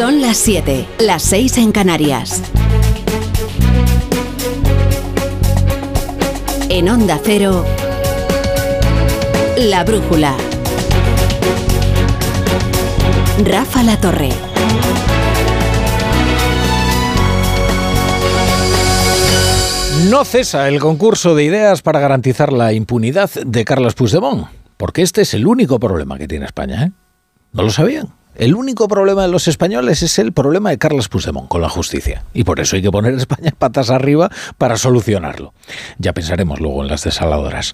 Son las 7, las 6 en Canarias. En Onda Cero, La Brújula. Rafa La Torre. No cesa el concurso de ideas para garantizar la impunidad de Carlos Puigdemont, porque este es el único problema que tiene España. ¿eh? ¿No lo sabían? El único problema de los españoles es el problema de Carlos Puigdemont con la justicia. Y por eso hay que poner España patas arriba para solucionarlo. Ya pensaremos luego en las desaladoras.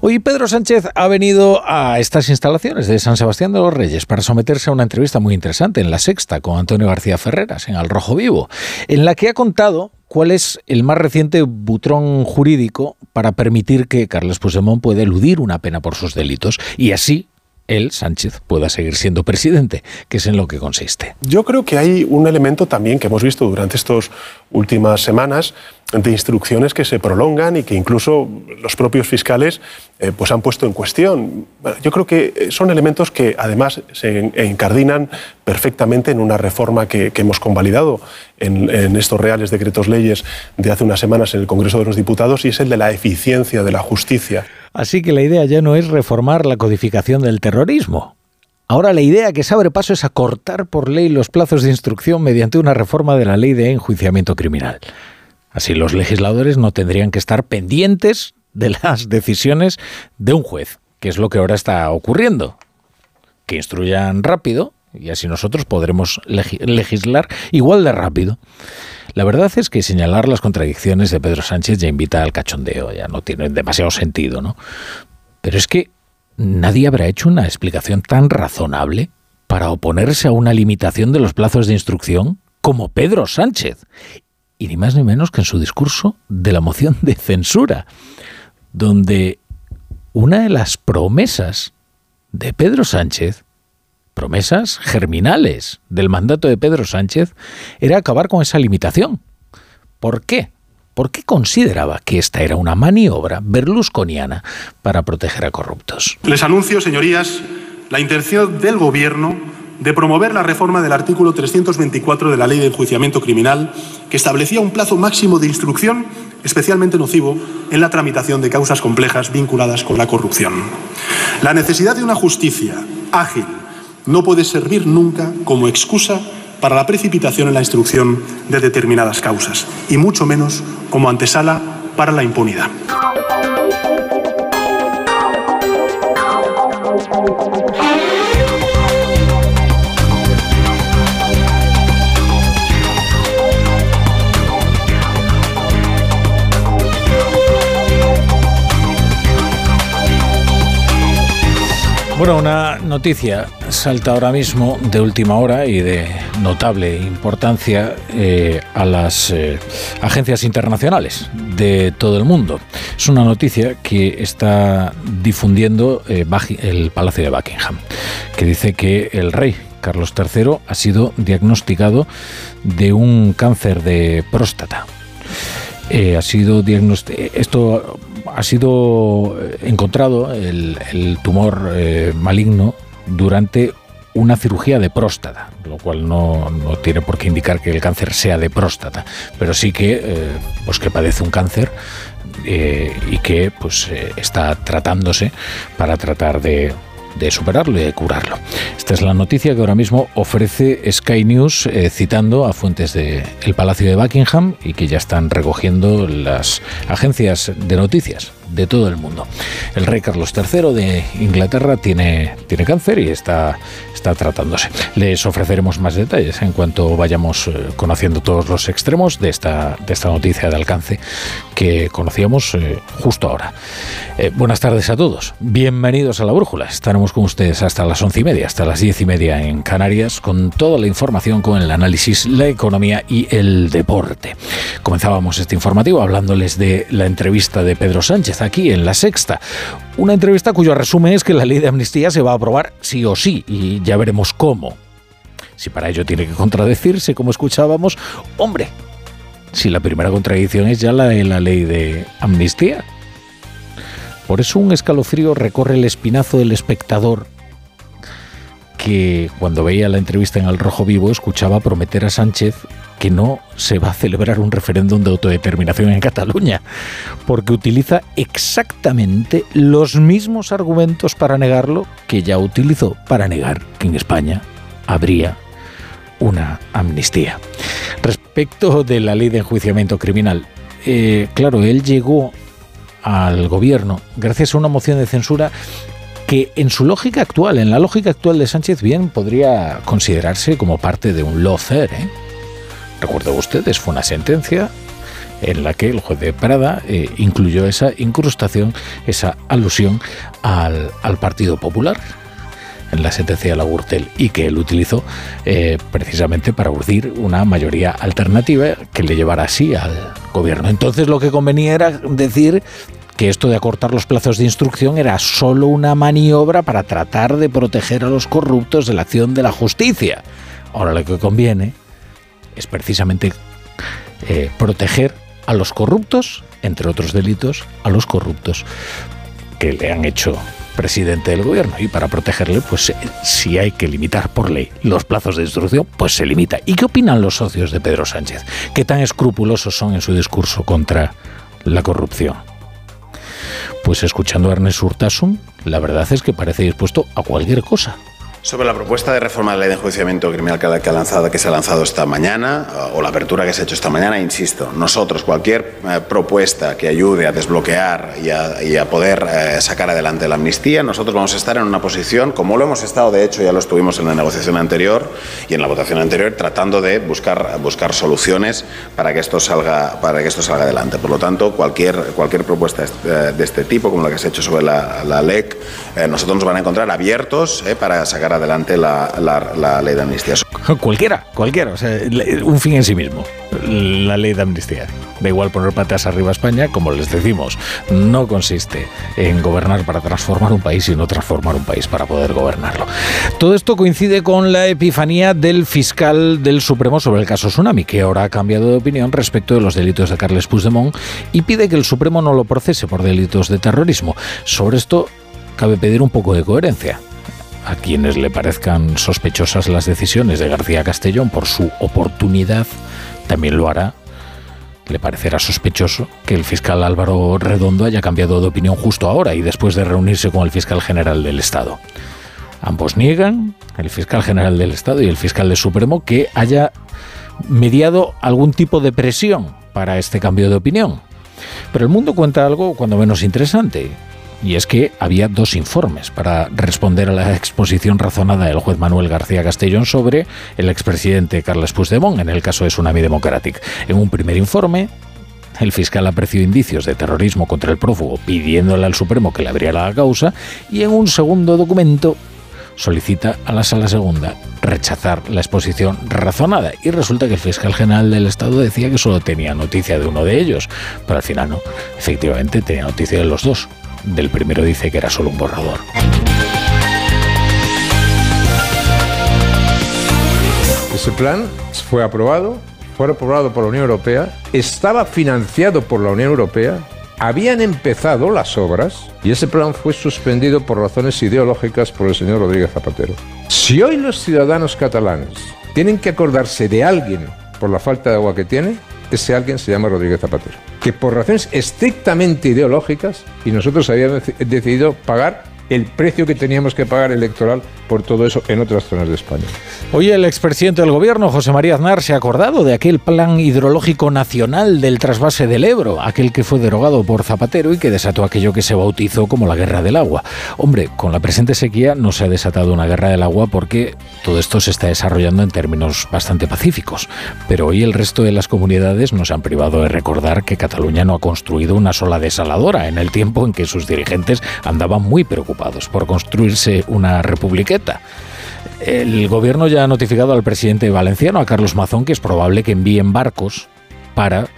Hoy Pedro Sánchez ha venido a estas instalaciones de San Sebastián de los Reyes para someterse a una entrevista muy interesante en La Sexta con Antonio García Ferreras, en Al Rojo Vivo, en la que ha contado cuál es el más reciente butrón jurídico para permitir que Carlos Puigdemont pueda eludir una pena por sus delitos y así él, Sánchez, pueda seguir siendo presidente, que es en lo que consiste. Yo creo que hay un elemento también que hemos visto durante estas últimas semanas de instrucciones que se prolongan y que incluso los propios fiscales eh, pues han puesto en cuestión. Yo creo que son elementos que además se encardinan perfectamente en una reforma que, hemos convalidado en, estos reales decretos leyes de hace unas semanas en el Congreso de los Diputados y es el de la eficiencia de la justicia. Así que la idea ya no es reformar la codificación del terrorismo. Ahora la idea que se abre paso es acortar por ley los plazos de instrucción mediante una reforma de la ley de enjuiciamiento criminal. Así los legisladores no tendrían que estar pendientes de las decisiones de un juez, que es lo que ahora está ocurriendo. Que instruyan rápido y así nosotros podremos legislar igual de rápido. La verdad es que señalar las contradicciones de Pedro Sánchez ya invita al cachondeo, ya no tiene demasiado sentido, ¿no? Pero es que nadie habrá hecho una explicación tan razonable para oponerse a una limitación de los plazos de instrucción como Pedro Sánchez y ni más ni menos que en su discurso de la moción de censura, donde una de las promesas de Pedro Sánchez, promesas germinales del mandato de Pedro Sánchez, era acabar con esa limitación. ¿Por qué? ¿Por qué consideraba que esta era una maniobra berlusconiana para proteger a corruptos? Les anuncio, señorías, la intención del Gobierno de promover la reforma del artículo 324 de la Ley de Enjuiciamiento Criminal, que establecía un plazo máximo de instrucción especialmente nocivo en la tramitación de causas complejas vinculadas con la corrupción. La necesidad de una justicia ágil no puede servir nunca como excusa para la precipitación en la instrucción de determinadas causas, y mucho menos como antesala para la impunidad. Bueno, una noticia salta ahora mismo de última hora y de notable importancia eh, a las eh, agencias internacionales de todo el mundo. Es una noticia que está difundiendo eh, el Palacio de Buckingham, que dice que el rey Carlos III ha sido diagnosticado de un cáncer de próstata. ha sido diagnosticado. Esto ha sido eh, encontrado el, tumor eh, maligno durante una cirugía de próstata, lo cual no, tiene por qué indicar que el cáncer sea de próstata, pero sí que, eh, pues que padece un cáncer y que pues, está tratándose para tratar de de superarlo y de curarlo. Esta es la noticia que ahora mismo ofrece Sky News eh, citando a fuentes del Palacio de Buckingham y que ya están recogiendo las agencias de noticias de todo el mundo. El rey Carlos III de Inglaterra tiene, tiene cáncer y está, está tratándose. Les ofreceremos más detalles en cuanto vayamos eh, conociendo todos los extremos de esta, de esta noticia de alcance que conocíamos eh, justo ahora. buenas tardes a todos. Bienvenidos a la Brújula. Estaremos con ustedes hasta las once y media, hasta las diez y media en Canarias, con toda la información, con el análisis, la economía y el deporte. Comenzábamos este informativo hablándoles de la entrevista de Pedro Sánchez aquí en La Sexta. Una entrevista cuyo resumen es que la ley de amnistía se va a aprobar sí o sí, y ya veremos cómo. Si para ello tiene que contradecirse, como escuchábamos, hombre, si la primera contradicción es ya la de la ley de amnistía. Por eso un escalofrío recorre el espinazo del espectador que cuando veía la entrevista en El Rojo Vivo escuchaba prometer a Sánchez que no se va a celebrar un referéndum de autodeterminación en Cataluña, porque utiliza exactamente los mismos argumentos para negarlo que ya utilizó para negar que en España habría una amnistía. Respecto de la ley de enjuiciamiento criminal, eh, claro, él llegó al gobierno gracias a una moción de censura que en su lógica actual, en la lógica actual de Sánchez, bien podría considerarse como parte de un lawfare. ¿eh? Recuerdo ustedes, fue una sentencia en la que el juez de Prada eh, incluyó esa incrustación, esa alusión al, Partido Popular en la sentencia de la Gürtel y que él utilizó eh, precisamente para urdir una mayoría alternativa que le llevara así al gobierno. Entonces lo que convenía era decir que esto de acortar los plazos de instrucción era solo una maniobra para tratar de proteger a los corruptos de la acción de la justicia. Ahora lo que conviene es precisamente eh, proteger a los corruptos, entre otros delitos, a los corruptos que le han hecho presidente del gobierno y para protegerle, pues eh, si hay que limitar por ley los plazos de instrucción, pues se limita. ¿Y qué opinan los socios de Pedro Sánchez? ¿Qué tan escrupulosos son en su discurso contra la corrupción? Pues escuchando a Ernest Urtasun, la verdad es que parece dispuesto a cualquier cosa. Sobre la propuesta de reforma de la ley de enjuiciamiento criminal que, ha lanzado, que se ha lanzado esta mañana, o la apertura que se ha hecho esta mañana, insisto, nosotros, cualquier eh, propuesta que ayude a desbloquear y a, poder eh, sacar adelante la amnistía, nosotros vamos a estar en una posición, como lo hemos estado, de hecho, ya lo estuvimos en la negociación anterior y en la votación anterior, tratando de buscar, buscar soluciones para que, esto salga, para que esto salga adelante. Por lo tanto, cualquier, cualquier propuesta eh, de este tipo, como la que se ha hecho sobre la, LEC, nosotros nos van a encontrar abiertos para sacar adelante la, ley de amnistía. Cualquiera, cualquiera, o sea, un fin en sí mismo, la ley de amnistía. Da igual poner patas arriba a España, como les decimos, no consiste en gobernar para transformar un país, sino transformar un país para poder gobernarlo. Todo esto coincide con la epifanía del fiscal del Supremo sobre el caso Tsunami, que ahora ha cambiado de opinión respecto de los delitos de Carles Puigdemont y pide que el Supremo no lo procese por delitos de terrorismo. Sobre esto cabe pedir un poco de coherencia a quienes le parezcan sospechosas las decisiones de García Castellón por su oportunidad, también lo hará. Le parecerá sospechoso que el fiscal Álvaro Redondo haya cambiado de opinión justo ahora y después de reunirse con el fiscal general del Estado. Ambos niegan, el fiscal general del Estado y el fiscal del Supremo, que haya mediado algún tipo de presión para este cambio de opinión. Pero el mundo cuenta algo cuando menos interesante, y es que había dos informes para responder a la exposición razonada del juez Manuel García Castellón sobre el expresidente Carles Puigdemont en el caso de Tsunami Democratic. En un primer informe, el fiscal apreció indicios de terrorismo contra el prófugo pidiéndole al Supremo que le abriera la causa y en un segundo documento solicita a la sala segunda rechazar la exposición razonada y resulta que el fiscal general del Estado decía que solo tenía noticia de uno de ellos, pero al final no, efectivamente tenía noticia de los dos. Del primero dice que era solo un borrador. Ese plan fue aprobado, fue aprobado por la Unión Europea, estaba financiado por la Unión Europea, habían empezado las obras y ese plan fue suspendido por razones ideológicas por el señor Rodríguez Zapatero. Si hoy los ciudadanos catalanes tienen que acordarse de alguien por la falta de agua que tiene, ese alguien se llama Rodríguez Zapatero, que por razones estrictamente ideológicas, y nosotros habíamos decidido pagar el precio que teníamos que pagar electoral por todo eso en otras zonas de España. Hoy el expresidente del gobierno, José María Aznar, se ha acordado de aquel plan hidrológico nacional del trasvase del Ebro, aquel que fue derogado por Zapatero y que desató aquello que se bautizó como la guerra del agua. Hombre, con la presente sequía no se ha desatado una guerra del agua porque todo esto se está desarrollando en términos bastante pacíficos. Pero hoy el resto de las comunidades nos han privado de recordar que Cataluña no ha construido una sola desaladora en el tiempo en que sus dirigentes andaban muy preocupados por construirse una república el gobierno ya ha notificado al presidente valenciano, a Carlos Mazón, que es probable que envíen barcos para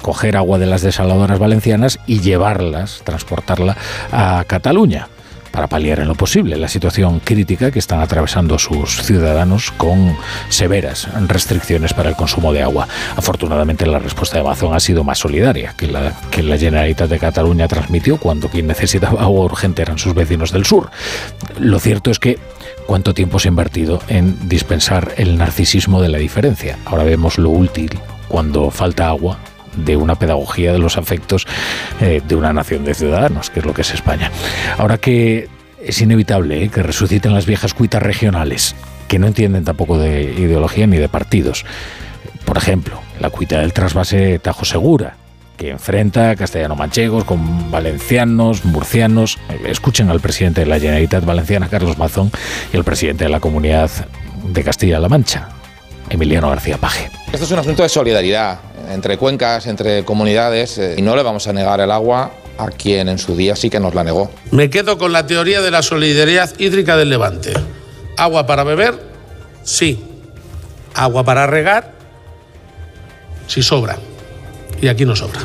coger agua de las desaladoras valencianas y llevarlas, transportarla a Cataluña para paliar en lo posible la situación crítica que están atravesando sus ciudadanos con severas restricciones para el consumo de agua. Afortunadamente la respuesta de Amazon ha sido más solidaria que la que la Generalitat de Cataluña transmitió cuando quien necesitaba agua urgente eran sus vecinos del sur. Lo cierto es que cuánto tiempo se ha invertido en dispensar el narcisismo de la diferencia. Ahora vemos lo útil cuando falta agua de una pedagogía de los afectos eh, de una nación de ciudadanos, que es lo que es España. Ahora que es inevitable eh, que resuciten las viejas cuitas regionales, que no entienden tampoco de ideología ni de partidos. Por ejemplo, la cuita del trasvase Tajo Segura, que enfrenta a castellano-manchegos con valencianos, murcianos. Escuchen al presidente de la Generalitat Valenciana, Carlos Mazón, y al presidente de la Comunidad de Castilla-La Mancha, Emiliano García Paje. Esto es un asunto de solidaridad entre cuencas, entre comunidades, eh, y no le vamos a negar el agua a quien en su día sí que nos la negó. Me quedo con la teoría de la solidaridad hídrica del Levante. Agua para beber, sí. Agua para regar, si sobra. Y aquí no sobra.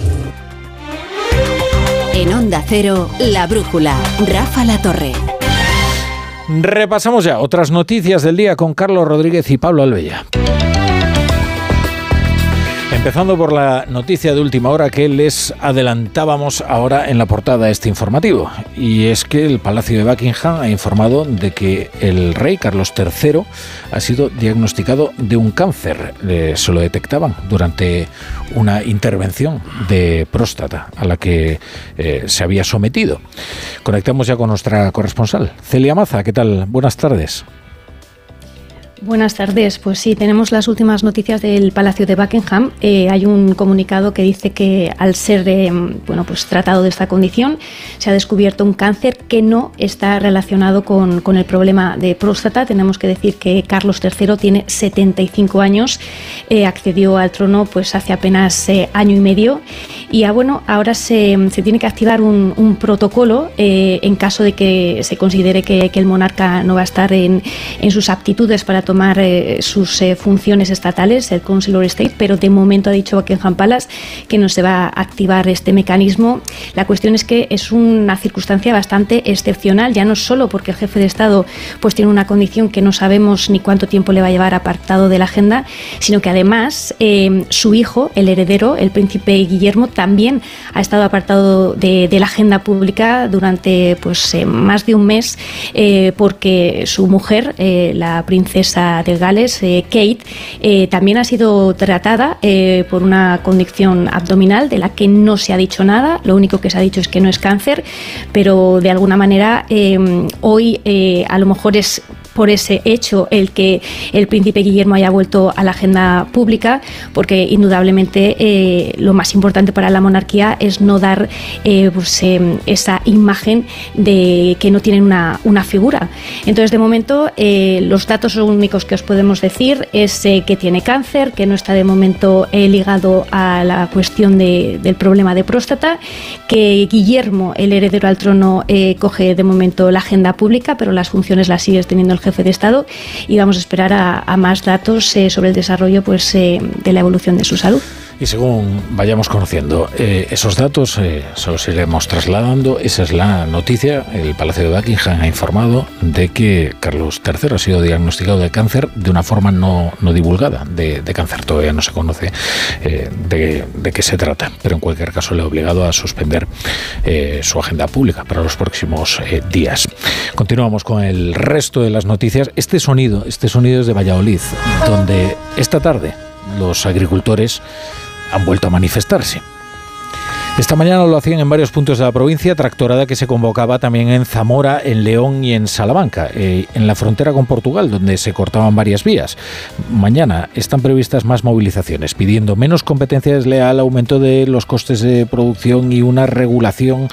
En Onda Cero, La Brújula, Rafa La Torre. Repasamos ya otras noticias del día con Carlos Rodríguez y Pablo Albella. Empezando por la noticia de última hora que les adelantábamos ahora en la portada de este informativo. Y es que el Palacio de Buckingham ha informado de que el rey Carlos III ha sido diagnosticado de un cáncer. se lo detectaban durante una intervención de próstata a la que eh, se había sometido. Conectamos ya con nuestra corresponsal, Celia Maza. ¿Qué tal? Buenas tardes. Buenas tardes. Pues sí, tenemos las últimas noticias del Palacio de Buckingham. Eh, hay un comunicado que dice que al ser eh, bueno, pues tratado de esta condición se ha descubierto un cáncer que no está relacionado con, el problema de próstata. Tenemos que decir que Carlos III tiene 75 años, eh, accedió al trono pues hace apenas año y medio y ah, bueno, ahora se, tiene que activar un, protocolo en caso de que se considere que, el monarca no va a estar en, en sus aptitudes para tomar eh, sus eh, funciones estatales, el Council State, pero de momento ha dicho Buckingham Palace que no se va a activar este mecanismo. La cuestión es que es una circunstancia bastante excepcional, ya no solo porque el jefe de Estado pues tiene una condición que no sabemos ni cuánto tiempo le va a llevar apartado de la agenda, sino que además eh, su hijo, el heredero, el príncipe Guillermo, también ha estado apartado de, la agenda pública durante pues más de un mes porque su mujer, la princesa de Gales, eh, Kate, eh, también ha sido tratada eh, por una condición abdominal de la que no se ha dicho nada. Lo único que se ha dicho es que no es cáncer, pero de alguna manera hoy a lo mejor es por ese hecho el que el príncipe Guillermo haya vuelto a la agenda pública, porque indudablemente lo más importante para la monarquía es no dar pues, em, esa imagen de que no tienen una, figura. Entonces, de momento, los datos que os podemos decir es que tiene cáncer, que no está de momento ligado a la cuestión del problema de próstata, que Guillermo, el heredero al trono, coge de momento la agenda pública, pero las funciones las sigue teniendo el jefe de Estado y vamos a esperar a, más datos eh, sobre el desarrollo pues, eh, de la evolución de su salud. Y según vayamos conociendo eh, esos datos, eh, se los iremos trasladando. Esa es la noticia. El Palacio de Buckingham ha informado de que Carlos III ha sido diagnosticado de cáncer de una forma no, divulgada. De, cáncer todavía no se conoce de, de, qué se trata, pero en cualquier caso le ha obligado a suspender su agenda pública para los próximos días. Continuamos con el resto de las noticias. Este sonido, este sonido es de Valladolid, donde esta tarde los agricultores han vuelto a manifestarse. Esta mañana lo hacían en varios puntos de la provincia, tractorada que se convocaba también en Zamora, en León y en Salamanca, eh, en la frontera con Portugal, donde se cortaban varias vías. Mañana están previstas más movilizaciones, pidiendo menos competencia desleal, aumento de los costes de producción y una regulación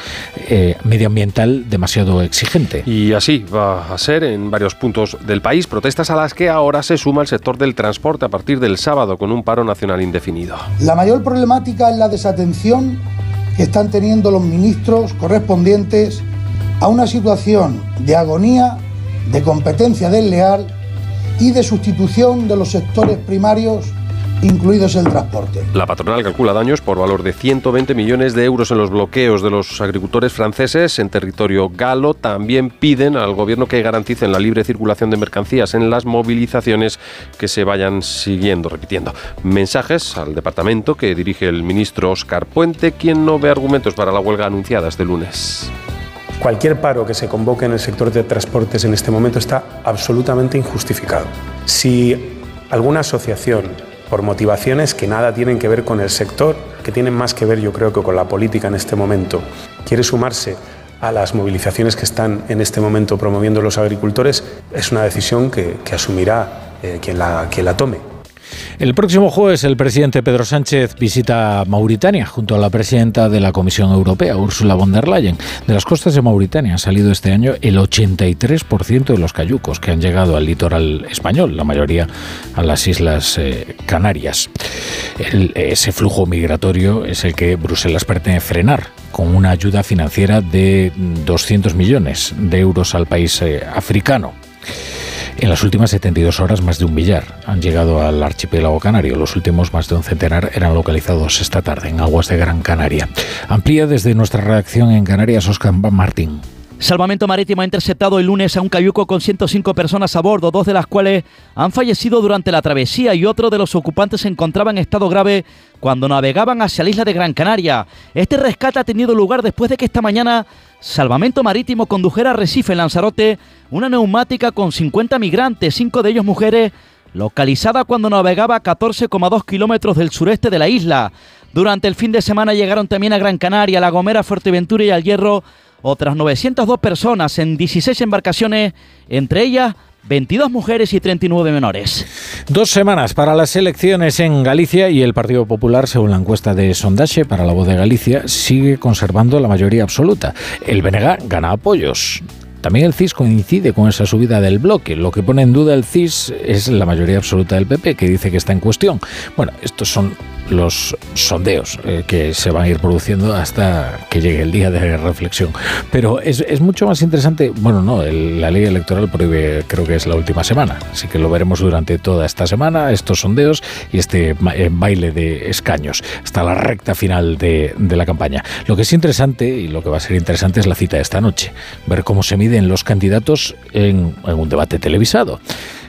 eh, medioambiental demasiado exigente. Y así va a ser en varios puntos del país, protestas a las que ahora se suma el sector del transporte a partir del sábado con un paro nacional indefinido. La mayor problemática es la desatención que están teniendo los ministros correspondientes a una situación de agonía, de competencia desleal y de sustitución de los sectores primarios incluidos el transporte. La patronal calcula daños por valor de 120 millones de euros en los bloqueos de los agricultores franceses en territorio galo. También piden al gobierno que garanticen la libre circulación de mercancías en las movilizaciones que se vayan siguiendo, repitiendo. Mensajes al departamento que dirige el ministro Oscar Puente, quien no ve argumentos para la huelga anunciada este lunes. Cualquier paro que se convoque en el sector de transportes en este momento está absolutamente injustificado. Si alguna asociación, por motivaciones que nada tienen que ver con el sector, que tienen más que ver yo creo que con la política en este momento, quiere sumarse a las movilizaciones que están en este momento promoviendo los agricultores, es una decisión que, asumirá eh, quien, la, quien la tome. El próximo jueves el presidente Pedro Sánchez visita Mauritania junto a la presidenta de la Comisión Europea, Ursula von der Leyen. De las costas de Mauritania han salido este año el 83% de los cayucos que han llegado al litoral español, la mayoría a las Islas eh, Canarias. ese flujo migratorio es el que Bruselas pretende frenar con una ayuda financiera de 200 millones de euros al país eh, africano. En las últimas 72 horas, más de un millar han llegado al archipiélago canario. Los últimos, más de un centenar, eran localizados esta tarde en aguas de Gran Canaria. Amplía desde nuestra redacción en Canarias, Oscar Martín. Salvamento Marítimo ha interceptado el lunes a un cayuco con 105 personas a bordo, dos de las cuales han fallecido durante la travesía y otro de los ocupantes se encontraba en estado grave cuando navegaban hacia la isla de Gran Canaria. Este rescate ha tenido lugar después de que esta mañana Salvamento Marítimo condujera a Recife, en Lanzarote, una neumática con 50 migrantes, cinco de ellos mujeres, localizada cuando navegaba a 14,2 kilómetros del sureste de la isla. Durante el fin de semana llegaron también a Gran Canaria, La Gomera, Fuerteventura y Al Hierro otras 902 personas en 16 embarcaciones, entre ellas 22 mujeres y 39 menores. Dos semanas para las elecciones en Galicia y el Partido Popular, según la encuesta de Sondaje para la voz de Galicia, sigue conservando la mayoría absoluta. El BNG gana apoyos. También el CIS coincide con esa subida del bloque. Lo que pone en duda el CIS es la mayoría absoluta del PP, que dice que está en cuestión. Bueno, estos son los sondeos eh, que se van a ir produciendo hasta que llegue el día de reflexión. Pero es, es mucho más interesante, bueno, no, la ley electoral prohíbe, creo que es la última semana, así que lo veremos durante toda esta semana, estos sondeos y este eh, baile de escaños, hasta la recta final de, de la campaña. Lo que es interesante y lo que va a ser interesante es la cita de esta noche, ver cómo se miden los candidatos en, en un debate televisado.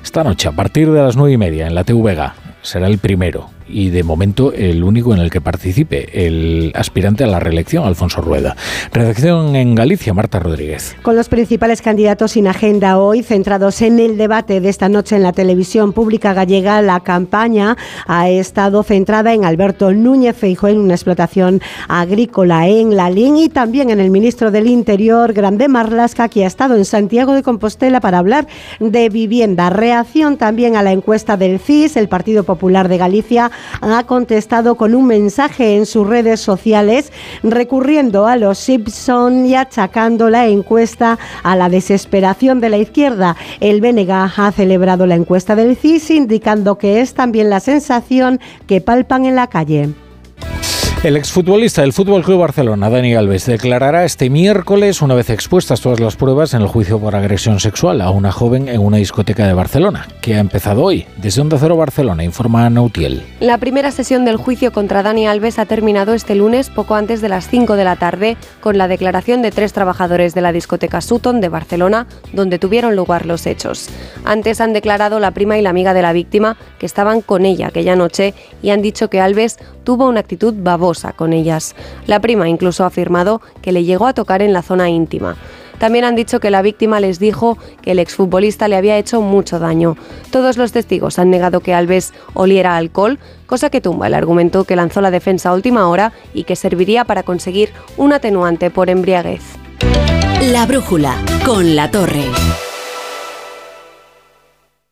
Esta noche, a partir de las nueve y media, en la TVG, será el primero y de momento el único en el que participe, el aspirante a la reelección, Alfonso Rueda. Redacción en Galicia, Marta Rodríguez. Con los principales candidatos sin agenda hoy, centrados en el debate de esta noche en la televisión pública gallega, la campaña ha estado centrada en Alberto Núñez Feijóo en una explotación agrícola en La Lalín y también en el ministro del Interior, Grande Marlasca, que ha estado en Santiago de Compostela para hablar de vivienda. Reacción también a la encuesta del CIS, el Partido Popular de Galicia, ha contestado con un mensaje en sus redes sociales recurriendo a los Simpson y achacando la encuesta a la desesperación de la izquierda. El BNG ha celebrado la encuesta del CIS indicando que es también la sensación que palpan en la calle. El exfutbolista del Fútbol Club Barcelona, Dani Alves, declarará este miércoles, una vez expuestas todas las pruebas, en el juicio por agresión sexual a una joven en una discoteca de Barcelona, que ha empezado hoy. Desde Onda Cero Barcelona, informa Nautiel. La primera sesión del juicio contra Dani Alves ha terminado este lunes, poco antes de las 5 de la tarde, con la declaración de tres trabajadores de la discoteca Sutton de Barcelona, donde tuvieron lugar los hechos. Antes han declarado la prima y la amiga de la víctima, que estaban con ella aquella noche, y han dicho que Alves tuvo una actitud babosa con ellas. La prima incluso ha afirmado que le llegó a tocar en la zona íntima. También han dicho que la víctima les dijo que el exfutbolista le había hecho mucho daño. Todos los testigos han negado que Alves oliera alcohol, cosa que tumba el argumento que lanzó la defensa a última hora y que serviría para conseguir un atenuante por embriaguez. La brújula con la torre.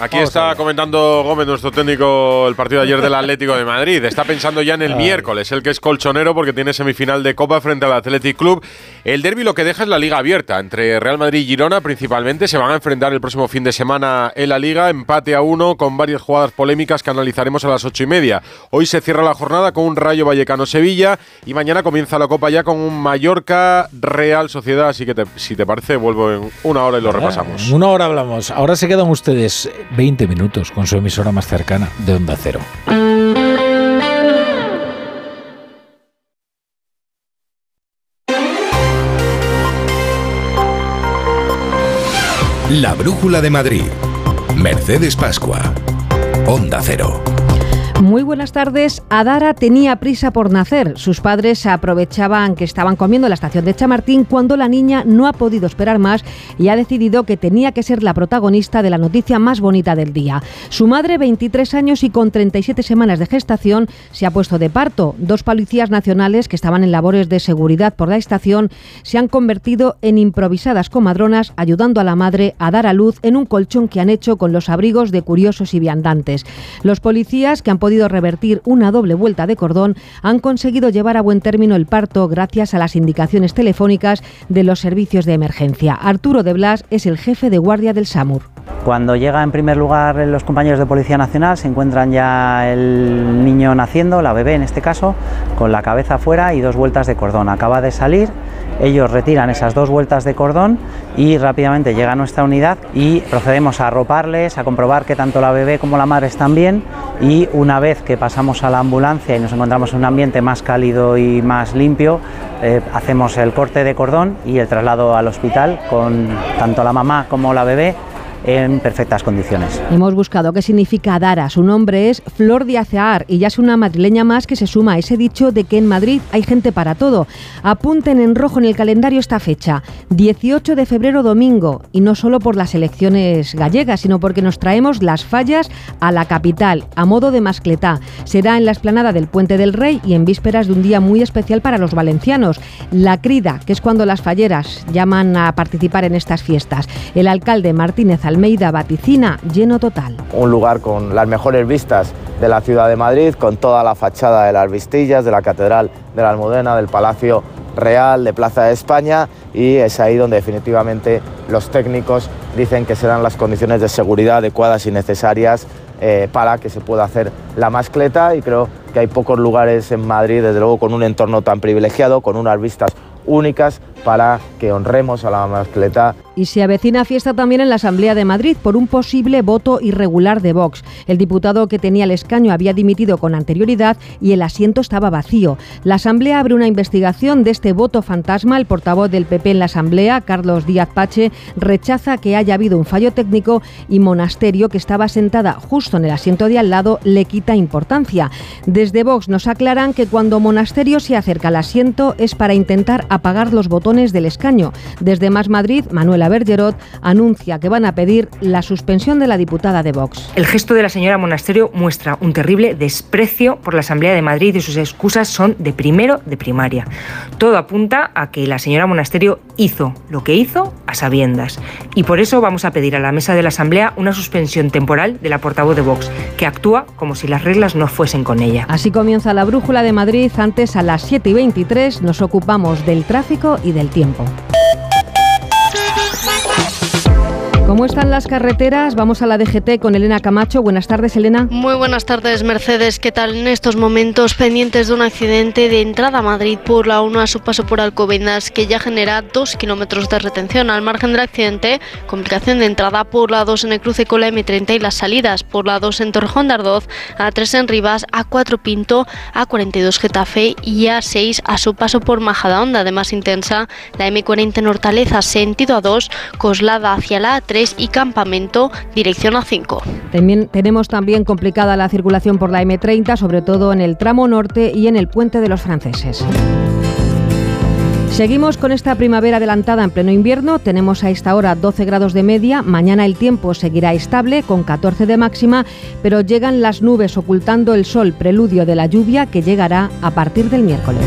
Aquí está comentando Gómez, nuestro técnico, el partido de ayer del Atlético de Madrid. Está pensando ya en el miércoles, el que es colchonero porque tiene semifinal de Copa frente al Athletic Club. El derby lo que deja es la Liga abierta entre Real Madrid y Girona principalmente. Se van a enfrentar el próximo fin de semana en la Liga, empate a uno con varias jugadas polémicas que analizaremos a las ocho y media. Hoy se cierra la jornada con un Rayo Vallecano-Sevilla y mañana comienza la Copa ya con un Mallorca-Real Sociedad. Así que si te parece, vuelvo en una hora y lo repasamos. En una hora hablamos. Ahora se quedan ustedes 20 minutos con su emisora más cercana de Onda Cero. La Brújula de Madrid. Mercedes Pascua. Onda Cero. Muy buenas tardes. Adara tenía prisa por nacer. Sus padres aprovechaban que estaban comiendo en la estación de Chamartín cuando la niña no ha podido esperar más y ha decidido que tenía que ser la protagonista de la noticia más bonita del día. Su madre, 23 años y con 37 semanas de gestación, se ha puesto de parto. Dos policías nacionales que estaban en labores de seguridad por la estación se han convertido en improvisadas comadronas ayudando a la madre a dar a luz en un colchón que han hecho con los abrigos de curiosos y viandantes. Los policías que han podido revertir una doble vuelta de cordón, han conseguido llevar a buen término el parto gracias a las indicaciones telefónicas de los servicios de emergencia. Arturo de Blas es el jefe de guardia del SAMUR. Cuando llega en primer lugar los compañeros de Policía Nacional, se encuentran ya el niño naciendo, la bebé en este caso, con la cabeza afuera y dos vueltas de cordón. Acaba de salir, ellos retiran esas dos vueltas de cordón y rápidamente llega a nuestra unidad y procedemos a arroparles, a comprobar que tanto la bebé como la madre están bien. Y una vez que pasamos a la ambulancia y nos encontramos en un ambiente más cálido y más limpio, eh, hacemos el corte de cordón y el traslado al hospital con tanto la mamá como la bebé en perfectas condiciones. Hemos buscado qué significa Dara. Su nombre es Flor de Azaar y ya es una madrileña más que se suma a ese dicho de que en Madrid hay gente para todo. Apunten en rojo en el calendario esta fecha, 18 de febrero domingo, y no solo por las elecciones gallegas, sino porque nos traemos las fallas a la capital, a modo de mascletá. Será en la esplanada del Puente del Rey y en vísperas de un día muy especial para los valencianos, la crida, que es cuando las falleras llaman a participar en estas fiestas. El alcalde Martínez Almeida vaticina lleno total. Un lugar con las mejores vistas de la ciudad de Madrid, con toda la fachada de las Vistillas, de la Catedral de la Almudena, del Palacio Real, de Plaza de España y es ahí donde definitivamente los técnicos dicen que serán las condiciones de seguridad adecuadas y necesarias eh, para que se pueda hacer la mascleta y creo que hay pocos lugares en Madrid, desde luego con un entorno tan privilegiado, con unas vistas únicas para que honremos a la mascleta. Y se avecina fiesta también en la Asamblea de Madrid por un posible voto irregular de Vox. El diputado que tenía el escaño había dimitido con anterioridad y el asiento estaba vacío. La Asamblea abre una investigación de este voto fantasma. El portavoz del PP en la Asamblea, Carlos Díaz Pache, rechaza que haya habido un fallo técnico y Monasterio, que estaba sentada justo en el asiento de al lado, le quita importancia. Desde Vox nos aclaran que cuando Monasterio se acerca al asiento es para intentar apagar los botones del escaño. Desde Más Madrid, Manuela Bergerot anuncia que van a pedir la suspensión de la diputada de Vox. El gesto de la señora Monasterio muestra un terrible desprecio por la Asamblea de Madrid y sus excusas son de primero de primaria. Todo apunta a que la señora Monasterio hizo lo que hizo a sabiendas. Y por eso vamos a pedir a la mesa de la Asamblea una suspensión temporal de la portavoz de Vox, que actúa como si las reglas no fuesen con ella. Así comienza la brújula de Madrid. Antes a las 7 y 23 nos ocupamos del tráfico y del tiempo. ¿Cómo están las carreteras? Vamos a la DGT con Elena Camacho. Buenas tardes, Elena. Muy buenas tardes, Mercedes. ¿Qué tal en estos momentos pendientes de un accidente de entrada a Madrid por la 1 a su paso por Alcobendas que ya genera dos kilómetros de retención? Al margen del accidente, complicación de entrada por la 2 en el cruce con la M30 y las salidas por la 2 en Torrejón de Ardoz, a 3 en Rivas, a 4 Pinto, a 42 Getafe y a 6 a su paso por Majadahonda. Además intensa, la M40 en Hortaleza, sentido a 2, Coslada hacia la A3 y Campamento, dirección A5. También, tenemos también complicada la circulación por la M30, sobre todo en el tramo norte y en el puente de los franceses. Seguimos con esta primavera adelantada en pleno invierno. Tenemos a esta hora 12 grados de media. Mañana el tiempo seguirá estable con 14 de máxima, pero llegan las nubes ocultando el sol, preludio de la lluvia que llegará a partir del miércoles.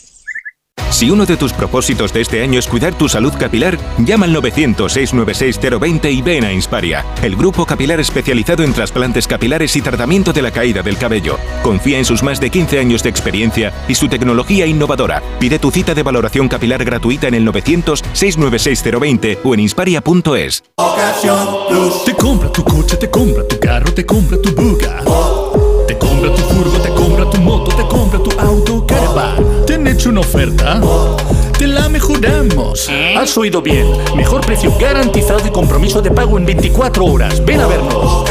Si uno de tus propósitos de este año es cuidar tu salud capilar, llama al 900-696-020 y ven a Insparia, el grupo capilar especializado en trasplantes capilares y tratamiento de la caída del cabello. Confía en sus más de 15 años de experiencia y su tecnología innovadora. Pide tu cita de valoración capilar gratuita en el 900-696-020 o en insparia.es. Te compra tu coche, te compra tu carro, te compra tu buga. Te compra tu furgo, te compra tu moto, te compra tu auto, caravan. ¿Te han hecho una oferta? Te la mejoramos. Has oído bien. Mejor precio garantizado y compromiso de pago en 24 horas. Ven a vernos.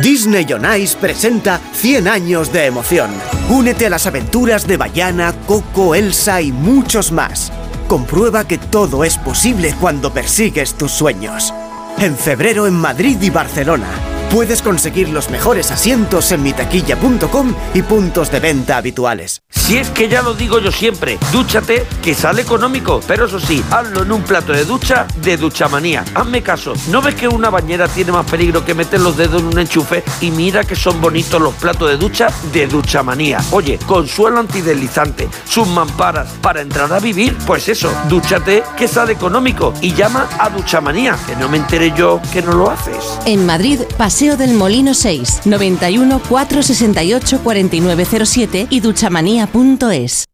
Disney on Ice presenta 100 años de emoción. Únete a las aventuras de Bayana, Coco, Elsa y muchos más. Comprueba que todo es posible cuando persigues tus sueños. En febrero en Madrid y Barcelona. Puedes conseguir los mejores asientos en mitaquilla.com y puntos de venta habituales. Si es que ya lo digo yo siempre, dúchate que sale económico, pero eso sí, hazlo en un plato de ducha de Duchamanía. Hazme caso, ¿no ves que una bañera tiene más peligro que meter los dedos en un enchufe? Y mira que son bonitos los platos de ducha de Duchamanía. Oye, con suelo antideslizante, sus mamparas para entrar a vivir, pues eso, dúchate que sale económico y llama a Duchamanía, que no me enteré yo que no lo haces. En Madrid, Paseo del Molino 6, 91 468 4907 y duchamanía.es.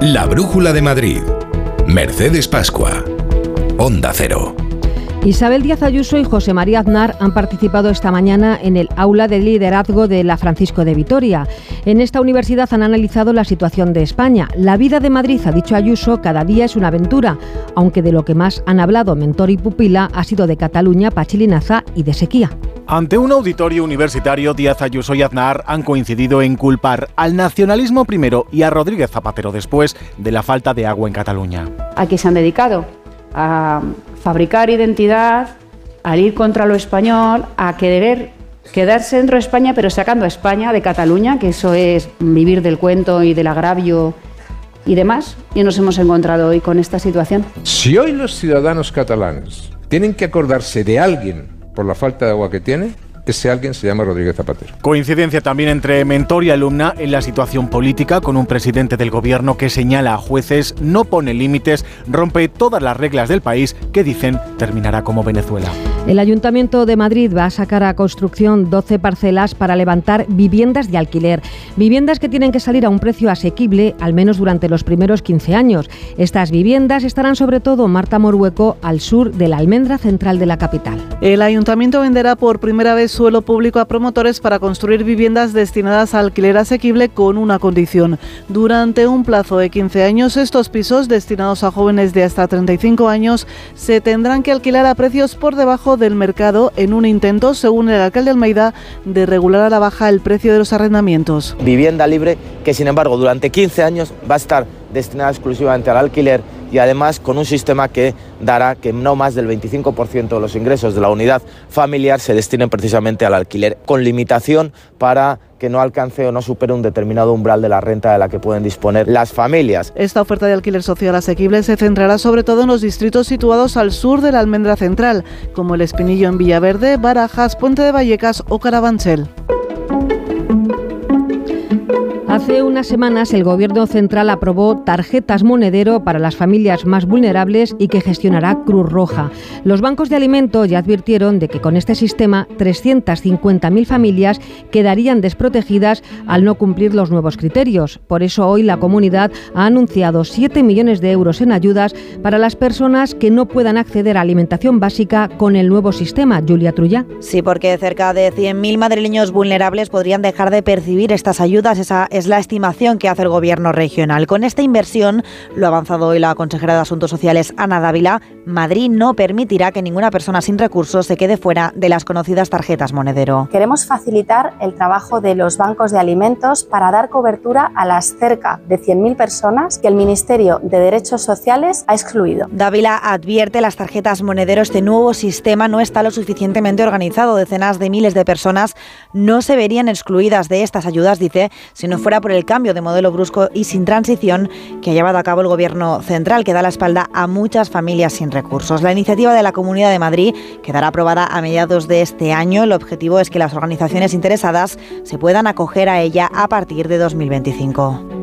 La Brújula de Madrid. Mercedes Pascua. Onda Cero. Isabel Díaz Ayuso y José María Aznar han participado esta mañana en el aula de liderazgo de la Francisco de Vitoria. En esta universidad han analizado la situación de España. La vida de Madrid, ha dicho Ayuso, cada día es una aventura, aunque de lo que más han hablado mentor y pupila ha sido de Cataluña, Pachilinaza y de sequía. Ante un auditorio universitario, Díaz Ayuso y Aznar han coincidido en culpar al nacionalismo primero y a Rodríguez Zapatero después de la falta de agua en Cataluña. ¿A qué se han dedicado? A fabricar identidad, al ir contra lo español, a querer quedarse dentro de España, pero sacando a España de Cataluña, que eso es vivir del cuento y del agravio y demás. Y nos hemos encontrado hoy con esta situación. Si hoy los ciudadanos catalanes tienen que acordarse de alguien por la falta de agua que tiene, ese alguien se llama Rodríguez Zapatero. Coincidencia también entre mentor y alumna en la situación política, con un presidente del gobierno que señala a jueces, no pone límites, rompe todas las reglas del país que dicen terminará como Venezuela. El Ayuntamiento de Madrid va a sacar a construcción 12 parcelas para levantar viviendas de alquiler. Viviendas que tienen que salir a un precio asequible, al menos durante los primeros 15 años. Estas viviendas estarán sobre todo en Marta Morueco, al sur de la almendra central de la capital. El Ayuntamiento venderá por primera vez suelo público a promotores para construir viviendas destinadas a alquiler asequible con una condición. Durante un plazo de 15 años, estos pisos destinados a jóvenes de hasta 35 años se tendrán que alquilar a precios por debajo del mercado en un intento, según el alcalde Almeida, de regular a la baja el precio de los arrendamientos. Vivienda libre que, sin embargo, durante 15 años va a estar destinada exclusivamente al alquiler y además con un sistema que dará que no más del 25% de los ingresos de la unidad familiar se destinen precisamente al alquiler, con limitación para que no alcance o no supere un determinado umbral de la renta de la que pueden disponer las familias. Esta oferta de alquiler social asequible se centrará sobre todo en los distritos situados al sur de la Almendra Central, como el Espinillo en Villaverde, Barajas, Puente de Vallecas o Carabanchel. Hace unas semanas el Gobierno Central aprobó tarjetas monedero para las familias más vulnerables y que gestionará Cruz Roja. Los bancos de alimentos ya advirtieron de que con este sistema 350.000 familias quedarían desprotegidas al no cumplir los nuevos criterios. Por eso hoy la comunidad ha anunciado 7 millones de euros en ayudas para las personas que no puedan acceder a alimentación básica con el nuevo sistema. Julia Trulla. Sí, porque cerca de 100.000 madrileños vulnerables podrían dejar de percibir estas ayudas. Esa es la estimación que hace el Gobierno regional. Con esta inversión, lo ha avanzado hoy la consejera de Asuntos Sociales, Ana Dávila, Madrid no permitirá que ninguna persona sin recursos se quede fuera de las conocidas tarjetas monedero. Queremos facilitar el trabajo de los bancos de alimentos para dar cobertura a las cerca de 100.000 personas que el Ministerio de Derechos Sociales ha excluido. Dávila advierte las tarjetas monedero. Este nuevo sistema no está lo suficientemente organizado. Decenas de miles de personas no se verían excluidas de estas ayudas, dice, si no fuera por el cambio de modelo brusco y sin transición que ha llevado a cabo el Gobierno central, que da la espalda a muchas familias sin recursos. La iniciativa de la Comunidad de Madrid quedará aprobada a mediados de este año. El objetivo es que las organizaciones interesadas se puedan acoger a ella a partir de 2025.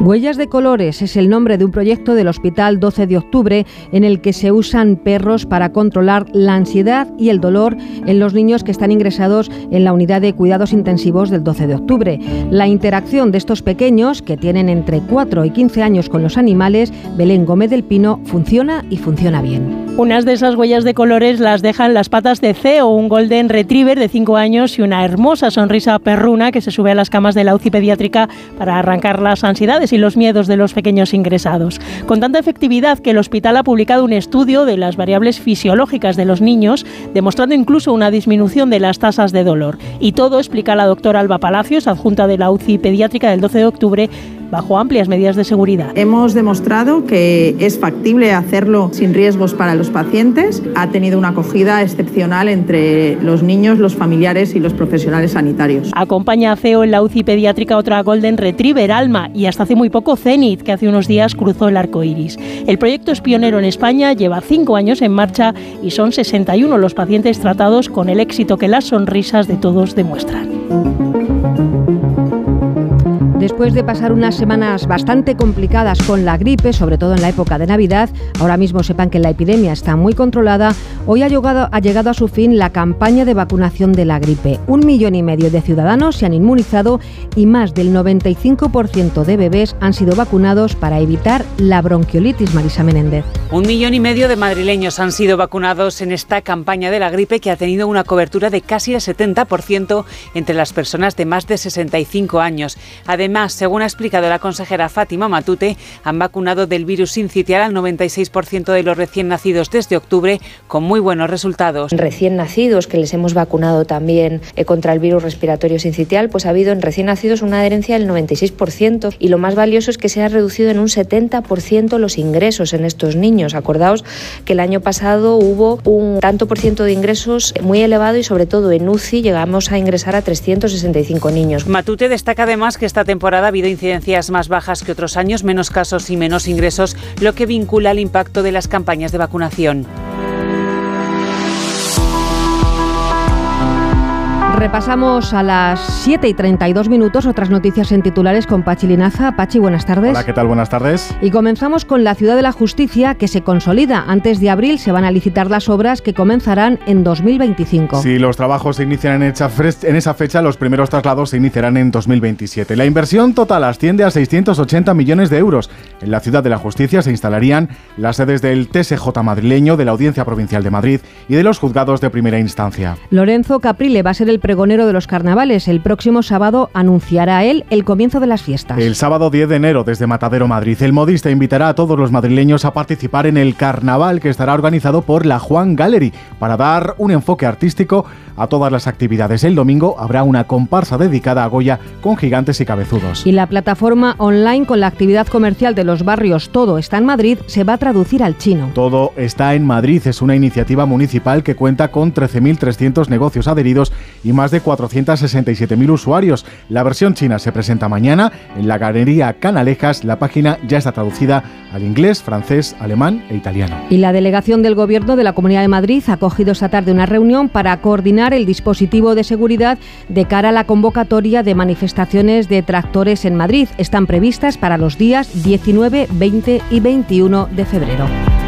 Huellas de Colores es el nombre de un proyecto del Hospital 12 de Octubre en el que se usan perros para controlar la ansiedad y el dolor en los niños que están ingresados en la unidad de cuidados intensivos del 12 de Octubre. La interacción de estos pequeños, que tienen entre 4 y 15 años con los animales, Belén Gómez del Pino, funciona y funciona bien. Unas de esas huellas de colores las dejan las patas de Ceo, un golden retriever de 5 años y una hermosa sonrisa perruna que se sube a las camas de la UCI pediátrica para arrancar las ansiedades y los miedos de los pequeños ingresados. Con tanta efectividad que el hospital ha publicado un estudio de las variables fisiológicas de los niños, demostrando incluso una disminución de las tasas de dolor. Y todo explica la doctora Alba Palacios, adjunta de la UCI pediátrica del 12 de octubre, bajo amplias medidas de seguridad. Hemos demostrado que es factible hacerlo sin riesgos para los pacientes. Ha tenido una acogida excepcional entre los niños, los familiares y los profesionales sanitarios. Acompaña a CEO en la UCI pediátrica otra Golden Retriever Alma y hasta hace muy poco Zenith, que hace unos días cruzó el arco iris. El proyecto es pionero en España, lleva cinco años en marcha y son 61 los pacientes tratados con el éxito que las sonrisas de todos demuestran. Después de pasar unas semanas bastante complicadas con la gripe, sobre todo en la época de Navidad, ahora mismo sepan que la epidemia está muy controlada, hoy ha llegado, ha llegado a su fin la campaña de vacunación de la gripe. Un millón y medio de ciudadanos se han inmunizado y más del 95% de bebés han sido vacunados para evitar la bronquiolitis, Marisa Menéndez. Un millón y medio de madrileños han sido vacunados en esta campaña de la gripe que ha tenido una cobertura de casi el 70% entre las personas de más de 65 años. Además, Además, según ha explicado la consejera Fátima Matute, han vacunado del virus sincitial al 96% de los recién nacidos desde octubre con muy buenos resultados. Recién nacidos que les hemos vacunado también eh, contra el virus respiratorio sincitial, pues ha habido en recién nacidos una adherencia del 96% y lo más valioso es que se ha reducido en un 70% los ingresos en estos niños. Acordaos que el año pasado hubo un tanto por ciento de ingresos muy elevado y sobre todo en UCI llegamos a ingresar a 365 niños. Matute destaca además que esta temporada temporada ha habido incidencias más bajas que otros años, menos casos y menos ingresos, lo que vincula al impacto de las campañas de vacunación. Repasamos a las 7 y 32 minutos otras noticias en titulares con Pachi Linaza. Pachi, buenas tardes. Hola, ¿qué tal? Buenas tardes. Y comenzamos con la Ciudad de la Justicia que se consolida. Antes de abril se van a licitar las obras que comenzarán en 2025. Si los trabajos se inician en, en esa fecha, los primeros traslados se iniciarán en 2027. La inversión total asciende a 680 millones de euros. En la Ciudad de la Justicia se instalarían las sedes del TSJ madrileño, de la Audiencia Provincial de Madrid y de los juzgados de primera instancia. Lorenzo Caprile va a ser el de los carnavales. El próximo sábado anunciará él el comienzo de las fiestas. El sábado 10 de enero desde Matadero, Madrid, el modista invitará a todos los madrileños a participar en el carnaval que estará organizado por la Juan Gallery para dar un enfoque artístico a todas las actividades. El domingo habrá una comparsa dedicada a Goya con gigantes y cabezudos. Y la plataforma online con la actividad comercial de los barrios Todo está en Madrid se va a traducir al chino. Todo está en Madrid es una iniciativa municipal que cuenta con 13.300 negocios adheridos y más de 467.000 usuarios. La versión china se presenta mañana en la Galería Canalejas. La página ya está traducida al inglés, francés, alemán e italiano. Y la delegación del Gobierno de la Comunidad de Madrid ha acogido esta tarde una reunión para coordinar el dispositivo de seguridad de cara a la convocatoria de manifestaciones de tractores en Madrid. Están previstas para los días 19, 20 y 21 de febrero.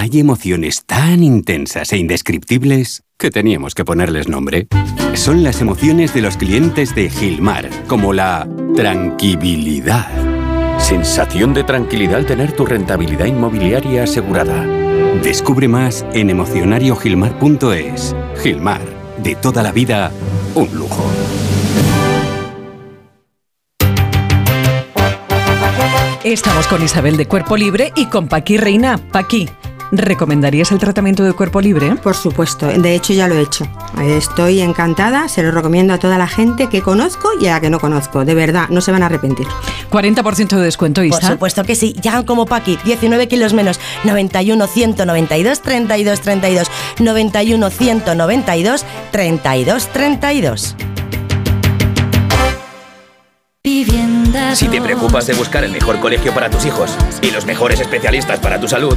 Hay emociones tan intensas e indescriptibles que teníamos que ponerles nombre. Son las emociones de los clientes de Gilmar, como la tranquilidad. Sensación de tranquilidad al tener tu rentabilidad inmobiliaria asegurada. Descubre más en emocionariogilmar.es. Gilmar, de toda la vida, un lujo. Estamos con Isabel de Cuerpo Libre y con Paqui Reina. Paqui, ¿recomendarías el tratamiento de cuerpo libre? Por supuesto, de hecho ya lo he hecho. Estoy encantada, se lo recomiendo a toda la gente que conozco y a la que no conozco. De verdad, no se van a arrepentir. 40% de descuento, Isa. Por supuesto que sí, ya como Paqui, 19 kilos menos, 91 192 32 32, 91 192 32 32. Si te preocupas de buscar el mejor colegio para tus hijos y los mejores especialistas para tu salud,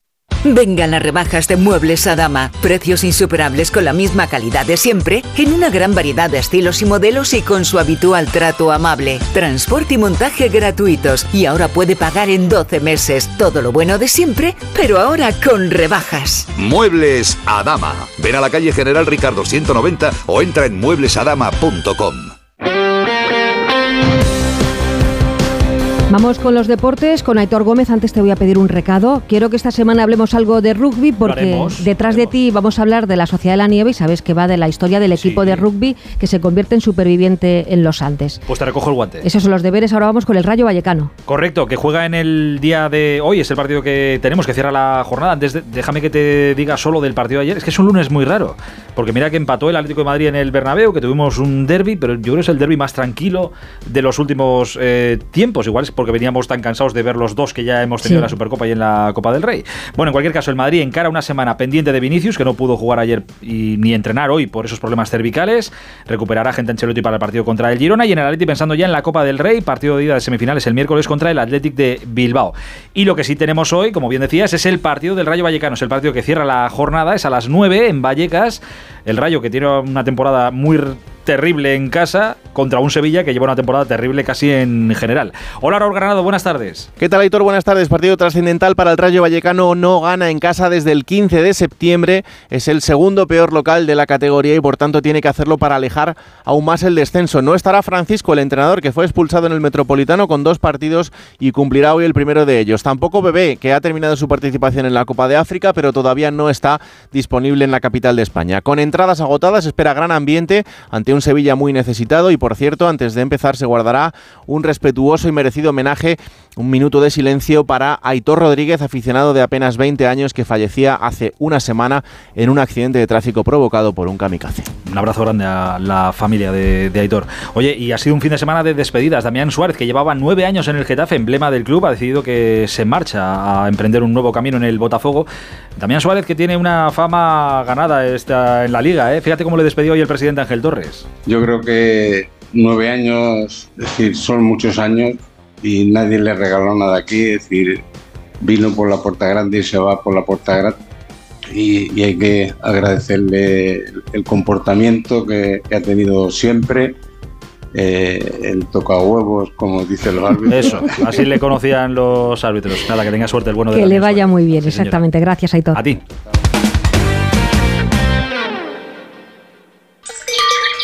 Vengan las rebajas de Muebles Adama. Precios insuperables con la misma calidad de siempre, en una gran variedad de estilos y modelos y con su habitual trato amable. Transporte y montaje gratuitos. Y ahora puede pagar en 12 meses. Todo lo bueno de siempre, pero ahora con rebajas. Muebles Adama. Ven a la calle General Ricardo 190 o entra en mueblesadama.com. Vamos con los deportes, con Aitor Gómez. Antes te voy a pedir un recado. Quiero que esta semana hablemos algo de rugby porque haremos, detrás de ti vamos a hablar de la Sociedad de la Nieve y sabes que va de la historia del equipo de rugby que se convierte en superviviente en los Andes. Pues te recojo el guante. Esos son los deberes. Ahora vamos con el Rayo Vallecano. Correcto, que juega en el día de hoy, es el partido que tenemos, que cierra la jornada. Antes, de- déjame que te diga solo del partido de ayer. Es que es un lunes muy raro, porque mira que empató el Atlético de Madrid en el Bernabéu, que tuvimos un derby, pero yo creo que es el derby más tranquilo de los últimos eh, tiempos. Igual es porque veníamos tan cansados de ver los dos que ya hemos tenido Sí. en la Supercopa y en la Copa del Rey. Bueno, en cualquier caso, el Madrid encara una semana pendiente de Vinicius, que no pudo jugar ayer y ni entrenar hoy por esos problemas cervicales. Recuperará gente Ancelotti para el partido contra el Girona y en el Atleti pensando ya en la Copa del Rey, partido de ida de semifinales el miércoles contra el Athletic de Bilbao. Y lo que sí tenemos hoy, como bien decías, es el partido del Rayo Vallecano, es el partido que cierra la jornada, es a las 9 en Vallecas. El Rayo que tiene una temporada muy terrible en casa contra un Sevilla que lleva una temporada terrible casi en general. Hola Raúl Granado, buenas tardes. ¿Qué tal, Aitor? Buenas tardes. Partido trascendental para el Rayo Vallecano. No gana en casa desde el 15 de septiembre. Es el segundo peor local de la categoría y por tanto tiene que hacerlo para alejar aún más el descenso. No estará Francisco, el entrenador que fue expulsado en el Metropolitano con dos partidos y cumplirá hoy el primero de ellos. Tampoco Bebé, que ha terminado su participación en la Copa de África, pero todavía no está disponible en la capital de España. Con entradas agotadas espera gran ambiente un Sevilla muy necesitado y por cierto, antes de empezar se guardará un respetuoso y merecido homenaje, un minuto de silencio para Aitor Rodríguez, aficionado de apenas 20 años que fallecía hace una semana en un accidente de tráfico provocado por un kamikaze. Un abrazo grande a la familia de, Aitor. Oye, y ha sido un fin de semana de despedidas. Damián Suárez, que llevaba nueve años en el Getafe, emblema del club, ha decidido que se marcha a emprender un nuevo camino en el Botafogo. Damián Suárez, que tiene una fama ganada en la liga, ¿eh? Fíjate cómo le despedió hoy el presidente Ángel Torres. Yo creo que nueve años, es decir, son muchos años y nadie le regaló nada aquí, es decir, vino por la puerta grande y se va por la puerta grande. Y, y hay que agradecerle el, el comportamiento que, que ha tenido siempre, eh, el toca huevos, como dicen los árbitros. Eso, así le conocían los árbitros. Nada, que tenga suerte el bueno de Que le vaya muy bien, Sí, señora. exactamente. Gracias, Aitor. A ti.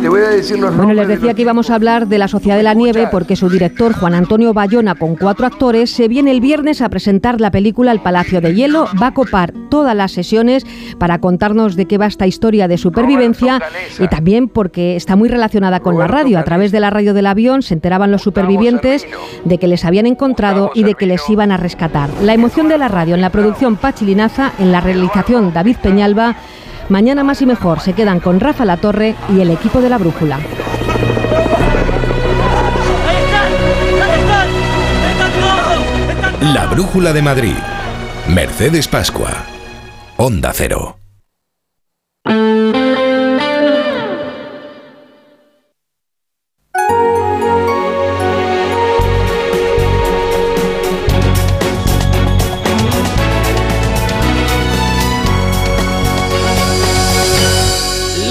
Te voy a decir los Bueno, les de decía los- que íbamos a hablar de la Sociedad de la Nieve porque su director, Juan Antonio Bayona, con cuatro actores, se viene el viernes a presentar la película El Palacio de Hielo. Va a copar todas las sesiones para contarnos de qué va esta historia de supervivencia y también porque está muy relacionada con la radio. A través de la radio del avión se enteraban los supervivientes de que les habían encontrado y de que les iban a rescatar. La emoción de la radio en la producción Pachilinaza, en la realización David Peñalba. Mañana más y mejor se quedan con Rafa La Torre y el equipo de la Brújula. La Brújula de Madrid. Mercedes Pascua. Onda Cero.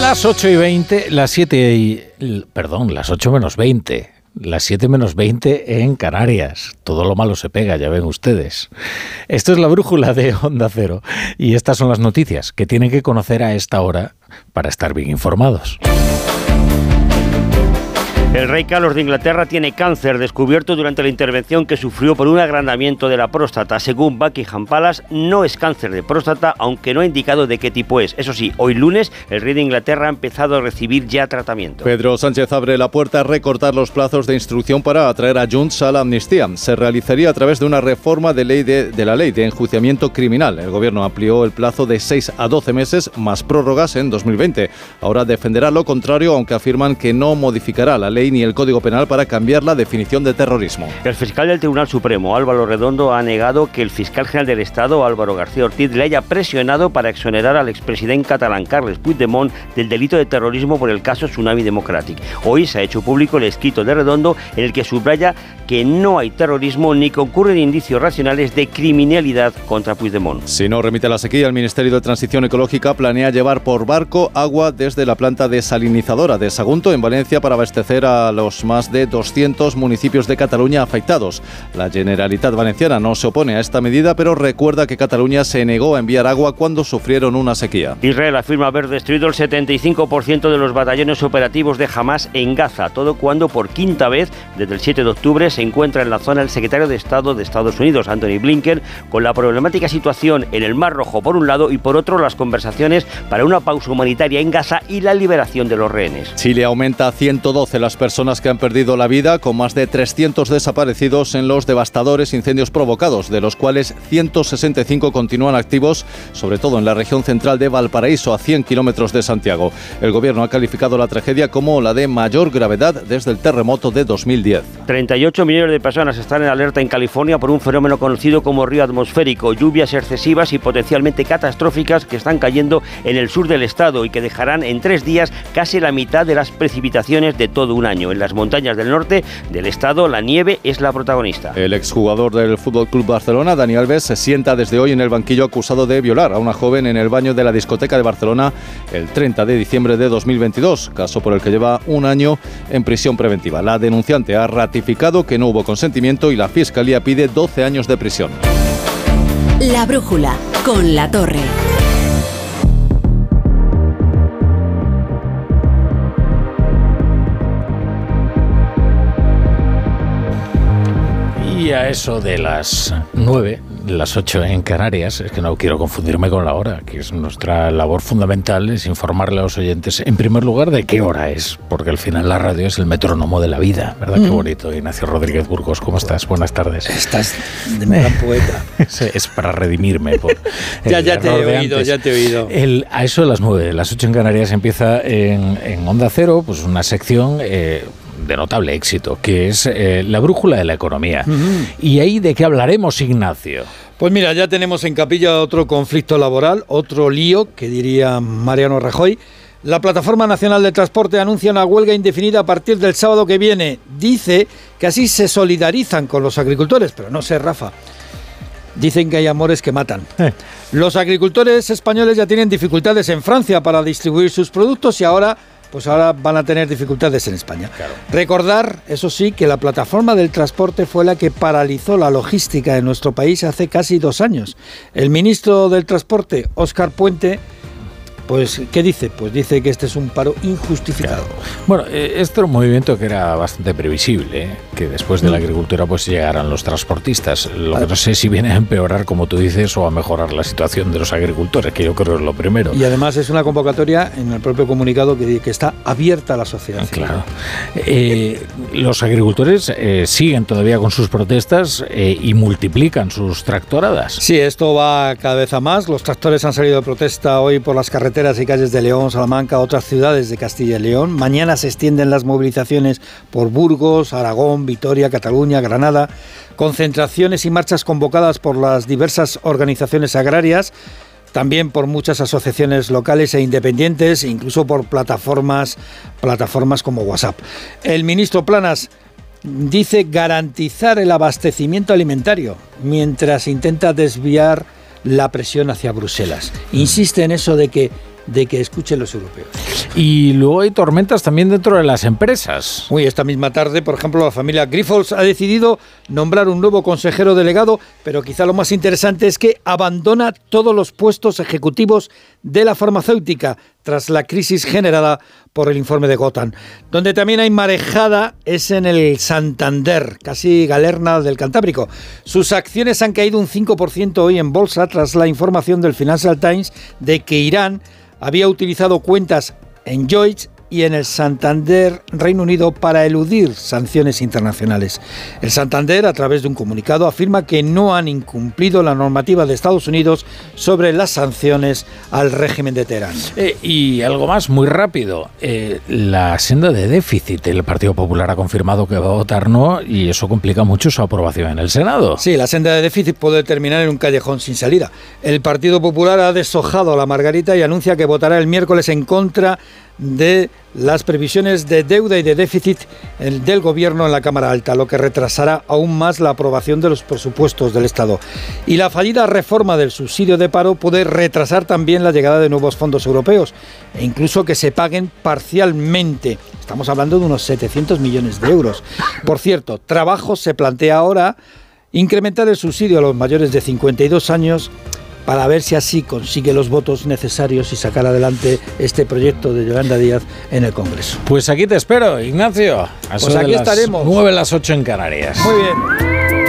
Las 8 y 20, las 7 y... Perdón, las 8 menos 20. Las 7 menos 20 en Canarias. Todo lo malo se pega, ya ven ustedes. Esto es la brújula de Onda Cero. Y estas son las noticias que tienen que conocer a esta hora para estar bien informados. El rey Carlos de Inglaterra tiene cáncer descubierto durante la intervención que sufrió por un agrandamiento de la próstata. Según Buckingham Palace, no es cáncer de próstata, aunque no ha indicado de qué tipo es. Eso sí, hoy lunes el rey de Inglaterra ha empezado a recibir ya tratamiento. Pedro Sánchez abre la puerta a recortar los plazos de instrucción para atraer a Junts a la amnistía. Se realizaría a través de una reforma de, ley de, de la ley de enjuiciamiento criminal. El gobierno amplió el plazo de 6 a 12 meses más prórrogas en 2020. Ahora defenderá lo contrario, aunque afirman que no modificará la ley ni el Código Penal para cambiar la definición de terrorismo. El fiscal del Tribunal Supremo, Álvaro Redondo, ha negado que el fiscal general del Estado, Álvaro García Ortiz, le haya presionado para exonerar al expresidente catalán Carles Puigdemont del delito de terrorismo por el caso Tsunami Democratic. Hoy se ha hecho público el escrito de Redondo en el que subraya que no hay terrorismo ni que ocurren indicios racionales de criminalidad contra Puigdemont. Si no remite la sequía, el Ministerio de Transición Ecológica planea llevar por barco agua desde la planta desalinizadora de Sagunto en Valencia para abastecer a los más de 200 municipios de Cataluña afectados. La Generalitat Valenciana no se opone a esta medida, pero recuerda que Cataluña se negó a enviar agua cuando sufrieron una sequía. Israel afirma haber destruido el 75% de los batallones operativos de Hamas en Gaza, todo cuando por quinta vez desde el 7 de octubre se encuentra en la zona el secretario de Estado de Estados Unidos, Anthony Blinken, con la problemática situación en el Mar Rojo por un lado y por otro las conversaciones para una pausa humanitaria en Gaza y la liberación de los rehenes. Chile aumenta a 112 las personas que han perdido la vida, con más de 300 desaparecidos en los devastadores incendios provocados, de los cuales 165 continúan activos, sobre todo en la región central de Valparaíso, a 100 kilómetros de Santiago. El gobierno ha calificado la tragedia como la de mayor gravedad desde el terremoto de 2010. 38 millones de personas están en alerta en California por un fenómeno conocido como río atmosférico, lluvias excesivas y potencialmente catastróficas que están cayendo en el sur del estado y que dejarán en tres días casi la mitad de las precipitaciones de todo un año. En las montañas del norte del estado la nieve es la protagonista. El exjugador del Fútbol Club Barcelona, Dani Alves, se sienta desde hoy en el banquillo acusado de violar a una joven en el baño de la discoteca de Barcelona el 30 de diciembre de 2022, caso por el que lleva un año en prisión preventiva. La denunciante ha ratificado que no hubo consentimiento y la fiscalía pide 12 años de prisión. La brújula con la torre. A eso de las 9, las 8 en Canarias, es que no quiero confundirme con la hora, que es nuestra labor fundamental, es informarle a los oyentes, en primer lugar, de qué hora es, porque al final la radio es el metrónomo de la vida, ¿verdad? Qué Mm. bonito. Ignacio Rodríguez Burgos, ¿cómo estás? Buenas tardes. Estás de gran poeta. Es, es para redimirme. Por Ya, el ya te he oído, ya te he oído. El- a eso de las 9, las 8 en Canarias empieza en, en Onda Cero, pues una sección eh, de notable éxito, que es eh, la brújula de la economía. ¿Y ahí de qué hablaremos, Ignacio? Pues mira, ya tenemos en capilla otro conflicto laboral, otro lío, que diría Mariano Rajoy. La Plataforma Nacional de Transporte anuncia una huelga indefinida a partir del sábado que viene. Dice que así se solidarizan con los agricultores, pero no sé, Rafa. Dicen que hay amores que matan. Los agricultores españoles ya tienen dificultades en Francia para distribuir sus productos y ahora, pues ahora van a tener dificultades en España. Recordar, eso sí, que la plataforma del transporte fue la que paralizó la logística en nuestro país hace casi dos años. El ministro del Transporte, Óscar Puente, Pues, ¿qué dice? Pues dice que este es un paro injustificado. Bueno, eh, este era un movimiento que era bastante previsible, ¿eh? que después de la Mm. agricultura pues llegaran los transportistas. Lo que no sé si viene a empeorar, como tú dices, o a mejorar la situación de los agricultores, que yo creo es lo primero. Y además es una convocatoria en el propio comunicado que, que está abierta a la sociedad. Claro. Eh, los agricultores eh, siguen todavía con sus protestas y multiplican sus tractoradas. Sí, esto va cada vez a más. Los tractores han salido de protesta hoy por las carreteras y calles de León, Salamanca, otras ciudades de Castilla y León. Mañana se extienden las movilizaciones por Burgos, Aragón, Vitoria, Cataluña, Granada. Concentraciones y marchas convocadas por las diversas organizaciones agrarias. También por muchas asociaciones locales e independientes, incluso por plataformas, plataformas como WhatsApp. El ministro Planas dice garantizar el abastecimiento alimentario mientras intenta desviar la presión hacia Bruselas. Insiste en eso de que, de que escuchen los europeos. Y luego hay tormentas también dentro de las empresas. Uy, esta misma tarde, por ejemplo, la familia Grifols ha decidido nombrar un nuevo consejero delegado, pero quizá lo más interesante es que abandona todos los puestos ejecutivos de la farmacéutica tras la crisis generada por el informe de Gotham. Donde también hay marejada es en el Santander, casi galerna del Cantábrico. Sus acciones han caído un 5% hoy en bolsa tras la información del Financial Times de que Irán había utilizado cuentas en Lloyds y en el Santander Reino Unido para eludir sanciones internacionales. El Santander, a través de un comunicado, afirma que no han incumplido la normativa de Estados Unidos sobre las sanciones al régimen de Teherán. Eh, y algo más, muy rápido. Eh, la senda de déficit. El Partido Popular ha confirmado que va a votar no y eso complica mucho su aprobación en el Senado. Sí, la senda de déficit puede terminar en un callejón sin salida. El Partido Popular ha deshojado a la Margarita y anuncia que votará el miércoles en contra de las previsiones de deuda y de déficit el- del gobierno en la Cámara Alta, lo que retrasará aún más la aprobación de los presupuestos del Estado. Y la fallida reforma del subsidio de paro puede retrasar también la llegada de nuevos fondos europeos e incluso que se paguen parcialmente. Estamos hablando de unos 700 millones de euros. Por cierto, Trabajo se plantea ahora incrementar el subsidio a los mayores de 52 años para ver si así consigue los votos necesarios y sacar adelante este proyecto de Yolanda Díaz en el Congreso. Pues aquí te espero, Ignacio. A Pues aquí las estaremos. 9 las 8 en Canarias. Muy bien.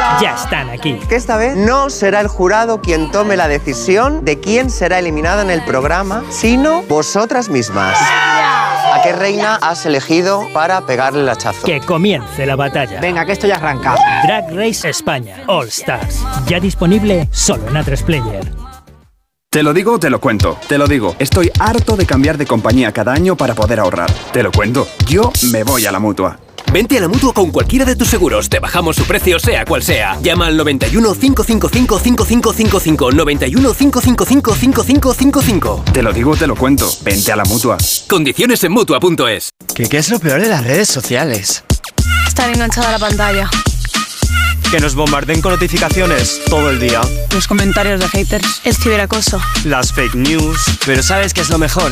ya están aquí. Que esta vez no será el jurado quien tome la decisión de quién será eliminada en el programa, sino vosotras mismas. ¿A qué reina has elegido para pegarle el hachazo? Que comience la batalla. Venga, que esto ya arranca. Drag Race España All Stars. Ya disponible solo en A3 Player. Te lo digo, te lo cuento. Te lo digo, estoy harto de cambiar de compañía cada año para poder ahorrar. Te lo cuento, yo me voy a la mutua. Vente a la mutua con cualquiera de tus seguros. Te bajamos su precio, sea cual sea. Llama al 91 555 5555. 91 555 5555. Te lo digo, te lo cuento. Vente a la mutua. Condiciones en mutua.es. ¿Qué, ¿Qué es lo peor de las redes sociales? Estar enganchada a la pantalla. Que nos bombarden con notificaciones todo el día. Los comentarios de haters es ciberacoso. Las fake news. Pero ¿sabes qué es lo mejor?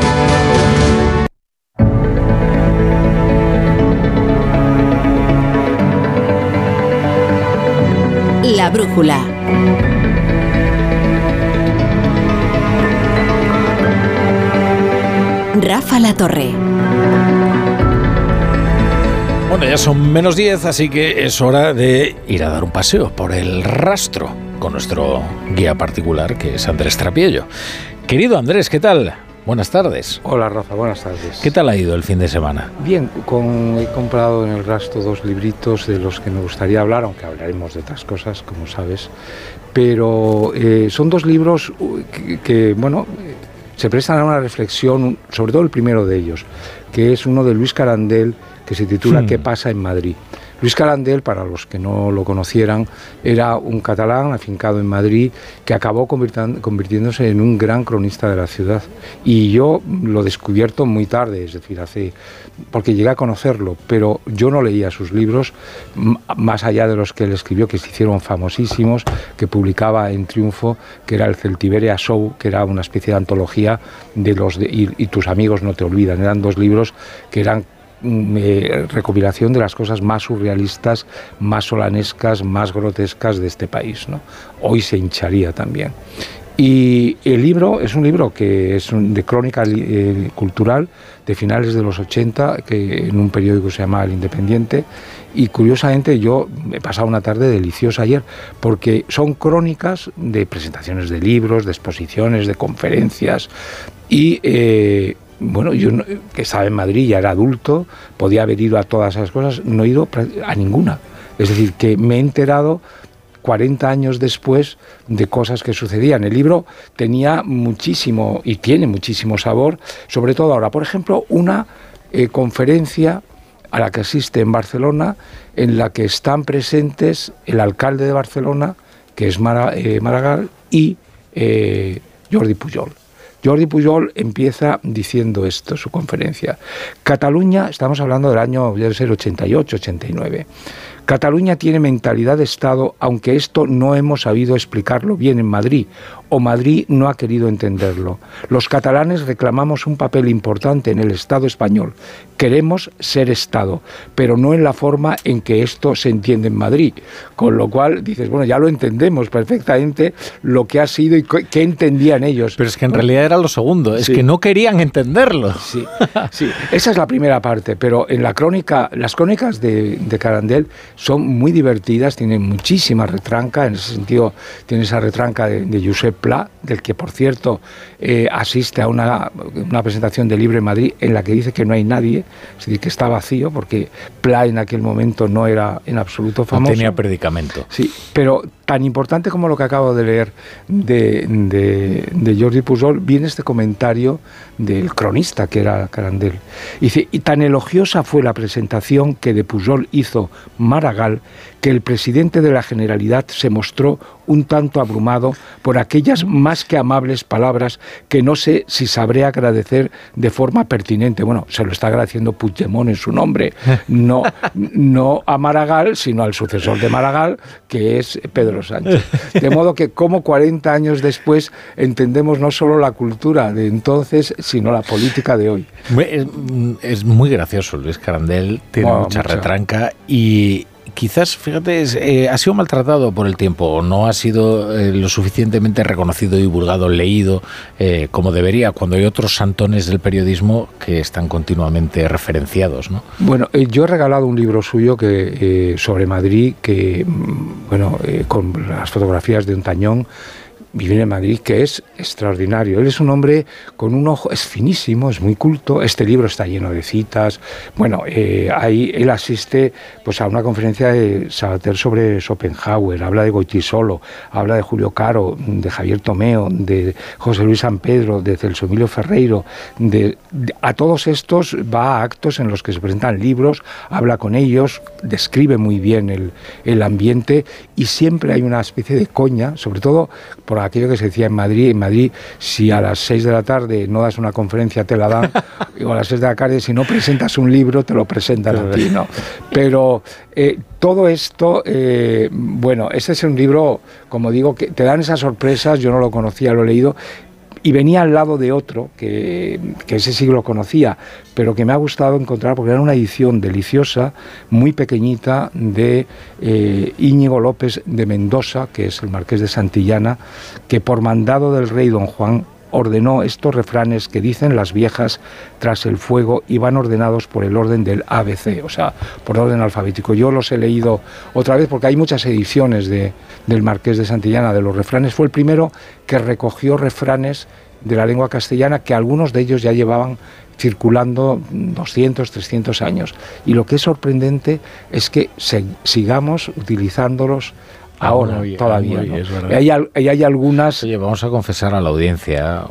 Brújula. Rafa La Torre. Bueno, ya son menos 10, así que es hora de ir a dar un paseo por el rastro con nuestro guía particular, que es Andrés Trapiello. Querido Andrés, ¿qué tal? Buenas tardes. Hola Rafa, buenas tardes. ¿Qué tal ha ido el fin de semana? Bien, con, he comprado en el rastro dos libritos de los que me gustaría hablar, aunque hablaremos de otras cosas, como sabes. Pero eh, son dos libros que, que, bueno, se prestan a una reflexión, sobre todo el primero de ellos, que es uno de Luis Carandel, que se titula Hmm. ¿Qué pasa en Madrid? Luis Carandel, para los que no lo conocieran, era un catalán afincado en Madrid que acabó convirtiéndose en un gran cronista de la ciudad. Y yo lo descubierto muy tarde, es decir, hace porque llegué a conocerlo, pero yo no leía sus libros más allá de los que él escribió, que se hicieron famosísimos, que publicaba en Triunfo, que era el Celtiberia Show, que era una especie de antología de los de- y, tus amigos no te olvidan. Eran dos libros que eran eh, recopilación de las cosas más surrealistas, más solanescas, más grotescas de este país. Hoy se hincharía también. Y el libro es un libro que es de crónica eh, cultural de finales de los 80, que en un periódico se llama El Independiente. Y curiosamente yo he pasado una tarde deliciosa ayer, porque son crónicas de presentaciones de libros, de exposiciones, de conferencias. Y eh, bueno, yo no- que estaba en Madrid, ya era adulto, podía haber ido a todas esas cosas, no he ido a ninguna. Es decir, que me he enterado 40 años después de cosas que sucedían. El libro tenía muchísimo y tiene muchísimo sabor, sobre todo ahora. Por ejemplo, una eh, conferencia a la que asiste en Barcelona, en la que están presentes el alcalde de Barcelona, que es eh, Maragall, y eh, Jordi Pujol. Jordi Pujol empieza diciendo esto, su conferencia. Cataluña, estamos hablando del año, debe ser 88, 89. Cataluña tiene mentalidad de Estado, aunque esto no hemos sabido explicarlo bien en Madrid, o Madrid no ha querido entenderlo. Los catalanes reclamamos un papel importante en el Estado español. Queremos ser Estado, pero no en la forma en que esto se entiende en Madrid. Con lo cual dices, bueno, ya lo entendemos perfectamente lo que ha sido y qué entendían ellos. Pero es que en realidad era lo segundo, es que no querían entenderlo. Sí, sí, esa es la primera parte, pero en la crónica, las crónicas de, de Carandel son muy divertidas, tienen muchísima retranca, en ese sentido tiene esa retranca de, de Josep Pla, del que por cierto eh, asiste a una, una presentación de Libre Madrid en la que dice que no hay nadie, es decir, que está vacío, porque Pla en aquel momento no era en absoluto No famoso. tenía predicamento. Sí, pero tan importante como lo que acabo de leer de, de, de Jordi Pujol, viene este comentario del cronista que era Carandel. Dice, y tan elogiosa fue la presentación que de Pujol hizo Maragall que el presidente de la Generalidad se mostró un tanto abrumado por aquellas más que amables palabras que no sé si sabré agradecer de forma pertinente. Bueno, se lo está agradeciendo Puigdemont en su nombre, no, no a Maragall, sino al sucesor de Maragall, que es Pedro Sánchez. De modo que como 40 años después entendemos no solo la cultura de entonces, sino la política de hoy. Es, es muy gracioso Luis Carandel, tiene mucha mucho. retranca y, quizás, fíjate, eh, ha sido maltratado por el tiempo, no ha sido eh, lo suficientemente reconocido, divulgado, leído eh, como debería, cuando hay otros santones del periodismo que están continuamente referenciados. ¿no? Bueno, yo he regalado un libro suyo que, sobre Madrid, que, mm, bueno, con las fotografías de un tañón vivir en Madrid, que es extraordinario. Él es un hombre con un ojo, es finísimo, es muy culto. Este libro está lleno de citas. Bueno, eh, ahí él asiste pues, a una conferencia de Sabater sobre Schopenhauer, habla de Goitisolo, habla de Julio Caro, de Javier Tomeo, de José Luis San Pedro, de Celso Emilio Ferreiro. De, a todos estos va a actos en los que se presentan libros, habla con ellos, describe muy bien el, el ambiente y siempre hay una especie de coña, sobre todo por aquello que se decía en Madrid. En Madrid, si a las 6 de la tarde no das una conferencia, te la dan, o a las 6 de la tarde, si no presentas un libro, te lo presentan a ti, ¿no? Pero eh, todo esto, eh, bueno, este es un libro, como digo, que te dan esas sorpresas, yo no lo conocía, lo he leído, y venía al lado de otro, que, ese sí lo conocía, pero que me ha gustado encontrar porque era una edición deliciosa, muy pequeñita, de eh, Íñigo López de Mendoza, que es el marqués de Santillana, que por mandado del rey don Juan ordenó estos refranes que dicen las viejas tras el fuego y van ordenados por el orden del ABC, o sea, por orden alfabético. Yo los he leído otra vez porque hay muchas ediciones de, del Marqués de Santillana de los refranes. Fue el primero que recogió refranes de la lengua castellana que algunos de ellos ya llevaban circulando 200, 300 años. Y lo que es sorprendente es que sigamos utilizándolos Ah, ahora todavía. Y, hay, hay, algunas. Oye, vamos a confesar a la audiencia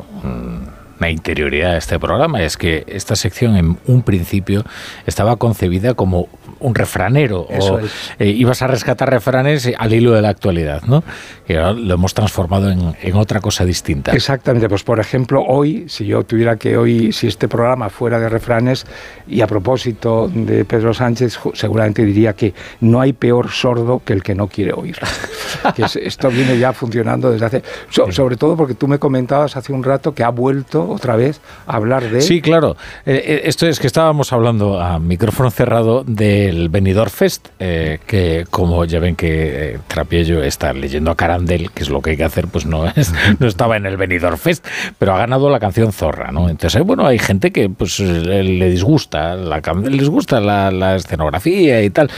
una interioridad de este programa. Es que esta sección en un principio estaba concebida como un refranero. o, eh, ibas a rescatar refranes al hilo de la actualidad, ¿no? Y ahora lo hemos transformado en, en, otra cosa distinta. Exactamente. Pues por ejemplo, hoy, si yo tuviera que hoy, si este programa fuera de refranes, y a propósito de Pedro Sánchez, seguramente diría que no hay peor sordo que el que no quiere oír. que esto viene ya funcionando desde hace... sobre todo porque tú me comentabas hace un rato que ha vuelto otra vez a hablar de... Sí, claro. Eh, eh, esto es que estábamos hablando a micrófono cerrado del Benidorm Fest, eh, que como ya ven que Trapiello está leyendo a Carandel, que es lo que hay que hacer, pues no, es, no estaba en el Benidorm Fest, pero ha ganado la canción Zorra, ¿no? Entonces, bueno, hay gente que pues le disgusta la, les gusta la, escenografía y tal.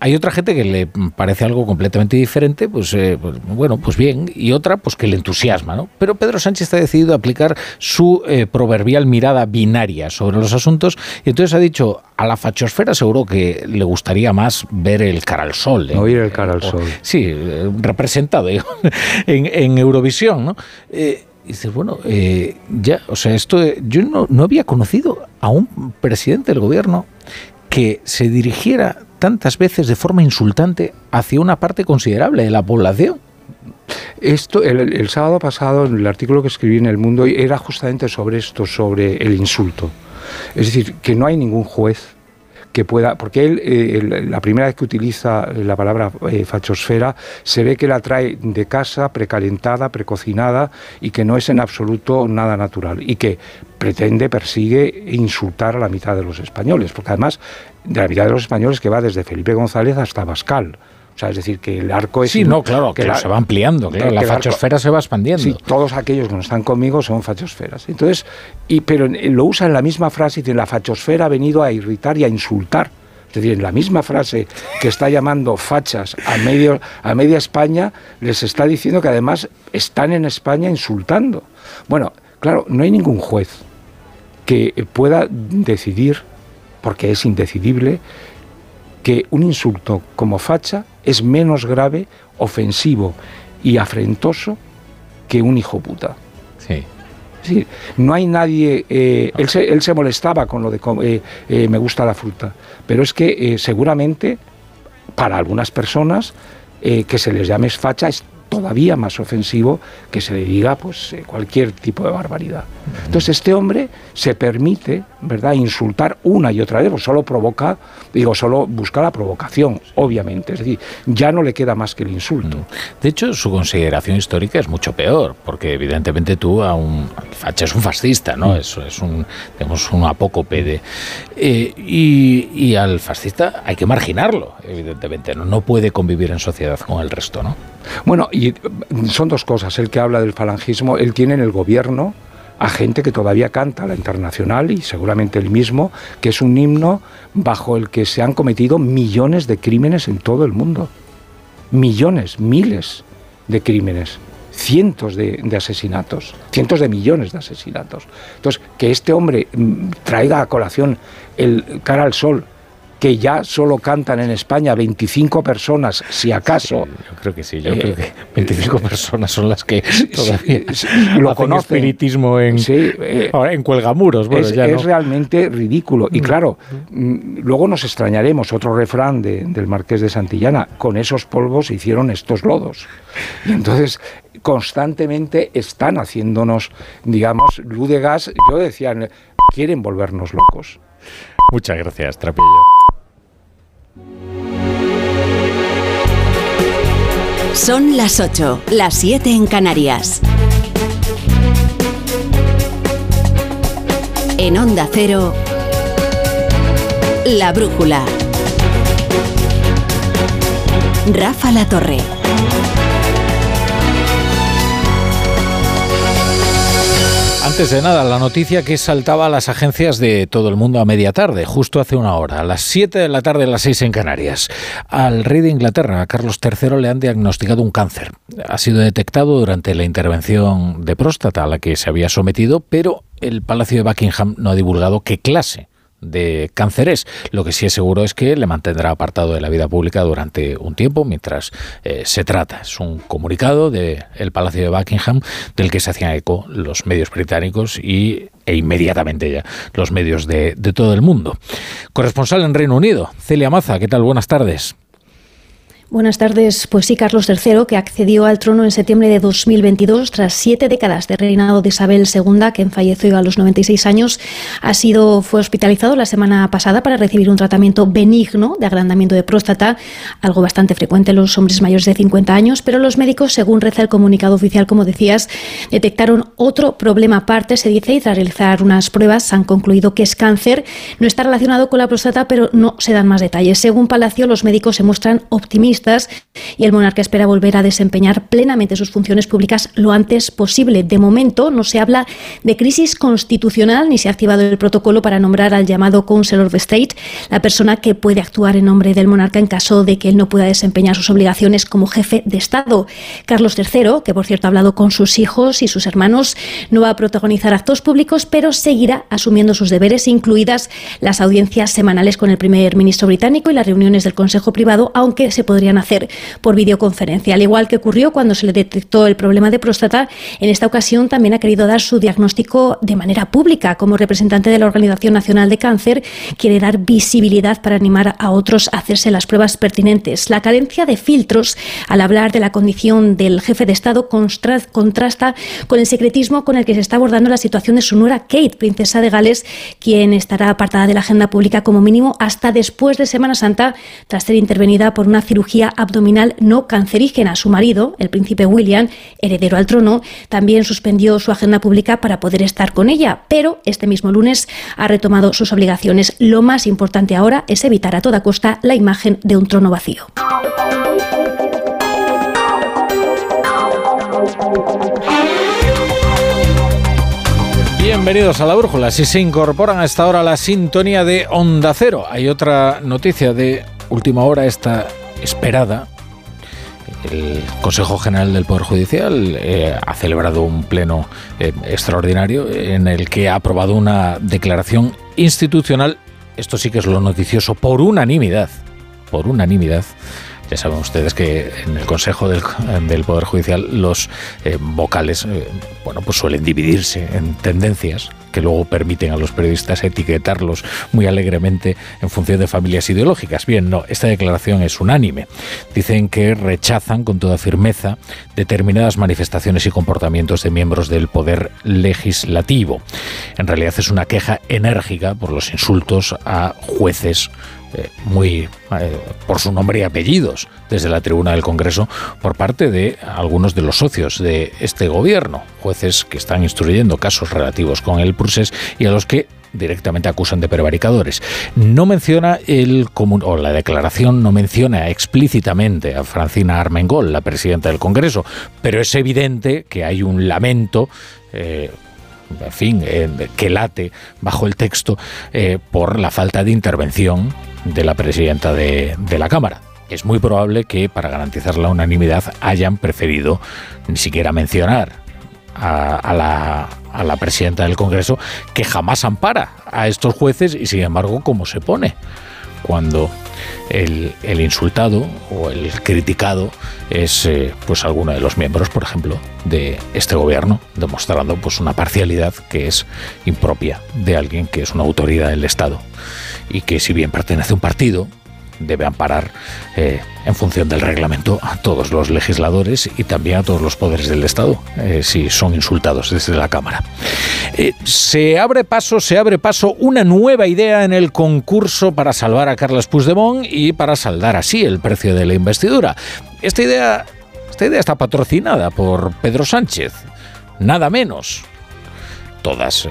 hay otra gente que le parece algo completamente diferente, pues, pues, bueno, pues bien, y otra pues que le entusiasma, ¿no? Pero Pedro Sánchez está decidido aplicar su eh, proverbial mirada binaria sobre los asuntos y entonces ha dicho a la fachosfera seguro que le gustaría más ver el cara al sol. ¿eh? Oír el cara al sol. sí, eh, representado en, en, Eurovisión, ¿no? y dices, bueno, ya, o sea, esto yo no, no había conocido a un presidente del gobierno que se dirigiera tantas veces de forma insultante hacia una parte considerable de la población. Esto, el, sábado pasado, en el artículo que escribí en El Mundo, era justamente sobre esto, sobre el insulto. Es decir, que no hay ningún juez que pueda, porque él, eh, la primera vez que utiliza la palabra eh, fachosfera, se ve que la trae de casa, precalentada, precocinada, y que no es en absoluto nada natural, y que pretende, persigue insultar a la mitad de los españoles, porque además de la mitad de los españoles que va desde Felipe González hasta Bascal. O sea, es decir, que el arco es... Sí, no, claro, que, se va ampliando, claro, la fachosfera se va expandiendo. Sí, todos aquellos que no están conmigo son fachosferas. Entonces, y, pero lo usa en la misma frase y dice, la fachosfera ha venido a irritar y a insultar. Es decir, en la misma frase que está llamando fachas a, medio, a media España, les está diciendo que además están en España insultando. Bueno, claro, no hay ningún juez que pueda decidir, porque es indecidible, que un insulto como facha es menos grave, ofensivo y afrentoso que un hijo puta. Sí. no hay nadie. Eh, él, se, él, se, molestaba con lo de eh, eh, me gusta la fruta, pero es que seguramente para algunas personas que se les llame facha es todavía más ofensivo que se le diga pues cualquier tipo de barbaridad. Entonces este hombre se permite ¿verdad? Insultar una y otra vez, pues solo provoca, digo, solo busca la provocación, obviamente. Es decir, ya no le queda más que el insulto. Mm. De hecho, su consideración histórica es mucho peor, porque evidentemente tú a un facha es un fascista, ¿no? Mm. Es, es un, digamos, un apócope de... Eh, y, y, al fascista hay que marginarlo, evidentemente, ¿no? no puede convivir en sociedad con el resto, ¿no? Bueno, y son dos cosas. El que habla del falangismo, él tiene en el gobierno a gente que todavía canta la internacional y seguramente el mismo, que es un himno bajo el que se han cometido millones de crímenes en todo el mundo. Millones, miles de crímenes cientos de, asesinatos, cientos de millones de asesinatos. Entonces, que este hombre mm, traiga a colación el cara al sol que ya solo cantan en España 25 personas, si acaso. yo creo que sí, yo creo que 25 eh, personas son las que todavía lo hacen espiritismo en, eh, en cuelgamuros. es, es realmente ridículo. Y mm. claro, mm, luego nos extrañaremos, otro refrán del Marqués de Santillana, con esos polvos se hicieron estos lodos. Y entonces constantemente están haciéndonos, digamos, luz de gas. Yo decía, quieren volvernos locos. Muchas gracias, Trapillo. Son las 8, las 7 en Canarias. En Onda Cero, La Brújula. Rafa La Torre. Antes de nada, la noticia que saltaba a las agencias de todo el mundo a media tarde, justo hace una hora, a las 7 de la tarde, a las 6 en Canarias. Al rey de Inglaterra, a Carlos III, le han diagnosticado un cáncer. Ha sido detectado durante la intervención de próstata a la que se había sometido, pero el Palacio de Buckingham no ha divulgado qué clase de cánceres. Lo que sí es seguro es que le mantendrá apartado de la vida pública durante un tiempo mientras eh, se trata. Es un comunicado del Palacio de Buckingham del que se hacían eco los medios británicos y, e inmediatamente ya los medios de, de todo el mundo. Corresponsal en Reino Unido, Celia Maza, ¿qué tal? Buenas tardes. Buenas tardes. Pues sí, Carlos III, que accedió al trono en septiembre de 2022 tras siete décadas de reinado de Isabel II, que falleció a los 96 años, ha sido fue hospitalizado la semana pasada para recibir un tratamiento benigno de agrandamiento de próstata, algo bastante frecuente en los hombres mayores de 50 años, pero los médicos, según reza el comunicado oficial, como decías, detectaron otro problema aparte, se dice, y tras realizar unas pruebas han concluido que es cáncer. No está relacionado con la próstata, pero no se dan más detalles. Según Palacio, los médicos se muestran optimistas y el monarca espera volver a desempeñar plenamente sus funciones públicas lo antes posible. De momento no se habla de crisis constitucional ni se ha activado el protocolo para nombrar al llamado Council of State, la persona que puede actuar en nombre del monarca en caso de que él no pueda desempeñar sus obligaciones como jefe de Estado. Carlos III, que por cierto ha hablado con sus hijos y sus hermanos, no va a protagonizar actos públicos, pero seguirá asumiendo sus deberes, incluidas las audiencias semanales con el primer ministro británico y las reuniones del Consejo Privado, aunque se podría hacer por videoconferencia. Al igual que ocurrió cuando se le detectó el problema de próstata, en esta ocasión también ha querido dar su diagnóstico de manera pública. Como representante de la Organización Nacional de Cáncer, quiere dar visibilidad para animar a otros a hacerse las pruebas pertinentes. La carencia de filtros al hablar de la condición del jefe de Estado contrasta con el secretismo con el que se está abordando la situación de su nuera Kate, princesa de Gales, quien estará apartada de la agenda pública como mínimo hasta después de Semana Santa, tras ser intervenida por una cirugía abdominal no cancerígena. Su marido, el príncipe William, heredero al trono, también suspendió su agenda pública para poder estar con ella, pero este mismo lunes ha retomado sus obligaciones. Lo más importante ahora es evitar a toda costa la imagen de un trono vacío. Bienvenidos a la Brújula. Si se incorporan a esta hora la sintonía de Onda Cero, hay otra noticia de última hora esta esperada, el Consejo General del Poder Judicial eh, ha celebrado un pleno eh, extraordinario en el que ha aprobado una declaración institucional, esto sí que es lo noticioso, por unanimidad, por unanimidad. Ya saben ustedes que en el Consejo del, Poder Judicial los eh, vocales bueno, pues suelen dividirse en tendencias que luego permiten a los periodistas etiquetarlos muy alegremente en función de familias ideológicas. Bien, no, esta declaración es unánime. Dicen que rechazan con toda firmeza determinadas manifestaciones y comportamientos de miembros del poder legislativo. En realidad es una queja enérgica por los insultos a jueces eh, muy eh, por su nombre y apellidos desde la tribuna del Congreso por parte de algunos de los socios de este gobierno, jueces que están instruyendo casos relativos con el Prusés y a los que directamente acusan de prevaricadores. No menciona el o la declaración no menciona explícitamente a Francina Armengol, la presidenta del Congreso, pero es evidente que hay un lamento eh, en fin, que late bajo el texto por la falta de intervención de la presidenta de, la Cámara. Es muy probable que para garantizar la unanimidad hayan preferido ni siquiera mencionar a, la, a, la, presidenta del Congreso que jamás ampara a estos jueces y sin embargo cómo se pone cuando el, insultado o el criticado es eh, pues alguno de los miembros, por ejemplo, de este gobierno, demostrando pues una parcialidad que es impropia de alguien que es una autoridad del Estado y que si bien pertenece a un partido, debe amparar eh, en función del reglamento a todos los legisladores y también a todos los poderes del Estado eh, si son insultados desde la Cámara. Eh, se abre paso, se abre paso una nueva idea en el concurso para salvar a Carlos Puigdemont y para saldar así el precio de la investidura. Esta idea, esta idea está patrocinada por Pedro Sánchez, nada menos. Todas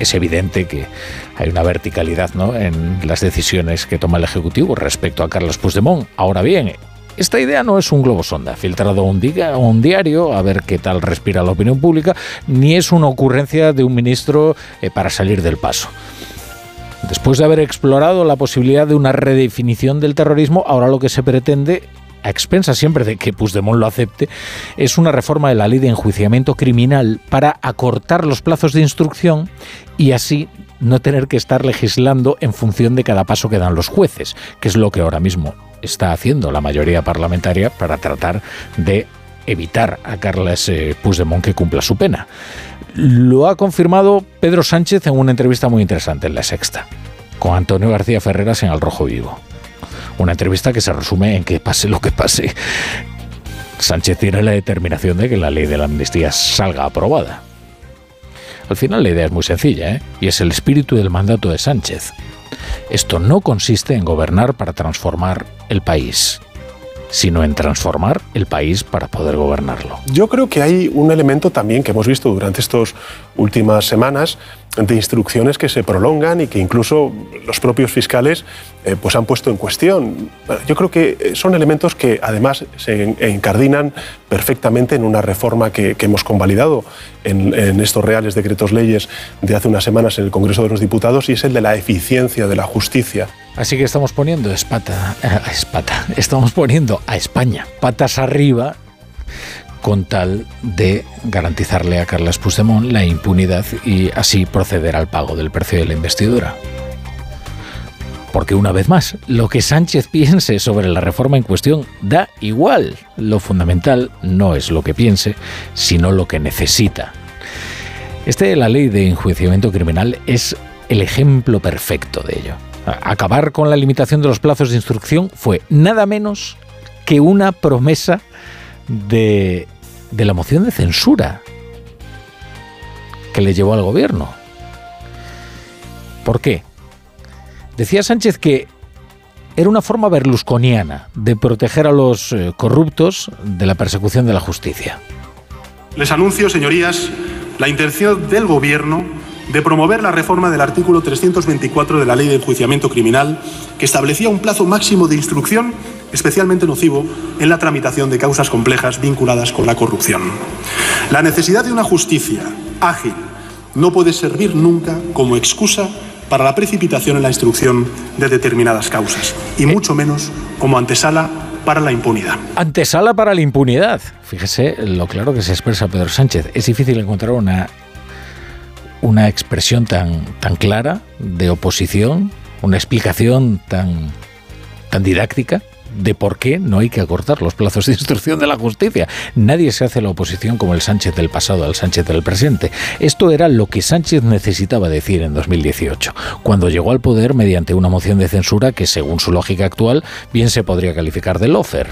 es evidente que hay una verticalidad ¿no? en las decisiones que toma el Ejecutivo respecto a Carlos Puigdemont. Ahora bien, esta idea no es un globo sonda filtrado a un, un, diario a ver qué tal respira la opinión pública, ni es una ocurrencia de un ministro eh, para salir del paso. Después de haber explorado la posibilidad de una redefinición del terrorismo, ahora lo que se pretende a expensa siempre de que Puigdemont lo acepte, es una reforma de la ley de enjuiciamiento criminal para acortar los plazos de instrucción y así no tener que estar legislando en función de cada paso que dan los jueces, que es lo que ahora mismo está haciendo la mayoría parlamentaria para tratar de evitar a Carles eh, Puigdemont que cumpla su pena. Lo ha confirmado Pedro Sánchez en una entrevista muy interesante en La Sexta, con Antonio García Ferreras en Al Rojo Vivo. Una entrevista que se resume en que pase lo que pase, Sánchez tiene la determinación de que la ley de la amnistía salga aprobada. Al final la idea es muy sencilla, ¿eh? y es el espíritu del mandato de Sánchez. Esto no consiste en gobernar para transformar el país, sino en transformar el país para poder gobernarlo. Yo creo que hay un elemento también que hemos visto durante estas últimas semanas de instrucciones que se prolongan y que incluso los propios fiscales eh, pues han puesto en cuestión. Yo creo que eh, son elementos que además se encardinan perfectamente en una reforma que, hemos convalidado en, en, estos reales decretos leyes de hace unas semanas en el Congreso de los Diputados y es el de la eficiencia de la justicia. Así que estamos poniendo espata, eh, espata, estamos poniendo a España patas arriba con tal de garantizarle a Carles Puigdemont la impunidad y así proceder al pago del precio de la investidura. Porque una vez más, lo que Sánchez piense sobre la reforma en cuestión da igual. Lo fundamental no es lo que piense, sino lo que necesita. Este la ley de enjuiciamiento criminal es el ejemplo perfecto de ello. Acabar con la limitación de los plazos de instrucción fue nada menos que una promesa de de la moción de censura que le llevó al gobierno. ¿Por qué? Decía Sánchez que era una forma berlusconiana de proteger a los eh, corruptos de la persecución de la justicia. Les anuncio, señorías, la intención del Gobierno de promover la reforma del artículo 324 de la Ley de Enjuiciamiento Criminal, que establecía un plazo máximo de instrucción especialmente nocivo en la tramitación de causas complejas vinculadas con la corrupción. La necesidad de una justicia ágil no puede servir nunca como excusa para la precipitación en la instrucción de determinadas causas, y eh. mucho menos como antesala para la impunidad. Antesala para la impunidad. Fíjese lo claro que se expresa Pedro Sánchez. Es difícil encontrar una una expresión tan, tan clara de oposición, una explicación tan, tan didáctica de por qué no hay que acortar los plazos de instrucción de la justicia. Nadie se hace la oposición como el Sánchez del pasado al Sánchez del presente. Esto era lo que Sánchez necesitaba decir en 2018, cuando llegó al poder mediante una moción de censura que, según su lógica actual, bien se podría calificar de lofer.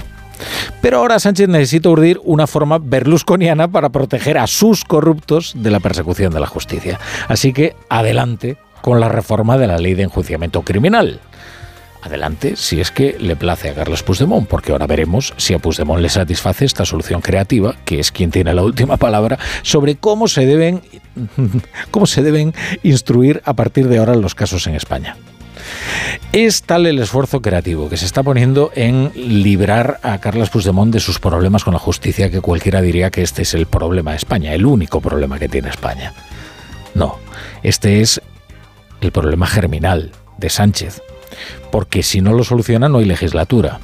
Pero ahora Sánchez necesita urdir una forma berlusconiana para proteger a sus corruptos de la persecución de la justicia. Así que adelante con la reforma de la ley de enjuiciamiento criminal. Adelante, si es que le place a Carlos Puigdemont, porque ahora veremos si a Puigdemont le satisface esta solución creativa, que es quien tiene la última palabra, sobre cómo se deben, cómo se deben instruir a partir de ahora los casos en España. Es tal el esfuerzo creativo que se está poniendo en librar a Carlos Puigdemont de sus problemas con la justicia que cualquiera diría que este es el problema de España, el único problema que tiene España. No, este es el problema germinal de Sánchez, porque si no lo soluciona no hay legislatura.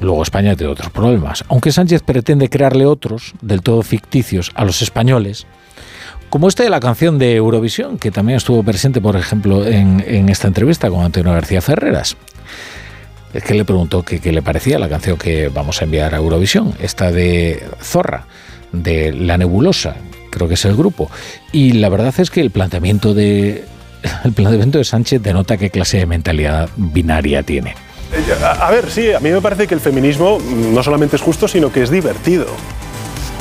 Luego España tiene otros problemas. Aunque Sánchez pretende crearle otros, del todo ficticios, a los españoles, como este de la canción de Eurovisión, que también estuvo presente, por ejemplo, en, esta entrevista con Antonio García Ferreras. Es que le preguntó qué le parecía la canción que vamos a enviar a Eurovisión, esta de Zorra, de La Nebulosa, creo que es el grupo. Y la verdad es que el planteamiento de, el planteamiento de Sánchez denota qué clase de mentalidad binaria tiene. A ver, sí, a mí me parece que el feminismo no solamente es justo, sino que es divertido.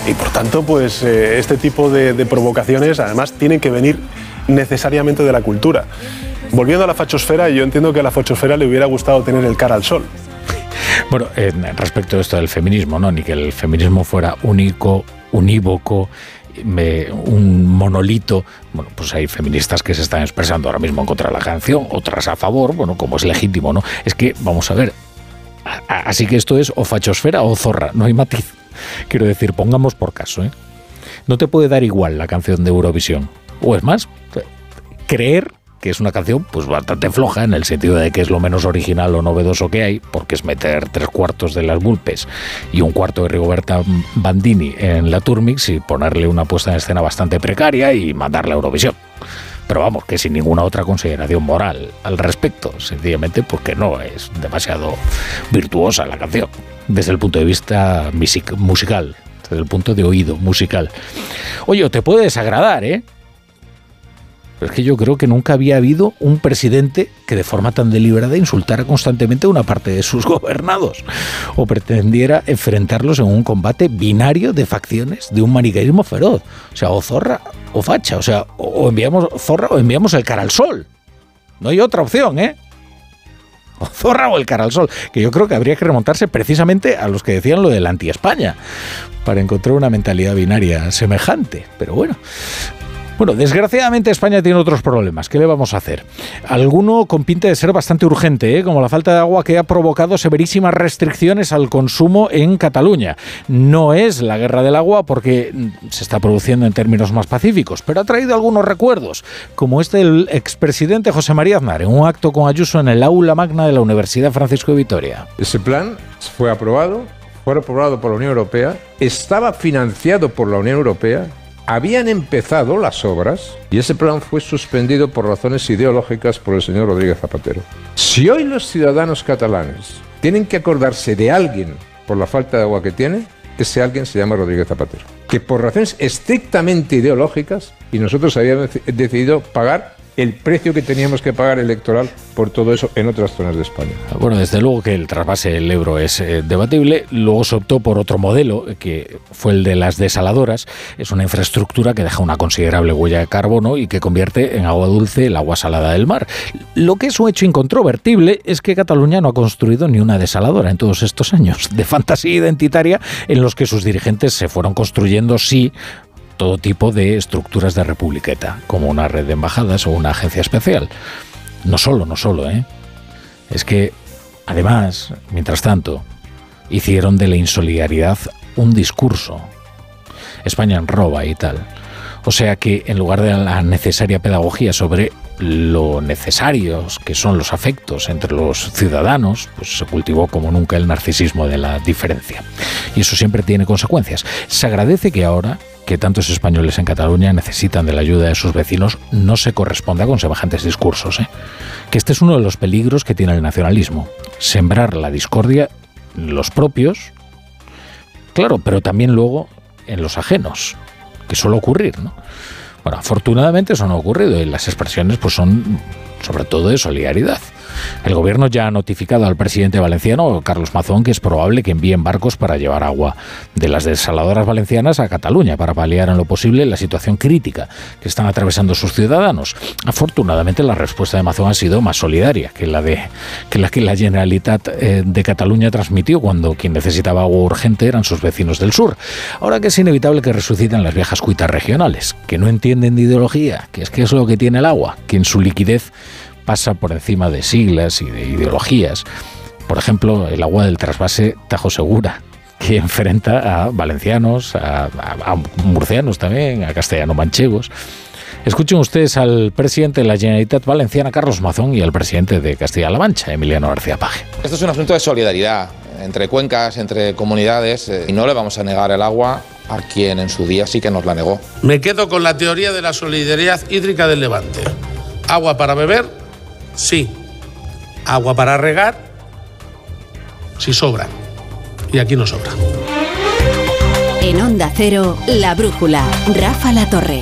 Y por tanto, pues eh, este tipo de, provocaciones además tienen que venir necesariamente de la cultura. Volviendo a la fachosfera, yo entiendo que a la fachosfera le hubiera gustado tener el cara al sol. Bueno, respecto a esto del feminismo, ¿no? Ni que el feminismo fuera único, unívoco, un monolito. Bueno, pues hay feministas que se están expresando ahora mismo en contra de la canción, otras a favor, bueno, como es legítimo, ¿no? Es que, vamos a ver, así que esto es o fachosfera o zorra, no hay matiz. Quiero decir, pongamos por caso, ¿eh? No te puede dar igual la canción de Eurovisión. O es más, creer que es una canción pues bastante floja en el sentido de que es lo menos original o novedoso que hay, porque es meter tres cuartos de las Bulpes y un cuarto de Rigoberta Bandini en la Turmix y ponerle una puesta en escena bastante precaria y mandarla a Eurovisión. Pero vamos, que sin ninguna otra consideración moral al respecto, sencillamente porque no es demasiado virtuosa la canción desde el punto de vista musical, desde el punto de oído musical. Oye, te puede desagradar, ¿eh? Es que yo creo que nunca había habido un presidente que de forma tan deliberada insultara constantemente a una parte de sus gobernados o pretendiera enfrentarlos en un combate binario de facciones de un maniqueísmo feroz. O sea, o zorra o facha. O sea, o enviamos zorra o enviamos el cara al sol. No hay otra opción, ¿eh? o Zorra o el cara al sol, que yo creo que habría que remontarse precisamente a los que decían lo del anti-España, para encontrar una mentalidad binaria semejante. Pero bueno, bueno, desgraciadamente España tiene otros problemas. ¿Qué le vamos a hacer? Alguno con pinta de ser bastante urgente, ¿eh? como la falta de agua que ha provocado severísimas restricciones al consumo en Cataluña. No es la guerra del agua porque se está produciendo en términos más pacíficos, pero ha traído algunos recuerdos, como este del expresidente José María Aznar en un acto con Ayuso en el aula magna de la Universidad Francisco de Vitoria. Ese plan fue aprobado, fue aprobado por la Unión Europea, estaba financiado por la Unión Europea habían empezado las obras y ese plan fue suspendido por razones ideológicas por el señor Rodríguez Zapatero. Si hoy los ciudadanos catalanes tienen que acordarse de alguien por la falta de agua que tiene, ese alguien se llama Rodríguez Zapatero. Que por razones estrictamente ideológicas, y nosotros habíamos decidido pagar el precio que teníamos que pagar electoral por todo eso en otras zonas de España. Bueno, desde luego que el trasvase del Ebro es eh, debatible. Luego se optó por otro modelo, que fue el de las desaladoras. Es una infraestructura que deja una considerable huella de carbono y que convierte en agua dulce el agua salada del mar. Lo que es un hecho incontrovertible es que Cataluña no ha construido ni una desaladora en todos estos años de fantasía identitaria en los que sus dirigentes se fueron construyendo, sí, todo tipo de estructuras de republiqueta, como una red de embajadas o una agencia especial. No solo, no solo, ¿eh? Es que, además, mientras tanto, hicieron de la insolidaridad un discurso. España en roba y tal. O sea que en lugar de la necesaria pedagogía sobre lo necesarios que son los afectos entre los ciudadanos, pues se cultivó como nunca el narcisismo de la diferencia. Y eso siempre tiene consecuencias. Se agradece que ahora que tantos españoles en Cataluña necesitan de la ayuda de sus vecinos no se corresponda con semejantes discursos. ¿eh? Que este es uno de los peligros que tiene el nacionalismo. Sembrar la discordia en los propios, claro, pero también luego en los ajenos, que suele ocurrir, ¿no? Bueno, afortunadamente eso no ha ocurrido y las expresiones pues son sobre todo de solidaridad. El gobierno ya ha notificado al presidente valenciano, Carlos Mazón, que es probable que envíen barcos para llevar agua de las desaladoras valencianas a Cataluña para paliar en lo posible la situación crítica que están atravesando sus ciudadanos. Afortunadamente la respuesta de Mazón ha sido más solidaria que la de que la que la Generalitat eh, de Cataluña transmitió cuando quien necesitaba agua urgente eran sus vecinos del sur. Ahora que es inevitable que resuciten las viejas cuitas regionales, que no entienden de ideología, que es que es lo que tiene el agua, que en su liquidez pasa por encima de siglas y de ideologías. Por ejemplo, el agua del trasvase Tajo Segura, que enfrenta a valencianos, a, murcianos también, a castellano-manchegos. Escuchen ustedes al presidente de la Generalitat Valenciana, Carlos Mazón, y al presidente de Castilla-La Mancha, Emiliano García Paje. Esto es un asunto de solidaridad entre cuencas, entre comunidades, eh, y no le vamos a negar el agua a quien en su día sí que nos la negó. Me quedo con la teoría de la solidaridad hídrica del Levante. Agua para beber, Sí. Agua para regar, si sobra. Y aquí no sobra. En Onda Cero, La Brújula, Rafa La Torre.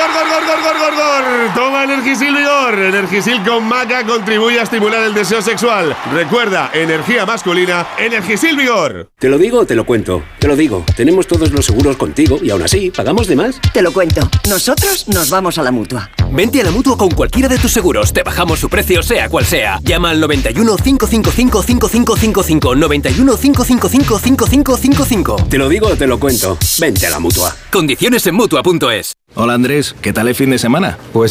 Toma Energisil Vigor. Energisil con maca contribuye a estimular el deseo sexual. Recuerda, energía masculina, Energisil Vigor. Te lo digo o te lo cuento. Te lo digo. Tenemos todos los seguros contigo y aún así, ¿pagamos de más? Te lo cuento. Nosotros nos vamos a la mutua. Vente a la mutua con cualquiera de tus seguros. Te bajamos su precio, sea cual sea. Llama al 91 555 5555. 91 555 5555. Te lo digo o te lo cuento. Vente a la mutua. Condiciones en mutua.es. Hola Andrés, ¿qué tal el fin de semana? Pues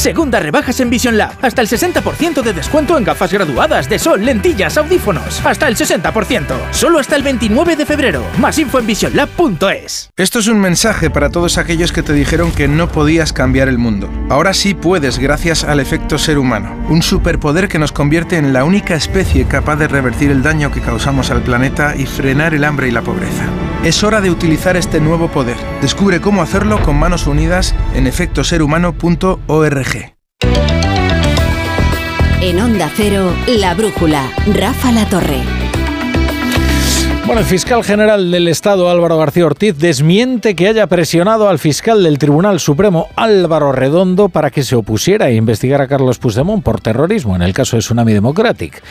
Segunda rebajas en Vision Lab. Hasta el 60% de descuento en gafas graduadas de sol, lentillas, audífonos. Hasta el 60%. Solo hasta el 29 de febrero. Más info en visionlab.es. Esto es un mensaje para todos aquellos que te dijeron que no podías cambiar el mundo. Ahora sí puedes gracias al efecto ser humano. Un superpoder que nos convierte en la única especie capaz de revertir el daño que causamos al planeta y frenar el hambre y la pobreza. Es hora de utilizar este nuevo poder. Descubre cómo hacerlo con manos unidas en efectoserhumano.org. En Onda Cero, La Brújula, Rafa La Torre. Bueno, el fiscal general del Estado, Álvaro García Ortiz, desmiente que haya presionado al fiscal del Tribunal Supremo, Álvaro Redondo, para que se opusiera a investigar a Carlos Puigdemont por terrorismo en el caso de Tsunami Democratic.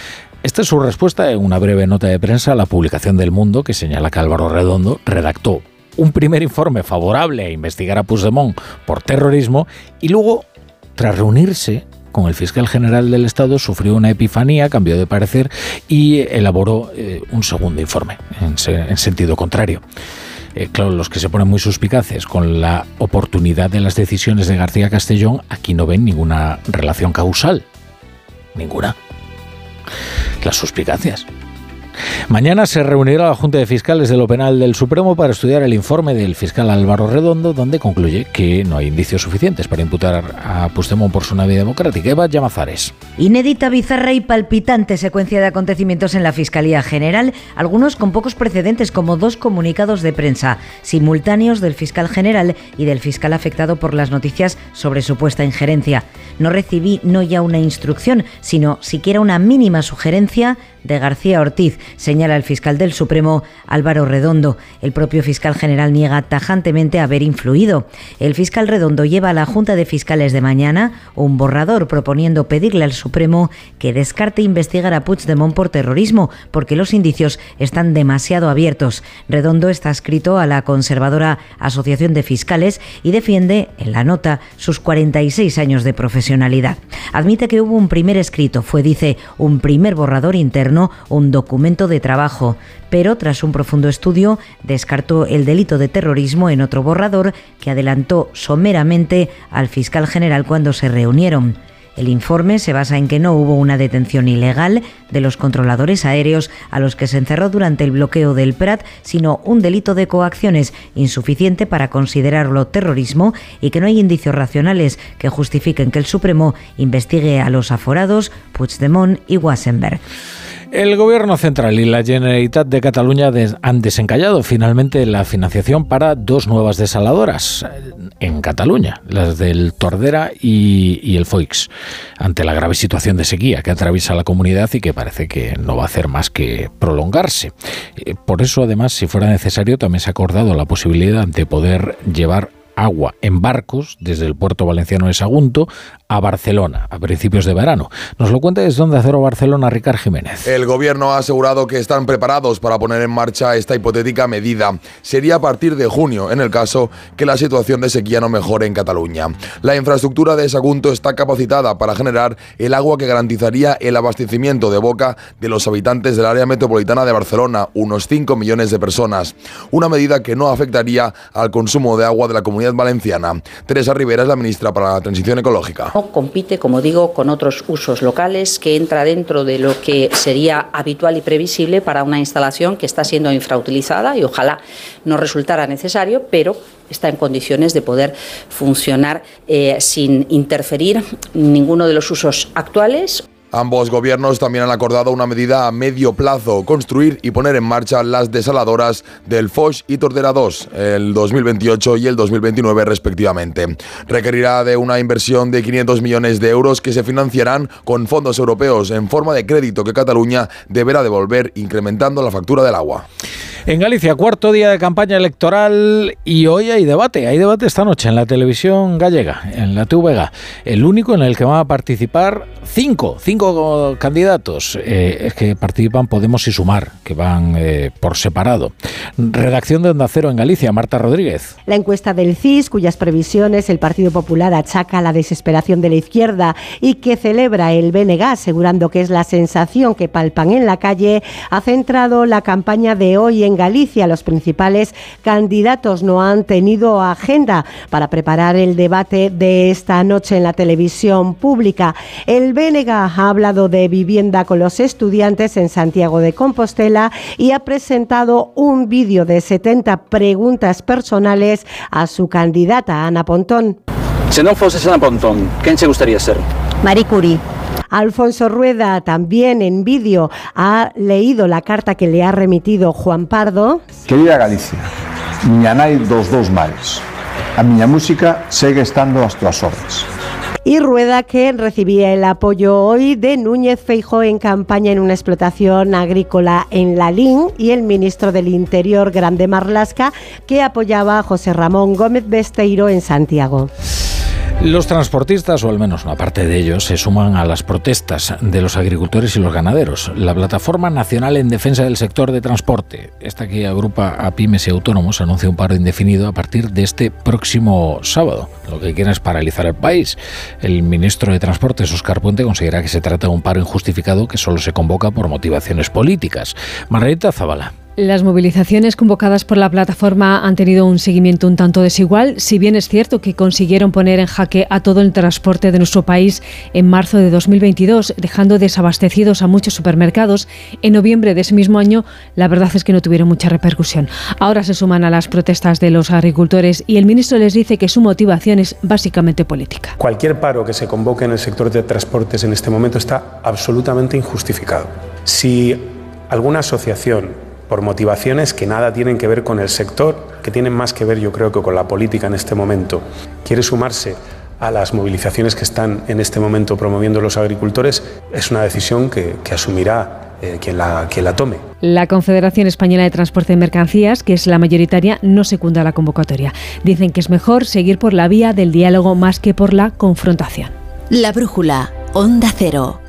Esta es su respuesta en una breve nota de prensa a la publicación del Mundo que señala que Álvaro Redondo redactó un primer informe favorable a investigar a Puigdemont por terrorismo y luego, tras reunirse con el fiscal general del Estado, sufrió una epifanía, cambió de parecer y elaboró eh, un segundo informe en, sentido contrario. Eh, claro, los que se ponen muy suspicaces con la oportunidad de las decisiones de García Castellón, aquí no ven ninguna relación causal. Ninguna. Las suspicacias. Mañana se reunirá la Junta de Fiscales de lo Penal del Supremo para estudiar el informe del fiscal Álvaro Redondo, donde concluye que no hay indicios suficientes para imputar a Puigdemont por su navidad democrática. Eva Llamazares. Inédita, bizarra y palpitante secuencia de acontecimientos en la Fiscalía General, algunos con pocos precedentes, como dos comunicados de prensa simultáneos del fiscal general y del fiscal afectado por las noticias sobre supuesta injerencia. No recibí no ya una instrucción, sino siquiera una mínima sugerencia de García Ortiz. Señala el fiscal del Supremo, Álvaro Redondo. El propio fiscal general niega tajantemente haber influido. El fiscal Redondo lleva a la Junta de Fiscales de mañana un borrador proponiendo pedirle al Supremo que descarte investigar a Puigdemont por terrorismo, porque los indicios están demasiado abiertos. Redondo está escrito a la conservadora Asociación de Fiscales y defiende en la nota sus 46 años de profesionalidad. Admite que hubo un primer escrito, fue, dice, un primer borrador interno, un documento de trabajo, pero tras un profundo estudio descartó el delito de terrorismo en otro borrador que adelantó someramente al fiscal general cuando se reunieron. El informe se basa en que no hubo una detención ilegal de los controladores aéreos a los que se encerró durante el bloqueo del Prat, sino un delito de coacciones insuficiente para considerarlo terrorismo y que no hay indicios racionales que justifiquen que el Supremo investigue a los aforados Puigdemont y Wassenberg. El Gobierno central y la Generalitat de Cataluña han desencallado finalmente la financiación para dos nuevas desaladoras eh, en Cataluña, las del Tordera y, el Foix, ante la grave situación de sequía que atraviesa la comunidad y que parece que no va a hacer más que prolongarse. Eh, por eso, además, si fuera necesario, también se ha acordado la posibilidad de poder llevar agua en barcos desde el puerto valenciano de Sagunto a Barcelona a principios de verano. Nos lo cuenta desde Onda Barcelona Ricard Jiménez. El gobierno ha asegurado que están preparados para poner en marcha esta hipotética medida. Sería a partir de junio, en el caso que la situación de sequía no mejore en Cataluña. La infraestructura de Sagunto está capacitada para generar el agua que garantizaría el abastecimiento de boca de los habitantes del área metropolitana de Barcelona, unos 5 millones de personas. Una medida que no afectaría al consumo de agua de la comunidad valenciana. Teresa Rivera es la ministra para la Transición Ecológica. Compite, como digo, con otros usos locales que entra dentro de lo que sería habitual y previsible para una instalación que está siendo infrautilizada y ojalá no resultara necesario, pero está en condiciones de poder funcionar eh, sin interferir ninguno de los usos actuales. Ambos gobiernos también han acordado una medida a medio plazo, construir y poner en marcha las desaladoras del Foch y Tordera 2, el 2028 y el 2029 respectivamente. Requerirá de una inversión de 500 millones de euros que se financiarán con fondos europeos en forma de crédito que Cataluña deberá devolver incrementando la factura del agua. En Galicia, cuarto día de campaña electoral y hoy hay debate. Hay debate esta noche en la televisión gallega, en la TVG. El único en el que van a participar cinco, cinco candidatos. Eh, que participan Podemos y Sumar, que van eh, por separado. Redacción de Onda Cero en Galicia, Marta Rodríguez. La encuesta del CIS, cuyas previsiones el Partido Popular achaca a la desesperación de la izquierda y que celebra el BNG, asegurando que es la sensación que palpan en la calle, ha centrado la campaña de hoy en Galicia. Los principales candidatos no han tenido agenda para preparar el debate de esta noche en la televisión pública. El Bénega ha hablado de vivienda con los estudiantes en Santiago de Compostela y ha presentado un vídeo de 70 preguntas personales a su candidata, Ana Pontón. Si no fuese Ana Pontón, ¿quién se gustaría ser? Marie Curie. Alfonso Rueda también en vídeo ha leído la carta que le ha remitido Juan Pardo. Querida Galicia, miña nai dos dos males. A miña música segue estando ás túas obras. Y Rueda que recibía el apoyo hoy de Núñez Feijo en campaña en una explotación agrícola en Lalín y el ministro del Interior Grande Marlasca que apoyaba a José Ramón Gómez Besteiro en Santiago. Los transportistas, o al menos una parte de ellos, se suman a las protestas de los agricultores y los ganaderos. La Plataforma Nacional en Defensa del Sector de Transporte, esta que agrupa a pymes y autónomos, anuncia un paro indefinido a partir de este próximo sábado. Lo que quieren es paralizar el país. El ministro de Transportes, Oscar Puente, considera que se trata de un paro injustificado que solo se convoca por motivaciones políticas. Margarita Zavala. Las movilizaciones convocadas por la plataforma han tenido un seguimiento un tanto desigual, si bien es cierto que consiguieron poner en jaque a todo el transporte de nuestro país en marzo de 2022, dejando desabastecidos a muchos supermercados. En noviembre de ese mismo año, la verdad es que no tuvieron mucha repercusión. Ahora se suman a las protestas de los agricultores y el ministro les dice que su motivación es básicamente política. Cualquier paro que se convoque en el sector de transportes en este momento está absolutamente injustificado. Si alguna asociación por motivaciones que nada tienen que ver con el sector, que tienen más que ver yo creo que con la política en este momento. Quiere sumarse a las movilizaciones que están en este momento promoviendo los agricultores, es una decisión que, asumirá eh, quien, la, quien la tome. La Confederación Española de Transporte de Mercancías, que es la mayoritaria, no secunda la convocatoria. Dicen que es mejor seguir por la vía del diálogo más que por la confrontación. La brújula, Onda Cero.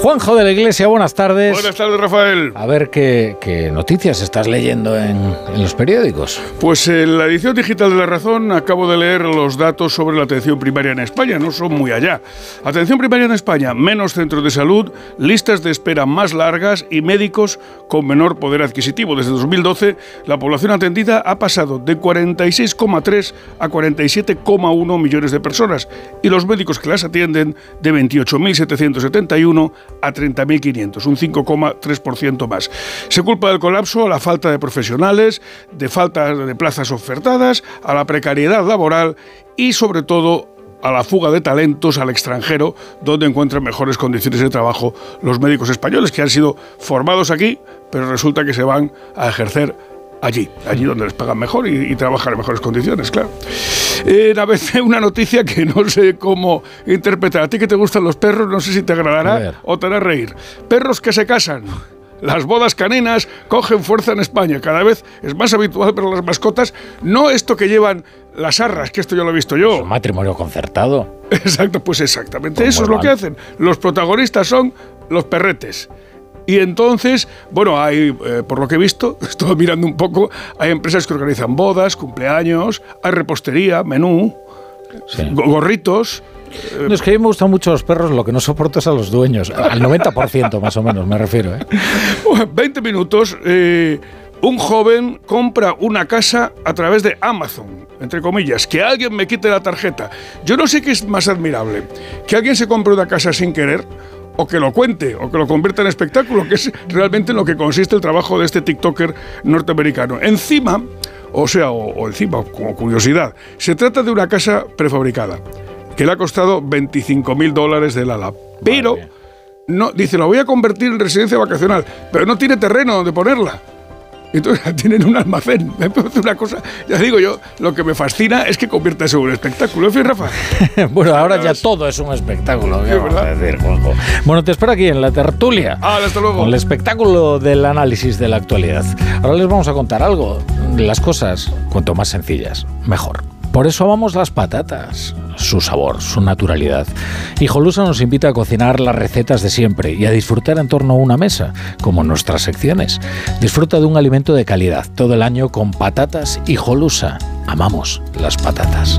Juanjo de la Iglesia, buenas tardes. Buenas tardes, Rafael. A ver qué, qué noticias estás leyendo en, en, los periódicos. Pues en la edición digital de La Razón acabo de leer los datos sobre la atención primaria en España, no son muy allá. Atención primaria en España, menos centros de salud, listas de espera más largas y médicos con menor poder adquisitivo. Desde 2012, la población atendida ha pasado de 46,3 a 47,1 millones de personas y los médicos que las atienden de 28.771 a 30.500, un 5,3% más. Se culpa del colapso a la falta de profesionales, de falta de plazas ofertadas, a la precariedad laboral y sobre todo a la fuga de talentos al extranjero, donde encuentran mejores condiciones de trabajo los médicos españoles que han sido formados aquí, pero resulta que se van a ejercer allí, allí donde les pagan mejor y, y trabajan en mejores condiciones, claro. Eh, a veces una noticia que no sé cómo interpretar. A ti que te gustan los perros, no sé si te agradará o te hará reír. Perros que se casan. Las bodas caninas cogen fuerza en España. Cada vez es más habitual para las mascotas. No esto que llevan las arras, que esto ya lo he visto yo. Es un matrimonio concertado. Exacto, pues exactamente. Eso es lo que hacen. Los protagonistas son los perretes. Y entonces, bueno, hay, eh, por lo que he visto, estoy mirando un poco, hay empresas que organizan bodas, cumpleaños, hay repostería, menú, Sí. gorritos. No, es que a mí me gustan mucho los perros, lo que no soporto es a los dueños. Al 90% más o menos, me refiero. ¿eh? 20 minutos. eh, un joven compra una casa a través de Amazon, entre comillas, que alguien me quite la tarjeta. Yo no sé qué es más admirable, que alguien se compre una casa sin querer o que lo cuente, o que lo convierta en espectáculo, que es realmente en lo que consiste el trabajo de este TikToker norteamericano. Encima, o sea, o, o encima, como curiosidad, se trata de una casa prefabricada, que le ha costado 25 mil dólares del ala. Pero, no, dice, la voy a convertir en residencia vacacional, pero no tiene terreno donde ponerla. Entonces tienen un almacén. Una cosa, ya digo yo, lo que me fascina es que convierta eso en un espectáculo. En fin, Rafa. bueno, ahora ya todo es un espectáculo. ¿qué Sí, vamos a decir, Juanjo? Bueno, te espero aquí en la tertulia. Ah, hasta luego. Con el espectáculo del análisis de la actualidad. Ahora les vamos a contar algo. Las cosas, cuanto más sencillas, mejor. Por eso amamos las patatas, su sabor, su naturalidad. Y Jolusa nos invita a cocinar las recetas de siempre y a disfrutar en torno a una mesa, como nuestras secciones. Disfruta de un alimento de calidad todo el año con patatas y Jolusa. Amamos las patatas.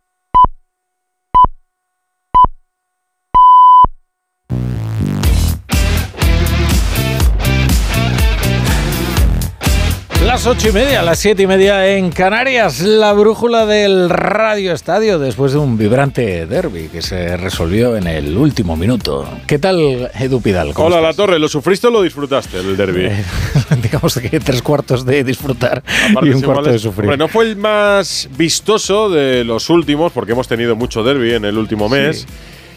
Las ocho y media, las siete y media en Canarias, la brújula del Radio Estadio después de un vibrante derby que se resolvió en el último minuto. ¿Qué tal, Edu Pidal? ¿Cómo Hola, La Torre, ¿lo sufriste o lo disfrutaste el derby? estás? Digamos que tres cuartos de disfrutar Aparte, y un cuarto de sufrir. Hombre, no fue el más vistoso de los últimos, porque hemos tenido mucho derby en el último mes.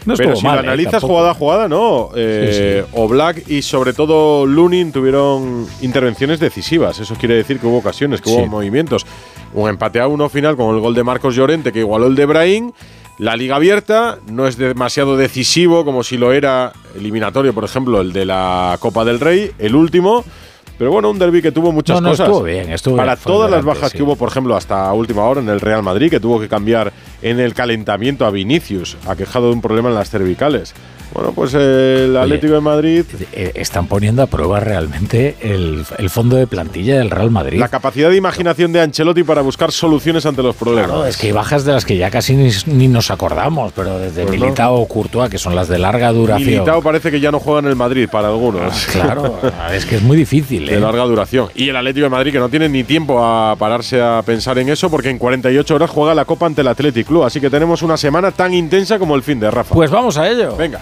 No pero si mal, lo eh, analizas jugada a jugada, no. Eh, Oblak y sobre todo Lunin tuvieron intervenciones decisivas. Eso quiere decir que hubo ocasiones, que hubo movimientos. Un empate a uno final con el gol de Marcos Llorente que igualó el de Brahim. La liga abierta no es demasiado decisivo como si lo era eliminatorio, por ejemplo, el de la Copa del Rey, el último. Pero bueno, un derby que tuvo muchas No, no, cosas. estuvo bien, estuvo Para bien, todas las bajas sí. que hubo, por ejemplo, hasta última hora en el Real Madrid, que tuvo que cambiar en el calentamiento a Vinicius, aquejado de un problema en las cervicales. Bueno, pues el Atlético de Madrid. Eh, Están poniendo a prueba realmente el, el fondo de plantilla del Real Madrid. La capacidad de imaginación de Ancelotti para buscar soluciones ante los problemas. Claro, es que hay bajas de las que ya casi ni, ni nos acordamos, pero desde Pues. Militao o Courtois, que son las de larga duración. Militao parece que ya no juega en el Madrid para algunos. Claro, es que es muy difícil. de ¿eh? larga duración. Y el Atlético de Madrid que no tiene ni tiempo a pararse a pensar en eso porque en 48 horas juega la Copa ante el Athletic Club. Así que tenemos una semana tan intensa como el fin de Rafa. Pues vamos a ello. Venga.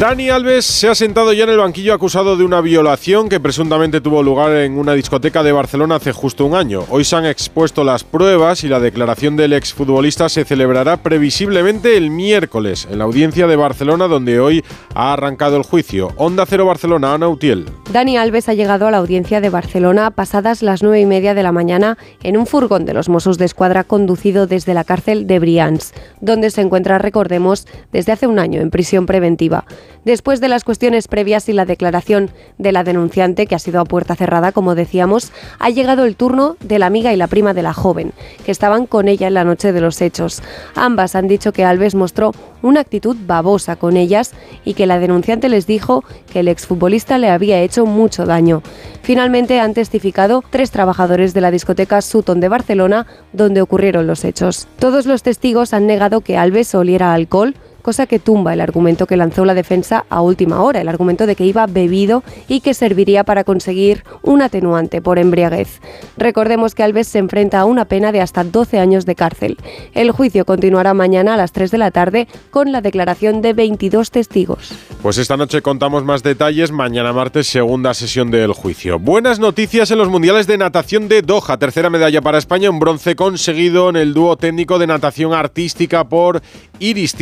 Dani Alves se ha sentado ya en el banquillo acusado de una violación que presuntamente tuvo lugar en una discoteca de Barcelona hace justo un año. Hoy se han expuesto las pruebas y la declaración del exfutbolista se celebrará previsiblemente el miércoles en la audiencia de Barcelona donde hoy ha arrancado el juicio. Onda Cero Barcelona, Ana Utiel. Dani Alves ha llegado a la audiencia de Barcelona pasadas las nueve y media de la mañana en un furgón de los Mossos de Escuadra conducido desde la cárcel de Brians, donde se encuentra, recordemos, desde hace un año en prisión preventiva. Después de las cuestiones previas y la declaración de la denunciante, que ha sido a puerta cerrada, como decíamos, ha llegado el turno de la amiga y la prima de la joven, que estaban con ella en la noche de los hechos. Ambas han dicho que Alves mostró una actitud babosa con ellas y que la denunciante les dijo que el exfutbolista le había hecho mucho daño. Finalmente han testificado tres trabajadores de la discoteca Sutton de Barcelona, donde ocurrieron los hechos. Todos los testigos han negado que Alves oliera alcohol, cosa que tumba el argumento que lanzó la defensa a última hora, el argumento de que iba bebido y que serviría para conseguir un atenuante por embriaguez. Recordemos que Alves se enfrenta a una pena de hasta 12 años de cárcel. El juicio continuará mañana a las 3 de la tarde con la declaración de 22 testigos. Pues esta noche contamos más detalles, mañana martes segunda sesión del juicio. Buenas noticias en los Mundiales de Natación de Doha, tercera medalla para España, un bronce conseguido en el dúo técnico de natación artística por Iris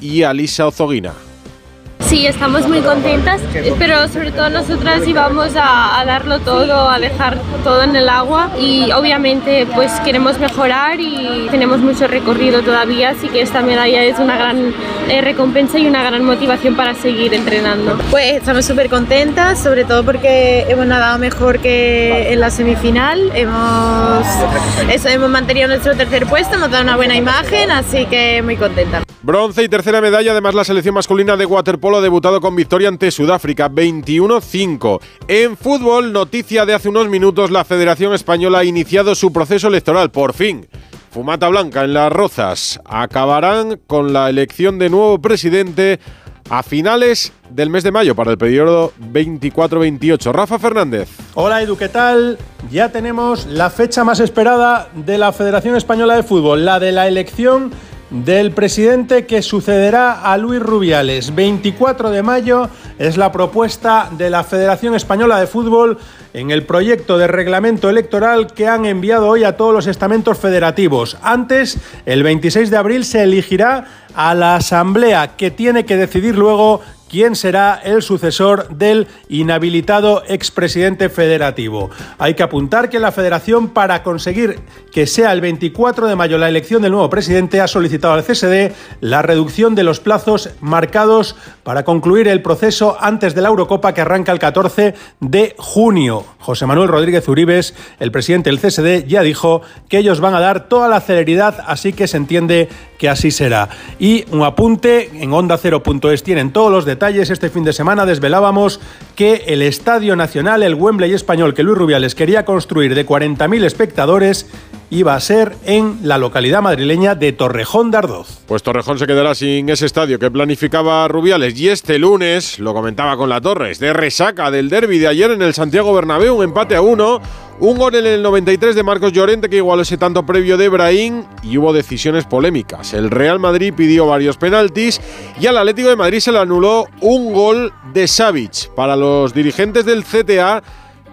y Alisa Ozoguina. Sí, estamos muy contentas, pero sobre todo nosotras íbamos a, a, darlo todo, a dejar todo en el agua y obviamente pues queremos mejorar y tenemos mucho recorrido todavía, así que esta medalla es una gran eh, recompensa y una gran motivación para seguir entrenando. Pues estamos súper contentas, sobre todo porque hemos nadado mejor que en la semifinal, hemos, eso, hemos mantenido nuestro tercer puesto, hemos dado una buena imagen, así que muy contenta. Bronce y tercera medalla, además la selección masculina de waterpolo debutado con victoria ante Sudáfrica 21-5. En fútbol, noticia de hace unos minutos, la Federación Española ha iniciado su proceso electoral, por fin. Fumata blanca en las rozas. Acabarán con la elección de nuevo presidente a finales del mes de mayo para el periodo 24-28. Rafa Fernández. Hola Edu, ¿qué tal? Ya tenemos la fecha más esperada de la Federación Española de Fútbol, la de la elección del presidente que sucederá a Luis Rubiales. 24 de mayo es la propuesta de la Federación Española de Fútbol en el proyecto de reglamento electoral que han enviado hoy a todos los estamentos federativos. Antes, el 26 de abril, se elegirá a la Asamblea que tiene que decidir luego quién será el sucesor del inhabilitado expresidente federativo. Hay que apuntar que la federación, para conseguir que sea el 24 de mayo la elección del nuevo presidente, ha solicitado al CSD la reducción de los plazos marcados para concluir el proceso antes de la Eurocopa que arranca el 14 de junio. José Manuel Rodríguez Uribes, el presidente del CSD, ya dijo que ellos van a dar toda la celeridad, así que se entiende que así será. Y un apunte, en onda0.es tienen todos los detalles. Este fin de semana desvelábamos que el Estadio Nacional, el Wembley español que Luis Rubiales quería construir de 40.000 espectadores, iba a ser en la localidad madrileña de Torrejón de Ardoz. Pues Torrejón se quedará sin ese estadio que planificaba Rubiales y este lunes, lo comentaba con la Torres, de resaca del derby de ayer en el Santiago Bernabéu, un empate a uno, un gol en el 93 de Marcos Llorente que igualó ese tanto previo de Brahim y hubo decisiones polémicas. El Real Madrid pidió varios penaltis y al Atlético de Madrid se le anuló un gol de Savic. Para los dirigentes del CTA,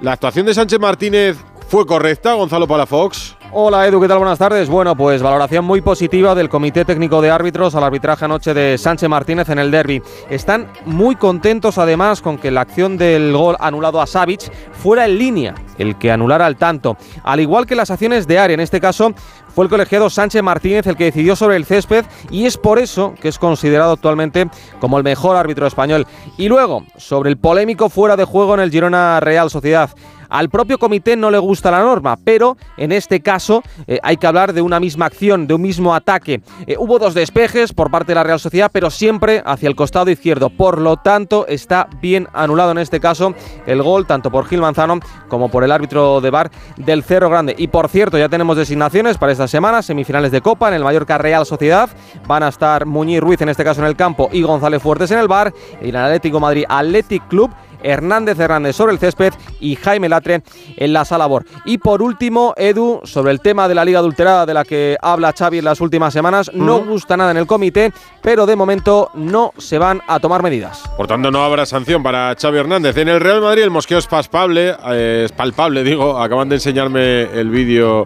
la actuación de Sánchez Martínez fue correcta, Gonzalo Palafox. Hola Edu, ¿qué tal? Buenas tardes. Bueno, pues valoración muy positiva del Comité Técnico de Árbitros al arbitraje anoche de Sánchez Martínez en el derby. Están muy contentos además con que la acción del gol anulado a Savic fuera en línea el que anulara el tanto. Al igual que las acciones de área, en este caso fue el colegiado Sánchez Martínez el que decidió sobre el césped y es por eso que es considerado actualmente como el mejor árbitro español. Y luego, sobre el polémico fuera de juego en el Girona Real Sociedad. Al propio comité no le gusta la norma, pero en este caso eh, hay que hablar de una misma acción, de un mismo ataque. Eh, hubo dos despejes por parte de la Real Sociedad, pero siempre hacia el costado izquierdo. Por lo tanto, está bien anulado en este caso el gol, tanto por Gil Manzano como por el árbitro de bar del Cerro Grande. Y por cierto, ya tenemos designaciones para esta semana, semifinales de Copa en el Mallorca Real Sociedad. Van a estar Muñiz Ruiz en este caso en el campo y González Fuertes en el bar. Y el Atlético Madrid Athletic Club Hernández Hernández sobre el césped y Jaime Latre en la sala labor. Y por último, Edu, sobre el tema de la Liga Adulterada de la que habla Xavi en las últimas semanas, no gusta nada en el comité, pero de momento no se van a tomar medidas. Por tanto, no habrá sanción para Xavi Hernández. En el Real Madrid el mosqueo es palpable, eh, es palpable, digo, acaban de enseñarme el vídeo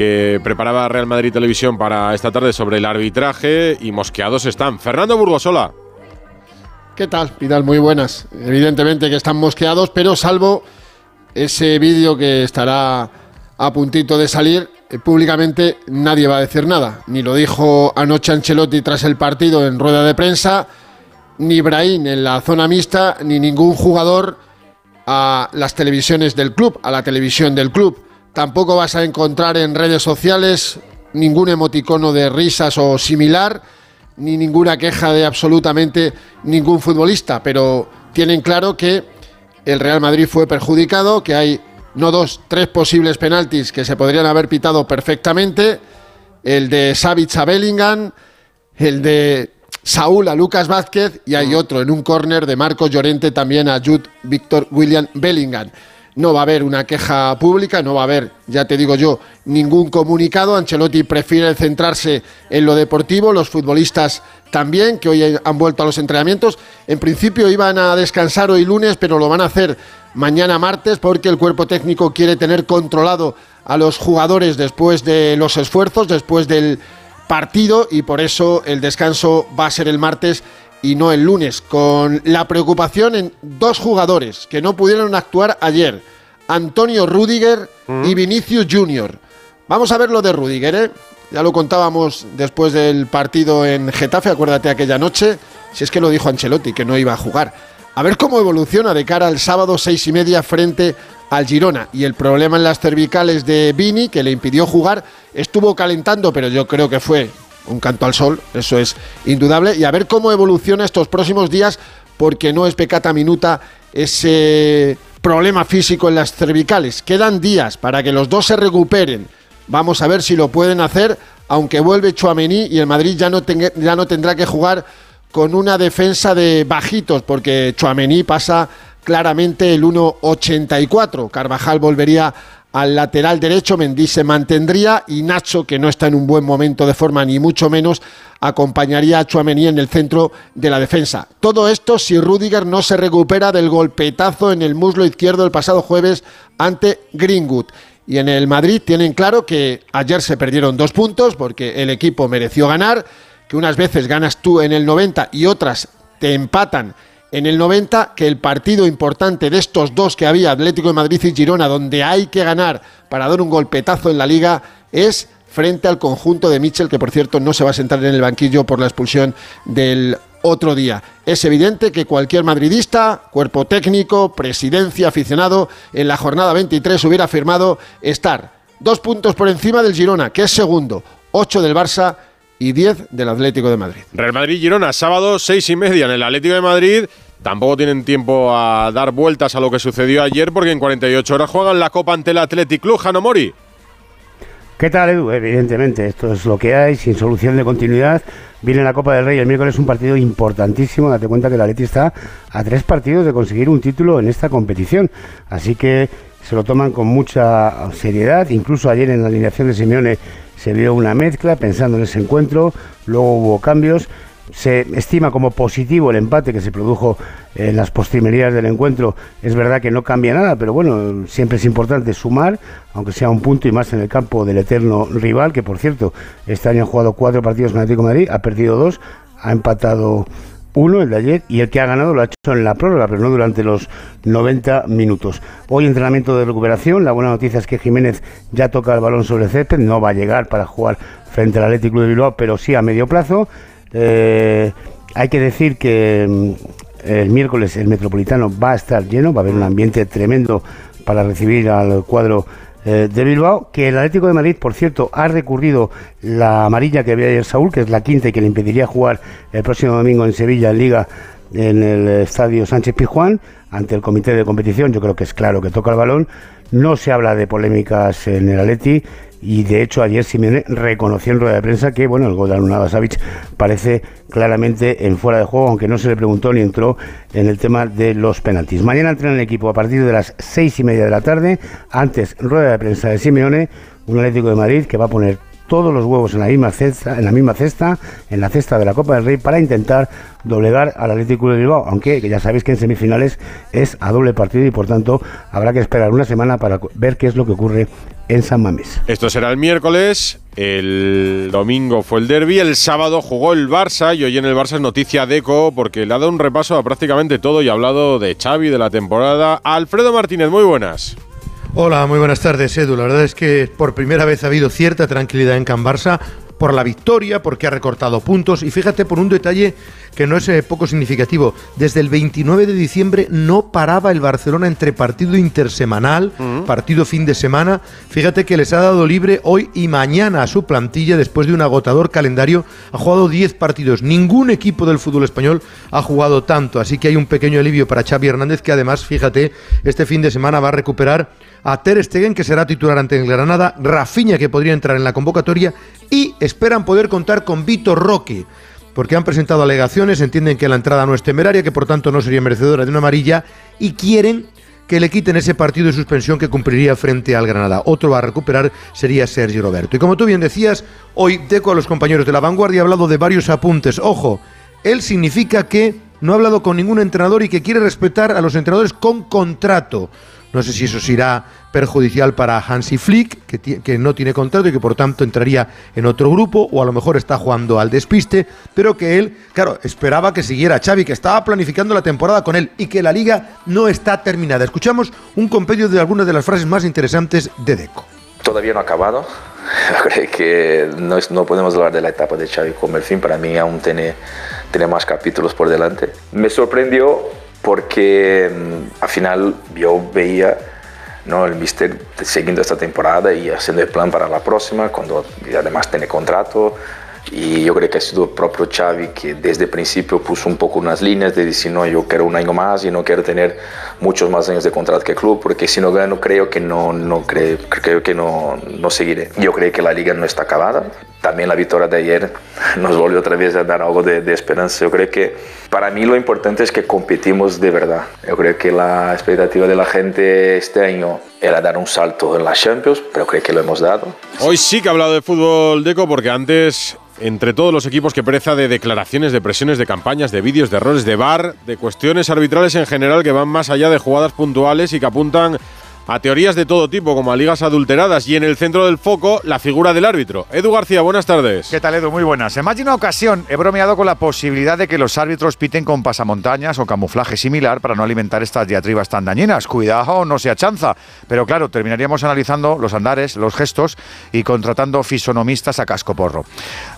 que preparaba Real Madrid Televisión para esta tarde sobre el arbitraje y mosqueados están. Fernando Burgosola. ¿Qué tal, Vidal? Muy buenas. Evidentemente que están mosqueados, pero salvo ese vídeo que estará a puntito de salir, eh, públicamente nadie va a decir nada. Ni lo dijo anoche Ancelotti tras el partido en rueda de prensa, ni Brahim en la zona mixta, ni ningún jugador a las televisiones del club, a la televisión del club. Tampoco vas a encontrar en redes sociales ningún emoticono de risas o similar ni ninguna queja de absolutamente ningún futbolista, pero tienen claro que el Real Madrid fue perjudicado, que hay no dos, tres posibles penaltis que se podrían haber pitado perfectamente, el de Savic a Bellingham, el de Saúl a Lucas Vázquez y hay otro en un córner de Marcos Llorente también a Jude Víctor William Bellingham no va a haber una queja pública, no va a haber, ya te digo yo, ningún comunicado. Ancelotti prefiere centrarse en lo deportivo, los futbolistas también, que hoy han vuelto a los entrenamientos. En principio iban a descansar hoy lunes, pero lo van a hacer mañana martes porque el cuerpo técnico quiere tener controlado a los jugadores después de los esfuerzos, después del partido y por eso el descanso va a ser el martes y no el lunes, con la preocupación en dos jugadores que no pudieron actuar ayer, Antonio Rudiger mm. y Vinicius Junior. Vamos a ver lo de Rudiger, ¿eh? Ya lo contábamos después del partido en Getafe, acuérdate aquella noche, si es que lo dijo Ancelotti, que no iba a jugar. A ver cómo evoluciona de cara al sábado seis y media frente al Girona. Y el problema en las cervicales de Vini, que le impidió jugar, estuvo calentando, pero yo creo que fue un canto al sol, eso es indudable, y a ver cómo evoluciona estos próximos días, porque no es pecata minuta ese problema físico en las cervicales. Quedan días para que los dos se recuperen. Vamos a ver si lo pueden hacer, aunque vuelve Chuamení y el Madrid ya no, ya no tendrá que jugar con una defensa de bajitos, porque Chuamení pasa claramente el 1.84. Carvajal volvería al lateral derecho, Mendy se mantendría y Nacho, que no está en un buen momento de forma ni mucho menos, acompañaría a Chuamení en el centro de la defensa. Todo esto si Rudiger no se recupera del golpetazo en el muslo izquierdo el pasado jueves ante Greenwood. Y en el Madrid tienen claro que ayer se perdieron dos puntos porque el equipo mereció ganar, que unas veces ganas tú en el 90 y otras te empatan en el 90 que el partido importante de estos dos que había, Atlético de Madrid y Girona, donde hay que ganar para dar un golpetazo en la liga, es frente al conjunto de Mitchell, que por cierto no se va a sentar en el banquillo por la expulsión del otro día. Es evidente que cualquier madridista, cuerpo técnico, presidencia, aficionado, en la jornada 23 hubiera firmado estar dos puntos por encima del Girona, que es segundo, ocho del Barça y 10 del Atlético de Madrid. Real Madrid-Girona, sábado seis y media en el Atlético de Madrid. Tampoco tienen tiempo a dar vueltas a lo que sucedió ayer porque en 48 horas juegan la Copa ante el Athletic Club, Mori. ¿Qué tal, Edu? Evidentemente, esto es lo que hay, sin solución de continuidad. Viene la Copa del Rey el miércoles, un partido importantísimo. Date cuenta que el Atleti está a tres partidos de conseguir un título en esta competición. Así que se lo toman con mucha seriedad. Incluso ayer en la alineación de Simeone se vio una mezcla pensando en ese encuentro, luego hubo cambios. Se estima como positivo el empate que se produjo en las postrimerías del encuentro. Es verdad que no cambia nada, pero bueno, siempre es importante sumar, aunque sea un punto y más en el campo del eterno rival, que por cierto, este año ha jugado cuatro partidos con Atlético Madrid, ha perdido dos, ha empatado uno, el de ayer, y el que ha ganado lo ha hecho en la prórroga, pero no durante los 90 minutos. Hoy entrenamiento de recuperación, la buena noticia es que Jiménez ya toca el balón sobre el césped, no va a llegar para jugar frente al Atlético de Bilbao, pero sí a medio plazo. Eh, hay que decir que mm, el miércoles el Metropolitano va a estar lleno, va a haber un ambiente tremendo para recibir al cuadro eh, de Bilbao, que el Atlético de Madrid, por cierto, ha recurrido la amarilla que había ayer Saúl, que es la quinta y que le impediría jugar el próximo domingo en Sevilla en Liga en el estadio Sánchez Pizjuán ante el comité de competición. Yo creo que es claro que toca el balón. No se habla de polémicas en el Atleti y de hecho ayer Simeone reconoció en rueda de prensa que bueno el gol de Aluna parece claramente en fuera de juego aunque no se le preguntó ni entró en el tema de los penaltis. Mañana entrena el equipo a partir de las seis y media de la tarde. Antes rueda de prensa de Simeone un Atlético de Madrid que va a poner todos los huevos en la misma cesta, en la misma cesta, en la cesta de la Copa del Rey para intentar doblegar al Atlético de Bilbao, aunque ya sabéis que en semifinales es a doble partido y por tanto habrá que esperar una semana para ver qué es lo que ocurre en San Mamés. Esto será el miércoles, el domingo fue el derby, el sábado jugó el Barça y hoy en el Barça es noticia de eco porque le ha dado un repaso a prácticamente todo y ha hablado de Xavi, de la temporada. Alfredo Martínez, muy buenas. Hola, muy buenas tardes, Edu. La verdad es que por primera vez ha habido cierta tranquilidad en Can Barça por la victoria, porque ha recortado puntos y fíjate por un detalle que no es eh, poco significativo. Desde el 29 de diciembre no paraba el Barcelona entre partido intersemanal, partido fin de semana. Fíjate que les ha dado libre hoy y mañana a su plantilla después de un agotador calendario. Ha jugado 10 partidos. Ningún equipo del fútbol español ha jugado tanto. Así que hay un pequeño alivio para Xavi Hernández que además, fíjate, este fin de semana va a recuperar a Ter Stegen que será titular ante el Granada, Rafinha que podría entrar en la convocatoria y esperan poder contar con Vitor Roque porque han presentado alegaciones, entienden que la entrada no es temeraria, que por tanto no sería merecedora de una amarilla y quieren que le quiten ese partido de suspensión que cumpliría frente al Granada. Otro a recuperar sería Sergio Roberto. Y como tú bien decías, hoy Deco a los compañeros de la vanguardia ha hablado de varios apuntes. Ojo, él significa que no ha hablado con ningún entrenador y que quiere respetar a los entrenadores con contrato. No sé si eso será perjudicial para Hansi Flick, que, no tiene contrato y que por tanto entraría en otro grupo, o a lo mejor está jugando al despiste, pero que él, claro, esperaba que siguiera Xavi, que estaba planificando la temporada con él y que la liga no está terminada. Escuchamos un compendio de algunas de las frases más interesantes de Deco. Todavía no ha acabado. Creo que no, podemos hablar de la etapa de Xavi como el fin. Para mí aún tiene más capítulos por delante. Me sorprendió porque mm, al final yo veía ¿no? el Mister siguiendo esta temporada y haciendo el plan para la próxima, cuando además tiene contrato. Y yo creo que ha sido el propio Xavi que desde el principio puso un poco unas líneas de decir, no, yo quiero un año más y no quiero tener muchos más años de contrato que el club, porque si no gano creo que no, no, creo, creo que no, no seguiré. Yo creo que la liga no está acabada. También la victoria de ayer nos volvió otra vez a dar algo de, de esperanza. Yo creo que para mí lo importante es que competimos de verdad. Yo creo que la expectativa de la gente este año era dar un salto en la Champions, pero creo que lo hemos dado. Hoy sí que ha hablado de fútbol, Deco, porque antes entre todos los equipos que pereza de declaraciones, de presiones, de campañas, de vídeos, de errores, de bar, de cuestiones arbitrales en general que van más allá de jugadas puntuales y que apuntan a teorías de todo tipo, como a ligas adulteradas, y en el centro del foco, la figura del árbitro. Edu García, buenas tardes. ¿Qué tal, Edu? Muy buenas. En más de una ocasión he bromeado con la posibilidad de que los árbitros piten con pasamontañas o camuflaje similar para no alimentar estas diatribas tan dañinas. Cuidado, no sea chanza. Pero claro, terminaríamos analizando los andares, los gestos y contratando fisonomistas a cascoporro.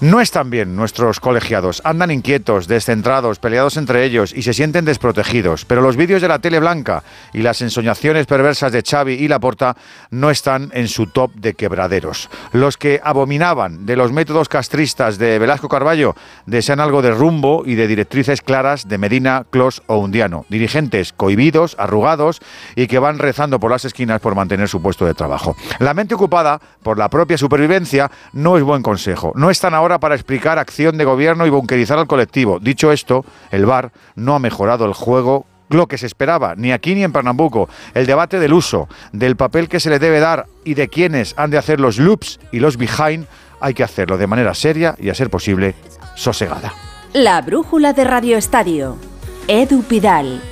No están bien nuestros colegiados. Andan inquietos, descentrados, peleados entre ellos y se sienten desprotegidos. Pero los vídeos de la tele blanca y las ensoñaciones perversas de Xavi y Laporta no están en su top de quebraderos. Los que abominaban de los métodos castristas de Velasco Carballo desean algo de rumbo y de directrices claras de Medina, Clos o Undiano. Dirigentes cohibidos, arrugados y que van rezando por las esquinas por mantener su puesto de trabajo. La mente ocupada por la propia supervivencia no es buen consejo. No están ahora para explicar acción de gobierno y bunkerizar al colectivo. Dicho esto, el VAR no ha mejorado el juego lo que se esperaba, ni aquí ni en Pernambuco. El debate del uso, del papel que se le debe dar y de quiénes han de hacer los loops y los behind, hay que hacerlo de manera seria y, a ser posible, sosegada. La brújula de Radio Estadio. Edu Pidal.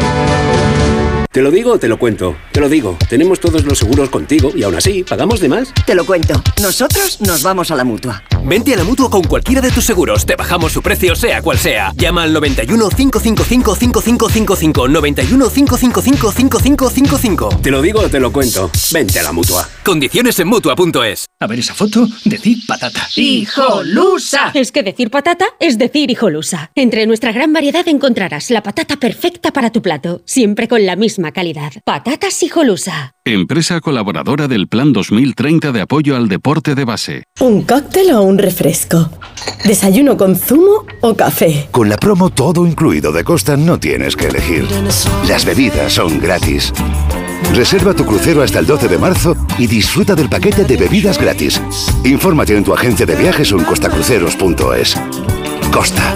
¿Te lo digo o te lo cuento? Te lo digo. Tenemos todos los seguros contigo y aún así, ¿pagamos de más? Te lo cuento. Nosotros nos vamos a la mutua. Vente a la mutua con cualquiera de tus seguros. Te bajamos su precio, sea cual sea. Llama al 91 555 5555. 91 555 5555. Te lo digo o te lo cuento. Vente a la mutua. Condiciones en mutua.es. A ver esa foto, decir patata. ¡Hijolusa! Es que decir patata es decir hijolusa. Entre nuestra gran variedad encontrarás la patata perfecta para tu plato, siempre con la misma calidad. Patatas hijolusa. Empresa colaboradora del Plan 2030 de apoyo al deporte de base. ¿Un cóctel o un refresco? ¿Desayuno con zumo o café? Con la promo todo incluido de Costa no tienes que elegir. Las bebidas son gratis. Reserva tu crucero hasta el 12 de marzo y disfruta del paquete de bebidas gratis. Infórmate en tu agencia de viajes o en costacruceros.es. Costa.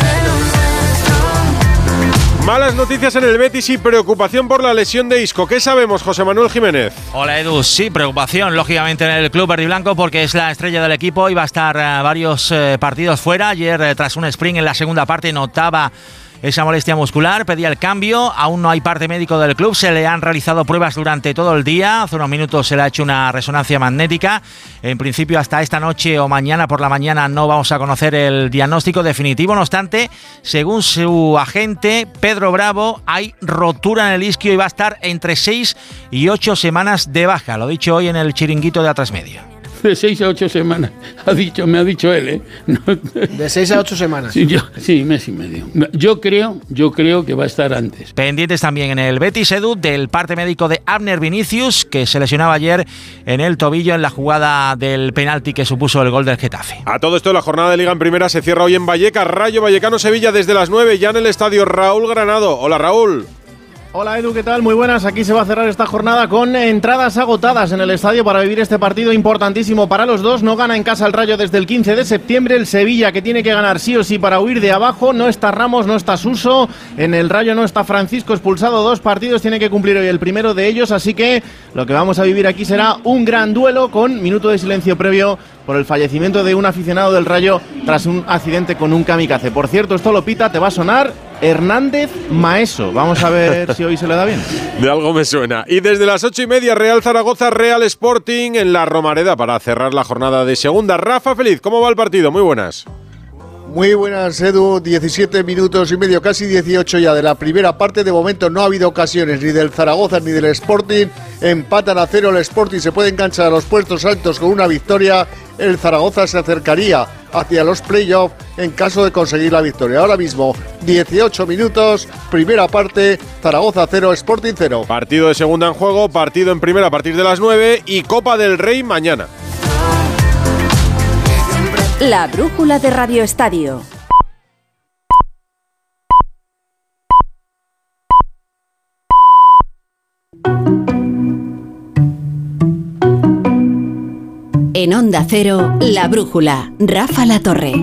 Malas noticias en el Betis y preocupación por la lesión de Isco. ¿Qué sabemos, José Manuel Jiménez? Hola Edu, sí, preocupación lógicamente en el club verde y blanco porque es la estrella del equipo y va a estar eh, varios eh, partidos fuera. Ayer eh, tras un sprint en la segunda parte notaba esa molestia muscular, pedía el cambio, aún no hay parte médico del club, se le han realizado pruebas durante todo el día, hace unos minutos se le ha hecho una resonancia magnética, en principio hasta esta noche o mañana por la mañana no vamos a conocer el diagnóstico definitivo, no obstante, según su agente Pedro Bravo, hay rotura en el isquio y va a estar entre 6 y 8 semanas de baja, lo dicho hoy en el chiringuito de Atrás Medio de seis a ocho semanas, ha dicho, me ha dicho él, ¿eh? De seis a ocho semanas. Sí, yo, sí, mes y medio. Yo creo, yo creo que va a estar antes. Pendientes también en el Betis Edu del parte médico de Abner Vinicius, que se lesionaba ayer en el tobillo en la jugada del penalti que supuso el gol del Getafe. A todo esto, la jornada de Liga en Primera se cierra hoy en Vallecas, Rayo Vallecano Sevilla desde las 9, ya en el estadio Raúl Granado. Hola Raúl. Hola Edu, ¿qué tal? Muy buenas. Aquí se va a cerrar esta jornada con entradas agotadas en el estadio para vivir este partido importantísimo para los dos. No gana en casa el Rayo desde el 15 de septiembre. El Sevilla que tiene que ganar sí o sí para huir de abajo. No está Ramos, no está Suso. En el Rayo no está Francisco expulsado. Dos partidos tiene que cumplir hoy el primero de ellos. Así que lo que vamos a vivir aquí será un gran duelo con minuto de silencio previo por el fallecimiento de un aficionado del Rayo tras un accidente con un kamikaze. Por cierto, esto lo pita, te va a sonar Hernández Maeso. Vamos a ver si hoy se le da bien. De algo me suena. Y desde las ocho y media, Real Zaragoza, Real Sporting en la Romareda para cerrar la jornada de segunda. Rafa Feliz, ¿cómo va el partido? Muy buenas. Muy buenas, Edu. 17 minutos y medio, casi 18 ya de la primera parte. De momento no ha habido ocasiones ni del Zaragoza ni del Sporting. Empatan a cero el Sporting, se puede enganchar a los puestos altos con una victoria. El Zaragoza se acercaría hacia los playoffs en caso de conseguir la victoria. Ahora mismo, 18 minutos, primera parte, Zaragoza 0, Sporting 0. Partido de segunda en juego, partido en primera a partir de las 9 y Copa del Rey mañana. La brújula de Radio Estadio. En Onda Cero, La Brújula, Rafa La Torre.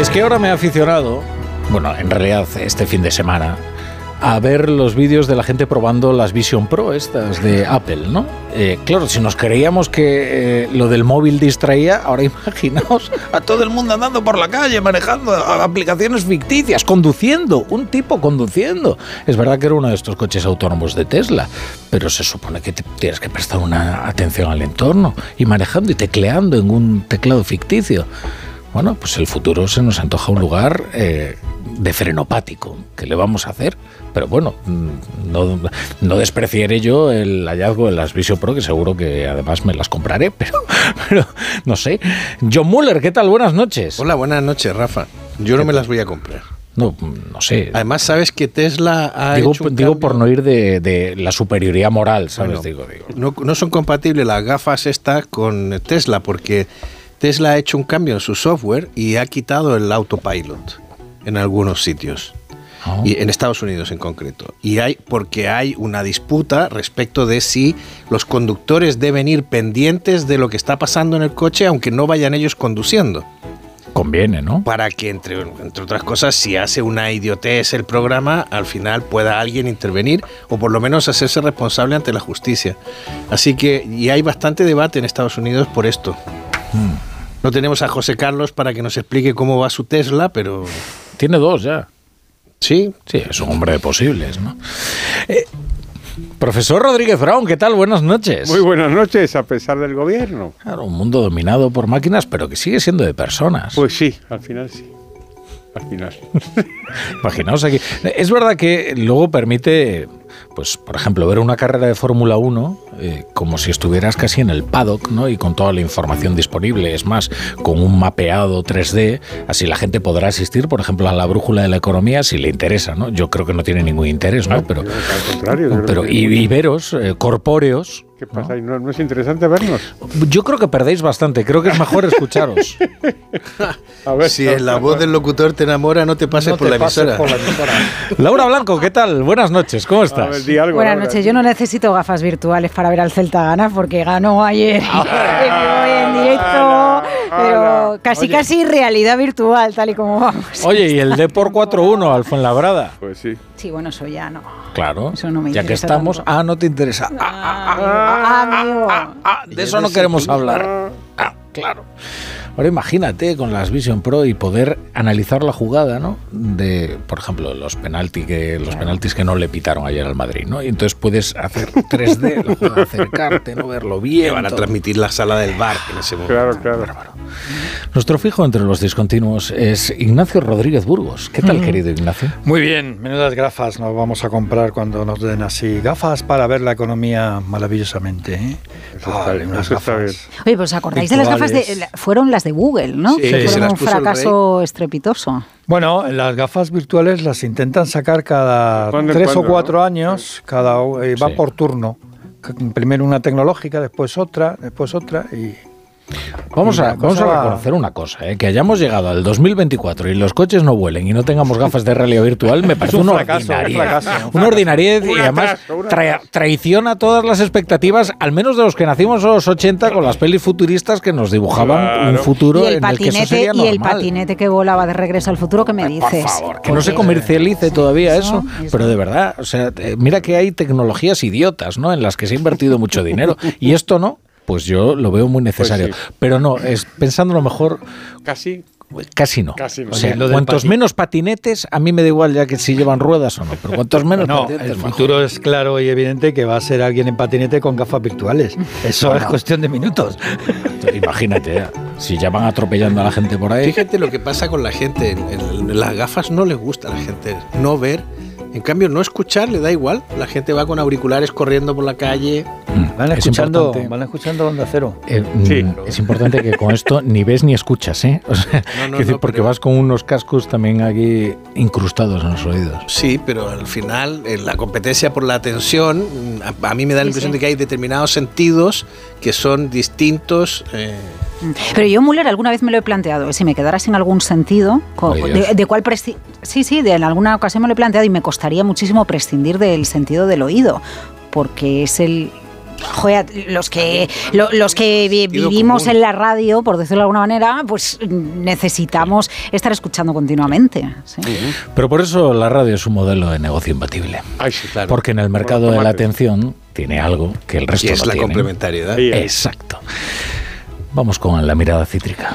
Es que ahora me he aficionado, bueno, en realidad este fin de semana, a ver los vídeos de la gente probando las Vision Pro, estas de Apple, ¿no? Eh, claro, si nos creíamos que eh, lo del móvil distraía, ahora imaginaos a todo el mundo andando por la calle, manejando aplicaciones ficticias, conduciendo, un tipo conduciendo. Es verdad que era uno de estos coches autónomos de Tesla, pero se supone que tienes que prestar una atención al entorno y manejando y tecleando en un teclado ficticio. Bueno, pues el futuro se nos antoja un lugar eh, de frenopático. ¿Qué le vamos a hacer? Pero bueno, mm, no, no despreciaré yo el hallazgo de las Vision Pro, que seguro que además me las compraré, pero, pero no sé. John Muller, ¿qué tal? Buenas noches. Hola, buenas noches, Rafa. Yo no me las voy a comprar. No, no sé. Además, sabes que Tesla ha digo, hecho un digo por no ir de, de la superioridad moral, ¿sabes? Bueno, digo, digo. No, no son compatibles las gafas estas con Tesla porque Tesla ha hecho un cambio en su software y ha quitado el autopilot en algunos sitios. Ah. Y en Estados Unidos en concreto. Y hay porque hay una disputa respecto de si los conductores deben ir pendientes de lo que está pasando en el coche aunque no vayan ellos conduciendo. Conviene, ¿no? Para que, entre, entre otras cosas, si hace una idiotez el programa, al final pueda alguien intervenir o por lo menos hacerse responsable ante la justicia. Así que, y hay bastante debate en Estados Unidos por esto. No tenemos a José Carlos para que nos explique cómo va su Tesla, pero... Tiene dos ya. Sí. Sí, es un hombre de posibles, ¿no? Eh, profesor Rodríguez Brown, ¿qué tal? Buenas noches. Muy buenas noches, a pesar del gobierno. Claro, un mundo dominado por máquinas, pero que sigue siendo de personas. Pues sí, al final sí. Imaginaos aquí. Es verdad que luego permite, pues, por ejemplo, ver una carrera de Fórmula 1 eh, como si estuvieras casi en el paddock, ¿no? Y con toda la información disponible. Es más, con un mapeado 3D, así la gente podrá asistir, por ejemplo, a la brújula de la economía si le interesa, ¿no? Yo creo que no tiene ningún interés, ¿no? Pero, Al contrario. pero y veros, eh, corpóreos. ¿Qué pasa? ahí? ¿No, no es interesante vernos? Yo creo que perdéis bastante. Creo que es mejor escucharos. A ver, si la voz del locutor te enamora, no te pases No por, te la pases por la emisora. Laura Blanco, ¿qué tal? Buenas noches, ¿cómo estás? Buenas noches. Yo no necesito gafas virtuales para ver al Celta ganar porque ganó ayer en directo, pero casi casi realidad virtual, tal y como vamos. Oye, ¿y el Depor 4-1 al Fuenlabrada? Pues sí. Sí, bueno, eso ya no. Claro. Eso no me ya que estamos. tanto. Ah, no te interesa. Ah, amigo. de eso no queremos hablar. Ah, claro. Ahora imagínate con las Vision Pro y poder analizar la jugada, ¿no? De, por ejemplo, los penalti que los penaltis que no le pitaron ayer al Madrid, ¿no? Y entonces puedes hacer 3D, la jugada, acercarte, no verlo bien. Que van a todo. transmitir la sala del bar en ese momento. Claro, claro. Nuestro fijo entre los discontinuos es Ignacio Rodríguez Burgos. ¿Qué tal, Mm. querido Ignacio? Muy bien, menudas gafas nos vamos a comprar cuando nos den así. Gafas para ver la economía maravillosamente. ¿eh? Ay, unas gafas. Oye, pues ¿os acordáis de las gafas de fueron las de Google, ¿no? Sí, Que fueron un fracaso estrepitoso. Bueno, las gafas virtuales las intentan sacar cada tres cuando, o cuatro años, cada eh, va por turno. Primero una tecnológica, después otra, después otra y Vamos a, vamos a reconocer una cosa, ¿eh? que hayamos llegado al 2024 y los coches no vuelen y no tengamos gafas de realidad virtual, me parece un una fracaso, un ordinariedad. un Una ordinariedad y además tra- traiciona todas las expectativas, al menos de los que nacimos en los 80 con las pelis futuristas que nos dibujaban un futuro y el en el que eso patinete sería y el normal. patinete que volaba de regreso al futuro, ¿qué me dices? Que no se comercialice todavía eso, pero de verdad, o sea, mira que hay tecnologías idiotas, ¿no? En las que se ha invertido mucho dinero y esto no, pues yo lo veo muy necesario. Pues Pero no, es pensando lo mejor, Casi. casi no. Casi no. O sea, Oye, lo del cuantos pati- menos patinetes, a mí me da igual ya que si llevan ruedas o no, pero cuantos menos No, patinetes, el mejor. futuro es claro y evidente que va a ser alguien en patinete con gafas virtuales. Eso Bueno. es cuestión de minutos. Imagínate, si ya van atropellando a la gente por ahí. Fíjate lo que pasa con la gente. en- en las gafas no les gusta a la gente no ver. En cambio, no escuchar le da igual. La gente va con auriculares corriendo por la calle. Van Es escuchando, van escuchando onda cero. Eh, mm, Es importante que con esto ni ves ni escuchas, ¿eh? O sea, decir, no, porque pero- vas con unos cascos también aquí incrustados en los oídos. Sí, pero al final en la competencia por la atención, mm, a, a mí me da la Sí, impresión sí. de que hay determinados sentidos que son distintos. eh, Pero yo, Müller, alguna vez me lo he planteado, si me quedara sin algún sentido, de, de cuál presci- Sí, sí, de, en alguna ocasión me lo he planteado y me costaría muchísimo prescindir del sentido del oído, porque es el joder, los que, lo- los que vi- vivimos común. en la radio, por decirlo de alguna manera, pues necesitamos estar escuchando continuamente. sí. Pero por eso la radio es un modelo de negocio imbatible. Porque en el mercado de la atención tiene algo que el resto Y es no la tiene. complementariedad. Exacto. Vamos con la mirada cítrica.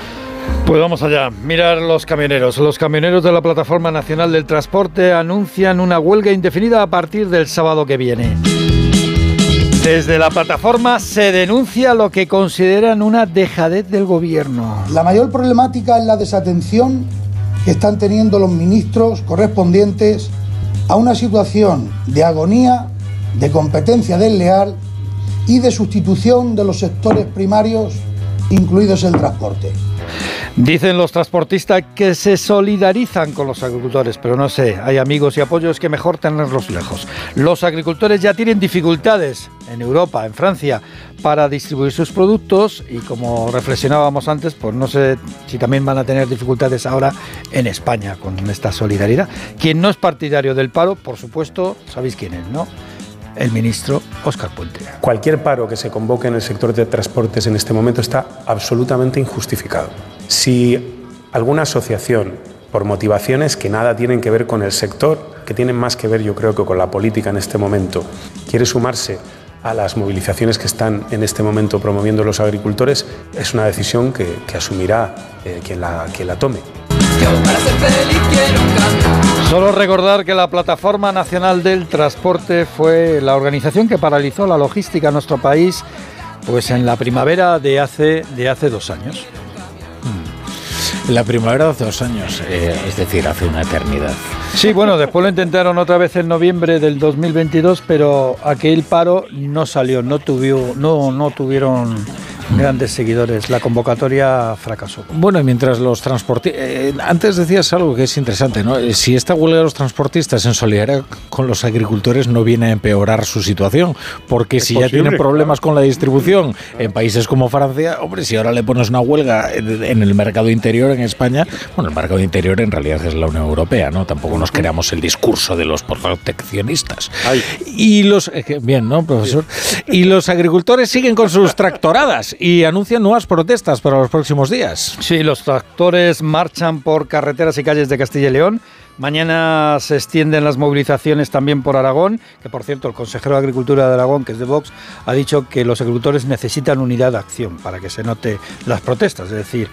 Pues vamos allá. Mirar los camioneros. Los camioneros de la Plataforma Nacional del Transporte anuncian una huelga indefinida a partir del sábado que viene. Desde la plataforma se denuncia lo que consideran una dejadez del gobierno. La mayor problemática es la desatención que están teniendo los ministros correspondientes a una situación de agonía, de competencia desleal y de sustitución de los sectores primarios, incluidos el transporte. Dicen los transportistas que se solidarizan con los agricultores, pero no sé, hay amigos y apoyos que mejor tenerlos lejos. Los agricultores ya tienen dificultades en Europa, en Francia, para distribuir sus productos y como reflexionábamos antes, pues no sé si también van a tener dificultades ahora en España con esta solidaridad. Quien no es partidario del paro, por supuesto, sabéis quién es, ¿no? El ministro Óscar Puente. Cualquier paro que se convoque en el sector de transportes en este momento está absolutamente injustificado. Si alguna asociación, por motivaciones que nada tienen que ver con el sector, que tienen más que ver yo creo que con la política en este momento, quiere sumarse a las movilizaciones que están en este momento promoviendo los agricultores, es una decisión que, asumirá eh, quien la tome. Solo recordar que la Plataforma Nacional del Transporte fue la organización que paralizó la logística en nuestro país pues en la primavera de hace, de hace dos años. La primavera de hace dos años, eh, es decir, hace una eternidad. Sí, bueno, después lo intentaron otra vez en noviembre del 2022, pero aquel paro no salió, no, tuvió, no, no tuvieron grandes seguidores. La convocatoria fracasó. Bueno, y mientras los transportistas... antes decías algo que es interesante, ¿no? Eh, Si esta huelga de los transportistas en solidaridad con los agricultores no viene a empeorar su situación, porque Es si ya tienen problemas con la distribución en países como Francia, hombre, si ahora le pones una huelga en el mercado interior en España, bueno, el mercado interior en realidad es la Unión Europea, ¿no? Tampoco nos creamos el discurso de los proteccionistas. Y los... eh, Bien, ¿no, profesor? Y los agricultores siguen con sus tractoradas y anuncian nuevas protestas para los próximos días. Sí, los tractores marchan por carreteras y calles de Castilla y León. Mañana se extienden las movilizaciones también por Aragón, que por cierto el consejero de Agricultura de Aragón, que es de Vox, ha dicho que los agricultores necesitan unidad de acción para que se note las protestas, es decir,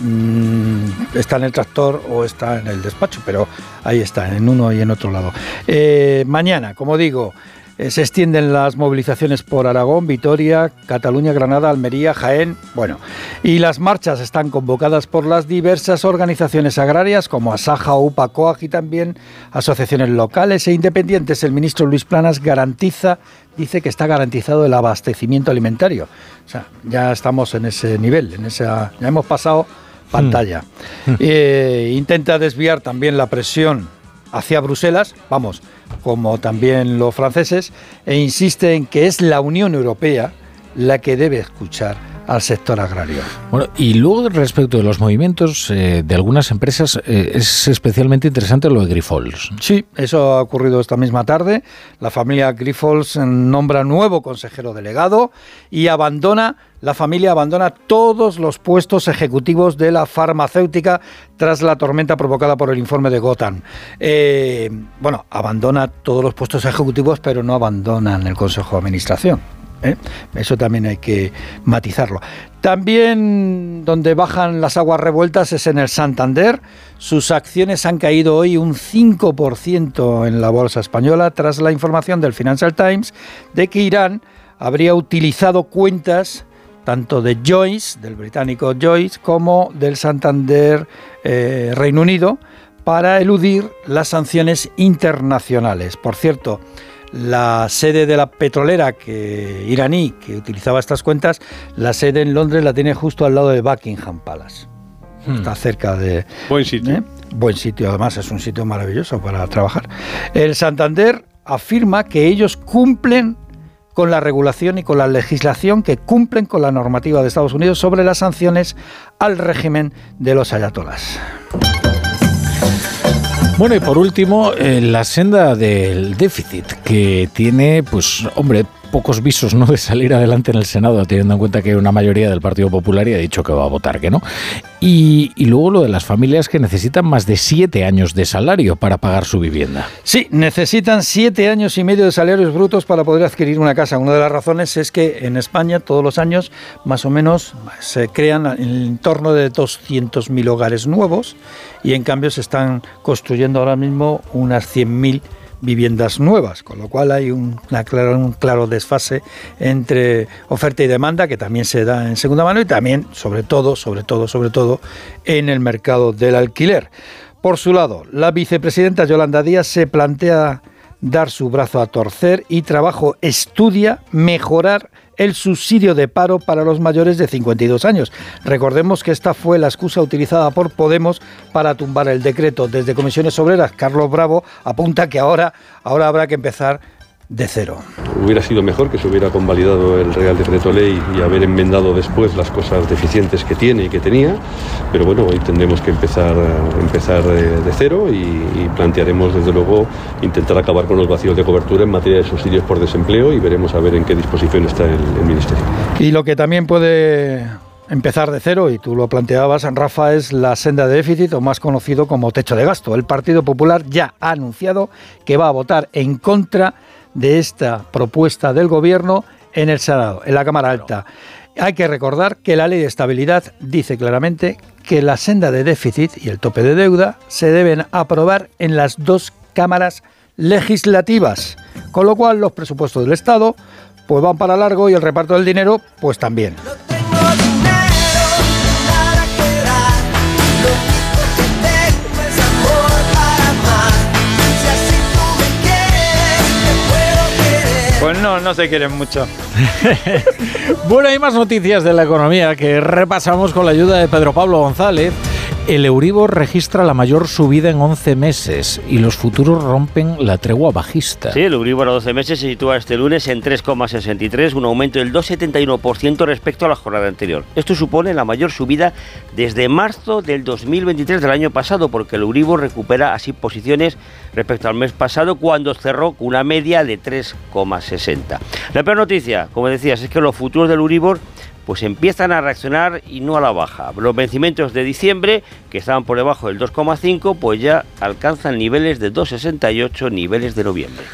mm, está en el tractor o está en el despacho, pero ahí está, en uno y en otro lado. Eh, mañana, como digo, se extienden las movilizaciones por Aragón, Vitoria, Cataluña, Granada, Almería, Jaén, bueno, y las marchas están convocadas por las diversas organizaciones agrarias como Asaja o UPACOAG y también asociaciones locales e independientes. El ministro Luis Planas garantiza, dice que está garantizado el abastecimiento alimentario. O sea, ya estamos en ese nivel, en esa, ya hemos pasado pantalla. Eh, intenta desviar también la presión hacia Bruselas, vamos, como también los franceses, e insiste en que es la Unión Europea la que debe escuchar al sector agrario. Bueno, y luego respecto de los movimientos eh, de algunas empresas, eh, es especialmente interesante lo de Grifols. Sí, eso ha ocurrido esta misma tarde. La familia Grifols nombra nuevo consejero delegado y abandona, la familia abandona todos los puestos ejecutivos de la farmacéutica tras la tormenta provocada por el informe de Gotham. Eh, bueno, abandona todos los puestos ejecutivos, pero no abandonan el Consejo de Administración. ¿Eh? Eso también hay que matizarlo. También donde bajan las aguas revueltas es en el Santander. Sus acciones han caído hoy un 5% en la bolsa española tras la información del Financial Times de que Irán habría utilizado cuentas tanto de Joyce, del británico Joyce, como del Santander eh, Reino Unido, para eludir las sanciones internacionales. Por cierto, la sede de la petrolera que, iraní que utilizaba estas cuentas, la sede en Londres la tiene justo al lado de Buckingham Palace. Está cerca de... Buen sitio. Buen sitio, además es un sitio maravilloso para trabajar. El Santander afirma que ellos cumplen con la regulación y con la legislación que cumplen con la normativa de Estados Unidos sobre las sanciones al régimen de los ayatolás. Bueno, y por último, eh, la senda del déficit, que tiene, pues, hombre, pocos visos ¿no? de salir adelante en el Senado, teniendo en cuenta que una mayoría del Partido Popular y ha dicho que va a votar que no. Y, y luego lo de las familias que necesitan más de siete años de salario para pagar su vivienda. Sí, necesitan siete años y medio de salarios brutos para poder adquirir una casa. Una de las razones es que en España todos los años más o menos se crean en torno de 200.000 hogares nuevos y en cambio se están construyendo ahora mismo unas 100.000 viviendas nuevas, con lo cual hay un, claro desfase entre oferta y demanda que también se da en segunda mano y también, sobre todo, sobre todo, sobre todo, en el mercado del alquiler. Por su lado, la vicepresidenta Yolanda Díaz se plantea dar su brazo a torcer y trabajo estudia mejorar el subsidio de paro para los mayores de 52 años. Recordemos que esta fue la excusa utilizada por Podemos para tumbar el decreto. Desde Comisiones Obreras, Carlos Bravo apunta que ahora, ahora habrá que empezar de cero. Hubiera sido mejor que se hubiera convalidado el Real Decreto Ley y haber enmendado después las cosas deficientes que tiene y que tenía, pero bueno, hoy tendremos que empezar, empezar de, cero y, y, plantearemos desde luego intentar acabar con los vacíos de cobertura en materia de subsidios por desempleo y veremos a ver en qué disposición está el, el Ministerio. Y lo que también puede empezar de cero, y tú lo planteabas, Rafa, es la senda de déficit o más conocido como techo de gasto. El Partido Popular ya ha anunciado que va a votar en contra de esta propuesta del Gobierno en el Senado, en la Cámara Alta. Hay que recordar que la ley de estabilidad dice claramente que la senda de déficit y el tope de deuda se deben aprobar en las dos cámaras legislativas, con lo cual los presupuestos del Estado pues van para largo y el reparto del dinero pues también. Pues no, no se quieren mucho. bueno, hay más noticias de la economía que repasamos con la ayuda de Pedro Pablo González. El Euribor registra la mayor subida en 11 meses y los futuros rompen la tregua bajista. Sí, el Euribor a 12 meses se sitúa este lunes en 3,63, un aumento del 2,71% respecto a la jornada anterior. Esto supone la mayor subida desde marzo del 2023 del año pasado, porque el Euribor recupera así posiciones respecto al mes pasado cuando cerró con una media de 3,60. La peor noticia, como decías, es que los futuros del Euribor pues empiezan a reaccionar y no a la baja. Los vencimientos de diciembre, que estaban por debajo del 2,5, pues ya alcanzan niveles de 2,68 niveles de noviembre.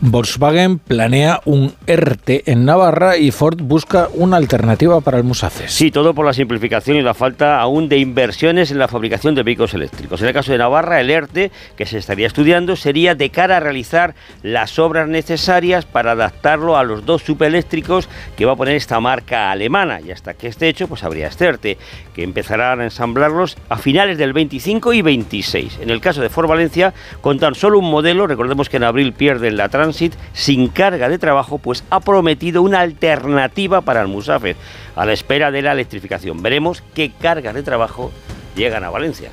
Volkswagen planea un ERTE en Navarra y Ford busca una alternativa para el Musafes. Sí, todo por la simplificación y la falta aún de inversiones en la fabricación de vehículos eléctricos. En el caso de Navarra, el ERTE que se estaría estudiando sería de cara a realizar las obras necesarias para adaptarlo a los dos subeléctricos que va a poner esta marca alemana y hasta que esté hecho pues habría este ERTE que empezarán a ensamblarlos a finales del 25 y 26. En el caso de Ford Valencia, con tan solo un modelo, recordemos que en abril pierden la Transit, sin carga de trabajo, pues ha prometido una alternativa para el Musafir a la espera de la electrificación. Veremos qué cargas de trabajo llegan a Valencia.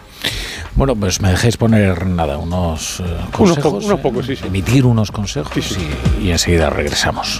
Bueno, pues me dejéis poner nada, unos eh, consejos, unos, po unos pocos, sí, sí. emitir unos consejos sí, sí. Y, y enseguida regresamos.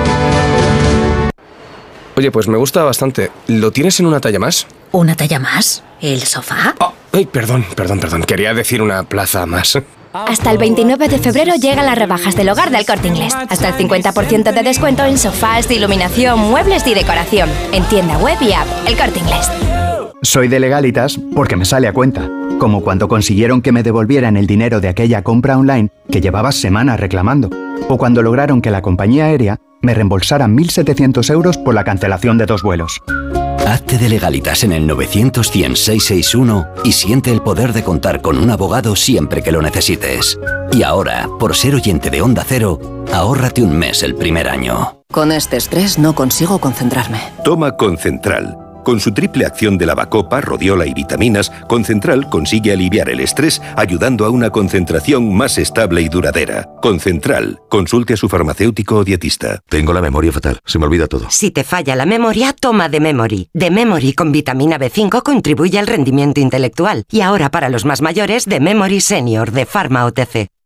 Oye, pues me gusta bastante. ¿Lo tienes en una talla más? ¿Una talla más? ¿El sofá? Ay, perdón, perdón, perdón. Quería decir una plaza más. Hasta el 29 de febrero llegan las rebajas del hogar del Corte Inglés. Hasta el 50% de descuento en sofás, iluminación, muebles y decoración. En tienda web y app. El Corte Inglés. Soy de legalitas porque me sale a cuenta. Como cuando consiguieron que me devolvieran el dinero de aquella compra online que llevaba semanas reclamando. O cuando lograron que la compañía aérea me reembolsara 1.700 euros por la cancelación de dos vuelos. Hazte de legalitas en el 900 661 y siente el poder de contar con un abogado siempre que lo necesites. Y ahora, por ser oyente de Onda Cero, ahórrate un mes el primer año. Con este estrés no consigo concentrarme. Toma Concentral. Con su triple acción de lavacopa, rodiola y vitaminas, Concentral consigue aliviar el estrés ayudando a una concentración más estable y duradera. Concentral. Consulte a su farmacéutico o dietista. Tengo la memoria fatal, se me olvida todo. Si te falla la memoria, toma de Memory. De Memory con vitamina B5 contribuye al rendimiento intelectual. Y ahora para los más mayores, de Memory Senior de Pharma OTC.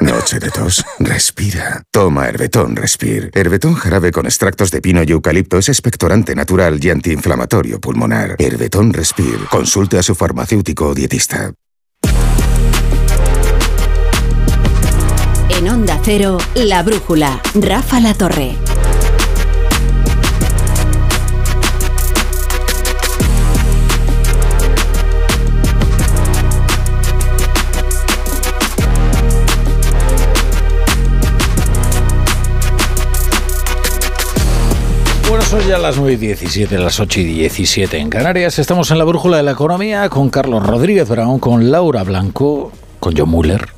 Noche de tos. Respira. Toma Herbetón Respir. Herbetón jarabe con extractos de pino y eucalipto es expectorante natural y antiinflamatorio pulmonar. Herbetón Respir. Consulte a su farmacéutico o dietista. En Onda Cero, La Brújula, Rafa La Torre. Son ya las 9 y 17, las 8 y 17 en Canarias. Estamos en la brújula de la economía con Carlos Rodríguez Brown, con Laura Blanco, con John Muller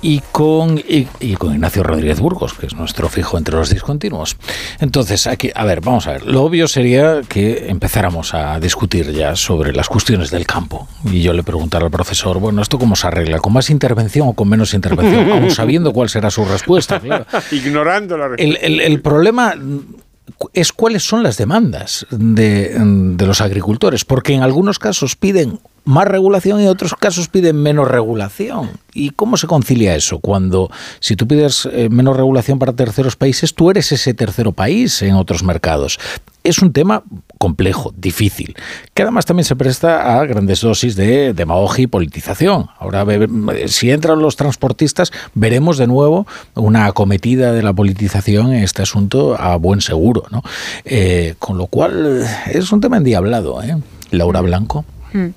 y con, y, y con Ignacio Rodríguez Burgos, que es nuestro fijo entre los discontinuos. Entonces, aquí, a ver, vamos a ver. Lo obvio sería que empezáramos a discutir ya sobre las cuestiones del campo. Y yo le preguntara al profesor, bueno, ¿esto cómo se arregla? ¿Con más intervención o con menos intervención? Aún sabiendo cuál será su respuesta. claro. Ignorando la El, el- el problema es cuáles son las demandas de, los agricultores, porque en algunos casos piden más regulación y en otros casos piden menos regulación. ¿Y cómo se concilia eso? Cuando si tú pides eh, menos regulación para terceros países, tú eres ese tercero país en otros mercados. Es un tema complejo, difícil, que además también se presta a grandes dosis de demagogia y politización. Ahora, ve- si entran los transportistas, veremos de nuevo una acometida de la politización en este asunto a buen seguro. ¿no? Eh, con lo cual, eh, es un tema endiablado. ¿eh? Laura Blanco. Mm.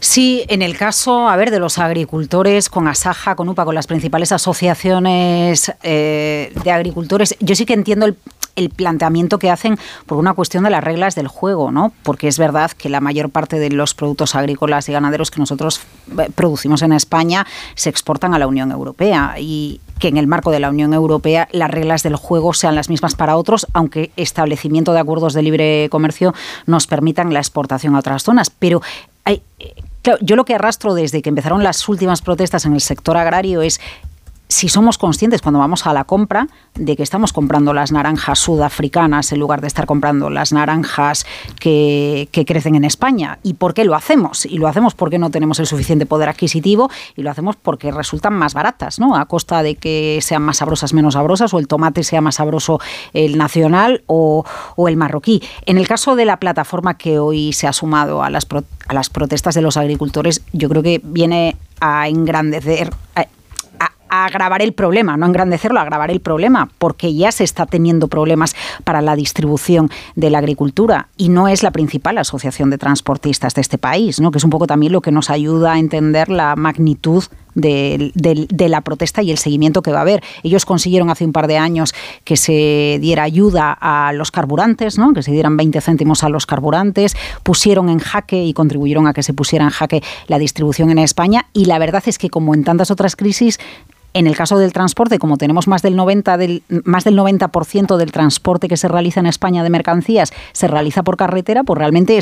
Sí, en el caso, a ver, de los agricultores, con Asaja, con UPA, con las principales asociaciones eh, de agricultores, yo sí que entiendo el, el planteamiento que hacen por una cuestión de las reglas del juego, ¿no? Porque es verdad que la mayor parte de los productos agrícolas y ganaderos que nosotros eh, producimos en España se exportan a la Unión Europea y que en el marco de la Unión Europea las reglas del juego sean las mismas para otros, aunque establecimiento de acuerdos de libre comercio nos permitan la exportación a otras zonas. Pero hay, eh, yo lo que arrastro desde que empezaron las últimas protestas en el sector agrario es si somos conscientes cuando vamos a la compra de que estamos comprando las naranjas sudafricanas en lugar de estar comprando las naranjas que, que crecen en España. ¿Y por qué lo hacemos? Y lo hacemos porque no tenemos el suficiente poder adquisitivo y lo hacemos porque resultan más baratas, ¿no? A costa de que sean más sabrosas, menos sabrosas, o el tomate sea más sabroso el nacional o, el marroquí. En el caso de la plataforma que hoy se ha sumado a las, pro- a las protestas de los agricultores, yo creo que viene a engrandecer, a agravar el problema, no engrandecerlo, a agravar el problema, porque ya se está teniendo problemas para la distribución de la agricultura y no es la principal asociación de transportistas de este país, ¿no? que es un poco también lo que nos ayuda a entender la magnitud de, de- de la protesta y el seguimiento que va a haber. Ellos consiguieron hace un par de años que se diera ayuda a los carburantes, ¿no? que se dieran 20 céntimos a los carburantes, pusieron en jaque y contribuyeron a que se pusiera en jaque la distribución en España y la verdad es que como en tantas otras crisis En el caso del transporte, como tenemos más del 90 del más del 90% del transporte que se realiza en España de mercancías se realiza por carretera, pues realmente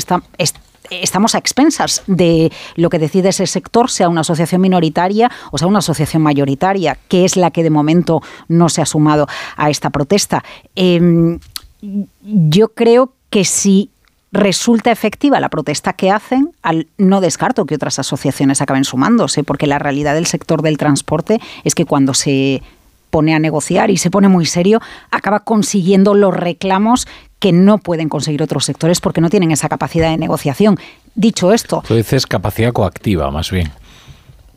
estamos a expensas de lo que decide ese sector, sea una asociación minoritaria o sea una asociación mayoritaria, que es la que de momento no se ha sumado a esta protesta. Em, yo creo que si resulta efectiva la protesta que hacen, al, no descarto que otras asociaciones acaben sumándose, porque la realidad del sector del transporte es que cuando se pone a negociar y se pone muy serio, acaba consiguiendo los reclamos que no pueden conseguir otros sectores porque no tienen esa capacidad de negociación. Dicho esto... Tú dices capacidad coactiva, más bien.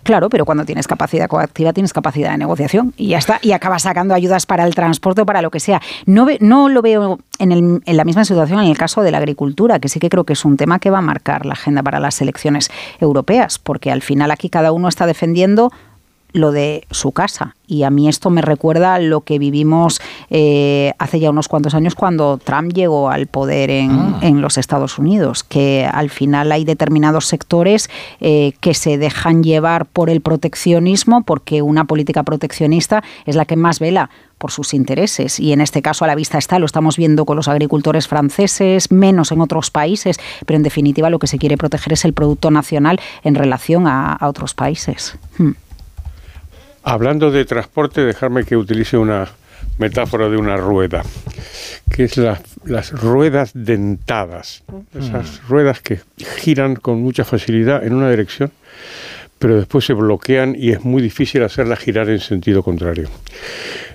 Claro, pero cuando tienes capacidad coactiva tienes capacidad de negociación y ya está, y acabas sacando ayudas para el transporte o para lo que sea. No, no lo veo en, en, la misma situación en el caso de la agricultura, que sí que creo que es un tema que va a marcar la agenda para las elecciones europeas, porque al final aquí cada uno está defendiendo lo de su casa. Y a mí esto me recuerda lo que vivimos eh, hace ya unos cuantos años cuando Trump llegó al poder en, ah. en los Estados Unidos, que al final hay determinados sectores eh, que se dejan llevar por el proteccionismo, porque una política proteccionista es la que más vela por sus intereses. Y en este caso a la vista está, lo estamos viendo con los agricultores franceses, menos en otros países, pero en definitiva lo que se quiere proteger es el producto nacional en relación a, otros países. Hmm. Hablando de transporte, dejarme que utilice una metáfora de una rueda, que es las ruedas dentadas, esas mm. ruedas que giran con mucha facilidad en una dirección, pero después se bloquean y es muy difícil hacerlas girar en sentido contrario.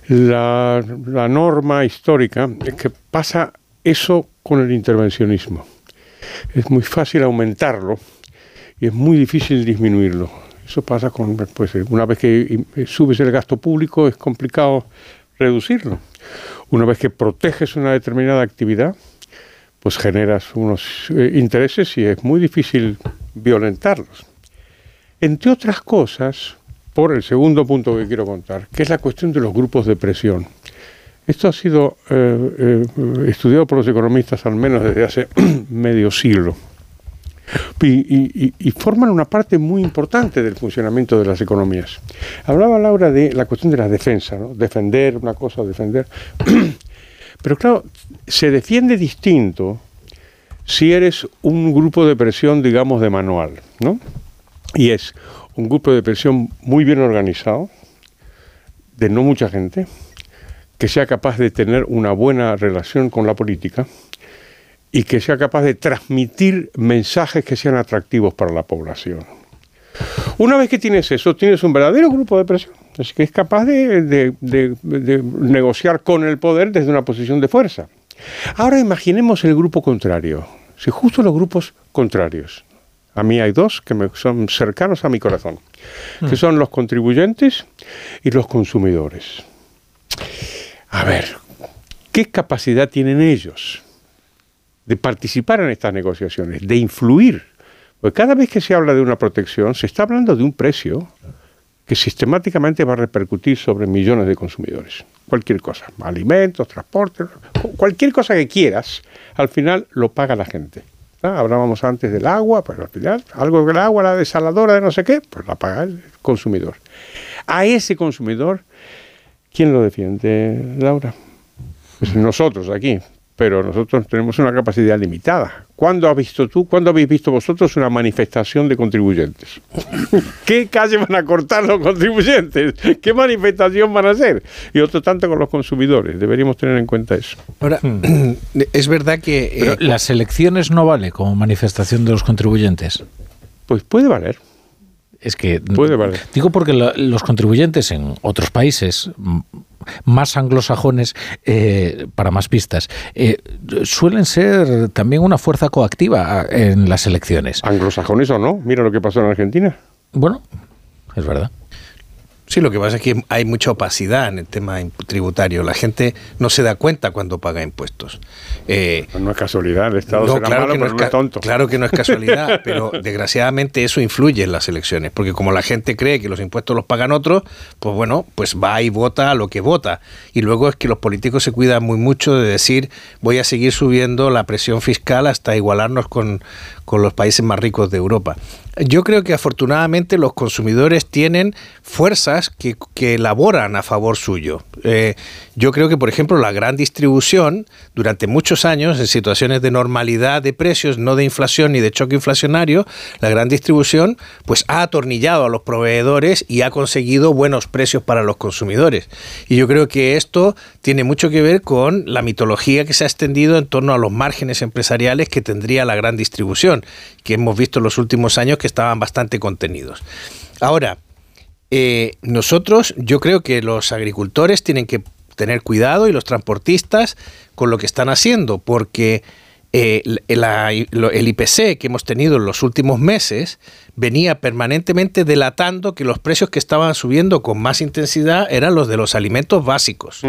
La, la norma histórica es que pasa eso con el intervencionismo. Es muy fácil aumentarlo y es muy difícil disminuirlo eso pasa con, pues una vez que subes el gasto público es complicado reducirlo. Una vez que proteges una determinada actividad, pues generas unos eh, intereses y es muy difícil violentarlos. Entre otras cosas, por el segundo punto que quiero contar, que es la cuestión de los grupos de presión. Esto ha sido eh, eh, estudiado por los economistas al menos desde hace medio siglo y, forman una parte muy importante del funcionamiento de las economías. Hablaba Laura de la cuestión de la defensa, ¿no? defender una cosa, defender. Pero claro, se defiende distinto si eres un grupo de presión, digamos, de manual, ¿no? Y es un grupo de presión muy bien organizado, de no mucha gente, que sea capaz de tener una buena relación con la política, y que sea capaz de transmitir mensajes que sean atractivos para la población. Una vez que tienes eso, tienes un verdadero grupo de presión, así que es capaz de, negociar con el poder desde una posición de fuerza. Ahora imaginemos el grupo contrario, si justo los grupos contrarios, a mí hay dos que me son cercanos a mi corazón, que hmm. son los contribuyentes y los consumidores. A ver, ¿qué capacidad tienen ellos? De participar en estas negociaciones, de influir. Porque cada vez que se habla de una protección, se está hablando de un precio que sistemáticamente va a repercutir sobre millones de consumidores. Cualquier cosa, alimentos, transporte, cualquier cosa que quieras, al final lo paga la gente. Hablábamos antes del agua, pero al final, algo del agua, la desaladora de no sé qué, pues la paga el consumidor. A ese consumidor, ¿quién lo defiende, Laura? Pues nosotros aquí, pero nosotros tenemos una capacidad limitada. ¿Cuándo has visto tú, cuándo habéis visto vosotros una manifestación de contribuyentes? ¿Qué calle van a cortar los contribuyentes? ¿Qué manifestación van a hacer? Y otro tanto con los consumidores. Deberíamos tener en cuenta eso. Ahora, hmm. es verdad que... Eh, ¿Las elecciones no vale como manifestación de los contribuyentes? Pues puede valer. Es que Puede valer. digo porque los contribuyentes en otros países más anglosajones, eh, para más pistas, eh, suelen ser también una fuerza coactiva en las elecciones. ¿Anglosajones o no? Mira lo que pasó en Argentina. Bueno, es verdad. Sí, lo que pasa es que hay mucha opacidad en el tema tributario. La gente no se da cuenta cuando paga impuestos. Eh, no es casualidad, el Estado no, claro malo, que no es, tonto. Claro que no es casualidad, pero desgraciadamente eso influye en las elecciones, porque como la gente cree que los impuestos los pagan otros, pues bueno, pues va y vota a lo que vota. Y luego es que los políticos se cuidan muy mucho de decir voy a seguir subiendo la presión fiscal hasta igualarnos con, con los países más ricos de Europa. Yo creo que afortunadamente los consumidores tienen fuerzas que, que elaboran a favor suyo. Eh, yo creo que, por ejemplo, la gran distribución, durante muchos años, en situaciones de normalidad de precios, no de inflación ni de choque inflacionario, la gran distribución pues ha atornillado a los proveedores y ha conseguido buenos precios para los consumidores. Y yo creo que esto tiene mucho que ver con la mitología que se ha extendido en torno a los márgenes empresariales que tendría la gran distribución, que hemos visto en los últimos años que estaban bastante contenidos. Ahora, eh, nosotros, yo creo que los agricultores tienen que tener cuidado y los transportistas con lo que están haciendo, porque eh, el IPC que hemos tenido en los últimos meses venía permanentemente delatando que los precios que estaban subiendo con más intensidad eran los de los alimentos básicos.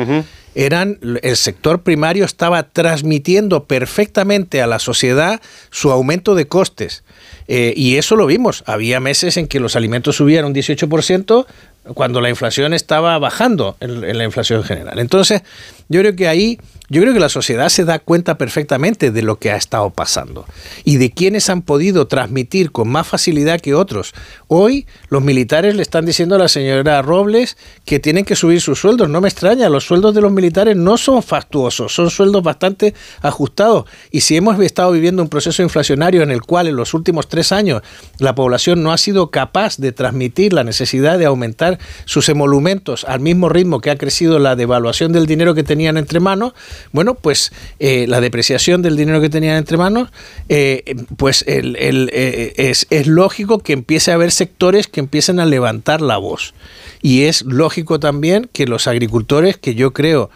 Eran el sector primario estaba transmitiendo perfectamente a la sociedad su aumento de costes. Eh, y eso lo vimos. Había meses en que los alimentos subían un 18% cuando la inflación estaba bajando en la inflación general. Entonces, yo creo que ahí yo creo que la sociedad se da cuenta perfectamente de lo que ha estado pasando y de quienes han podido transmitir con más facilidad que otros. Hoy los militares le están diciendo a la señora Robles que tienen que subir sus sueldos. No me extraña, los sueldos de los militares no son fastuosos, son sueldos bastante ajustados. Y si hemos estado viviendo un proceso inflacionario en el cual en los últimos tres años la población no ha sido capaz de transmitir la necesidad de aumentar sus emolumentos al mismo ritmo que ha crecido la devaluación del dinero que tenían entre manos, bueno, pues eh, la depreciación del dinero que tenían entre manos, eh, pues eh, es, lógico que empiece a haber sectores que empiecen a levantar la voz. Y es lógico también que los agricultores, que yo creo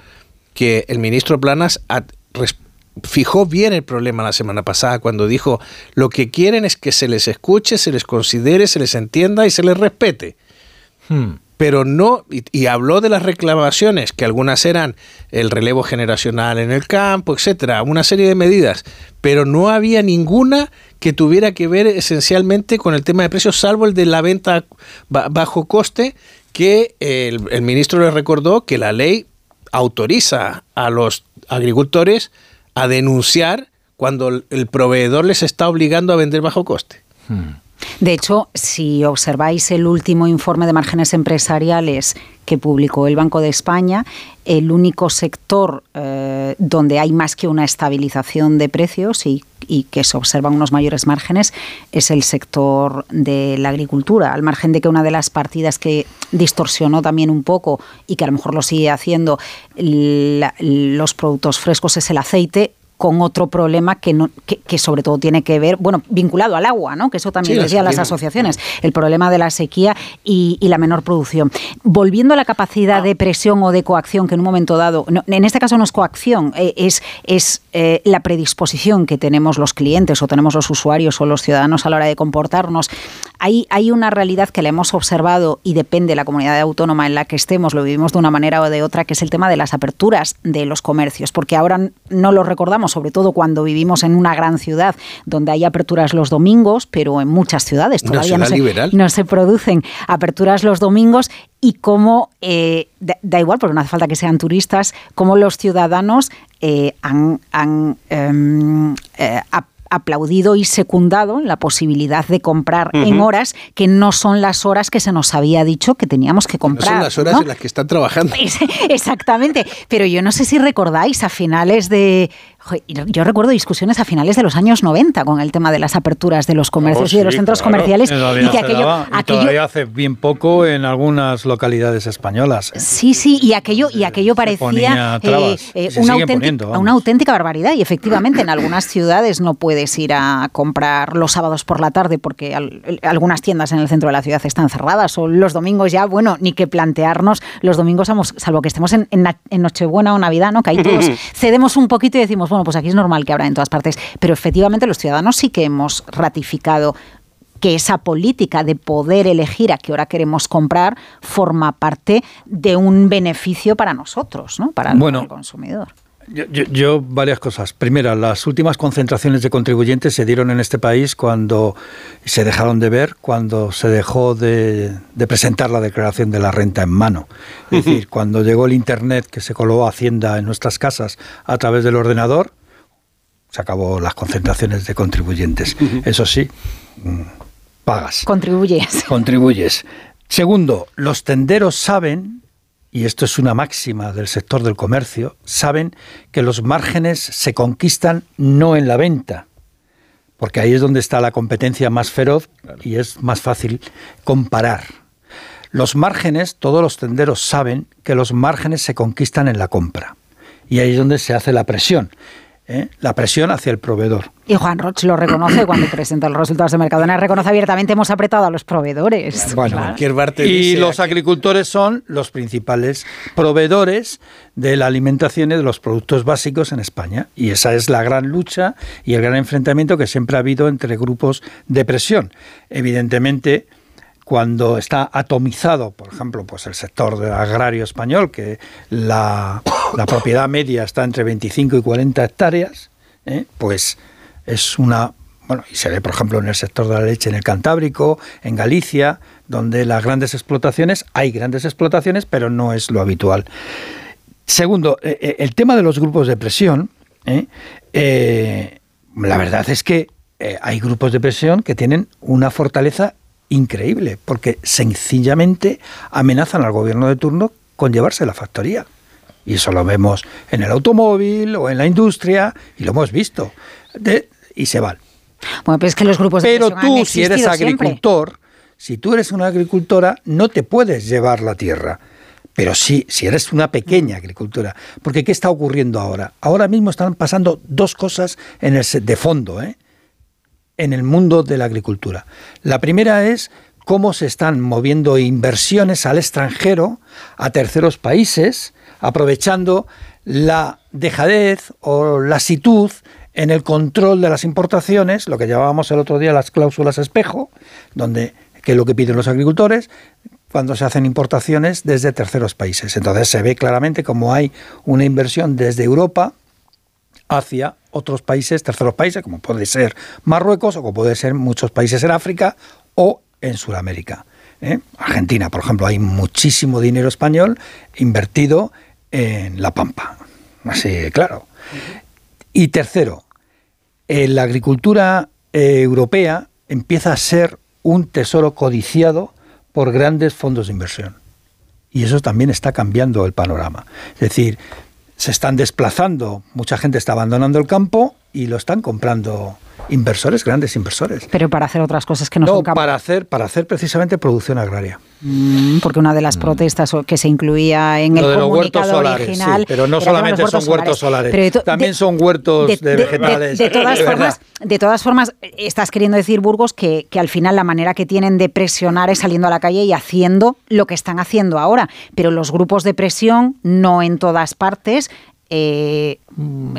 que el ministro Planas fijó bien el problema la semana pasada cuando dijo lo que quieren es que se les escuche, se les considere, se les entienda y se les respete. Hmm pero no, y, habló de las reclamaciones, que algunas eran el relevo generacional en el campo, etcétera, una serie de medidas, pero no había ninguna que tuviera que ver esencialmente con el tema de precios, salvo el de la venta bajo coste, que el, ministro le recordó que la ley autoriza a los agricultores a denunciar cuando el proveedor les está obligando a vender bajo coste. Hmm. De hecho, si observáis el último informe de márgenes empresariales que publicó el Banco de España, el único sector eh, donde hay más que una estabilización de precios y, que se observan unos mayores márgenes es el sector de la agricultura, al margen de que una de las partidas que distorsionó también un poco y que a lo mejor lo sigue haciendo los productos frescos es el aceite con otro problema que, no, que, sobre todo tiene que ver, bueno, vinculado al agua, ¿no? que eso también decían las asociaciones, el problema de la sequía y, la menor producción. Volviendo a la capacidad de presión o de coacción, que en un momento dado, en este caso no es coacción, eh, es, es eh, la predisposición que tenemos los clientes o tenemos los usuarios o los ciudadanos a la hora de comportarnos. Hay, hay una realidad que la hemos observado y depende de la comunidad autónoma en la que estemos, lo vivimos de una manera o de otra, que es el tema de las aperturas de los comercios, porque ahora no lo recordamos sobre todo cuando vivimos en una gran ciudad donde hay aperturas los domingos, pero en muchas ciudades todavía no se, producen aperturas los domingos y cómo, eh, da, igual, porque no hace falta que sean turistas, cómo los ciudadanos eh, han, em, eh, aplaudido y secundado la posibilidad de comprar en horas que no son las horas que se nos había dicho que teníamos que comprar. No son las horas en las que están trabajando. Exactamente. Pero yo no sé si recordáis a finales de yo recuerdo discusiones a finales de los años 90 con el tema de las aperturas de los comercios y de los centros comerciales y que aquello, todavía hace bien poco en algunas localidades españolas. ¿eh? Sí, sí, y aquello y aquello parecía eh, eh, una, auténtica, una, auténtica, barbaridad y efectivamente en algunas ciudades no puedes ir a comprar los sábados por la tarde porque algunas tiendas en el centro de la ciudad están cerradas o los domingos ya, bueno, ni que plantearnos los domingos, salvo que estemos en, en Nochebuena o Navidad, ¿no? que ahí todos cedemos un poquito y decimos, bueno, pues aquí es normal que habrá en todas partes, pero efectivamente los ciudadanos sí que hemos ratificado que esa política de poder elegir a qué hora queremos comprar forma parte de un beneficio para nosotros, ¿no? para el consumidor. Yo, varias cosas. Primera, las últimas concentraciones de contribuyentes se dieron en este país cuando se dejaron de ver, cuando se dejó de, presentar la declaración de la renta en mano. Es decir, cuando llegó el Internet que se coló Hacienda en nuestras casas a través del ordenador, se acabó las concentraciones de contribuyentes. Eso sí, mm, pagas. Contribuyes. Contribuyes. Segundo, los tenderos saben, y esto es una máxima del sector del comercio, saben que los márgenes se conquistan no en la venta, porque ahí es donde está la competencia más feroz y es más fácil comparar. Los márgenes, todos los tenderos saben que los márgenes se conquistan en la compra. Y ahí es donde se hace la presión. ¿Eh? La presión hacia el proveedor. Y Juan Roch lo reconoce cuando presenta los resultados de Mercadona. Reconoce abiertamente, hemos apretado a los proveedores. Bueno, y los agricultores son los principales proveedores de la alimentación y de los productos básicos en España. Y esa es la gran lucha y el gran enfrentamiento que siempre ha habido entre grupos de presión. Evidentemente, cuando está atomizado, por ejemplo, pues el sector agrario español, que la, propiedad media está entre 25 y 40 hectáreas, ¿eh? pues es una bueno, y se ve, por ejemplo, en el sector de la leche en el Cantábrico, en Galicia, donde las grandes explotaciones, hay grandes explotaciones, pero no es lo habitual. Segundo, eh, eh, el tema de los grupos de presión, la verdad es que hay grupos de presión que tienen una fortaleza increíble, porque sencillamente amenazan al gobierno de turno con llevarse la factoría. Y eso lo vemos en el automóvil o en la industria, y lo hemos visto. y se van. Bueno, pero es que los grupos de Pero tú, si eres agricultor, si tú eres una agricultora, no te puedes llevar la tierra. Pero sí, si eres una pequeña agricultura. Porque ¿qué está ocurriendo ahora? Ahora mismo están pasando dos cosas en el, de fondo. ¿eh? en el mundo de la agricultura. La primera es cómo se están moviendo inversiones al extranjero, a terceros países, aprovechando la dejadez o lasitud en el control de las importaciones, lo que llamábamos el otro día las cláusulas espejo, donde que es lo que piden los agricultores cuando se hacen importaciones desde terceros países. Entonces se ve claramente cómo hay una inversión desde Europa hacia otros países, terceros países, como puede ser Marruecos o como puede ser muchos países en África o en Sudamérica. ¿eh? Argentina, por ejemplo, hay muchísimo dinero español invertido en la pampa. Así, claro. Y tercero, eh, la agricultura eh, europea empieza a ser un tesoro codiciado por grandes fondos de inversión. Y eso también está cambiando el panorama. Es decir, se están desplazando, mucha gente está abandonando el campo y lo están comprando inversores, grandes inversores. Pero para hacer otras cosas que no, son capaces. para hacer para hacer precisamente producción agraria. Mm, porque una de las mm. protestas que se incluía en el comunicado original, pero no solamente son huertos solares, también son huertos de, vegetales. De, todas formas, de todas formas, estás queriendo decir Burgos que, que al final la manera que tienen de presionar es saliendo a la calle y haciendo lo que están haciendo ahora, pero los grupos de presión no en todas partes eh,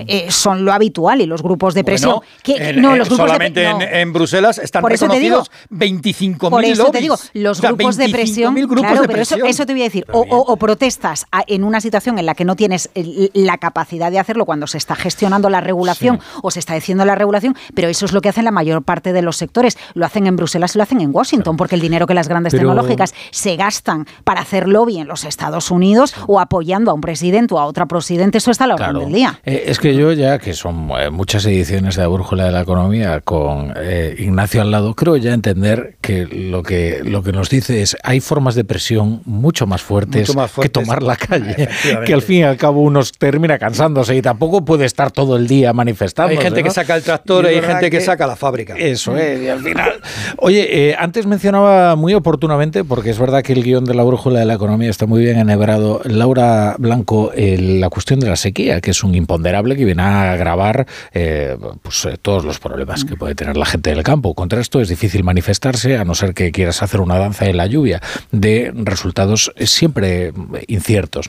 eh, son lo habitual y los grupos de presión. que, no, los grupos solamente en, Bruselas están por reconocidos 25.000 Por eso te digo, los grupos de presión. claro, pero Eso, te voy a decir. O, protestas en una situación en la que no tienes la capacidad de hacerlo cuando se está gestionando la regulación o se está diciendo la regulación, pero eso es lo que hacen la mayor parte de los sectores. Lo hacen en Bruselas y lo hacen en Washington, porque el dinero que las grandes tecnológicas se gastan para hacer lobby en los Estados Unidos o apoyando a un presidente o a otra presidente, eso está a la orden del día. Eh, es que yo ya, que son eh, muchas ediciones de la Brújula de la Economía con eh, Ignacio al lado, creo ya entender que lo que lo que nos dice es hay formas de presión mucho más fuertes, que tomar la calle, que al fin y al cabo uno termina cansándose y tampoco puede estar todo el día manifestando. Hay gente que saca el tractor y hay gente que, saca la fábrica. Eso es, y al final... Oye, antes mencionaba muy oportunamente, porque es verdad que el guion de la Brújula de la Economía está muy bien enhebrado, Laura Blanco, la cuestión de la sequía, que es un imponderable que viene a agravar eh, pues, eh, todos los problemas que puede tener la gente del campo. Contra esto es difícil manifestarse, a no ser que quieras hacer una danza en la lluvia, de resultados siempre inciertos.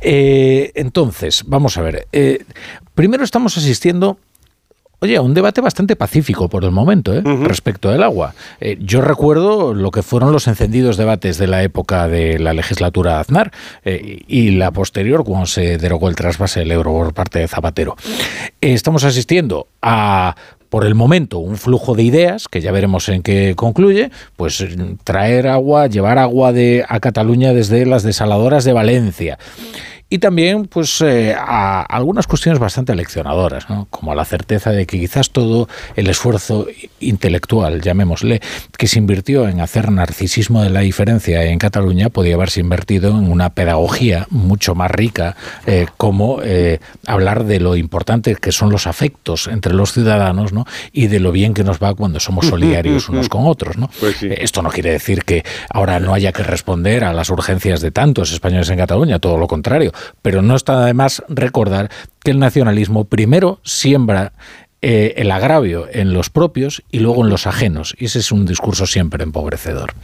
Eh, entonces, vamos a ver. primero estamos asistiendo Oye, un debate bastante pacífico por el momento ¿eh? respecto del agua. Eh, yo recuerdo lo que fueron los encendidos debates de la época de la legislatura Aznar eh, y la posterior cuando se derogó el trasvase del euro por parte de Zapatero. estamos asistiendo a por el momento un flujo de ideas, que ya veremos en qué concluye, pues traer agua, llevar agua de, a Cataluña desde las desaladoras de Valencia y también pues eh, a algunas cuestiones bastante leccionadoras, ¿no? como la certeza de que quizás todo el esfuerzo intelectual, llamémosle, que se invirtió en hacer narcisismo de la diferencia en Cataluña podía haberse invertido en una pedagogía mucho más rica, eh, como eh, hablar de lo importante que son los afectos entre los ciudadanos ¿no? y de lo bien que nos va cuando somos solidarios unos con otros. ¿no? Pues sí. Esto no quiere decir que ahora no haya que responder a las urgencias de tantos españoles en Cataluña, todo lo contrario, pero no está de más recordar que el nacionalismo primero siembra eh, el agravio en los propios y luego en los ajenos. Y ese es un discurso siempre empobrecedor.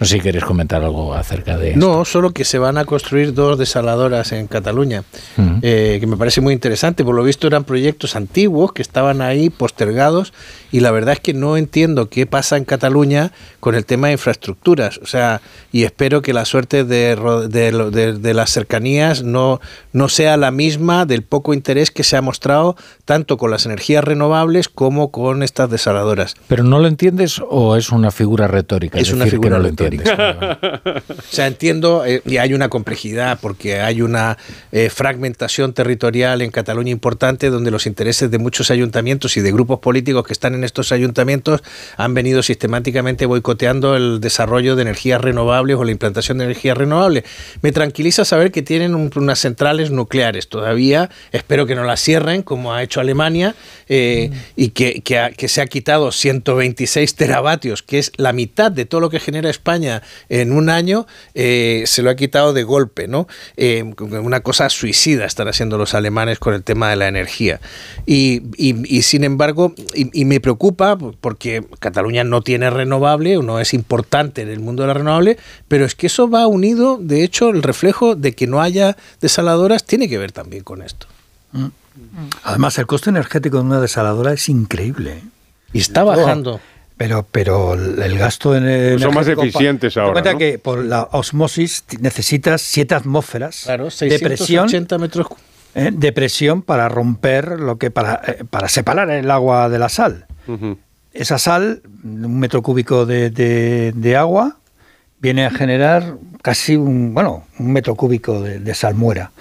No sé si queréis comentar algo acerca de esto. No, solo que se van a construir dos desaladoras en Cataluña, Mm. eh, que me parece muy interesante. Por lo visto eran proyectos antiguos que estaban ahí postergados y la verdad es que no entiendo qué pasa en Cataluña con el tema de infraestructuras. O sea, y espero que la suerte de, de de- de las cercanías no, no sea la misma del poco interés que se ha mostrado tanto con las energías renovables como con estas desaladoras. ¿Pero no lo entiendes o es una figura retórica? Es una decir que figura no lo retórica. entiendes. O sea, entiendo, eh, y hay una complejidad porque hay una eh, fragmentación territorial en Cataluña importante donde los intereses de muchos ayuntamientos y de grupos políticos que están en estos ayuntamientos han venido sistemáticamente boicoteando el desarrollo de energías renovables o la implantación de energías renovables. Me tranquiliza saber que tienen un- unas centrales nucleares todavía, espero que no las cierren como ha hecho Alemania eh, y que, que ha- que se ha quitado 126 teravatios, que es la mitad de todo lo que genera España en un año, eh, se lo ha quitado de golpe, ¿no? Eh, una cosa suicida están haciendo los alemanes con el tema de la energía. Y, y- y, sin embargo, y, y me preocupa porque Cataluña no tiene renovable, no es importante en el mundo de la renovable, pero es que eso va unido, de hecho, el reflejo de que no haya desaladoras tiene que ver también con esto. Mm. Además, el coste energético de una desaladora es increíble. Y está bajando. Pero, pero el gasto en el Son más eficientes Ten ahora, cuenta ¿no? que por la osmosis necesitas siete atmósferas Claro, de presión 680 metros ¿eh? de presión para romper lo que para, eh, para separar el agua de la sal. Esa sal, un metro cúbico de, de- de agua, viene a generar casi un bueno un metro cúbico de, de salmuera.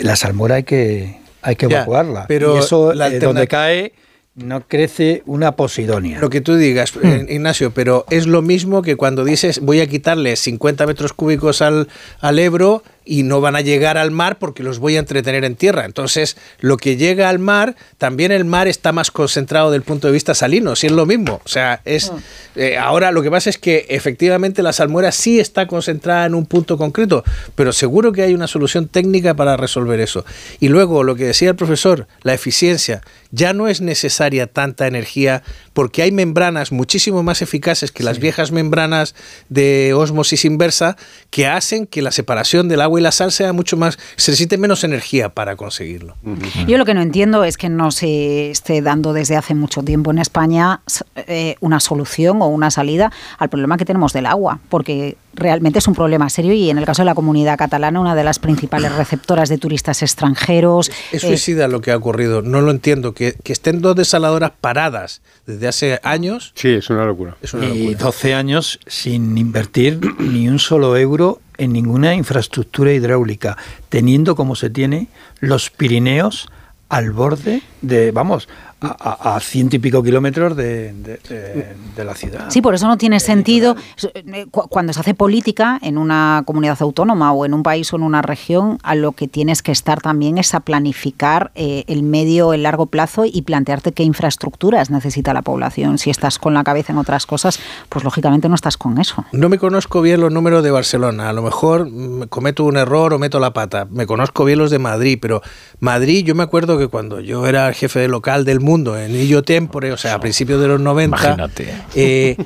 La salmuera hay que hay que Ya, evacuarla. pero y eso la eh, donde cae no crece una posidonia. Lo que tú digas, eh, Ignacio, pero es lo mismo que cuando dices voy a quitarle 50 metros cúbicos al, al Ebro y no van a llegar al mar porque los voy a entretener en tierra. Entonces, lo que llega al mar, también el mar está más concentrado del punto de vista salino, si es lo mismo. O sea, es eh, ahora lo que pasa es que efectivamente la salmuera sí está concentrada en un punto concreto, pero seguro que hay una solución técnica para resolver eso. Y luego, lo que decía el profesor, la eficiencia. Ya no es necesaria tanta energía porque hay membranas muchísimo más eficaces que las viejas membranas de osmosis inversa que hacen que la separación del agua y la sal sea mucho más, se necesite menos energía para conseguirlo. Yo lo que no entiendo es que no se esté dando desde hace mucho tiempo en España eh, una solución o una salida al problema que tenemos del agua, porque realmente es un problema serio y en el caso de la comunidad catalana, una de las principales receptoras de turistas extranjeros. Es eh, suicida lo que ha ocurrido, no lo entiendo. Que, que estén dos desaladoras paradas desde hace años. Sí, es una locura. Es una y locura. 12 años sin invertir ni un solo euro en ninguna infraestructura hidráulica, teniendo como se tiene los Pirineos al borde de, vamos, a, a- ciento y pico kilómetros de, de- de- de la ciudad. Sí, por eso no tiene sentido eh, cu- cuando se hace política en una comunidad autónoma o en un país o en una región, a lo que tienes que estar también es a planificar eh, el medio, el largo plazo y plantearte qué infraestructuras necesita la población. Si estás con la cabeza en otras cosas, pues lógicamente no estás con eso. No me conozco bien los números de Barcelona. A lo mejor mm, cometo un error o meto la pata. Me conozco bien los de Madrid, pero Madrid, yo me acuerdo que cuando yo era jefe de local del mundo en Illo Tempore, o sea, a principios de los 90, Imagínate. eh,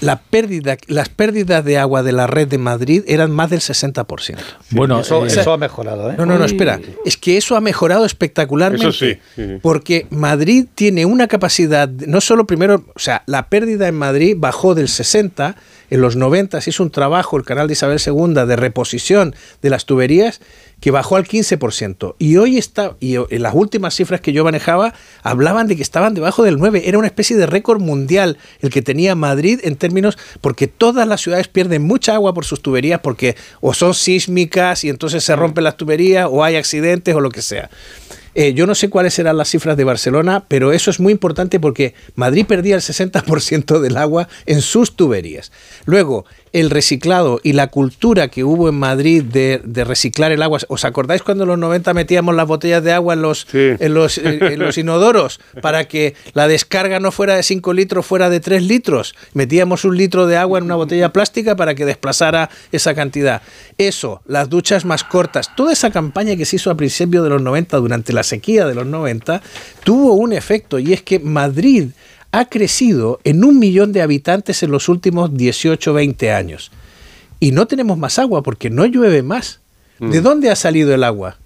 la pérdida, las pérdidas de agua de la red de Madrid eran más del 60%. Bueno, eso, eh, eso ha mejorado. ¿eh? No, no, no, espera. Es que eso ha mejorado espectacularmente. Eso sí. Porque Madrid tiene una capacidad, no solo primero, o sea, la pérdida en Madrid bajó del 60, en los 90 se hizo un trabajo, el canal de Isabel II, de reposición de las tuberías, que bajó al 15%. Y hoy está, y en las últimas cifras que yo manejaba, hablaban de que estaban debajo del 9%. Era una especie de récord mundial el que tenía Madrid en términos, porque todas las ciudades pierden mucha agua por sus tuberías, porque o son sísmicas y entonces se rompen las tuberías, o hay accidentes o lo que sea. Eh, yo no sé cuáles serán las cifras de Barcelona, pero eso es muy importante porque Madrid perdía el 60% del agua en sus tuberías. Luego, el reciclado y la cultura que hubo en Madrid de, reciclar el agua. ¿Os acordáis cuando en los 90 metíamos las botellas de agua en los, en, los, en los inodoros para que la descarga no fuera de 5 litros, fuera de 3 litros? Metíamos un litro de agua en una botella plástica para que desplazara esa cantidad. Eso, las duchas más cortas, toda esa campaña que se hizo a principios de los 90, durante la sequía de los 90, tuvo un efecto y es que Madrid ha crecido en un millón de habitantes en los últimos 18, 20 años. Y no tenemos más agua porque no llueve más. ¿De mm. dónde ha salido el agua?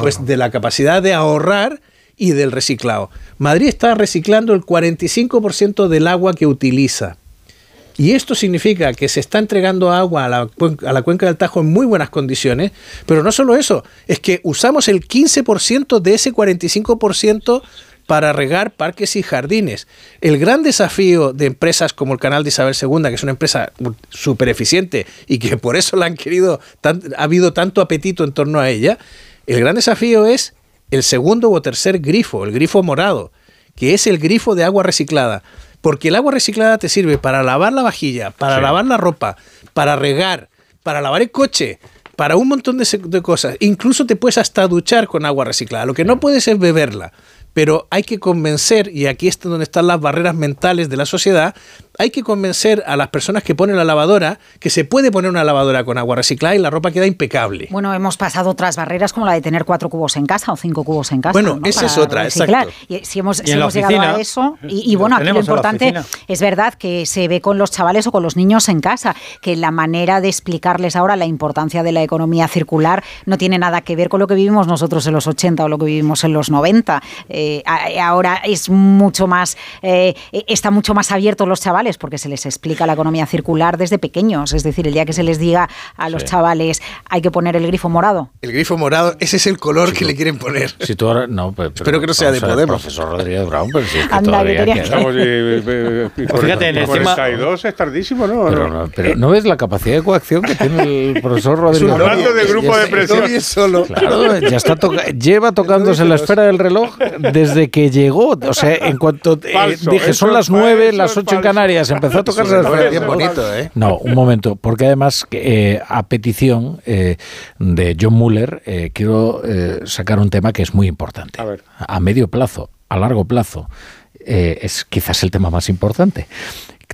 Pues de la capacidad de ahorrar y del reciclado. Madrid está reciclando el 45% del agua que utiliza. Y esto significa que se está entregando agua a la, a la, cuenca del Tajo en muy buenas condiciones, pero no solo eso, es que usamos el 15% de ese 45% para regar parques y jardines. El gran desafío de empresas como el Canal de Isabel II, que es una empresa súper eficiente y que por eso la han querido, ha habido tanto apetito en torno a ella, el gran desafío es el segundo o tercer grifo, el grifo morado, que es el grifo de agua reciclada. Porque el agua reciclada te sirve para lavar la vajilla, para lavar la ropa, para regar, para lavar el coche, para un montón de, de, cosas. Incluso te puedes hasta duchar con agua reciclada. Lo que no puedes es beberla pero hay que convencer, y aquí es donde están las barreras mentales de la sociedad, hay que convencer a las personas que ponen la lavadora que se puede poner una lavadora con agua reciclada y la ropa queda impecable. Bueno, hemos pasado otras barreras como la de tener cuatro cubos en casa o cinco cubos en casa. Bueno, esa es otra, exacto. Y si hemos, llegado a eso, y, bueno, aquí lo importante es verdad que se ve con los chavales o con los niños en casa, que la manera de explicarles ahora la importancia de la economía circular no tiene nada que ver con lo que vivimos nosotros en los 80 o lo que vivimos en los 90. Eh, ahora es mucho más, eh, está mucho más abierto los chavales porque se les explica la economía circular desde pequeños. Es decir, el día que se les diga a los chavales hay que poner el grifo morado. El grifo morado, ese es el color que le quieren poner. Si tú ahora, no, pero, Espero que no sea de Podemos. Profesor Rodríguez Brown, pero si es que Anda, todavía que Estamos, eh, Fíjate, en el 42 es tardísimo, ¿no? Pero, no, pero no ves la capacidad de coacción que tiene el profesor Rodríguez Brown. Hablando de grupo de presión. solo. Claro, ya está lleva tocándose la esfera del reloj desde que llegó. O sea, en cuanto eh, dije son las nueve, las ocho en Canarias, empezó a tocarse bonito, ¿eh? No, un momento, porque además, eh, a petición eh, de John Muller, quiero sacar un tema que es muy importante. A, medio plazo, a largo plazo, es quizás el tema más importante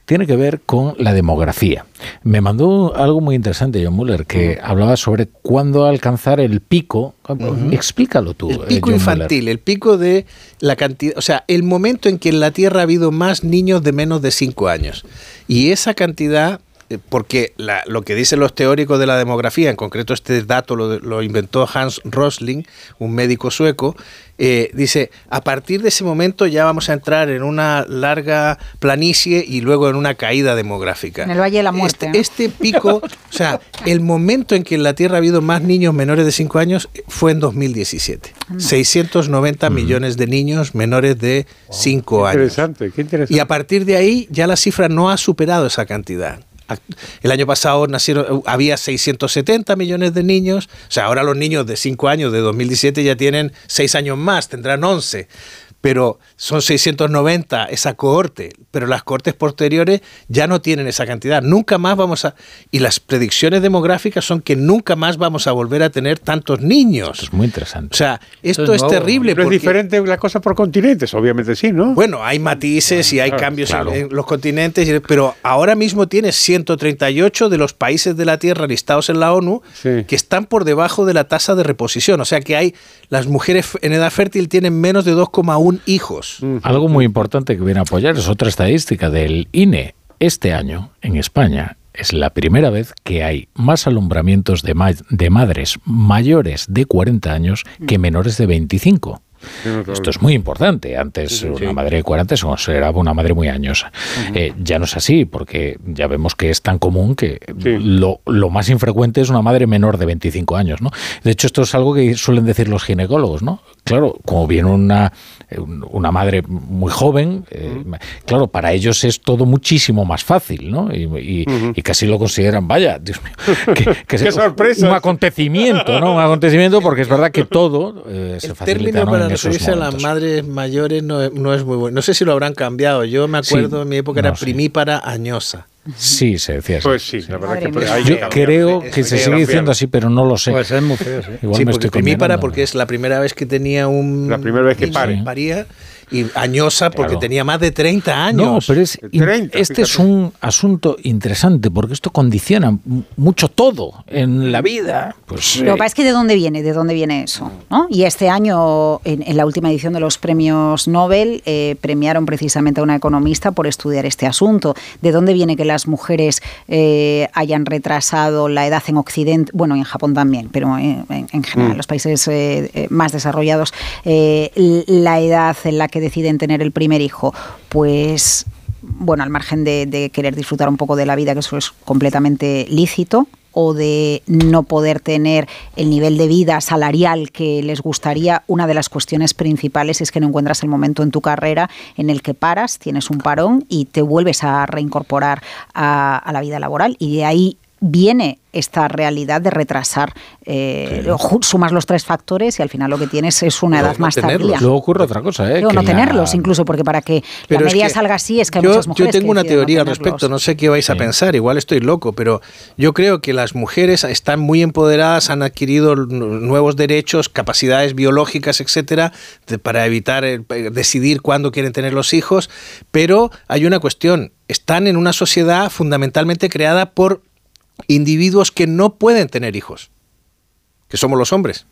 tiene que ver con la demografía. Me mandó algo muy interesante John Muller, que hablaba sobre cuándo alcanzar el pico. Explícalo tú. El pico infantil, el pico de la cantidad, o sea, el momento en que en la Tierra ha habido más niños de menos de 5 años. Y esa cantidad eh, porque lo que dicen los teóricos de la demografía, en concreto este dato lo, inventó Hans Rosling, un médico sueco, eh, dice, a partir de ese momento ya vamos a entrar en una larga planicie y luego en una caída demográfica. En el Valle de la Muerte. Este, este pico, o sea, el momento en que en la Tierra ha habido más niños menores de 5 años fue en 2017. 690 millones de niños menores de 5 años. Interesante, qué interesante. Y a partir de ahí ya la cifra no ha superado esa cantidad. El año pasado nacieron, había 670 millones de niños, o sea, ahora los niños de 5 años de 2017 ya tienen 6 años más, tendrán 11 pero son 690 esa cohorte, pero las cohortes posteriores ya no tienen esa cantidad. Nunca más vamos a... Y las predicciones demográficas son que nunca más vamos a volver a tener tantos niños. es muy interesante. O sea, esto, es, terrible. Pero es diferente la cosa por continentes, obviamente sí, ¿no? Bueno, hay matices y hay cambios en, los continentes, pero ahora mismo tienes 138 de los países de la Tierra listados en la ONU que están por debajo de la tasa de reposición. O sea que hay, las mujeres en edad fértil tienen menos de 2,1 hijos. Algo muy importante que viene a apoyar es otra estadística del INE. Este año, en España, es la primera vez que hay más alumbramientos de, de madres mayores de 40 años que menores de 25. Esto es muy importante. Antes una madre de 40 se consideraba una madre muy añosa. Eh, ya no es así, porque ya vemos que es tan común que lo, lo, más infrecuente es una madre menor de 25 años. ¿no? De hecho, esto es algo que suelen decir los ginecólogos. ¿no? Claro, como viene una, una madre muy joven, eh, claro, para ellos es todo muchísimo más fácil, ¿no? Y, casi lo consideran, vaya, Dios mío, que, Qué sorpresa. un acontecimiento, ¿no? Un acontecimiento porque es verdad que todo eh, se facilita. El término ¿no? para en esos referirse a las madres mayores no, es- no es muy bueno. No sé si lo habrán cambiado. Yo me acuerdo Sí. en mi época No, era sí. primípara añosa. Sí, se decía así. Pues sí, la verdad Madre que mía. hay Yo que creo es que se sigue diciendo así, pero no lo sé. Pues es muy feo, sí. Igual sí, me porque estoy primípara condenando. porque es la primera vez que tenía un... La primera vez que pare. paría. Y añosa porque Claro. tenía más de 30 años. No, pero es, in- 30, este es un asunto interesante porque esto condiciona mucho todo en la vida. Pues, Lo que eh, pasa es que de dónde viene, de dónde viene eso, ¿no? Y este año, en, en la última edición de los premios Nobel, eh, premiaron precisamente a una economista por estudiar este asunto. ¿De dónde viene que las mujeres eh, hayan retrasado la edad en Occidente? Bueno, y en Japón también, pero en, en- en general, en los países eh, más desarrollados, eh, la edad en la que deciden tener el primer hijo, pues bueno, al margen de, querer disfrutar un poco de la vida, que eso es completamente lícito, o de no poder tener el nivel de vida salarial que les gustaría, una de las cuestiones principales es que no encuentras el momento en tu carrera en el que paras, tienes un parón y te vuelves a reincorporar a la vida laboral. Y de ahí viene esta realidad de retrasar, eh, sumas los tres factores y al final lo que tienes es una edad no más tenerlos. tardía. Luego ocurre otra cosa, ¿eh? Luego que no la- tenerlos, incluso porque para que Pero la es media que salga así es que hay yo, muchas mujeres Yo tengo que una no teoría al respecto, no sé qué vais a pensar, igual estoy loco, pero yo creo que las mujeres están muy empoderadas, han adquirido nuevos derechos, capacidades biológicas, etcétera, de- para evitar eh, decidir cuándo quieren tener los hijos, pero hay una cuestión, están en una sociedad fundamentalmente creada por individuos que no pueden tener hijos, que somos los hombres.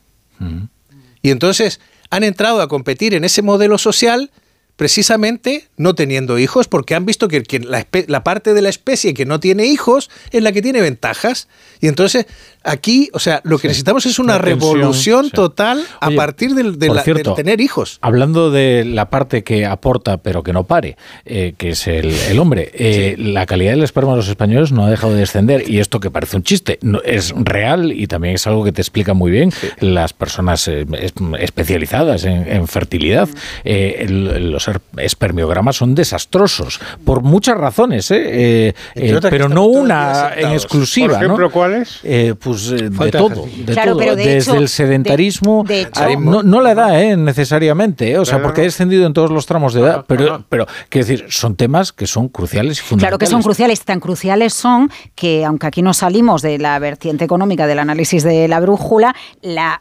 Y entonces han entrado a competir en ese modelo social precisamente no teniendo hijos, porque han visto que, que la, la parte de la especie que no tiene hijos es la que tiene ventajas. Y entonces aquí, o sea, lo que necesitamos es una tensión, revolución sí. total a Oye, partir del, de por la- cierto, del tener hijos. Hablando de la parte que aporta pero que no pare, eh, que es el, el hombre, eh, la calidad del esperma de los españoles no ha dejado de descender y esto que parece un chiste no- es real y también es algo que te explica muy bien las personas eh, es- especializadas en, en fertilidad. Eh, el- los er- espermiogramas son desastrosos por muchas razones, eh, eh, eh, pero no una en exclusiva. Por ejemplo, ¿no? ¿cuáles? Eh, pues eh, de Falta de todo, ejercicio. de Claro, todo. pero de desde hecho- el sedentarismo, de- de hecho- a- no, no la edad, eh, necesariamente, eh, o sea, Claro, porque ha descendido en todos los tramos de edad, pero, pero quiero decir, son temas que son cruciales y Claro fundamentales. que son cruciales, tan cruciales son que, aunque aquí no salimos de la vertiente económica del análisis de la brújula, la,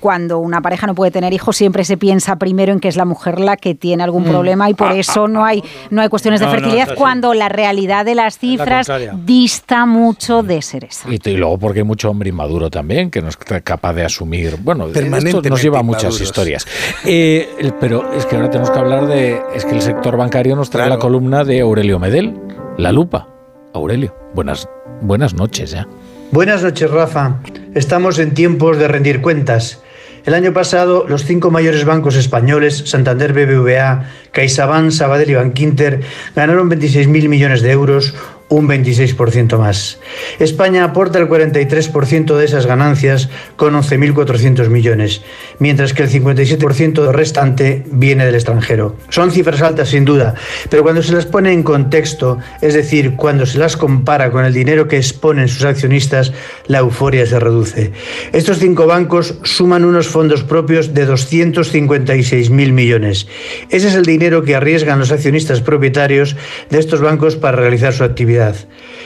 cuando una pareja no puede tener hijos, siempre se piensa primero en que es la mujer la que tiene algún problema y por eso no hay, no hay cuestiones de Mm. No, fertilidad, cuando la realidad de las cifras dista mucho de ser esa. Y, y luego porque hay mucho hombre inmaduro también, que no es capaz de asumir. Bueno, esto nos lleva a muchas inmaduros. historias. Eh, pero es que ahora tenemos que hablar de. Es que el sector bancario nos trae Claro. la columna de Aurelio Medel, La Lupa. Aurelio, buenas, buenas noches ya. Buenas noches, Rafa. Estamos en tiempos de rendir cuentas. El año pasado, los cinco mayores bancos españoles, Santander BBVA, CaixaBank, Sabadell y Bankinter, ganaron 26.000 millones de euros, un 26% más. España aporta el 43% de esas ganancias con 11.400 millones, mientras que el 57% restante viene del extranjero. Son cifras altas sin duda, pero cuando se las pone en contexto, es decir, cuando se las compara con el dinero que exponen sus accionistas, la euforia se reduce. Estos cinco bancos suman unos fondos propios de 256.000 millones. Ese es el dinero que arriesgan los accionistas propietarios de estos bancos para realizar su actividad.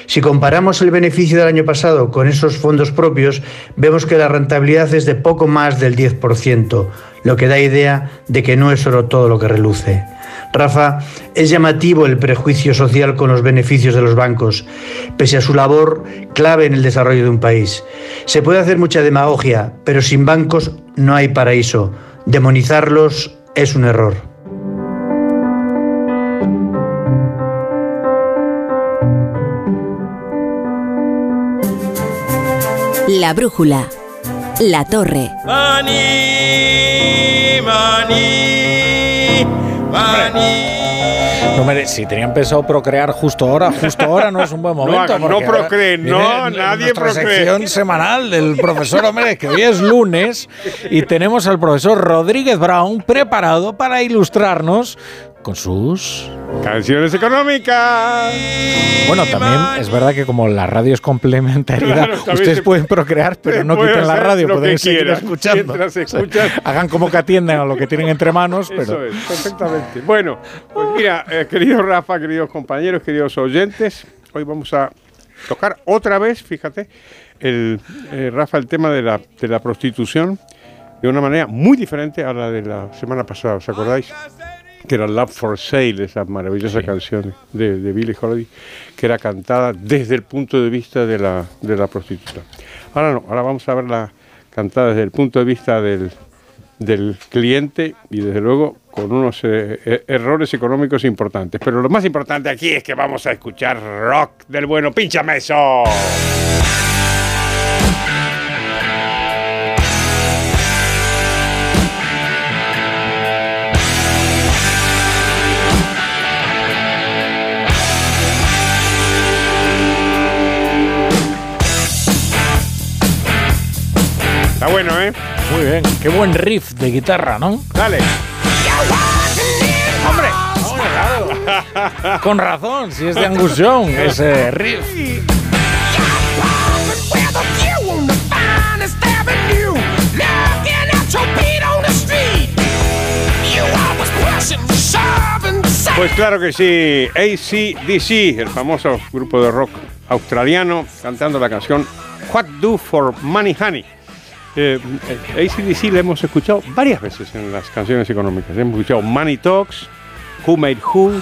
Si comparamos el beneficio del año pasado con esos fondos propios, vemos que la rentabilidad es de poco más del 10%, lo que da idea de que no es oro todo lo que reluce. Rafa, es llamativo el prejuicio social con los beneficios de los bancos, pese a su labor clave en el desarrollo de un país. Se puede hacer mucha demagogia, pero sin bancos no hay paraíso. Demonizarlos es un error. La brújula. La torre. Anima No me- si tenían pensado procrear justo ahora, justo ahora no es un buen No momento. no ahora procreen, no, nadie nuestra procree. sección semanal del profesor Hombre, que hoy es lunes y tenemos al profesor Rodríguez Brown preparado para ilustrarnos con sus canciones económicas. Bueno, también es verdad que como la radio es Claro, también ustedes pueden procrear, pero no quiten la radio, pueden seguir quieran, escuchando. O sea, hagan como que atienden a lo que tienen entre manos, pero Eso es, perfectamente. Bueno, pues mira, eh, querido Rafa, queridos compañeros, queridos oyentes, hoy vamos a tocar otra vez, fíjate, el, eh, Rafa, el tema de la, de la prostitución de una manera muy diferente a la de la semana pasada, ¿os acordáis? Que era Love for Sale, esa maravillosa canción de, de Billie Holiday, que era cantada desde el punto de vista de la, de la prostituta. Ahora no, ahora vamos a verla cantada desde el punto de vista del, del cliente y desde luego con unos eh, eh, errores económicos importantes. Pero lo más importante aquí es que vamos a escuchar rock del bueno. ¡Pínchame eso! Está bueno, ¿eh? muy bien. Qué buen riff de guitarra, ¿no? Dale. ¡Hombre! Con razón, si es de Angus Young, ese riff. Pues claro que sí, ACDC, el famoso grupo de rock australiano, cantando la canción What Do for Money Honey. Eh, eh, ACDC le hemos escuchado varias veces en las canciones económicas. Hemos escuchado Money Talks, Who Made Who,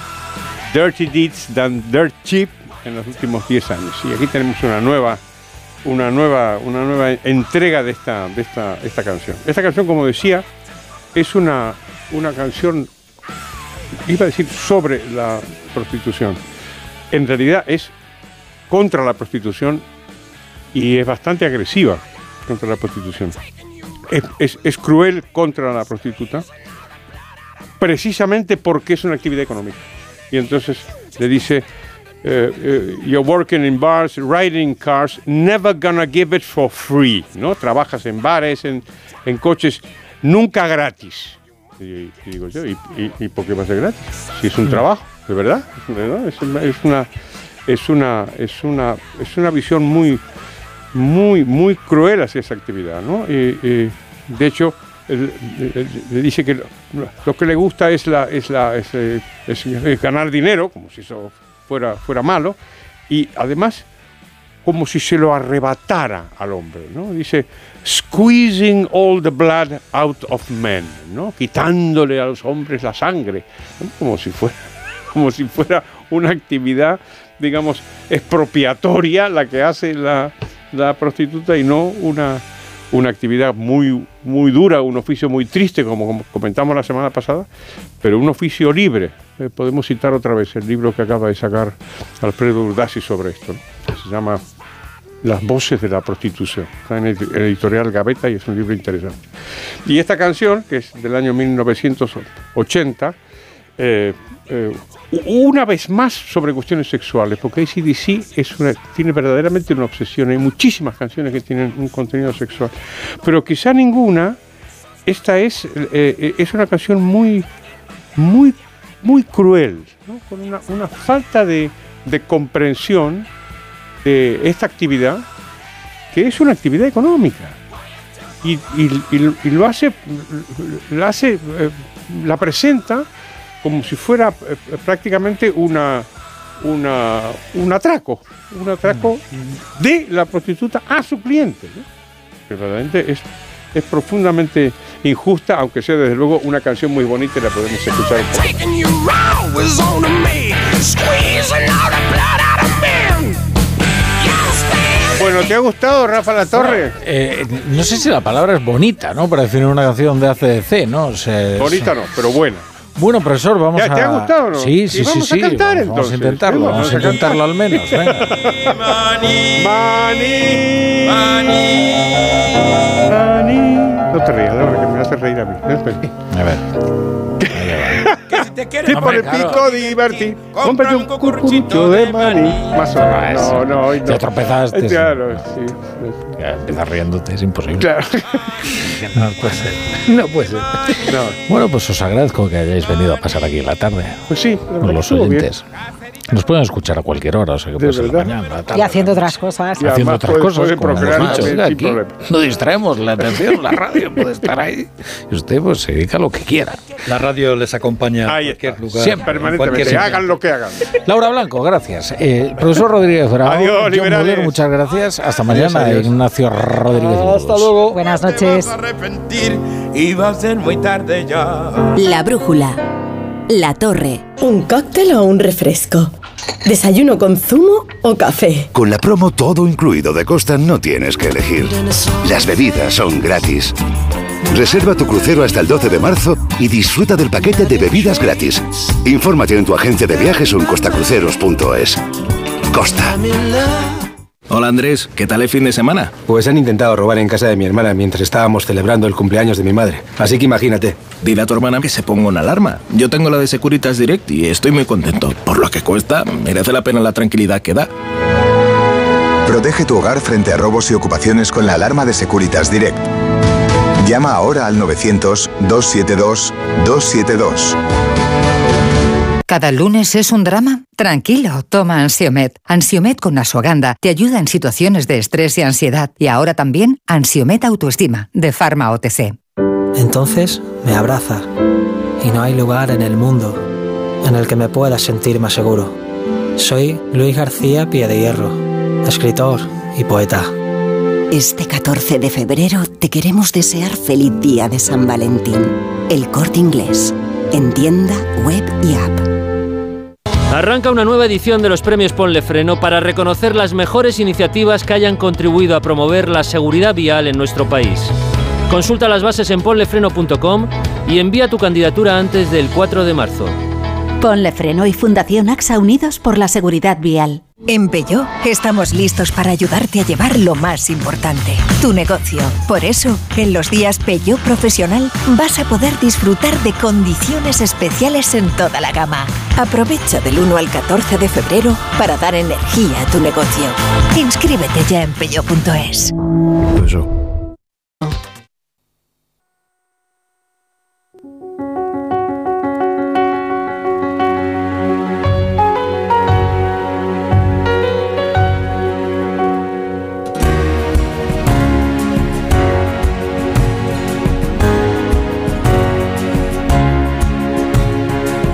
Dirty Deeds Done Dirt Cheap en los últimos 10 años. Y aquí tenemos una nueva, una nueva, una nueva entrega de esta, de esta, esta canción. Esta canción, como decía, es una, una canción iba a decir sobre la prostitución. En realidad es contra la prostitución y es bastante agresiva contra la prostitución. Es, es- cruel contra la prostituta precisamente porque es una actividad económica. Y entonces le dice, eh, eh, you're working in bars, riding cars, never gonna give it for free. ¿no? Trabajas en bares, en, en coches, nunca gratis. Y, digo yo, ¿y, por qué va a ser gratis? Si es un trabajo, ¿de verdad? Es una, es, una, es, una, es una visión muy, muy, muy cruel hacia esa actividad. ¿no? De hecho, le dice que lo, que le gusta es, la, es, la, ganar dinero, como si eso fuera, fuera malo, y además como si se lo arrebatara al hombre, ¿no? Dice, squeezing all the blood out of men, ¿no? Quitándole a los hombres la sangre, como si fuera, como si fuera una actividad, digamos, expropiatoria la que hace la, la prostituta y no una, una actividad muy, muy dura, un oficio muy triste, como, comentamos la semana pasada, pero un oficio libre. Eh, podemos citar otra vez el libro que acaba de sacar Alfredo Urdasi sobre esto, ¿no? se llama Las voces de la prostitución. Está en el editorial Gaveta y es un libro interesante. Y esta canción, que es del año 1980, eh, eh, una vez más sobre cuestiones sexuales, porque ACDC es una, tiene verdaderamente una obsesión. Hay muchísimas canciones que tienen un contenido sexual, pero quizá ninguna, esta es, eh, eh, es una canción muy, muy, muy cruel, con una, falta de, de comprensión de esta actividad, que es una actividad económica. Y, lo hace, la hace, la presenta como si fuera eh, prácticamente una, una, un atraco, un atraco de la prostituta a su cliente. ¿no? Que verdaderamente es, es profundamente injusta, aunque sea desde luego una canción muy bonita y la podemos escuchar un poco. Bueno, ¿te ha gustado Rafa La Torre? Eh, no sé si la palabra es bonita, ¿no? Para definir una canción de ACDC, ¿no? O sea, es- Bonita no, pero buena. Bueno, profesor, vamos ¿Ya a... te ha gustado no? Sí, sí, sí, vamos a sí. cantar, vamos, vamos a entonces. intentarlo, vamos, vamos a a intentarlo al menos, venga. Money, money, money. No te rías, que me hace reír a mí. A ver. Tipo de pico divertir. Cómprate un cucurucho de maní. Más o menos. No, no, hoy no. Te tropezaste. Claro, sí. Ya empiezas riéndote, es imposible. Claro. No puede ser. No puede ser. Bueno, pues os agradezco que hayáis venido a pasar aquí la tarde. Pues sí, con los estuvo oyentes. Nos pueden escuchar a cualquier hora, o sea que puede ser la mañana, la tarde. Y haciendo otras cosas. haciendo otras cosas, como hemos dicho. también Oiga, sin aquí problema. no distraemos la atención, la radio puede estar ahí. Y usted pues se dedica a lo que quiera. La radio les acompaña a cualquier lugar. Siempre, en Permanentemente. cualquier Hagan lo que hagan. Laura Blanco, gracias. Eh, profesor Rodríguez Bravo, Adiós, John liberales. Muller, muchas gracias. Hasta mañana, adiós. Ignacio Rodríguez. Hasta luego. Buenas noches. Y va a ser muy tarde ya. La brújula. La torre. ¿Un cóctel o un refresco? ¿Desayuno con zumo o café? Con la promo todo incluido de Costa no tienes que elegir. Las bebidas son gratis. Reserva tu crucero hasta el 12 de marzo y disfruta del paquete de bebidas gratis. Infórmate en tu agencia de viajes o en costacruceros.es. Costa. Hola Andrés, ¿qué tal el fin de semana? Pues han intentado robar en casa de mi hermana mientras estábamos celebrando el cumpleaños de mi madre. Así que imagínate. Dile a tu hermana que se ponga una alarma. Yo tengo la de Securitas Direct y estoy muy contento. Por lo que cuesta, merece la pena la tranquilidad que da. Protege tu hogar frente a robos y ocupaciones con la alarma de Securitas Direct. Llama ahora al 900-272-272. ¿Cada lunes es un drama? Tranquilo, toma Ansiomet. Ansiomet con Asuaganda te ayuda en situaciones de estrés y ansiedad. Y ahora también Ansiomet Autoestima, de Pharma OTC. Entonces me abraza y no hay lugar en el mundo en el que me pueda sentir más seguro. Soy Luis García Hierro, escritor y poeta. Este 14 de febrero te queremos desear feliz día de San Valentín. El corte inglés. En tienda, web y app. Arranca una nueva edición de los premios Ponle Freno para reconocer las mejores iniciativas que hayan contribuido a promover la seguridad vial en nuestro país. Consulta las bases en ponlefreno.com y envía tu candidatura antes del 4 de marzo. Ponle Freno y Fundación AXA Unidos por la Seguridad Vial. En Peugeot estamos listos para ayudarte a llevar lo más importante, tu negocio. Por eso, en los días Peugeot Profesional vas a poder disfrutar de condiciones especiales en toda la gama. Aprovecha del 1 al 14 de febrero para dar energía a tu negocio. Inscríbete ya en peugeot.es.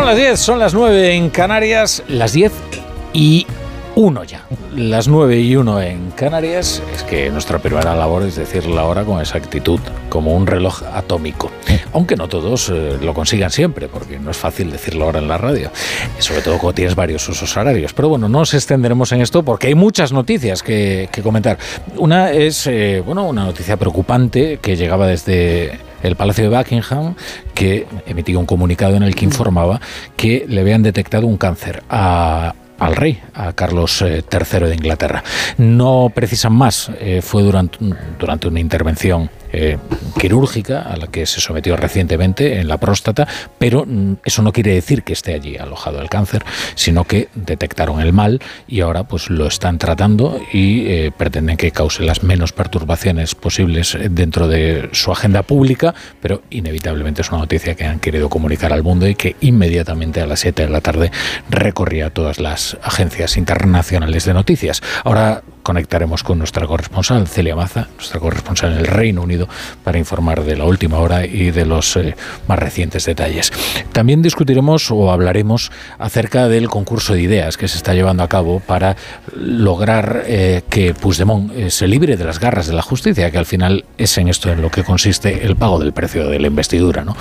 Son las 10, son las 9 en Canarias, las 10 y 1 ya. Las 9 y 1 en Canarias es que nuestra primera labor es decir la hora con exactitud, como un reloj atómico. Aunque no todos eh, lo consigan siempre, porque no es fácil decir la hora en la radio, sobre todo cuando tienes varios usos horarios. Pero bueno, no nos extenderemos en esto porque hay muchas noticias que, que comentar. Una es, eh, bueno, una noticia preocupante que llegaba desde el Palacio de Buckingham, que emitía un comunicado en el que informaba que le habían detectado un cáncer a al rey, a Carlos eh, III de Inglaterra. No precisan más, eh, fue durante, durante una intervención eh, quirúrgica a la que se sometió recientemente en la próstata, pero mm, eso no quiere decir que esté allí alojado el cáncer, sino que detectaron el mal y ahora pues lo están tratando y eh, pretenden que cause las menos perturbaciones posibles dentro de su agenda pública, pero inevitablemente es una noticia que han querido comunicar al mundo y que inmediatamente a las 7 de la tarde recorría todas las agencias internacionales de noticias. Ahora conectaremos con nuestra corresponsal, Celia Maza, nuestra corresponsal en el Reino Unido, para informar de la última hora y de los eh, más recientes detalles. También discutiremos o hablaremos acerca del concurso de ideas que se está llevando a cabo para lograr eh, que Puigdemont eh, se libre de las garras de la justicia, que al final es en esto en lo que consiste el pago del precio de la investidura. ¿no?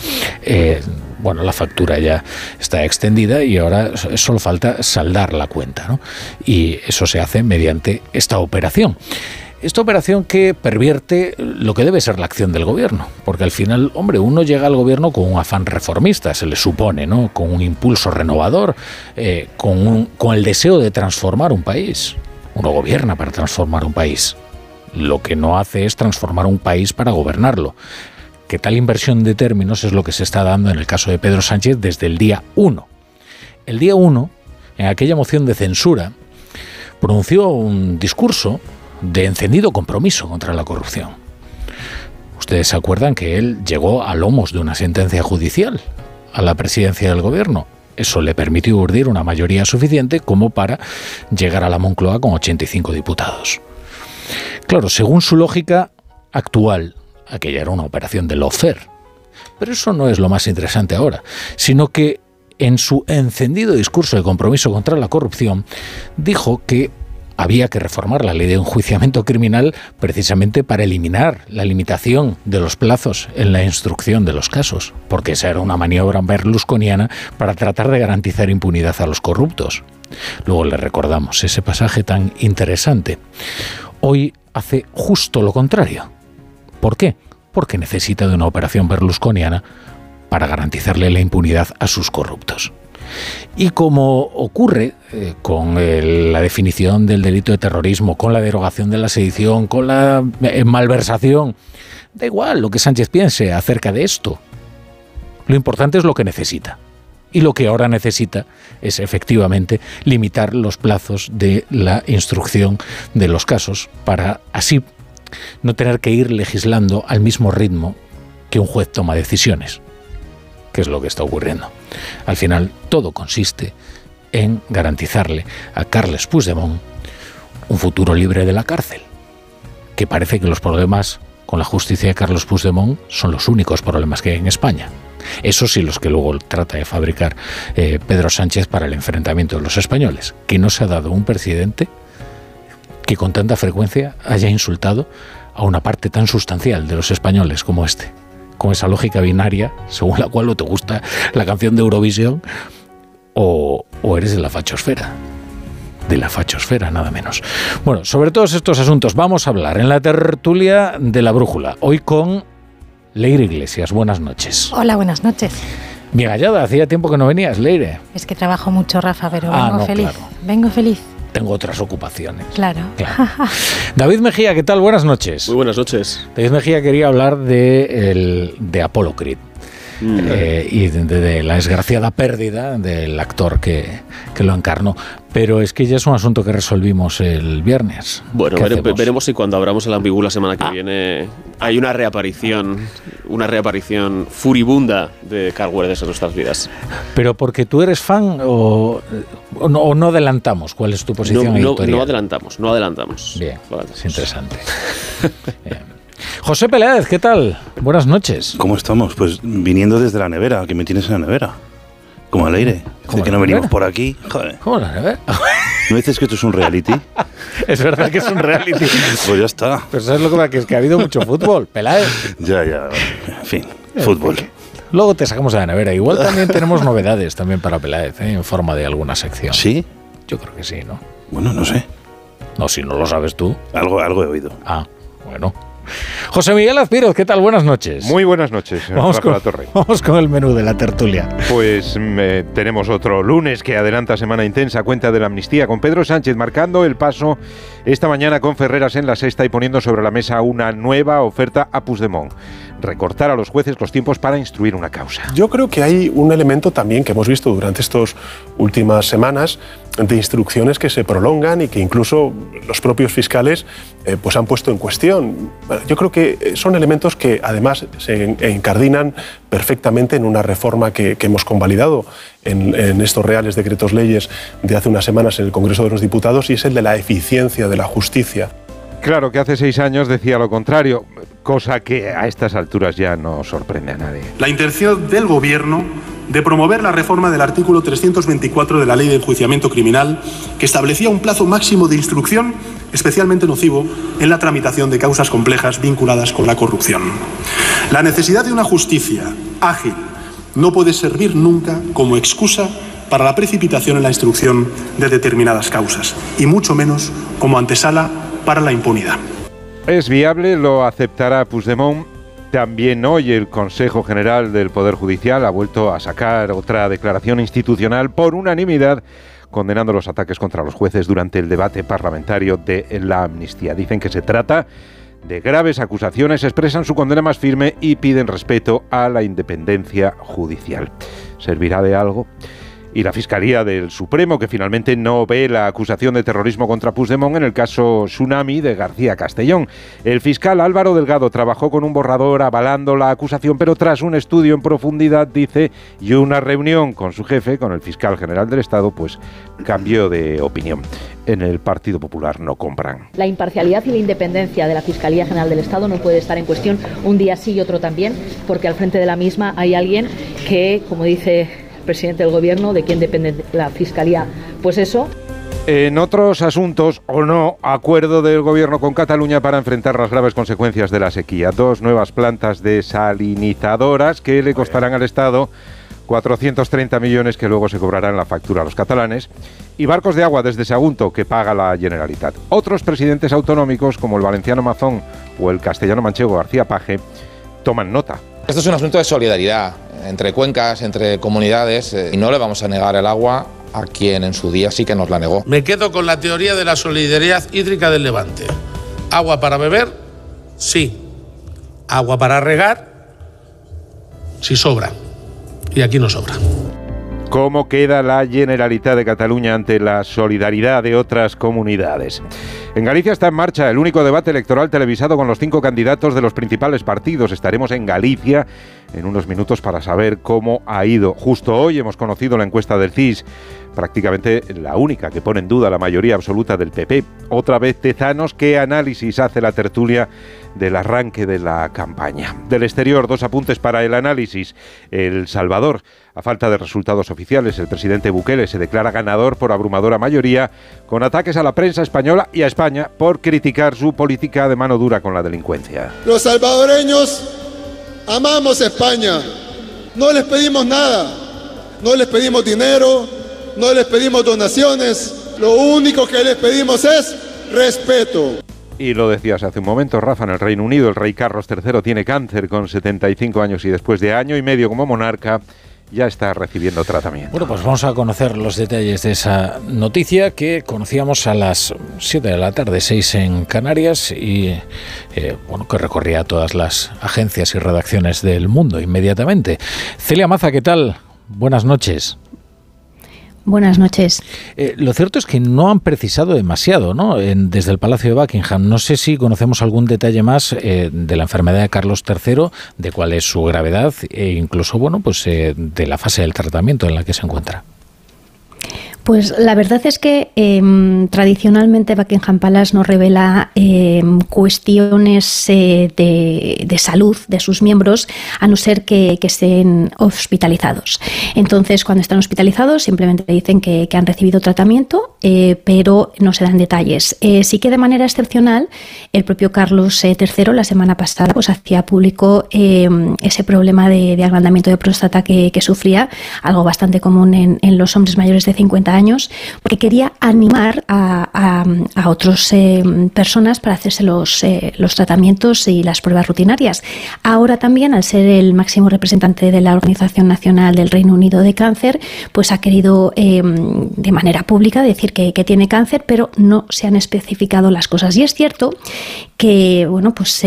Bueno, la factura ya está extendida y ahora solo falta saldar la cuenta. ¿no? Y eso se hace mediante esta operación. Esta operación que pervierte lo que debe ser la acción del gobierno, porque al final, hombre, uno llega al gobierno con un afán reformista, se le supone, ¿no? Con un impulso renovador, eh, con, un- con el deseo de transformar un país. Uno gobierna para transformar un país. Lo que no hace es transformar un país para gobernarlo. Que tal inversión de términos es lo que se está dando en el caso de Pedro Sánchez desde el día 1. El día 1, en aquella moción de censura, pronunció un discurso de encendido compromiso contra la corrupción. Ustedes se acuerdan que él llegó a lomos de una sentencia judicial a la presidencia del gobierno. Eso le permitió urdir una mayoría suficiente como para llegar a la Moncloa con 85 diputados. Claro, según su lógica actual, aquella era una operación de lawfare. Pero eso no es lo más interesante ahora, sino que en su encendido discurso de compromiso contra la corrupción dijo que había que reformar la ley de enjuiciamiento criminal precisamente para eliminar la limitación de los plazos en la instrucción de los casos, porque esa era una maniobra berlusconiana para tratar de garantizar impunidad a los corruptos. Luego le recordamos ese pasaje tan interesante. Hoy hace justo lo contrario. ¿Por qué? Porque necesita de una operación berlusconiana para garantizarle la impunidad a sus corruptos. Y como ocurre eh, con la definición del delito de terrorismo, con la derogación de la sedición, con la eh, malversación, da igual lo que Sánchez piense acerca de esto. Lo importante es lo que necesita. Y lo que ahora necesita es efectivamente limitar los plazos de la instrucción de los casos para así no tener que ir legislando al mismo ritmo que un juez toma decisiones, que es lo que está ocurriendo. Al final, todo consiste en garantizarle a Carles Puigdemont un futuro libre de la cárcel, que parece que los problemas con la justicia de Carlos Puigdemont son los únicos problemas que hay en España. Esos sí los que luego trata de fabricar eh, Pedro Sánchez para el enfrentamiento de los españoles, que no se ha dado un presidente que con tanta frecuencia haya insultado a una parte tan sustancial de los españoles como este, con esa lógica binaria según la cual o te gusta la canción de Eurovisión o, o eres de la fachosfera. De la fachosfera, nada menos. Bueno, sobre todos estos asuntos vamos a hablar en la tertulia de la brújula. Hoy con Leire Iglesias. Buenas noches. Hola, buenas noches. Bien hallada, hacía tiempo que no venías, Leire. Es que trabajo mucho, Rafa, pero Ah, vengo no, feliz. claro. Vengo feliz, Tengo otras ocupaciones. claro. David Mejía, ¿qué tal? Buenas noches. Muy buenas noches. David Mejía quería hablar de, el, de Apollo Creed. Mm. eh, y de, de la desgraciada pérdida del actor que, que lo encarnó. Pero es que ya es un asunto que resolvimos el viernes. Bueno, ¿Qué vere- veremos si cuando abramos el ambiguo la semana que Ah. viene hay una reaparición, una reaparición furibunda de Carl Weathers en nuestras vidas. Pero porque tú eres fan o, o no, o no adelantamos cuál es tu No, posición no- editorial? no adelantamos, no adelantamos. Bien, es interesante. Bien. José Peláez, ¿qué tal? Buenas noches. ¿Cómo estamos? Pues viniendo desde la nevera, que me tienes en la nevera. Como al aire. ¿Cómo Dice que la no venimos por aquí. Joder. ¿Cómo la nevera? ¿No dices que esto es un reality? Es verdad que es un reality. Pues ya está. Pero ¿sabes lo? Que es que ha habido mucho fútbol, Peláez. Ya, ya. En fin, fútbol. Luego te sacamos de la nevera. Igual también tenemos novedades también para Peláez, ¿eh? en forma de alguna sección. ¿Sí? Yo creo que sí, ¿no? Bueno, no sé. No, si no lo sabes tú. Algo, algo he oído. Ah, bueno. José Miguel Azpiroz, ¿qué tal? Buenas noches. Muy buenas noches, Vamos Rafa con, La Torre. vamos con el menú de la tertulia. Pues eh, tenemos otro lunes que adelanta semana intensa, cuenta de la amnistía, con Pedro Sánchez marcando el paso esta mañana con Ferreras en la sexta y poniendo sobre la mesa una nueva oferta a Puigdemont. Recortar a los jueces los tiempos para instruir una causa. Yo creo que hay un elemento también que hemos visto durante estas últimas semanas de instrucciones que se prolongan y que incluso los propios fiscales eh, pues han puesto en cuestión. yo creo que eh, son elementos que además se en- encardinan perfectamente en una reforma que, que hemos convalidado en, en estos reales decretos leyes de hace unas semanas en el Congreso de los Diputados y es el de la eficiencia de la justicia. Claro que hace seis años decía lo contrario, cosa que a estas alturas ya no sorprende a nadie. La intención del Gobierno de promover la reforma del artículo 324 de la Ley de Enjuiciamiento Criminal, que establecía un plazo máximo de instrucción especialmente nocivo en la tramitación de causas complejas vinculadas con la corrupción. La necesidad de una justicia ágil no puede servir nunca como excusa para la precipitación en la instrucción de determinadas causas, y mucho menos como antesala para la impunidad. ¿Es viable? ¿Lo aceptará Puigdemont? También hoy el Consejo General del Poder Judicial ha vuelto a sacar otra declaración institucional por unanimidad condenando los ataques contra los jueces durante el debate parlamentario de la amnistía. Dicen que se trata de graves acusaciones, expresan su condena más firme y piden respeto a la independencia judicial. ¿Servirá de algo? Y la Fiscalía del Supremo, que finalmente no ve la acusación de terrorismo contra Puigdemont en el caso Tsunami de García Castellón. El fiscal Álvaro Delgado trabajó con un borrador avalando la acusación, pero tras un estudio en profundidad, dice, y una reunión con su jefe, con el fiscal general del Estado, pues cambió de opinión. En el Partido Popular no compran. La imparcialidad y la independencia de la Fiscalía General del Estado no puede estar en cuestión un día sí y otro también, porque al frente de la misma hay alguien que, como dice presidente del Gobierno, de quién depende la Fiscalía, pues eso. En otros asuntos, o no, acuerdo del gobierno con Cataluña para enfrentar las graves consecuencias de la sequía. Dos nuevas plantas desalinizadoras que le costarán al Estado 430 millones que luego se cobrarán la factura a los catalanes. Y barcos de agua desde Sagunto que paga la Generalitat. Otros presidentes autonómicos, como el valenciano Mazón o el castellano manchego García Paje, toman nota. Esto es un asunto de solidaridad entre cuencas, entre comunidades, eh, y no le vamos a negar el agua a quien en su día sí que nos la negó. Me quedo con la teoría de la solidaridad hídrica del Levante. Agua para beber, sí. Agua para regar, si sobra. Y aquí no sobra. ¿Cómo queda la Generalitat de Cataluña ante la solidaridad de otras comunidades? En Galicia está en marcha el único debate electoral televisado con los cinco candidatos de los principales partidos. Estaremos en Galicia en unos minutos para saber cómo ha ido. Justo hoy hemos conocido la encuesta del CIS, prácticamente la única que pone en duda la mayoría absoluta del PP. Otra vez Tezanos, ¿qué análisis hace la tertulia del arranque de la campaña? Del exterior, dos apuntes para el análisis. El Salvador, a falta de resultados oficiales, el presidente Bukele se declara ganador por abrumadora mayoría, con ataques a la prensa española y a España por criticar su política de mano dura con la delincuencia. Los salvadoreños amamos España. No les pedimos nada. No les pedimos dinero. No les pedimos donaciones. Lo único que les pedimos es respeto. Y lo decías hace un momento, Rafa, en el Reino Unido el rey Carlos III tiene cáncer con 75 años y después de año y medio como monarca ya está recibiendo tratamiento. Bueno, pues vamos a conocer los detalles de esa noticia que conocíamos a las 7 de la tarde, 6 en Canarias, y eh, bueno, que recorría todas las agencias y redacciones del mundo inmediatamente. Celia Maza, ¿qué tal? Buenas noches. Buenas noches. Eh, lo cierto es que no han precisado demasiado, ¿no? En- desde el Palacio de Buckingham. No sé si conocemos algún detalle más eh, de la enfermedad de Carlos III, de cuál es su gravedad e incluso, bueno, pues eh, de la fase del tratamiento en la que se encuentra. Pues la verdad es que em, tradicionalmente Buckingham Palace nos revela em, cuestiones eh, de, de salud de sus miembros, a no ser que, que estén hospitalizados. Entonces, cuando están hospitalizados, simplemente dicen que, que han recibido tratamiento, eh, pero no se dan detalles. Eh, sí que de manera excepcional, el propio Carlos III la semana pasada pues, hacía público em, ese problema de, de agrandamiento de próstata que, que sufría, algo bastante común en, en los hombres mayores de 50 años, porque quería animar a, a, otras personas para hacerse los, eh, los tratamientos y las pruebas rutinarias. Ahora también, al ser el máximo representante de la Organización Nacional del Reino Unido de Cáncer, pues ha querido eh, de manera pública decir que, que tiene cáncer, pero no se han especificado las cosas. Y es cierto que, bueno, pues...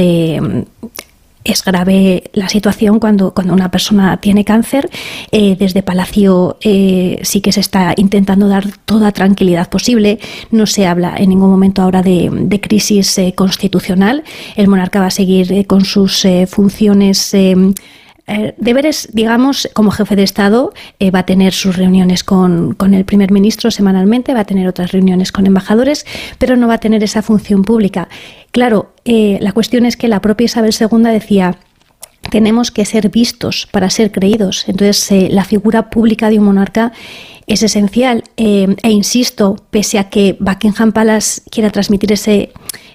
es grave la situación cuando, cuando una persona tiene cáncer. Eh, desde Palacio eh, sí que se está intentando dar toda tranquilidad posible. No se habla en ningún momento ahora de, crisis eh, constitucional. El monarca va a seguir con sus funciones deberes, digamos, como jefe de Estado, va a tener sus reuniones con, con, el primer ministro semanalmente, va a tener otras reuniones con embajadores, pero no va a tener esa función pública. Claro, eh, la cuestión es que la propia Isabel II decía, tenemos que ser vistos para ser creídos. Entonces, eh, la figura pública de un monarca es esencial. Eh, e insisto, pese a que Buckingham Palace quiera transmitir ese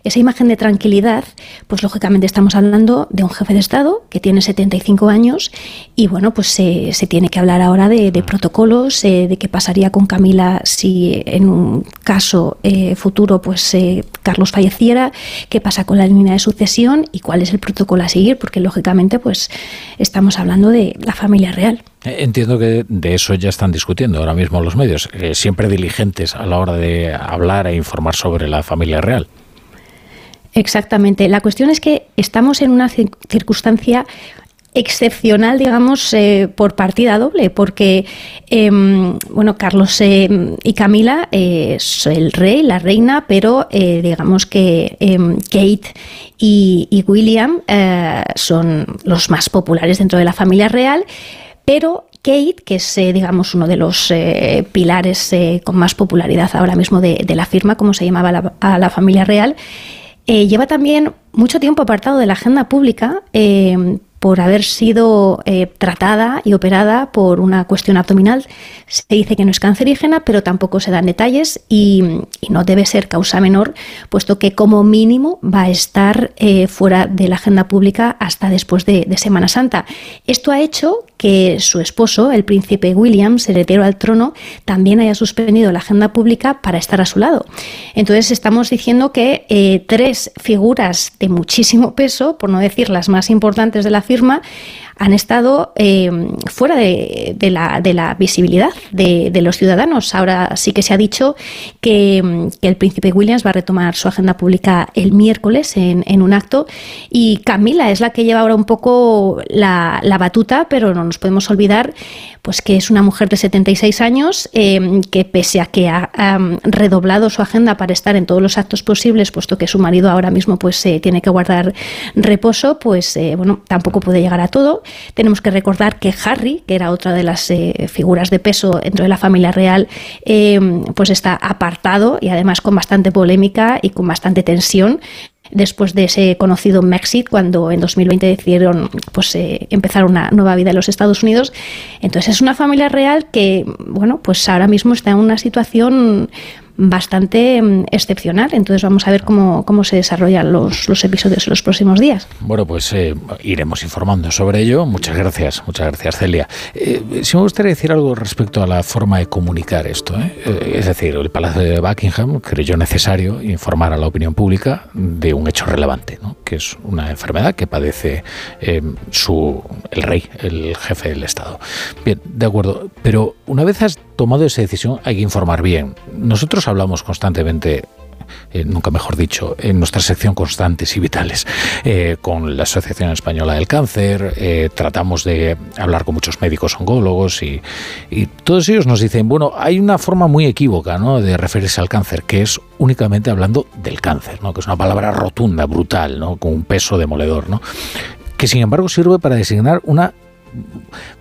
esa imagen de tranquilidad, pues lógicamente estamos hablando de un jefe de Estado que tiene 75 años y bueno, pues se, tiene que hablar ahora de, protocolos, eh, de qué pasaría con Camila si en un caso eh, futuro pues eh, Carlos falleciera, qué pasa con la línea de sucesión y cuál es el protocolo a seguir, porque lógicamente pues estamos hablando de la familia real. Entiendo que de eso ya están discutiendo ahora mismo los medios, siempre diligentes a la hora de hablar e informar sobre la familia real. Exactamente. La cuestión es que estamos en una circunstancia excepcional, digamos, eh, por partida doble, porque, em, bueno, Carlos em, y Camila eh, el rey, la reina, pero eh, digamos que em, Kate y, William son los más populares dentro de la familia real, pero Kate, que es, digamos, uno de los pilares con más popularidad ahora mismo de, la firma, como se llamaba a la familia real, eh, lleva también mucho tiempo apartado de la agenda pública eh, por haber sido eh, tratada y operada por una cuestión abdominal. Se dice que no es cancerígena, pero tampoco se dan detalles y, no debe ser causa menor, puesto que como mínimo va a estar fuera de la agenda pública hasta después de, de, Semana Santa. Esto ha hecho que su esposo, el príncipe William, heredero al trono, también haya suspendido la agenda pública para estar a su lado. Entonces estamos diciendo que eh, tres figuras de muchísimo peso, por no decir las más importantes de la firma, han estado eh, fuera de, la, visibilidad de, los ciudadanos. Ahora sí que se ha dicho que, el príncipe Williams va a retomar su agenda pública el miércoles en, un acto y Camila es la que lleva ahora un poco la, batuta, pero no nos podemos olvidar pues que es una mujer de 76 años eh, que pese a que ha, redoblado su agenda para estar en todos los actos posibles, puesto que su marido ahora mismo pues eh, tiene que guardar reposo, pues bueno, tampoco puede llegar a todo. Tenemos que recordar que Harry, que era otra de las eh, figuras de peso dentro de la familia real, eh, pues está apartado y además con bastante polémica y con bastante tensión después de ese conocido Mexit, cuando en 2020 decidieron pues, eh, empezar una nueva vida en los Estados Unidos. Entonces es una familia real que, bueno, pues ahora mismo está en una situación bastante mm, excepcional. Entonces vamos a ver cómo, cómo se desarrollan los, los episodios en los próximos días. Bueno, pues eh, iremos informando sobre ello. Muchas gracias, muchas gracias Celia. Eh, si me gustaría decir algo respecto a la forma de comunicar esto. ¿eh? es decir, el Palacio de Buckingham creyó necesario informar a la opinión pública de un hecho relevante, ¿no? que es una enfermedad que padece su, el rey, el jefe del Estado. Bien, de acuerdo, pero una vez has tomado esa decisión hay que informar bien. Nosotros hablamos constantemente eh, nunca mejor dicho, en nuestra sección Constantes y Vitales, eh, con la Asociación Española del Cáncer, eh, tratamos de hablar con muchos médicos oncólogos y, todos ellos nos dicen, bueno, hay una forma muy equívoca de referirse al cáncer, que es únicamente hablando del cáncer, que es una palabra rotunda, brutal, con un peso demoledor, ¿no? que sin embargo sirve para designar una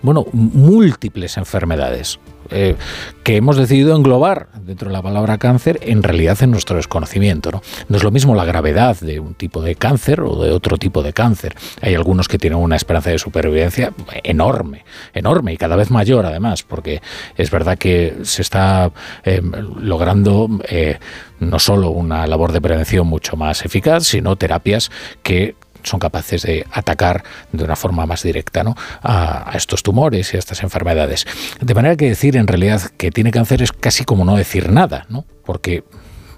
bueno, múltiples enfermedades eh, que hemos decidido englobar dentro de la palabra cáncer en realidad en nuestro desconocimiento. ¿no? no es lo mismo la gravedad de un tipo de cáncer o de otro tipo de cáncer. Hay algunos que tienen una esperanza de supervivencia enorme, enorme y cada vez mayor además, porque es verdad que se está eh, logrando eh, no solo una labor de prevención mucho más eficaz, sino terapias que son capaces de atacar de una forma más directa ¿no? a, estos tumores y a estas enfermedades. De manera que decir en realidad que tiene cáncer es casi como no decir nada, ¿no? porque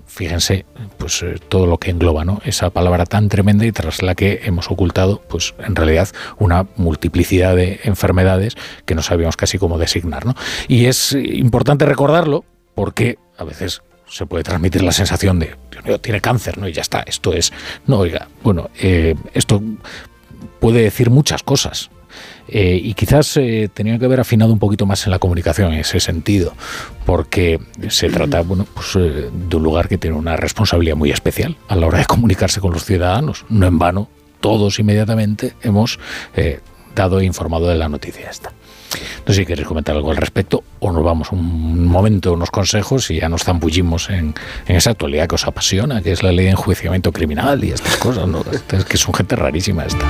fíjense pues eh, todo lo que engloba ¿no? esa palabra tan tremenda y tras la que hemos ocultado pues en realidad una multiplicidad de enfermedades que no sabíamos casi cómo designar ¿no? y es importante recordarlo porque a veces se puede transmitir la sensación de, Dios mío, tiene cáncer, ¿no? Y ya está, esto es, no, oiga, bueno, eh, esto puede decir muchas cosas. Eh, y quizás eh, tenía que haber afinado un poquito más en la comunicación en ese sentido, porque se trata bueno, pues, eh, de un lugar que tiene una responsabilidad muy especial a la hora de comunicarse con los ciudadanos. No en vano, todos inmediatamente hemos dado e informado de la noticia esta. No sé si queréis comentar algo al respecto o nos vamos un momento, unos consejos y ya nos zambullimos en, en esa actualidad que os apasiona, que es la ley de enjuiciamiento criminal y estas cosas, ¿no? Es que son gente rarísima esta.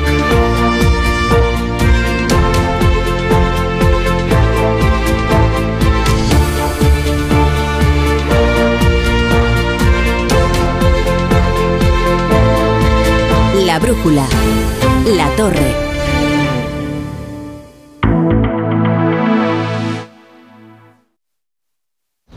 La brújula. La torre.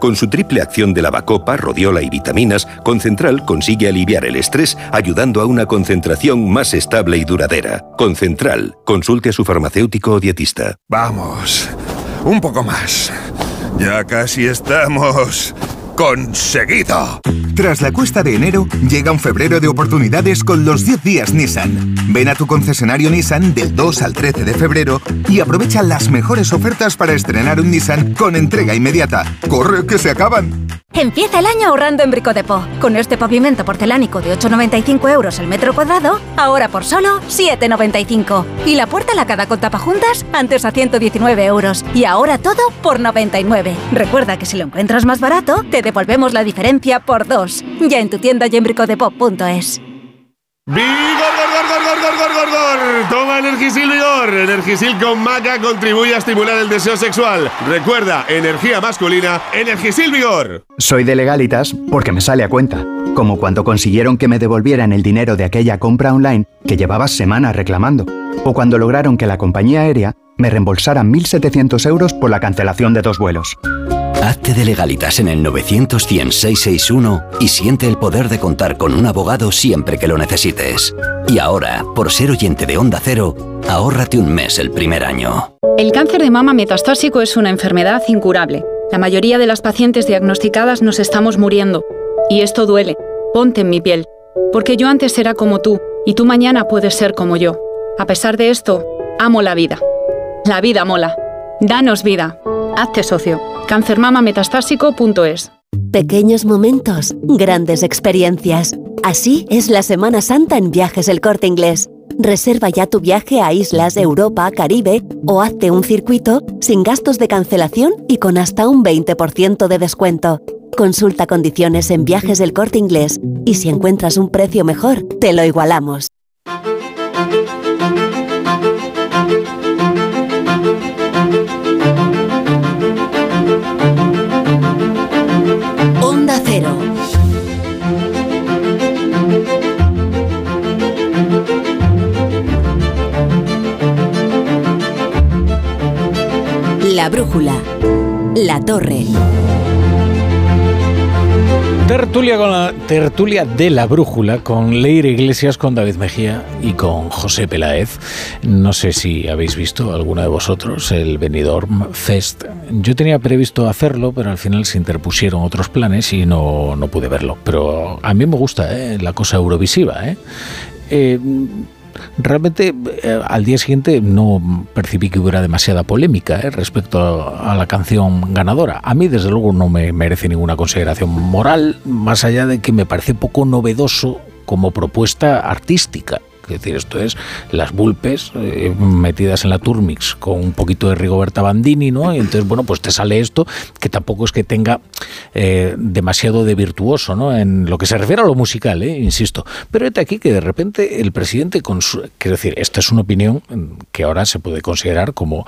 Con su triple acción de lavacopa, rodiola y vitaminas, Concentral consigue aliviar el estrés ayudando a una concentración más estable y duradera. Concentral, consulte a su farmacéutico o dietista. Vamos, un poco más. Ya casi estamos conseguido. Tras la cuesta de enero, llega un febrero de oportunidades con los 10 días Nissan. Ven a tu concesionario Nissan del 2 al 13 de febrero y aprovecha las mejores ofertas para estrenar un Nissan con entrega inmediata. ¡Corre, que se acaban! Empieza el año ahorrando en Bricodepo. Con este pavimento porcelánico de 8,95 euros el metro cuadrado, ahora por solo 7,95. Y la puerta lacada con tapajuntas, antes a 119 euros. Y ahora todo por 99. Recuerda que si lo encuentras más barato, te devolvemos la diferencia por dos. Ya en tu tienda y en bricodepo.es. ¡Vigor, gor, gor, gor, gor, gor, gor, gor! Toma Energisil Vigor. Energisil con maca contribuye a estimular el deseo sexual. Recuerda, energía masculina, Energisil Vigor. Soy de legalitas porque me sale a cuenta. Como cuando consiguieron que me devolvieran el dinero de aquella compra online que llevaba semanas reclamando. O cuando lograron que la compañía aérea me reembolsara 1.700 euros por la cancelación de dos vuelos. Hazte de legalitas en el 900 y siente el poder de contar con un abogado siempre que lo necesites. Y ahora, por ser oyente de Onda Cero, ahórrate un mes el primer año. El cáncer de mama metastásico es una enfermedad incurable. La mayoría de las pacientes diagnosticadas nos estamos muriendo. Y esto duele. Ponte en mi piel. Porque yo antes era como tú, y tú mañana puedes ser como yo. A pesar de esto, amo la vida. La vida mola. Danos vida. Hazte socio. cancermamametastásico.es. Pequeños momentos, grandes experiencias. Así es la Semana Santa en Viajes El Corte Inglés. Reserva ya tu viaje a islas, Europa, Caribe o hazte un circuito sin gastos de cancelación y con hasta un 20% de descuento. Consulta condiciones en Viajes del Corte Inglés y si encuentras un precio mejor, te lo igualamos. Brújula. La torre. Tertulia, con la, tertulia de la brújula con Leire Iglesias, con David Mejía y con José Peláez. No sé si habéis visto alguna de vosotros el Benidorm Fest. Yo tenía previsto hacerlo, pero al final se interpusieron otros planes y no, no pude verlo. Pero a mí me gusta ¿eh? la cosa eurovisiva. ¿eh? Eh, realmente eh, al día siguiente no percibí que hubiera demasiada polémica eh, respecto a, la canción ganadora. A mí, desde luego, no me merece ninguna consideración moral, más allá de que me parece poco novedoso como propuesta artística. Es decir, esto es las vulpes eh, metidas en la Turmix con un poquito de Rigoberta Bandini, ¿no? Y entonces, bueno, pues te sale esto que tampoco es que tenga eh, demasiado de virtuoso, ¿no? En lo que se refiere a lo musical, ¿eh? insisto. Pero este aquí que de repente el presidente, con quiero decir, esta es una opinión que ahora se puede considerar como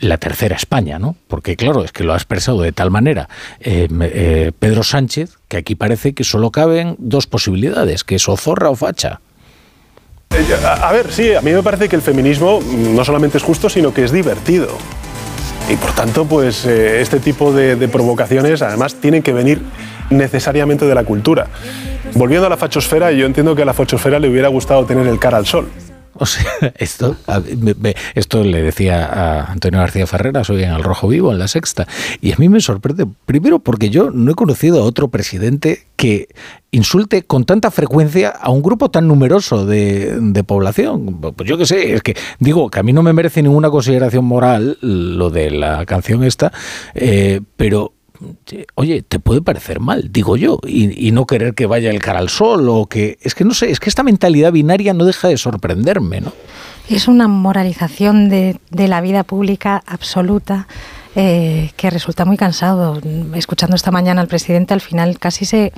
la tercera España, ¿no? Porque claro, es que lo ha expresado de tal manera Pedro Sánchez que aquí parece que solo caben dos posibilidades, que es o zorra o facha. A ver, sí, a mí me parece que el feminismo no solamente es justo, sino que es divertido. Y por tanto, pues eh, este tipo de, provocaciones además tienen que venir necesariamente de la cultura. Volviendo a la fachosfera, yo entiendo que a la fachosfera le hubiera gustado tener el cara al sol. O sea, esto, esto le decía a Antonio García Ferreras hoy en El Rojo Vivo, en La Sexta, y a mí me sorprende, primero porque yo no he conocido a otro presidente que insulte con tanta frecuencia a un grupo tan numeroso de, población. Pues yo qué sé, es que digo que a mí no me merece ninguna consideración moral lo de la canción esta, eh, pero oye, te puede parecer mal, digo yo, y, no querer que vaya el cara al sol o que... Es que no sé, es que esta mentalidad binaria no deja de sorprenderme, ¿no? Es una moralización de, la vida pública absoluta. Eh, que resulta muy cansado. Escuchando esta mañana al presidente, al final casi se,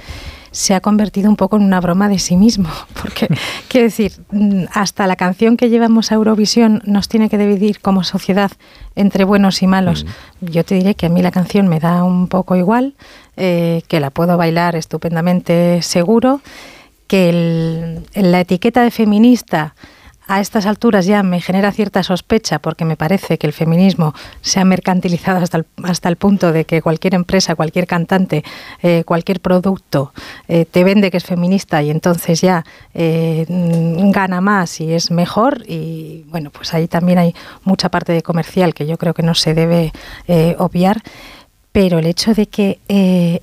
se ha convertido un poco en una broma de sí mismo, porque, quiero decir, mm, hasta la canción que llevamos a Eurovisión nos tiene que dividir como sociedad entre buenos y malos. Mm. Yo te diré que a mí la canción me da un poco igual, eh, que la puedo bailar estupendamente seguro, que la etiqueta de feminista a estas alturas ya me genera cierta sospecha porque me parece que el feminismo se ha mercantilizado hasta el, hasta el punto de que cualquier empresa, cualquier cantante, eh, cualquier producto eh, te vende que es feminista y entonces ya eh, gana más y es mejor y bueno, pues ahí también hay mucha parte de comercial que yo creo que no se debe obviar. Pero el hecho de que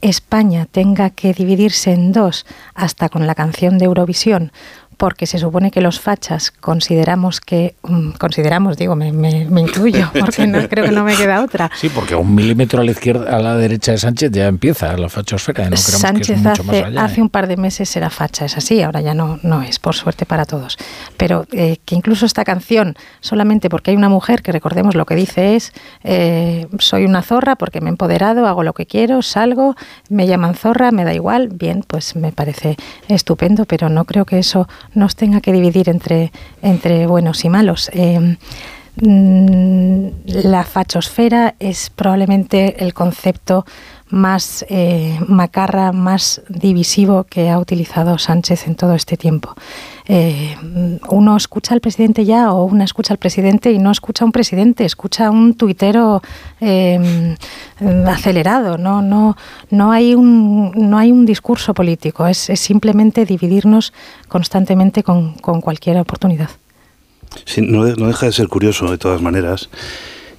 España tenga que dividirse en dos, hasta con la canción de Eurovisión, porque se supone que los fachas consideramos que, mm, consideramos, digo, me, incluyo, porque no, creo que no me queda otra. Sí, porque un milímetro a la izquierda, a la derecha de Sánchez ya empieza la fachosfera. No Sánchez que hace, hace un par de meses era facha, es así, ahora ya no, no es, por suerte para todos. Pero eh, que incluso esta canción, solamente porque hay una mujer que recordemos lo que dice es, eh, soy una zorra porque me he empoderado, hago lo que quiero, salgo, me llaman zorra, me da igual, bien, pues me parece estupendo, pero no creo que eso nos tenga que dividir entre, entre buenos y malos. Eh, mm, la fachosfera es probablemente el concepto más eh, macarra, más divisivo que ha utilizado Sánchez en todo este tiempo. Eh, uno escucha al presidente ya o una escucha al presidente y no escucha a un presidente, escucha a un tuitero em, acelerado. No, no, no, hay un, no hay un discurso político, es, simplemente dividirnos constantemente con, cualquier oportunidad. No, deja de ser curioso, de todas maneras,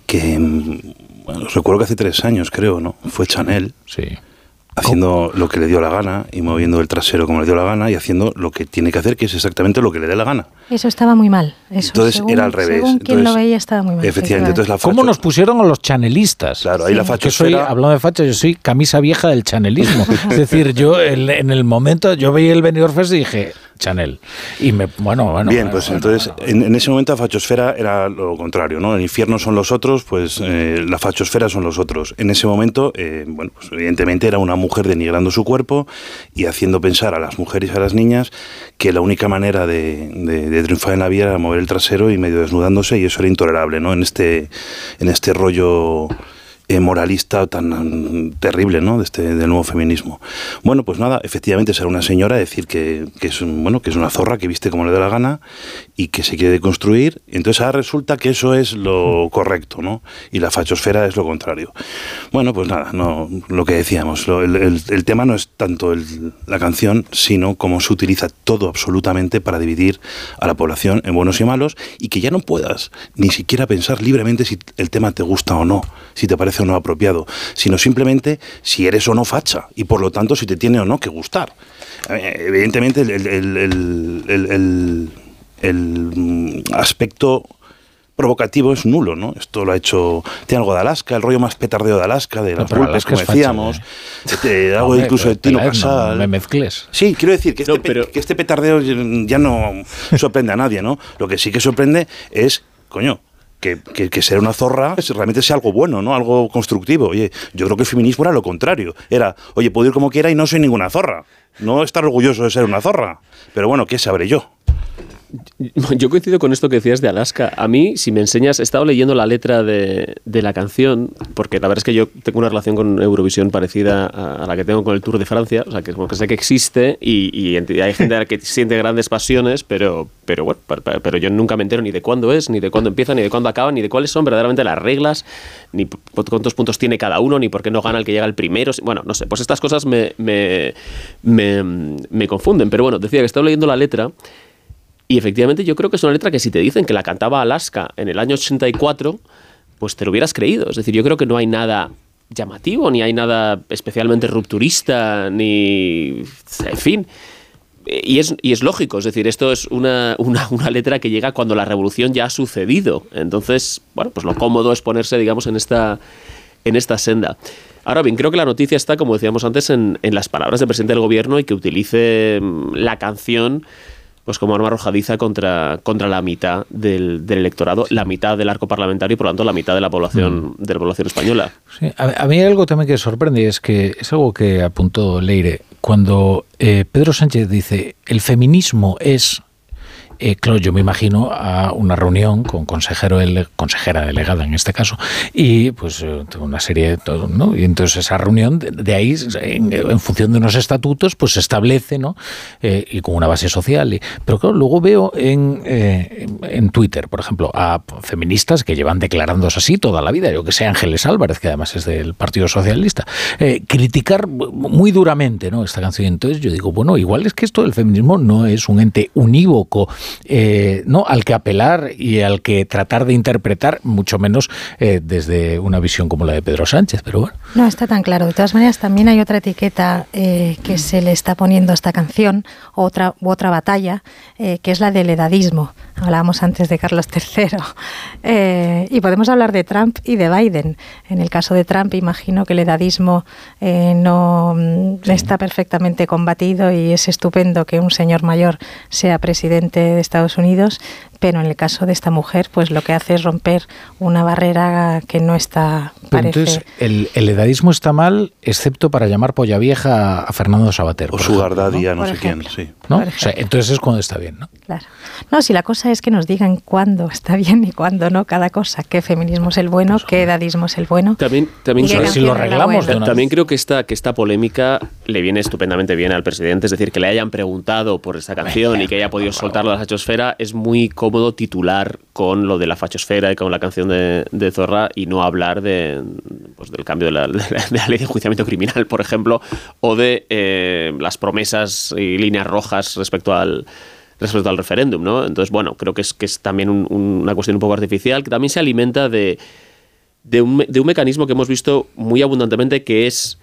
que em, bueno, recuerdo que hace tres años, creo, ¿no? Fue Chanel. Sí. Haciendo lo que le dio la gana y moviendo el trasero como le dio la gana y haciendo lo que tiene que hacer, que es exactamente lo que le dé la gana. Eso estaba muy mal. Eso, entonces era al revés. Según quien lo veía estaba muy mal. Efectivamente. Entonces la ¿Cómo nos pusieron a los chanelistas? Claro, ahí la facha. soy, hablando de facha, yo soy camisa vieja del chanelismo. es decir, yo en el momento, yo veía el Benidorm Fest y dije, Chanel. Y me, bueno, bueno. Bien, pues entonces en, ese momento la fachosfera era lo contrario, ¿no? El infierno son los otros, pues eh, la fachosfera son los otros. En ese momento, eh, bueno, pues evidentemente era una mujer denigrando su cuerpo y haciendo pensar a las mujeres y a las niñas que la única manera de, de, triunfar en la vida era mover el trasero y medio desnudándose y eso era intolerable, ¿no? En este, en este rollo eh, moralista tan terrible ¿no? de este, del nuevo feminismo. Bueno, pues nada, efectivamente será una señora decir que, que, es, bueno, que es una zorra que viste como le da la gana y que se quiere construir. Entonces ahora resulta que eso es lo correcto, ¿no? Y la fachosfera es lo contrario. Bueno, pues nada, no, lo que decíamos, el, tema no es tanto la canción, sino cómo se utiliza todo absolutamente para dividir a la población en buenos y malos y que ya no puedas ni siquiera pensar libremente si el tema te gusta o no, si te parece o no apropiado, sino simplemente si eres o no facha y por lo tanto si te tiene o no que gustar. Eh, evidentemente el, el, el, el aspecto provocativo es nulo, ¿no? Esto lo ha hecho, tiene algo de Alaska, el rollo más petardeo de Alaska, de las Alaska como es facha, decíamos, ¿eh? de algo Hombre, incluso de Tino Casal. no me mezcles. Sí, quiero decir que este, que este petardeo ya no sorprende a nadie, ¿no? Lo que sí que sorprende es, coño, que, que, que ser una zorra realmente sea algo bueno, ¿no? Algo constructivo. Oye, yo creo que el feminismo era lo contrario. Era, oye, puedo ir como quiera y no soy ninguna zorra. No estar orgulloso de ser una zorra. Pero bueno, ¿qué sabré yo? Yo coincido con esto que decías de Alaska. A mí, si me enseñas, he estado leyendo la letra de, de la canción, porque la verdad es que yo tengo una relación con Eurovisión parecida a, la que tengo con el Tour de Francia, o sea, que, como que sé que existe y, y hay gente que siente grandes pasiones, pero, pero bueno, pero yo nunca me entero ni de cuándo es, ni de cuándo empieza, ni de cuándo acaba, ni de cuáles son verdaderamente las reglas, ni cuántos puntos tiene cada uno, ni por qué no gana el que llega el primero. Bueno, no sé, pues estas cosas me, me, me, me confunden, pero bueno, decía que estaba leyendo la letra. Y efectivamente yo creo que es una letra que si te dicen que la cantaba Alaska en el año 84, pues te lo hubieras creído. Es decir, yo creo que no hay nada llamativo, ni hay nada especialmente rupturista, ni... En fin. Y es, y es lógico, es decir, esto es una, una, una letra que llega cuando la revolución ya ha sucedido. Entonces, bueno, pues lo cómodo es ponerse, digamos, en esta, en esta senda. Ahora bien, creo que la noticia está, como decíamos antes, en, en las palabras del presidente del gobierno y que utilice mm, la canción pues como arma arrojadiza contra, contra la mitad del, del electorado, la mitad del arco parlamentario y por lo tanto la mitad de la población, de la población española. Sí, a, a mí hay algo también que sorprende es que es algo que apuntó Leire. Cuando eh, Pedro Sánchez dice el feminismo es eh, claro, yo me imagino a una reunión con consejero consejera delegada en este caso y pues eh, una serie de todo, ¿no? Y entonces esa reunión de, ahí en, función de unos estatutos pues se establece, ¿no? Eh, y con una base social. y- pero claro, luego veo en, eh, en Twitter, por ejemplo, a feministas que llevan declarándose así toda la vida, yo que sé, Ángeles Álvarez, que además es del Partido Socialista, criticar muy duramente ¿no? esta canción. Entonces yo digo, bueno, igual es que esto del feminismo no es un ente unívoco eh, ¿no? al que apelar y al que tratar de interpretar, mucho menos eh, desde una visión como la de Pedro Sánchez, pero bueno. No está tan claro. De todas maneras, también hay otra etiqueta eh, que se le está poniendo a esta canción, otra, u otra batalla, eh, que es la del edadismo. Hablábamos antes de Carlos III. Eh, y podemos hablar de Trump y de Biden. En el caso de Trump, imagino que el edadismo eh, no mm, está perfectamente combatido y es estupendo que un señor mayor sea presidente de Estados Unidos. Pero en el caso de esta mujer, pues lo que hace es romper una barrera que no está, Pero parece, entonces, el, el edadismo está mal, excepto para llamar polla vieja a Fernando Sabater. O ejemplo, Daddy, ¿no? a no Por sé quién, sí. ¿No? O sea, entonces es cuando está bien, ¿no? Claro. No, si la cosa es que nos digan cuándo está bien y cuándo no cada cosa, qué feminismo es el bueno, qué edadismo es el bueno. También, también, creo- canción es la buena. también creo que esta, que esta polémica le viene estupendamente bien al presidente, es decir, que le hayan preguntado por esta canción y que haya podido soltarlo a la fachosfera, es muy cómodo titular con lo de la fachosfera y con la canción de, Zorra y no hablar de, pues, del cambio de la, de la- ley de enjuiciamiento criminal, por ejemplo, o de eh, las promesas y líneas rojas respecto al respecto al referéndum, ¿no? Entonces, bueno, creo que es, que es también un- un- una cuestión un poco artificial, que también se alimenta de, de un, de un mecanismo que hemos visto muy abundantemente que es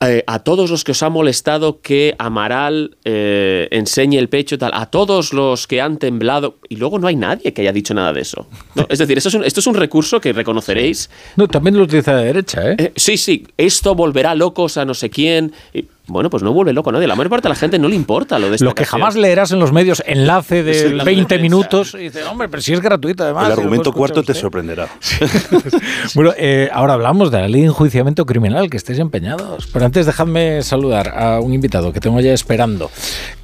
eh, a todos los que os ha molestado que Amaral eh, enseñe el pecho tal, a todos los que han temblado, y luego no hay nadie que haya dicho nada de eso. ¿no? Es decir, esto es, un, esto es un recurso que reconoceréis. No, también lo utiliza la derecha, ¿eh? sí, sí, esto volverá locos a no sé quién. Y, bueno, pues no vuelve loco a nadie. La mayor parte de la gente no le importa lo de esta Lo que canción. jamás leerás en los medios, enlace de Sí, enlace de 20 prensa. minutos, y dices, hombre, pero si es gratuito además. El lo argumento cuarto te usted". sorprenderá. Bueno, eh, ahora hablamos de la ley de enjuiciamiento criminal, que estéis empeñados. Pero antes dejadme saludar a un invitado que tengo ya esperando,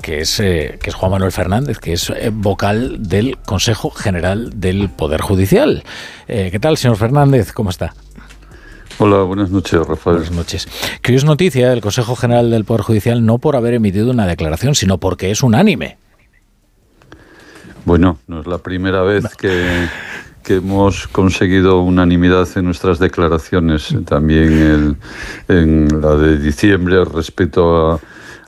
que es, eh, que es Juan Manuel Fernández, que es eh, vocal del Consejo General del Poder Judicial. Eh, ¿Qué tal, señor Fernández? ¿Cómo está? Hola, buenas noches, Rafael. Buenas noches. Que es noticia del Consejo General del Poder Judicial no por haber emitido una declaración, sino porque es unánime. Bueno, no es la primera vez que, que hemos conseguido unanimidad en nuestras declaraciones. También el- en la de diciembre respecto a,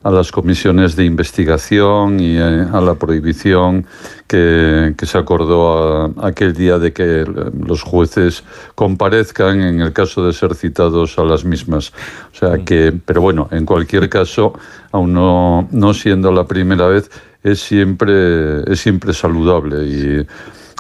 a las comisiones de investigación y eh, a la prohibición que, que se acordó a- aquel día de que los jueces comparezcan en el caso de ser citados a las mismas. O sea que, pero bueno, en cualquier caso, aún no, no siendo la primera vez, es siempre, es siempre saludable y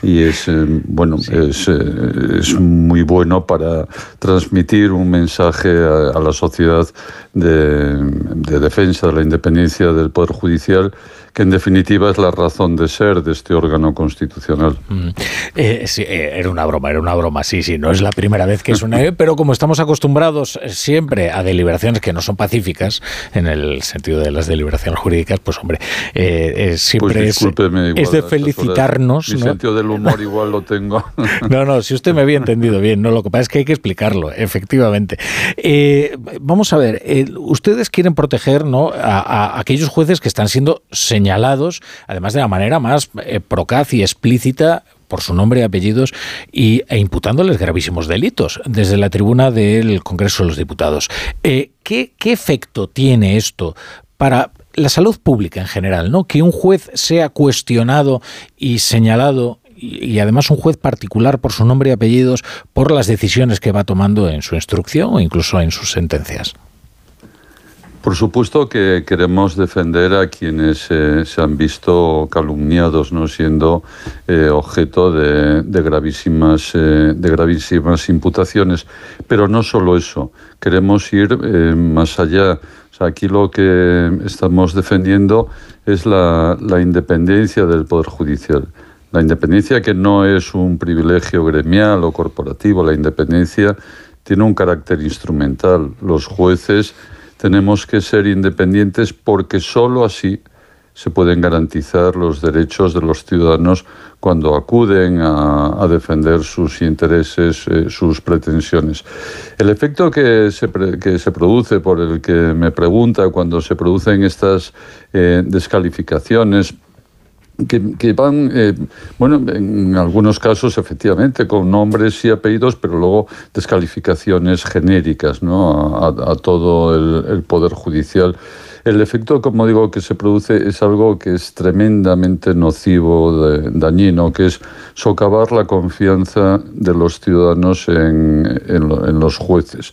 y es, eh, bueno, es, eh, es, muy bueno para transmitir un mensaje a, la sociedad de, de defensa de la independencia del Poder Judicial que en definitiva es la razón de ser de este órgano constitucional. Mm. Eh, sí, eh, era una broma, era una broma, sí, sí, no es la primera vez que es una... pero como estamos acostumbrados siempre a deliberaciones que no son pacíficas, en el sentido de las deliberaciones jurídicas, pues hombre, eh, siempre pues es, de felicitarnos. Mi sentido del humor igual lo tengo. no, no, si usted me había entendido bien, no, lo que pasa es que hay que explicarlo, efectivamente. vamos a ver, ustedes quieren proteger ¿no? a, a aquellos jueces que están siendo señalados señalados, además de la manera más eh, procaz y explícita por su nombre y apellidos y, e imputándoles gravísimos delitos desde la tribuna del Congreso de los Diputados. Eh, ¿qué, efecto tiene esto para la salud pública en general, ¿no? Que un juez sea cuestionado y señalado y, además un juez particular por su nombre y apellidos por las decisiones que va tomando en su instrucción o incluso en sus sentencias. Por supuesto que queremos defender a quienes eh, se han visto calumniados, no siendo eh, objeto de, gravísimas, eh, de gravísimas imputaciones. Pero no solo eso, queremos ir más allá. aquí lo que estamos defendiendo es la independencia del Poder Judicial. La independencia que no es un privilegio gremial o corporativo, la independencia tiene un carácter instrumental. Los jueces tenemos que ser independientes porque sólo así se pueden garantizar los derechos de los ciudadanos cuando acuden a, defender sus intereses, eh, sus pretensiones. El efecto que se, que se, produce, por el que me pregunta, cuando se producen estas eh, descalificaciones, que, van, eh, bueno, en algunos casos efectivamente con nombres y apellidos, pero luego descalificaciones genéricas ¿no? a, todo el, Poder Judicial. El efecto, como digo, que se produce es algo que es tremendamente nocivo, dañino, que es socavar la confianza de los ciudadanos en, en los jueces.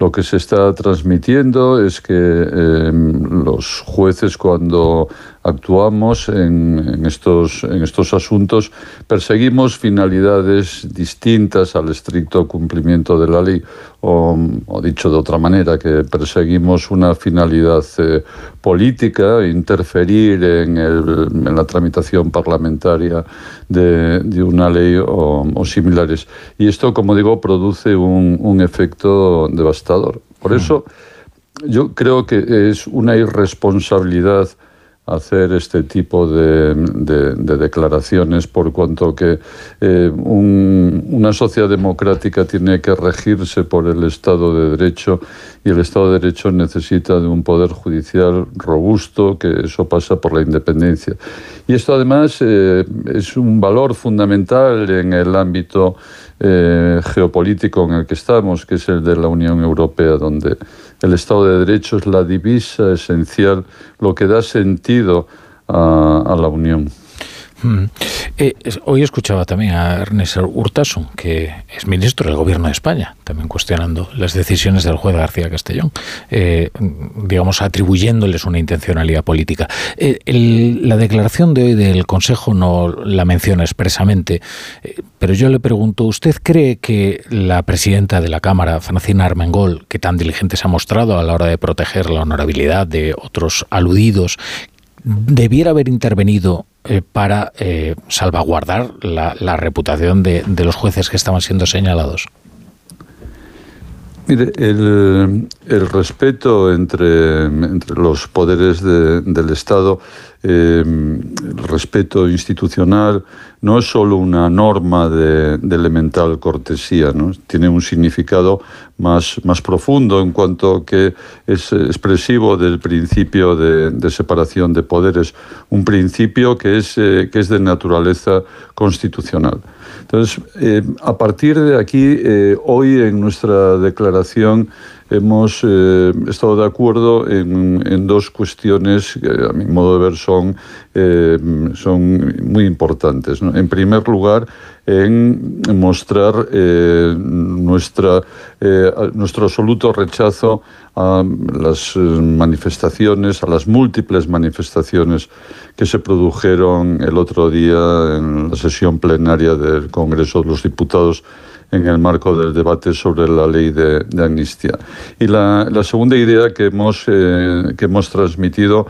Lo que se está transmitiendo es que em, los jueces cuando actuamos en, estos, en estos asuntos perseguimos finalidades distintas al estricto cumplimiento de la ley o, dicho de otra manera, que perseguimos una finalidad eh, política, interferir en, en, la tramitación parlamentaria de, de una ley o, similares. Y esto, como digo, produce un, un efecto devastador. Por eso yo creo que es una irresponsabilidad hacer este tipo de, declaraciones por cuanto que eh, una sociedad democrática tiene que regirse por el Estado de Derecho y el Estado de Derecho necesita de un poder judicial robusto, que eso pasa por la independencia. Y esto además eh, es un valor fundamental en el ámbito eh, geopolítico en el que estamos, que es el de la Unión Europea, donde el Estado de Derecho es la divisa esencial, lo que da sentido a la Unión. Mm. Eh, hoy escuchaba también a Ernest Urtasun, que es ministro del Gobierno de España, también cuestionando las decisiones del juez García Castellón, eh, digamos, atribuyéndoles una intencionalidad política. Eh, la declaración de hoy del Consejo no la menciona expresamente, pero yo le pregunto, ¿usted cree que la presidenta de la Cámara, Francina Armengol, que tan diligente se ha mostrado a la hora de proteger la honorabilidad de otros aludidos, debiera haber intervenido eh, para eh, salvaguardar la, reputación de, los jueces que estaban siendo señalados? Mire, el, respeto entre, los poderes del Estado, eh, el respeto institucional, no es solo una norma de, elemental cortesía, ¿no? tiene un significado más, más profundo en cuanto que es expresivo del principio de, separación de poderes, un principio que es, eh, que es de naturaleza constitucional. Entonces, eh, a partir de aquí, eh, hoy en nuestra declaración hemos eh, estado de acuerdo en, dos cuestiones que a mi modo de ver son, eh, son muy importantes. En primer lugar, en mostrar eh, nuestra, nuestro absoluto rechazo a las manifestaciones, a las múltiples manifestaciones que se produjeron el otro día en la sesión plenaria del Congreso de los Diputados en el marco del debate sobre la ley de, amnistía. Y la, segunda idea que hemos, eh, que hemos transmitido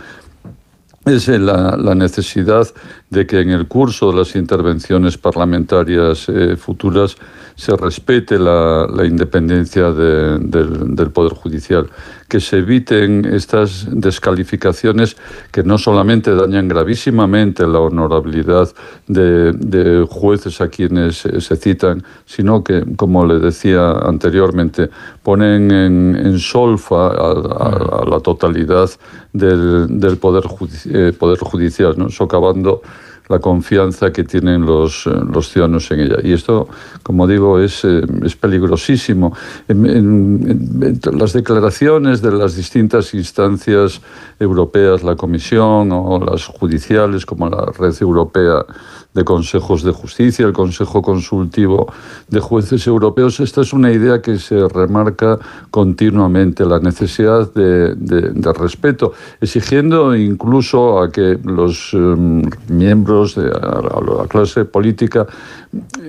es la, necesidad de que en el curso de las intervenciones parlamentarias eh, futuras se respete la, independencia del, Poder Judicial, que se eviten estas descalificaciones que no solamente dañan gravísimamente la honorabilidad de, jueces a quienes se citan, sino que, como le decía anteriormente, ponen en, solfa a, la totalidad del, Poder, eh, poder Judicial, ¿no? socavando la confianza que tienen los, eh, los ciudadanos en ella. Y esto, como digo, es, eh, peligrosísimo. Las declaraciones de las distintas instancias europeas, la Comisión o las judiciales, como la Red Europea de consejos de justicia, el Consejo Consultivo de Jueces Europeos. Esta es una idea que se remarca continuamente, la necesidad de, respeto, exigiendo incluso a que los em, miembros de la clase política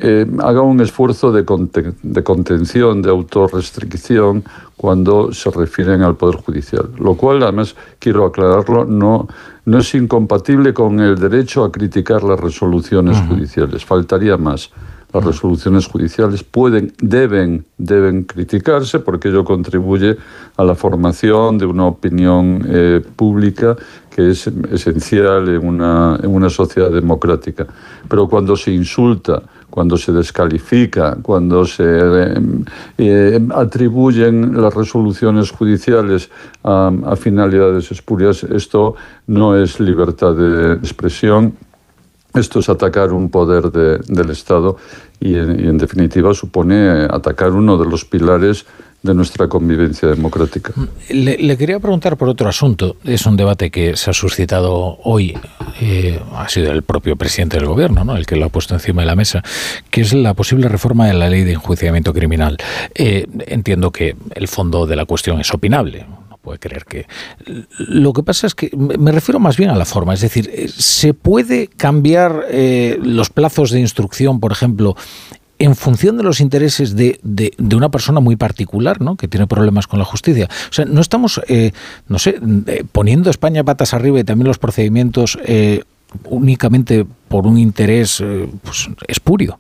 eh, hagan un esfuerzo de, de contención, de autorrestricción cuando se refieren al Poder Judicial. Lo cual, además, quiero aclararlo, no, no es incompatible con el derecho a criticar las resoluciones judiciales. Faltaría más. Las resoluciones judiciales pueden, deben, deben criticarse porque ello contribuye a la formación de una opinión eh, pública que es esencial en una, en una sociedad democrática. Pero cuando se insulta, cuando se descalifica, cuando se eh, eh, atribuyen las resoluciones judiciales a, finalidades espurias, esto no es libertad de expresión. Esto es atacar un poder del Estado y en definitiva supone atacar uno de los pilares de nuestra convivencia democrática. Le, quería preguntar por otro asunto. Es un debate que se ha suscitado hoy, eh, ha sido el propio presidente del gobierno, ¿no? el que lo ha puesto encima de la mesa, que es la posible reforma de la ley de enjuiciamiento criminal. Eh, entiendo que el fondo de la cuestión es opinable, no puede creer que... Lo que pasa es que me refiero más bien a la forma, es decir, eh, ¿se puede cambiar los plazos de instrucción, por ejemplo, en función de los intereses de, de, una persona muy particular, ¿no? que tiene problemas con la justicia. O sea, no estamos, eh, no sé, eh, poniendo España patas arriba y también los procedimientos eh, únicamente por un interés pues, espurio.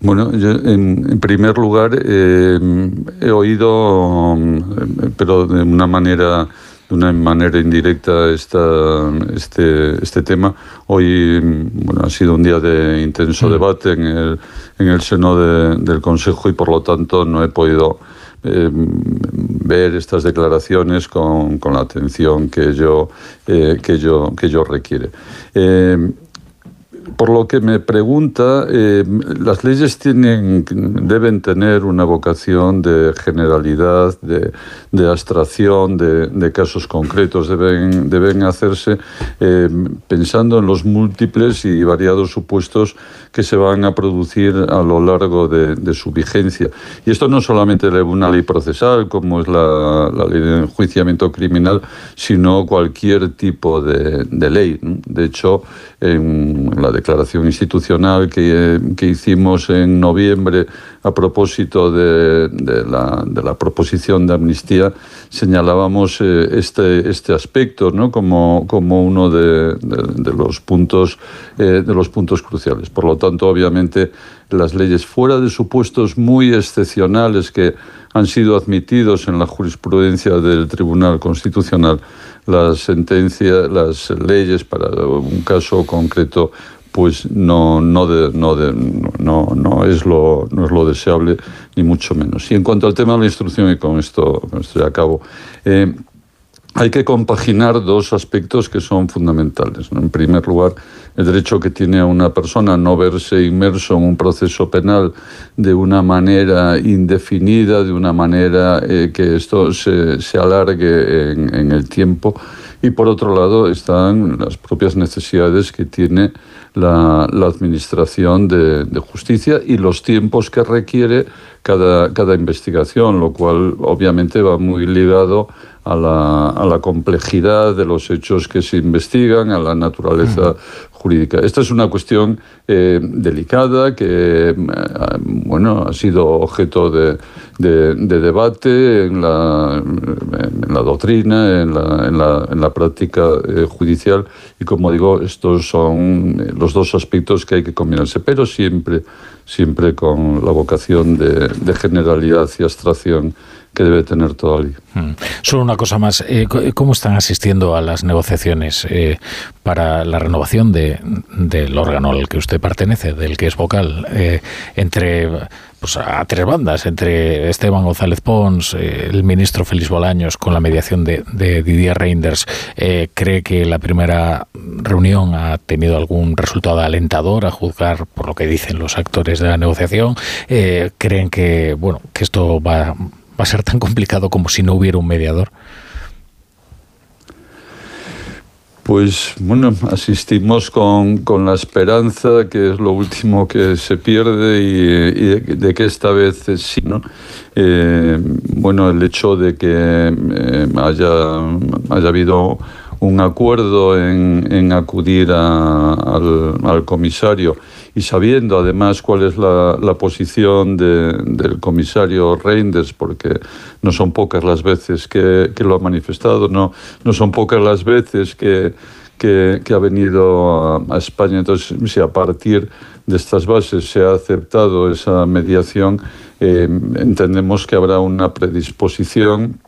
Bueno, yo en, primer lugar he oído, pero de una manera de una manera indirecta esta, este, este tema. Hoy bueno, ha sido un día de intenso mm. debate en el, en el seno del Consejo y por lo tanto no he podido eh, ver estas declaraciones con, con la atención que yo, eh, que yo, que yo requiere. Eh, por lo que me pregunta, eh, las leyes tienen, deben tener una vocación de generalidad, de, abstracción, de, casos concretos. Deben, deben hacerse eh, pensando en los múltiples y variados supuestos que se van a producir a lo largo de, su vigencia. Y esto no solamente una ley procesal, como es la, ley de enjuiciamiento criminal, sino cualquier tipo de, ley. De hecho, en la declaración institucional que, que hicimos en noviembre a propósito de, la, de, proposición de amnistía, señalábamos eh, este, este aspecto ¿no? como, como uno de, de, los puntos, eh, de los puntos cruciales. Por lo tanto, obviamente, las leyes fuera de supuestos muy excepcionales que han sido admitidos en la jurisprudencia del Tribunal Constitucional, las sentencias, las leyes para un caso concreto pues no, no, no, no, no, es lo, no es lo deseable, ni mucho menos. Y en cuanto al tema de la instrucción, y con esto, con esto ya acabo, eh, hay que compaginar dos aspectos que son fundamentales. En primer lugar, el derecho que tiene una persona a no verse inmerso en un proceso penal de una manera indefinida, de una manera eh, que esto se, alargue en, el tiempo. Y por otro lado están las propias necesidades que tiene la, Administración de, de, Justicia y los tiempos que requiere cada, cada investigación, lo cual obviamente va muy ligado a la, a la, complejidad de los hechos que se investigan, a la naturaleza jurídica. Esta es una cuestión eh, delicada que eh, bueno, ha sido objeto de, de, debate en la, en la doctrina, en la, en la, en la práctica eh, judicial y como digo, estos son los dos aspectos que hay que combinarse, pero siempre, siempre con la vocación de, de generalidad y abstracción que debe tener todo Mm. Solo una cosa más, eh, ¿cómo están asistiendo a las negociaciones eh, para la renovación de, del órgano al que usted pertenece, del que es vocal, eh, entre pues, a tres bandas, entre Esteban González Pons, el ministro Félix Bolaños, con la mediación de, de Didier Reinders? ¿Cree que la primera reunión ha tenido algún resultado alentador a juzgar por lo que dicen los actores de la negociación? ¿Creen que, bueno, que esto va va a ser tan complicado como si no hubiera un mediador? Pues bueno, asistimos con, con, la esperanza, que es lo último que se pierde, y, de, que esta vez sí, ¿no? Eh, bueno, el hecho de que eh, haya, haya habido un acuerdo en, en acudir al, al comisario y sabiendo además cuál es la, la posición de, del comisario Reinders, porque no son pocas las veces que, que lo ha manifestado, no, no son pocas las veces que, que, que ha venido a, a, España. Entonces, si a partir de estas bases se ha aceptado esa mediación, eh, entendemos que habrá una predisposición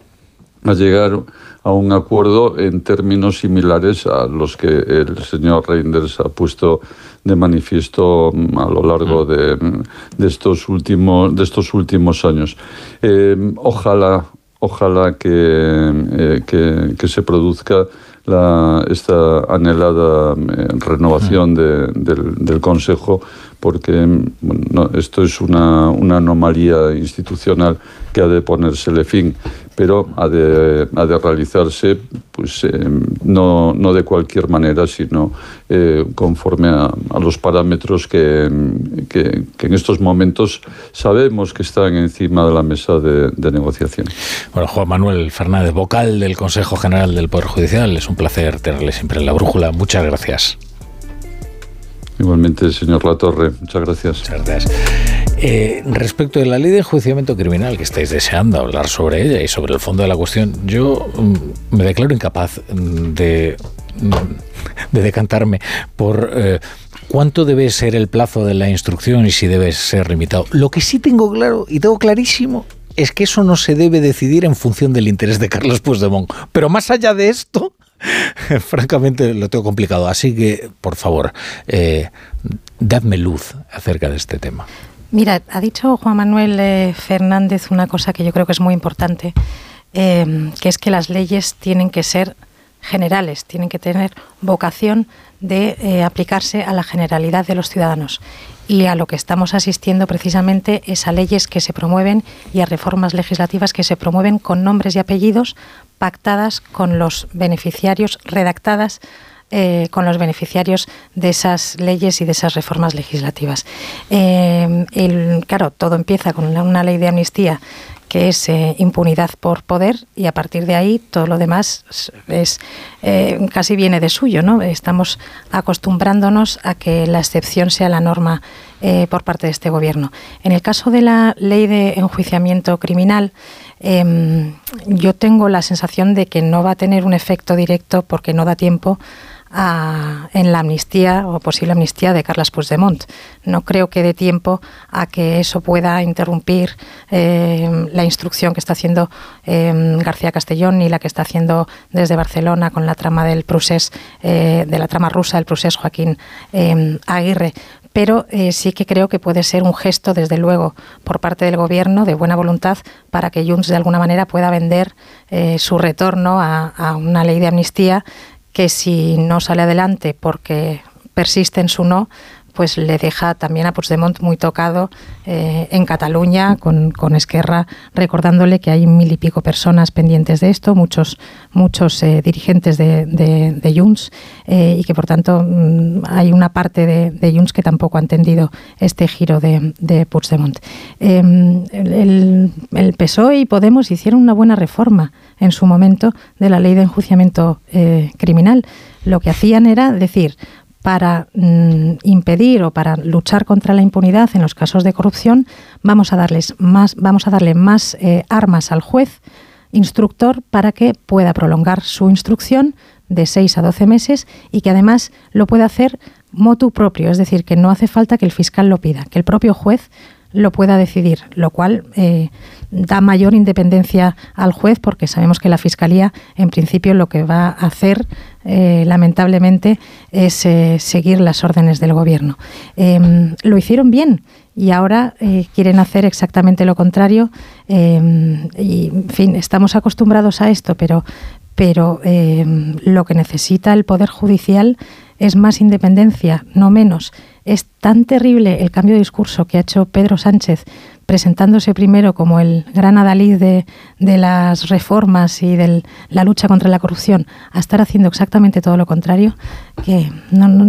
a llegar a un acuerdo en términos similares a los que el señor Reinders ha puesto de manifiesto mm, a lo largo mm. de, mm, de estos, últimos, de estos últimos años. Eh, ojalá, ojalá que, eh, que, que, se produzca la, esta anhelada eh, renovación de, del, del, Consejo, porque bueno, esto es una, una anomalía institucional que ha de ponérsele fin pero ha de, ha de realizarse pues, eh, no, no, de cualquier manera, sino eh, conforme a, a, los parámetros que, que, que, en estos momentos sabemos que están encima de la mesa de, de, negociación. Bueno, Juan Manuel Fernández, vocal del Consejo General del Poder Judicial, es un placer tenerle siempre en la brújula. Muchas gracias. Igualmente, señor Latorre, muchas gracias. Muchas gracias. Eh, respecto de la ley de enjuiciamiento criminal, que estáis deseando hablar sobre ella y sobre el fondo de la cuestión, yo mm, me declaro incapaz de, mm, de decantarme por eh, cuánto debe ser el plazo de la instrucción y si debe ser limitado. Lo que sí tengo claro y tengo clarísimo es que eso no se debe decidir en función del interés de Carlos Puigdemont. Pero más allá de esto, francamente lo tengo complicado. Así que, por favor, eh, dadme luz acerca de este tema. Mira, ha dicho Juan Manuel eh, Fernández una cosa que yo creo que es muy importante, eh, que es que las leyes tienen que ser generales, tienen que tener vocación de eh, aplicarse a la generalidad de los ciudadanos. Y a lo que estamos asistiendo precisamente es a leyes que se promueven y a reformas legislativas que se promueven con nombres y apellidos pactadas con los beneficiarios, redactadas eh, con los beneficiarios de esas leyes y de esas reformas legislativas. Eh, claro, todo empieza con una, ley de amnistía que es eh, impunidad por poder y a partir de ahí todo lo demás es casi viene de suyo, ¿no? Estamos acostumbrándonos a que la excepción sea la norma por parte de este gobierno. En el caso de la ley de enjuiciamiento criminal, em, yo tengo la sensación de que no va a tener un efecto directo porque no da tiempo en la amnistía o posible amnistía de Carlas Puigdemont. No creo que dé tiempo a que eso pueda interrumpir eh, la instrucción que está haciendo eh, García Castellón ni la que está haciendo desde Barcelona con la trama del procés, eh, de la trama rusa del procés Joaquín Aguirre pero sí que creo que puede ser un gesto, desde luego, por parte del Gobierno de buena voluntad para que Junts de alguna manera pueda vender su retorno a, una ley de amnistía que si no sale adelante porque persiste en su no, pues le deja también a Puigdemont muy tocado eh, en Cataluña con, Esquerra, recordándole que hay mil y pico personas pendientes de esto, muchos, muchos eh, dirigentes de, de, Junts, eh, y que por tanto mm, hay una parte de, de, Junts que tampoco ha entendido este giro de, de Puigdemont. Em, el, el, PSOE y Podemos hicieron una buena reforma en su momento de la ley de enjuiciamiento criminal. Lo que hacían era decir, para mm, impedir o para luchar contra la impunidad en los casos de corrupción, vamos a darles más, vamos a darle más eh, armas al juez instructor para que pueda prolongar su instrucción de 6 a 12 meses y que además lo pueda hacer motu propio, es decir, que no hace falta que el fiscal lo pida, que el propio juez lo pueda decidir, lo cual eh, da mayor independencia al juez porque sabemos que la Fiscalía en principio lo que va a hacer eh, lamentablemente es eh, seguir las órdenes del Gobierno. Em, lo hicieron bien y ahora quieren hacer exactamente lo contrario em, y en fin, estamos acostumbrados a esto, pero, pero em, lo que necesita el Poder Judicial es más independencia, no menos es tan terrible el cambio de discurso que ha hecho Pedro Sánchez presentándose primero como el gran adalid de, las reformas y de la lucha contra la corrupción, a estar haciendo exactamente todo lo contrario, que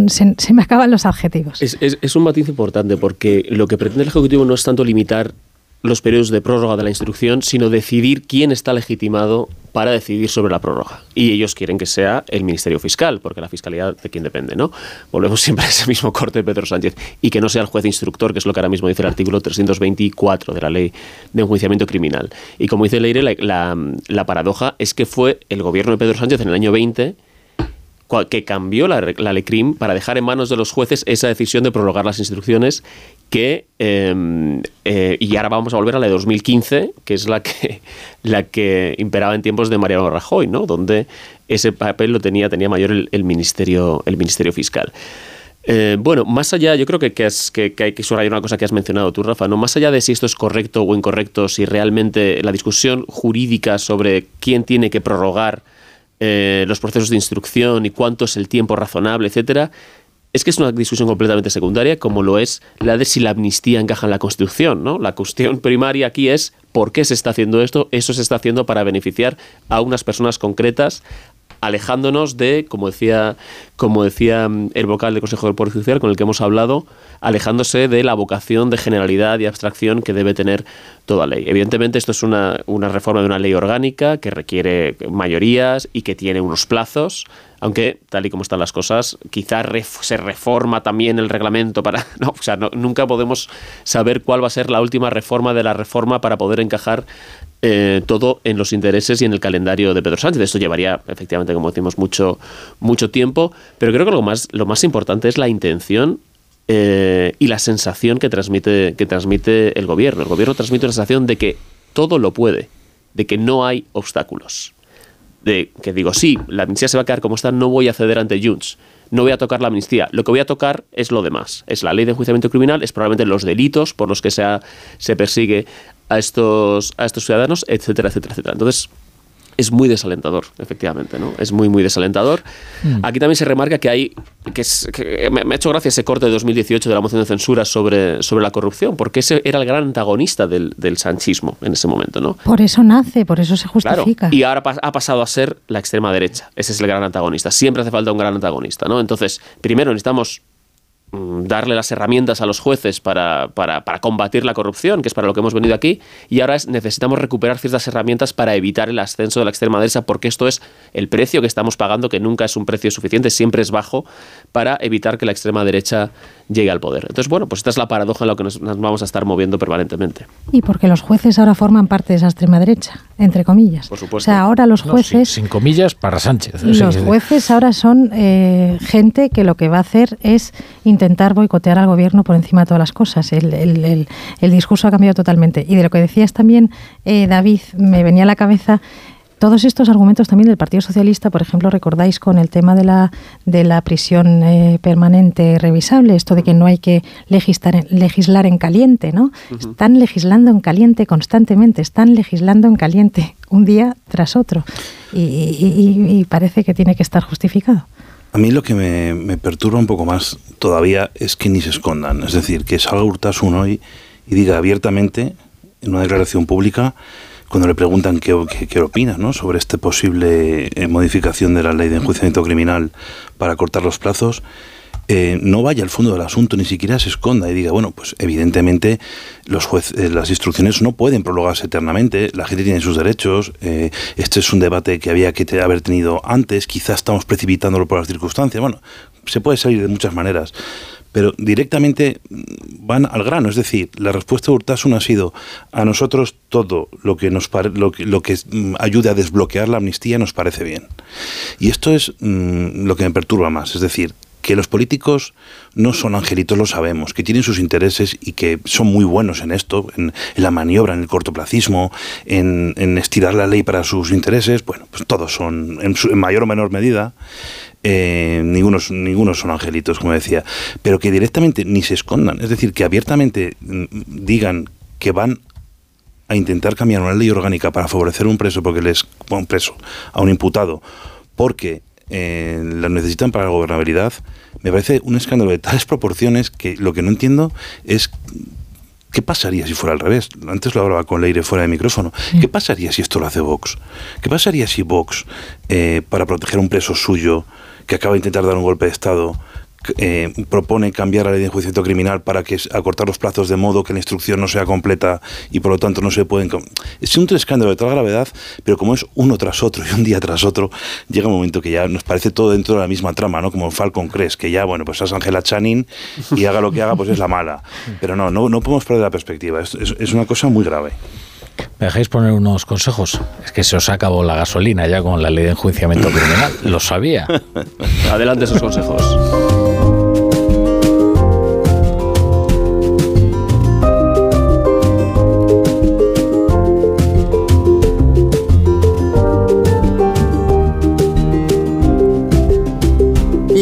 se, me acaban los adjetivos. Es, es un matiz importante porque lo que pretende el Ejecutivo no es tanto limitar los periodos de prórroga de la instrucción, sino decidir quién está legitimado para decidir sobre la prórroga. Y ellos quieren que sea el Ministerio Fiscal, porque la fiscalidad de quién depende, ¿no? Volvemos siempre a ese mismo corte de Pedro Sánchez. Y que no sea el juez instructor, que es lo que ahora mismo dice el artículo 324 de la ley de enjuiciamiento criminal. Y como dice Leire, la, la paradoja es que fue el gobierno de Pedro Sánchez en el año 20 que cambió la, la ley CRIM para dejar en manos de los jueces esa decisión de prorrogar las instrucciones que em, eh, y ahora vamos a volver a la de 2015 que es la que la que imperaba en tiempos de Mariano Rajoy no donde ese papel lo tenía tenía mayor el, ministerio el ministerio fiscal eh, bueno, más allá, yo creo que, que, que, que, hay que subrayar una cosa que has mencionado tú, Rafa, ¿no? más allá de si esto es correcto o incorrecto, si realmente la discusión jurídica sobre quién tiene que prorrogar eh, los procesos de instrucción y cuánto es el tiempo razonable, etcétera, es que es una discusión completamente secundaria, como lo es la de si la amnistía encaja en la Constitución. ¿no? La cuestión primaria aquí es por qué se está haciendo esto. Eso se está haciendo para beneficiar a unas personas concretas, alejándonos de, como decía, como decía mm, el vocal del Consejo del Poder Judicial con el que hemos hablado, alejándose de la vocación de generalidad y abstracción que debe tener toda ley. Evidentemente esto es una, una reforma de una ley orgánica que requiere mayorías y que tiene unos plazos aunque tal y como están las cosas, quizás se reforma también el reglamento para... No, o sea, nunca podemos saber cuál va a ser la última reforma de la reforma para poder encajar eh, todo en los intereses y en el calendario de Pedro Sánchez. Esto llevaría, efectivamente, como decimos, mucho, mucho tiempo, pero creo que lo más, lo más importante es la intención eh, y la sensación que transmite, que transmite el gobierno. El gobierno transmite una sensación de que todo lo puede, de que no hay obstáculos. De que digo, sí, la amnistía se va a quedar como está, no voy a ceder ante Junts, no voy a tocar la amnistía. Lo que voy a tocar es lo demás. Es la ley de enjuiciamiento criminal, es probablemente los delitos por los que se, se persigue a estos, a estos ciudadanos, etcétera, etcétera, etcétera. Entonces, es muy desalentador, efectivamente, ¿no? Es muy, muy desalentador. Mm. Aquí también se remarca que hay, que, es, me, ha hecho gracia ese corte de 2018 de la moción de censura sobre, sobre la corrupción, porque ese era el gran antagonista del, del sanchismo en ese momento, ¿no? Por eso nace, por eso se justifica. y ahora ha pasado a ser la extrema derecha. Ese es el gran antagonista. Siempre hace falta un gran antagonista, ¿no? Entonces, primero necesitamos darle las herramientas a los jueces para, para, para, combatir la corrupción, que es para lo que hemos venido aquí, y ahora necesitamos recuperar ciertas herramientas para evitar el ascenso de la extrema derecha, porque esto es el precio que estamos pagando, que nunca es un precio suficiente, siempre es bajo, para evitar que la extrema derecha llegue al poder. Entonces, bueno, pues esta es la paradoja en la que nos, vamos a estar moviendo permanentemente. Y porque los jueces ahora forman parte de esa extrema derecha, entre comillas. Por supuesto. O sea, ahora los jueces... sin, comillas para Sánchez. Los jueces ahora son eh, gente que lo que va a hacer es intentar boicotear al gobierno por encima de todas las cosas. El, el, el, discurso ha cambiado totalmente. Y de lo que decías también, eh, David, me venía a la cabeza todos estos argumentos también del Partido Socialista, por ejemplo, recordáis con el tema de la, de la prisión eh, permanente revisable, esto de que no hay que legislar en, legislar en caliente, ¿no? Están legislando en caliente constantemente, están legislando en caliente un día tras otro y, parece que tiene que estar justificado. A mí lo que me, perturba un poco más todavía es que ni se escondan. Es decir, que salga Urtasun hoy y diga abiertamente, en una declaración pública, cuando le preguntan qué, qué, opina ¿no? sobre esta posible eh, modificación de la ley de enjuiciamiento criminal para cortar los plazos, eh, no vaya al fondo del asunto, ni siquiera se esconda y diga, bueno, pues evidentemente los eh, las instrucciones no pueden prolongarse eternamente, la gente tiene sus derechos, este es un debate que había que haber tenido antes, quizás estamos precipitándolo por las circunstancias, bueno, se puede salir de muchas maneras pero directamente van al grano. Es decir, la respuesta de Urtasun ha sido a nosotros todo lo que nos lo que, lo que mm, ayude a desbloquear la amnistía nos parece bien. Y esto es mm, lo que me perturba más. Es decir, que los políticos no son angelitos, lo sabemos, que tienen sus intereses y que son muy buenos en esto, en, la maniobra, en el cortoplacismo, en, estirar la ley para sus intereses. Bueno, pues todos son, en, en mayor o menor medida, eh, ningunos, ningunos son angelitos, como decía, pero que directamente ni se escondan, es decir, que abiertamente mm, digan que van a intentar cambiar una ley orgánica para favorecer a un preso, porque les un preso, a un imputado, porque eh, la necesitan para la gobernabilidad, me parece un escándalo de tales proporciones que lo que no entiendo es ¿Qué pasaría si fuera al revés? Antes lo hablaba con Leire fuera de micrófono. ¿Qué pasaría si esto lo hace Vox? ¿Qué pasaría si Vox, eh, para proteger a un preso suyo, que acaba de intentar dar un golpe de Estado, eh, propone cambiar la ley de enjuiciamiento criminal para que acortar los plazos de modo que la instrucción no sea completa y por lo tanto no se pueden... Es un escándalo de tal gravedad, pero como es uno tras otro y un día tras otro, llega un momento que ya nos parece todo dentro de la misma trama, ¿no? Como Falcon Crest, que ya, bueno, pues es Angela Channing y haga lo que haga, pues es la mala. Pero no, no, no podemos perder la perspectiva, es, es una cosa muy grave. ¿Me dejáis poner unos consejos? Es que se os acabó la gasolina ya con la ley de enjuiciamiento criminal. Lo sabía. Adelante esos consejos.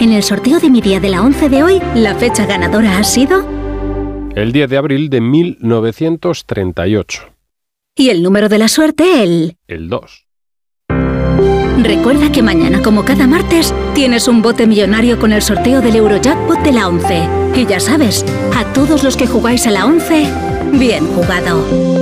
En el sorteo de mi día de la 11 de hoy, la fecha ganadora ha sido el 10 de abril de 1938. Y el número de la suerte, el... El 2. Recuerda que mañana, como cada martes, tienes un bote millonario con el sorteo del Eurojackpot de la 11. Y ya sabes, a todos los que jugáis a la 11, bien jugado.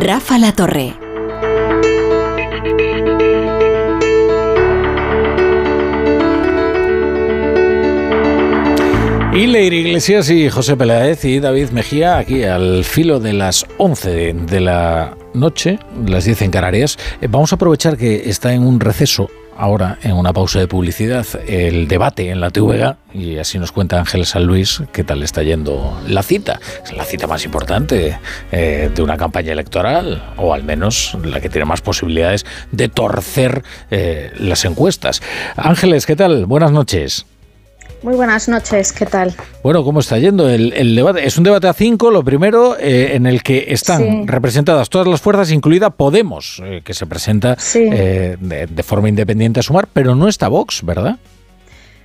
Rafa La Torre. Y Leire Iglesias y José Peláez y David Mejía aquí al filo de las 11 de la noche, las 10 en Canarias. Eh, vamos a aprovechar que está en un receso ahora, en una pausa de publicidad, el debate en la TVG y así nos cuenta Ángel San Luis qué tal está yendo la cita. Es la cita más importante eh, de una campaña electoral, o al menos la que tiene más posibilidades de torcer eh, las encuestas. Ángeles, ¿qué tal? Buenas noches. Muy buenas noches, ¿qué tal? Bueno, ¿cómo está yendo el, debate? Es un debate a cinco, lo primero, eh, en el que están representadas todas las fuerzas, incluida Podemos, eh, que se presenta eh, de, forma independiente a sumar, pero no está Vox, ¿verdad?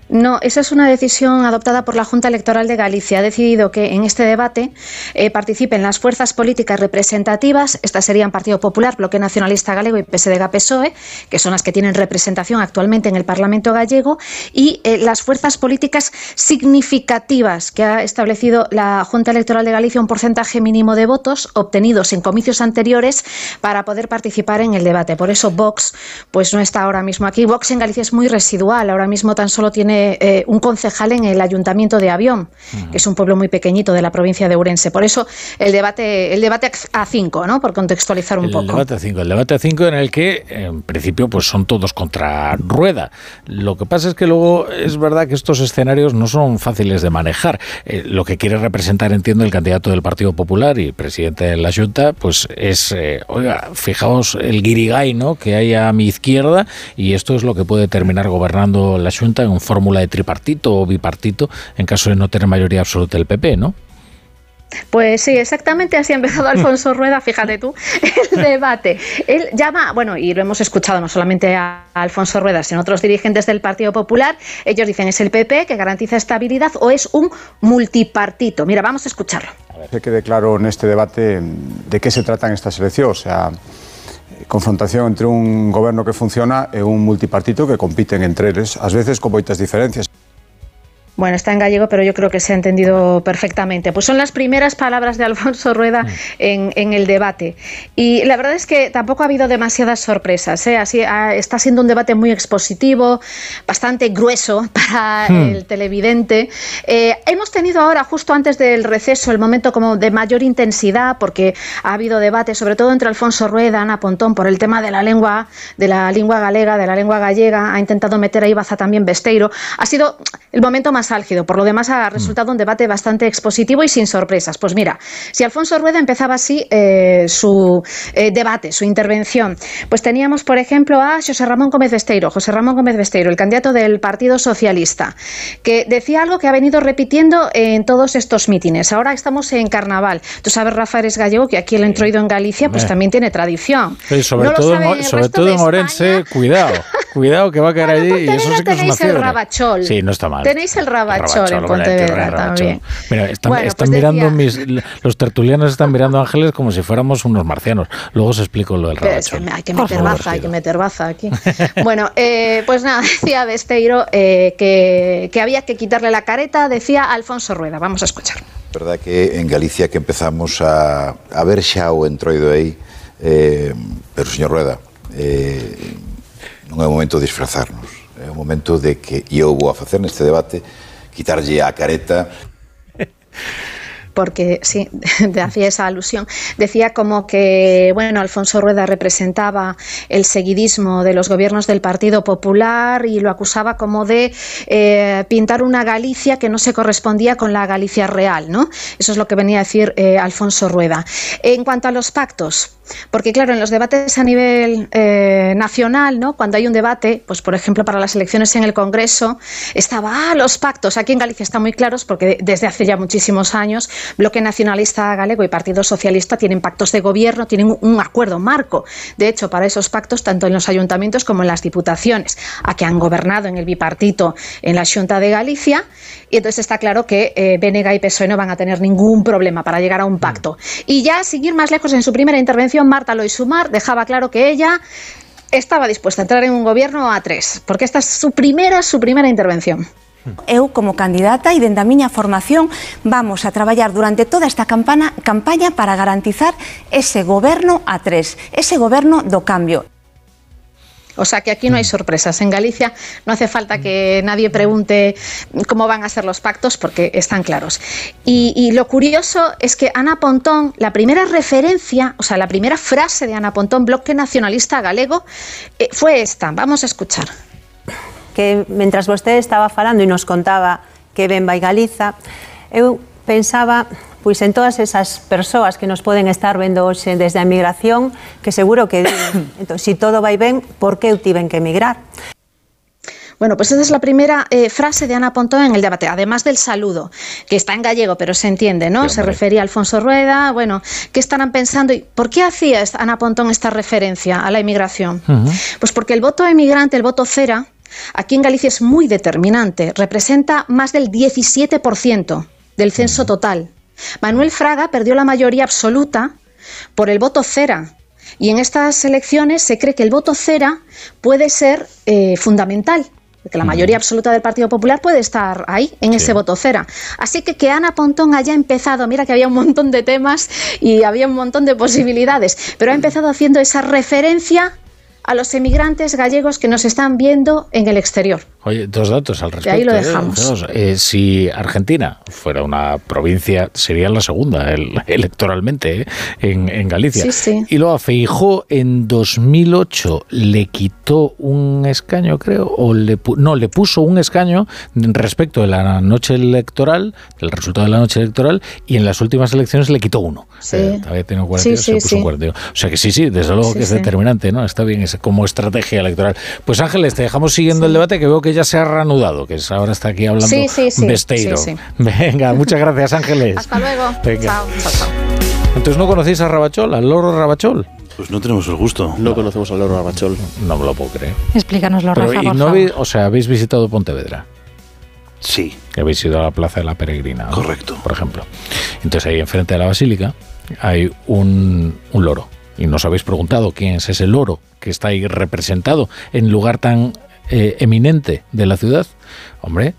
No, esa es una decisión adoptada por la Junta Electoral de Galicia. Ha decidido que en este debate eh, participen las fuerzas políticas representativas, estas serían Partido Popular, Bloque Nacionalista Galego y PSDG-PSOE, que son las que tienen representación actualmente en el Parlamento gallego, y eh, las fuerzas políticas significativas que ha establecido la Junta Electoral de Galicia un porcentaje mínimo de votos obtenidos en comicios anteriores para poder participar en el debate. Por eso Vox pues no está ahora mismo aquí. Vox en Galicia es muy residual, ahora mismo tan solo tiene eh, un concejal en el Ayuntamiento de Avión, que es un pueblo muy pequeñito de la provincia de Ourense. Por eso el debate, el debate a cinco, ¿no? Por contextualizar un poco. El debate a cinco, el debate a cinco en el que en principio pues son todos contra rueda. Lo que pasa es que luego es verdad que estos escenarios no son fáciles de manejar. Eh, lo que quiere representar, entiendo, el candidato del Partido Popular y presidente de la Junta, pues es, eh, oiga, fijaos el guirigay, ¿no? Que hay a mi izquierda y esto es lo que puede terminar gobernando la Junta en fórmula de tripartito o bipartito en caso de no tener mayoría absoluta el PP, ¿no? Pues sí, exactamente así ha empezado Alfonso Rueda, fíjate tú, el debate. Él llama, bueno, y lo hemos escuchado no solamente a Alfonso Rueda, sino a otros dirigentes del Partido Popular, ellos dicen es el PP que garantiza estabilidad o es un multipartito. Mira, vamos a escucharlo. Que quede claro en este debate de qué se trata en esta selección, o sea, confrontación entre un goberno que funciona e un multipartito que compiten entre eles, ás veces con moitas diferencias. Bueno, está en gallego, pero yo creo que se ha entendido perfectamente. Pues son las primeras palabras de Alfonso Rueda en, en el debate. Y la verdad es que tampoco ha habido demasiadas sorpresas. ¿eh? Así, ha, está siendo un debate muy expositivo, bastante grueso para hmm. el televidente. Eh, hemos tenido ahora, justo antes del receso, el momento como de mayor intensidad, porque ha habido debate, sobre todo entre Alfonso Rueda, Ana Pontón, por el tema de la lengua, de la lengua galega, de la lengua gallega. Ha intentado meter a Ibaza también Besteiro. Ha sido el momento más álgido. Por lo demás, ha resultado un debate bastante expositivo y sin sorpresas. Pues mira, si Alfonso Rueda empezaba así eh, su eh, debate, su intervención, pues teníamos, por ejemplo, a José Ramón Gómez Besteiro, José Ramón Gómez Besteiro, el candidato del Partido Socialista, que decía algo que ha venido repitiendo en todos estos mítines. Ahora estamos en carnaval. Tú sabes, Rafael es gallego, que aquí el entroido en Galicia pues también tiene tradición. sobre todo, en, sobre todo en Orense, cuidado, cuidado que va a caer allí y eso sí que es una. El rabachol. Sí, no está mal. Tenéis el rabachol, en Pontevedra también. Mira, están, están pues mirando mis, los tertulianos están mirando ángeles como si fuéramos unos marcianos. Luego os explico lo del rabachol. hay que meter baza, hay que meter baza aquí. bueno, eh, pues nada, decía Besteiro eh, que, que había que quitarle la careta, decía Alfonso Rueda. Vamos a escuchar. Verdad que en Galicia que empezamos a, a ver xa o entroido aí, eh, pero señor Rueda, eh, non é o momento de disfrazarnos, é o momento de que eu vou a facer neste debate quitarlle a careta porque sí, hacía esa alusión. Decía como que, bueno, Alfonso Rueda representaba el seguidismo de los gobiernos del Partido Popular y lo acusaba como de eh, pintar una Galicia que no se correspondía con la Galicia real, ¿no? Eso es lo que venía a decir eh, Alfonso Rueda. En cuanto a los pactos, porque claro, en los debates a nivel eh, nacional, ¿no? cuando hay un debate, pues por ejemplo para las elecciones en el Congreso, estaba, ah, los pactos, aquí en Galicia están muy claros porque desde hace ya muchísimos años, Bloque Nacionalista Galego y Partido Socialista tienen pactos de gobierno, tienen un acuerdo marco, de hecho, para esos pactos, tanto en los ayuntamientos como en las diputaciones, a que han gobernado en el bipartito en la Junta de Galicia, y entonces está claro que eh, Benega y PSOE no van a tener ningún problema para llegar a un pacto. Y ya, seguir más lejos, en su primera intervención, Marta Loisumar dejaba claro que ella estaba dispuesta a entrar en un gobierno a tres, porque esta es su primera, su primera intervención. Eu, como candidata e da miña formación, vamos a traballar durante toda esta campana, campaña para garantizar ese goberno a tres, ese goberno do cambio. O sea que aquí no hay mm. sorpresas. En Galicia no hace falta que nadie pregunte cómo van a ser los pactos porque están claros. Y, lo curioso es que Ana Pontón, la primera referencia, o sea, la primera frase de Ana Pontón, Bloque Nacionalista Galego, eh, fue esta. Vamos a escuchar. Que mientras usted estaba falando y nos contaba que ven vai Galiza, eu pensaba pois en todas esas persoas que nos poden estar vendo hoxe desde a emigración, que seguro que entón, si todo vai ben, por que eu tiven que emigrar? Bueno, pues esa es la primera eh, frase de Ana Pontón en el debate, además del saludo, que está en gallego, pero se entiende, ¿no? Se refería a Alfonso Rueda, bueno, ¿qué estarán pensando? ¿Y por qué hacía Ana Pontón esta referencia a la inmigración? Uh -huh. Pues porque el voto emigrante, el voto cera, aquí en Galicia es muy determinante, representa más del 17% del censo total. Manuel Fraga perdió la mayoría absoluta por el voto cera. Y en estas elecciones se cree que el voto cera puede ser eh, fundamental que la mayoría absoluta del Partido Popular puede estar ahí, en ese voto cera. Así que que Ana Pontón haya empezado, mira que había un montón de temas y había un montón de posibilidades, pero ha empezado haciendo esa referencia a los emigrantes gallegos que nos están viendo en el exterior. Oye, dos datos al respecto. ahí lo ¿eh? dejamos. Eh, si Argentina fuera una provincia, sería la segunda electoralmente ¿eh? en, Galicia. Sí, sí. Y luego a Feijó en 2008 le quitó un escaño, creo, o le no, le puso un escaño respecto de la noche electoral, del resultado de la noche electoral, y en las últimas elecciones le quitó uno. Sí. había tenido 42, se puso un 42. O sea que sí, sí, desde luego que es determinante, ¿no? Está bien ese, como estrategia electoral. Pues Ángeles, te dejamos siguiendo el debate que veo que ya se ha reanudado, que es, ahora está aquí hablando Sí, sí, sí, Besteiro. sí, sí. Venga, muchas gracias Ángeles. Hasta luego. Venga. Chao, chao, chao. Entonces no conocéis a Rabachol, al loro Rabachol. Pues no tenemos el gusto. No conocemos al loro Rabachol. No me lo puedo creer. Explícanoslo, Pero, Rafa, y por no habéis, o sea, habéis visitado Pontevedra. Sí. Que habéis ido a la Plaza de la Peregrina. ¿no? Correcto. Por ejemplo. Entonces ahí enfrente de la Basílica hay un, un loro. Y nos habéis preguntado quién es ese loro que está ahí representado en lugar tan eh, eminente de la ciudad. Hombre,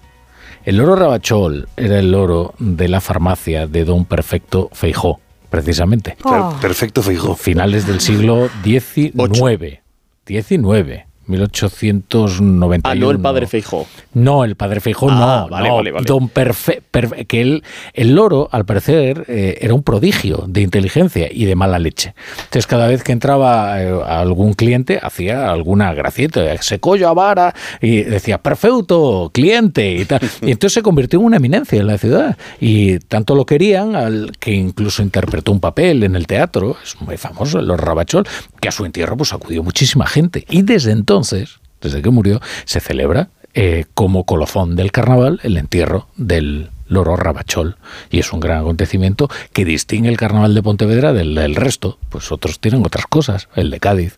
el loro Rabachol era el loro de la farmacia de Don Perfecto Feijó, precisamente. Per- perfecto Feijó. Finales del siglo XIX. 19. 1891. Ah, no el padre Feijó. No, el padre Feijó Ah, no. vale, no, vale, vale. Don Perfe, Perfe- que él, el loro, al parecer, eh, era un prodigio de inteligencia y de mala leche. Entonces, cada vez que entraba eh, algún cliente, hacía alguna gracieta, se collo a vara, y decía, perfecto, cliente, y tal. Y entonces se convirtió en una eminencia en la ciudad. Y tanto lo querían, al que incluso interpretó un papel en el teatro, es muy famoso, loro Rabachol, que a su entierro pues acudió muchísima gente. Y desde entonces, desde que murió, se celebra eh, como colofón del carnaval el entierro del loro Rabachol. Y es un gran acontecimiento que distingue el carnaval de Pontevedra del, resto. Pues otros tienen otras cosas, el de Cádiz.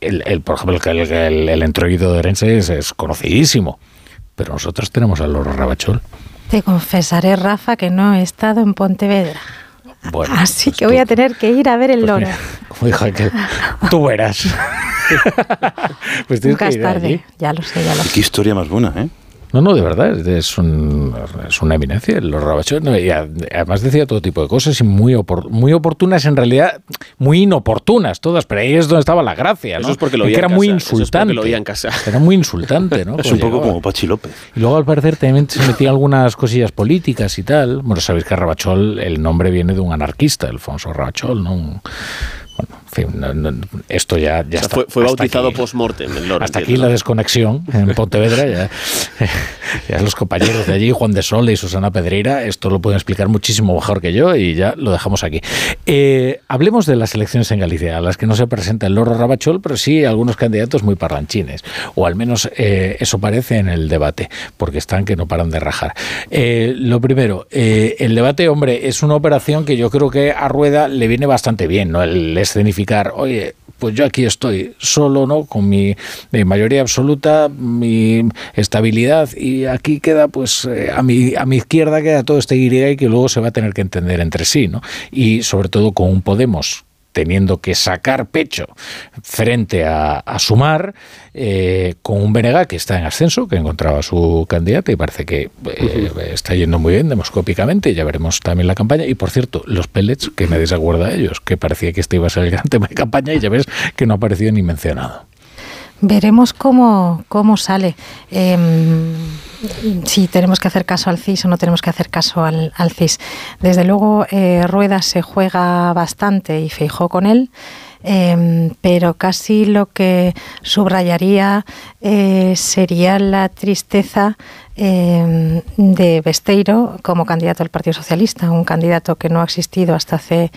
El, por ejemplo, el, el, el, de Orense es, es conocidísimo. Pero nosotros tenemos al loro Rabachol. Te confesaré, Rafa, que no he estado en Pontevedra. Bueno, Así pues que voy a tener que ir a ver el pues loro. mira, como dijo aquel, tú verás. pues tienes Nunca que es ir tarde. allí. Ya lo sé, ya lo sé. Qué historia más buena, ¿eh? No, no, de verdad, es, es un- es una eminencia. Los Rabachol, no, y además decía todo tipo de cosas y muy, opor- muy oportunas, en realidad, muy inoportunas todas, pero ahí es donde estaba la gracia, ¿no? Eso es porque lo que en era muy casa, eso es porque insultante. lo en casa. Era muy insultante, ¿no? Es Pues un poco llegaba. como Pachi López. Y luego al parecer también se metía algunas cosillas políticas y tal. Bueno, sabéis que Rabachol, el nombre viene de un anarquista, Alfonso Rabachol, ¿no? Un- bueno, en fin, no- no- esto ya, ya O sea, está. fue, bautizado post-mortem. Hasta aquí la desconexión en Pontevedra. Ya, ya los compañeros de allí, Juan de Sol y Susana Pedreira, esto lo pueden explicar muchísimo mejor que yo y ya lo dejamos aquí. Eh, hablemos de las elecciones en Galicia, a las que no se presenta el Loro Rabachol, pero sí algunos candidatos muy parlanchines, o al menos eh, eso parece en el debate, porque están que no paran de rajar. Eh, lo primero, el debate, hombre, es una operación que yo creo que a Rueda le viene bastante bien, ¿no? El oye, pues yo aquí estoy solo, ¿no? Con mi, mi mayoría absoluta, mi estabilidad y aquí queda, pues, eh, a mi a mi izquierda queda todo este Y que luego se va a tener que entender entre sí, ¿no? Y sobre todo con un Podemos teniendo que sacar pecho frente a, a Sumar, eh, con un Benega que está en ascenso, que encontraba a su candidata y parece que eh, está yendo muy bien demoscópicamente, ya veremos también la campaña. Y por cierto, los pellets, que nadie se acuerda de ellos, que parecía que este iba a ser el gran tema de campaña y ya ves que no ha aparecido ni mencionado. Veremos cómo, cómo sale. Em, si tenemos que hacer caso al CIS o no tenemos que hacer caso al, CIS. Desde luego, eh, Rueda se juega bastante y Feijó con él. em, pero casi lo que subrayaría eh, sería la tristeza em, de Besteiro como candidato al Partido Socialista, un candidato que no ha existido hasta hace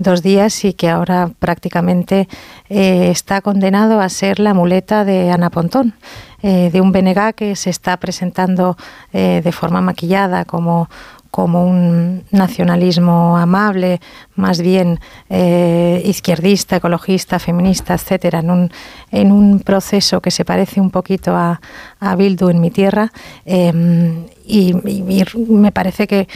dos días y que ahora prácticamente eh, está condenado a ser la muleta de Ana Pontón, eh, de un BNG que se está presentando eh, de forma maquillada como, como un nacionalismo amable, más bien izquierdista, ecologista, feminista, etcétera, en un, en un proceso que se parece un poquito a, a Bildu en mi tierra. Em, y, me parece que,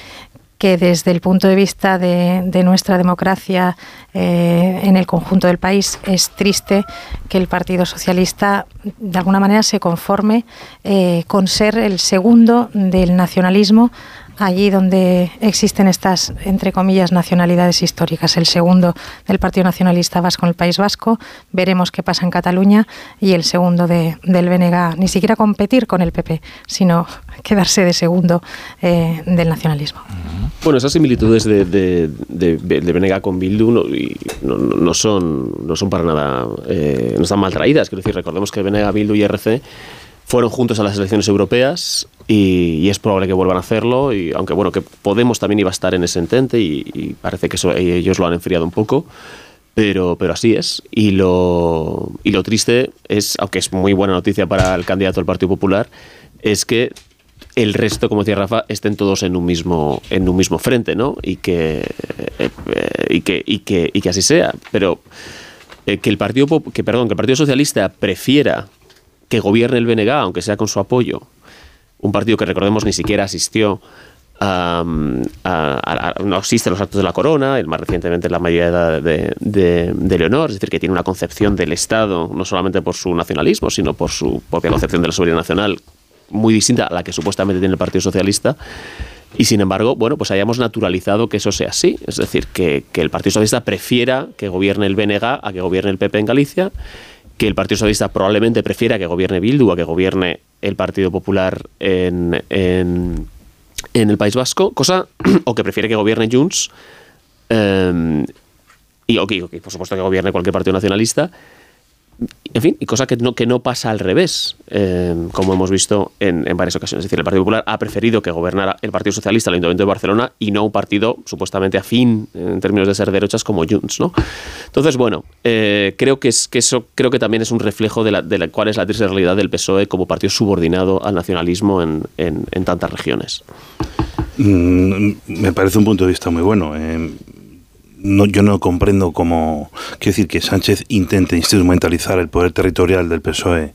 que desde el punto de vista de, nuestra democracia eh, en el conjunto del país es triste que el Partido Socialista de alguna manera se conforme eh, con ser el segundo del nacionalismo allí donde existen estas, entre comillas, nacionalidades históricas. El segundo del Partido Nacionalista Vasco en el País Vasco, veremos qué pasa en Cataluña, y el segundo de, del BNG, ni siquiera competir con el PP, sino quedarse de segundo eh, del nacionalismo. Bueno, esas similitudes de, de, con Bildu no, no, son, no son para nada, eh, no están mal traídas. Quiero decir, recordemos que Venega, Bildu y RC fueron juntos a las elecciones europeas y, es probable que vuelvan a hacerlo. Y aunque bueno, que Podemos también iba a estar en ese entente y, parece que ellos lo han enfriado un poco. Pero, pero así es. Y lo, y lo triste es, aunque es muy buena noticia para el candidato del Partido Popular, es que el resto, como decía Rafa, estén todos en un mismo, en un mismo frente, ¿no? Y que, eh, y que, y que, y que así sea. Pero eh, que el Partido que perdón, que el Partido Socialista prefiera que gobierne el BNG, aunque sea con su apoyo, un partido que recordemos ni siquiera asistió a, no existen los actos de la corona, el más recientemente la mayoría de, de, Leonor, es decir, que tiene una concepción del Estado, no solamente por su nacionalismo, sino por su propia concepción de la soberanía nacional, muy distinta a la que supuestamente tiene el Partido Socialista. Y sin embargo, bueno, pues hayamos naturalizado que eso sea así. Es decir, que, que el Partido Socialista prefiera que gobierne el BNG a que gobierne el PP en Galicia que el Partido Socialista probablemente prefiera que gobierne Bildu a que gobierne el Partido Popular en, en, el País Vasco, cosa, o que prefiere que gobierne Junts, eh, y ok, por supuesto que gobierne cualquier partido nacionalista, en fin, y cosa que no, que no pasa al revés, eh, como hemos visto en, varias ocasiones. Es decir, el Partido Popular ha preferido que gobernara el Partido Socialista el Ayuntamiento de Barcelona y no un partido supuestamente afín en términos de ser derechas como Junts, ¿no? Entonces, bueno, eh, creo que, es, que eso creo que también es un reflejo de, la, de la, cuál es la triste realidad del PSOE como partido subordinado al nacionalismo en, en, tantas regiones. Mm, me parece un punto de vista muy bueno. Eh, no, yo no comprendo cómo, quiero decir, que Sánchez intente instrumentalizar el poder territorial del PSOE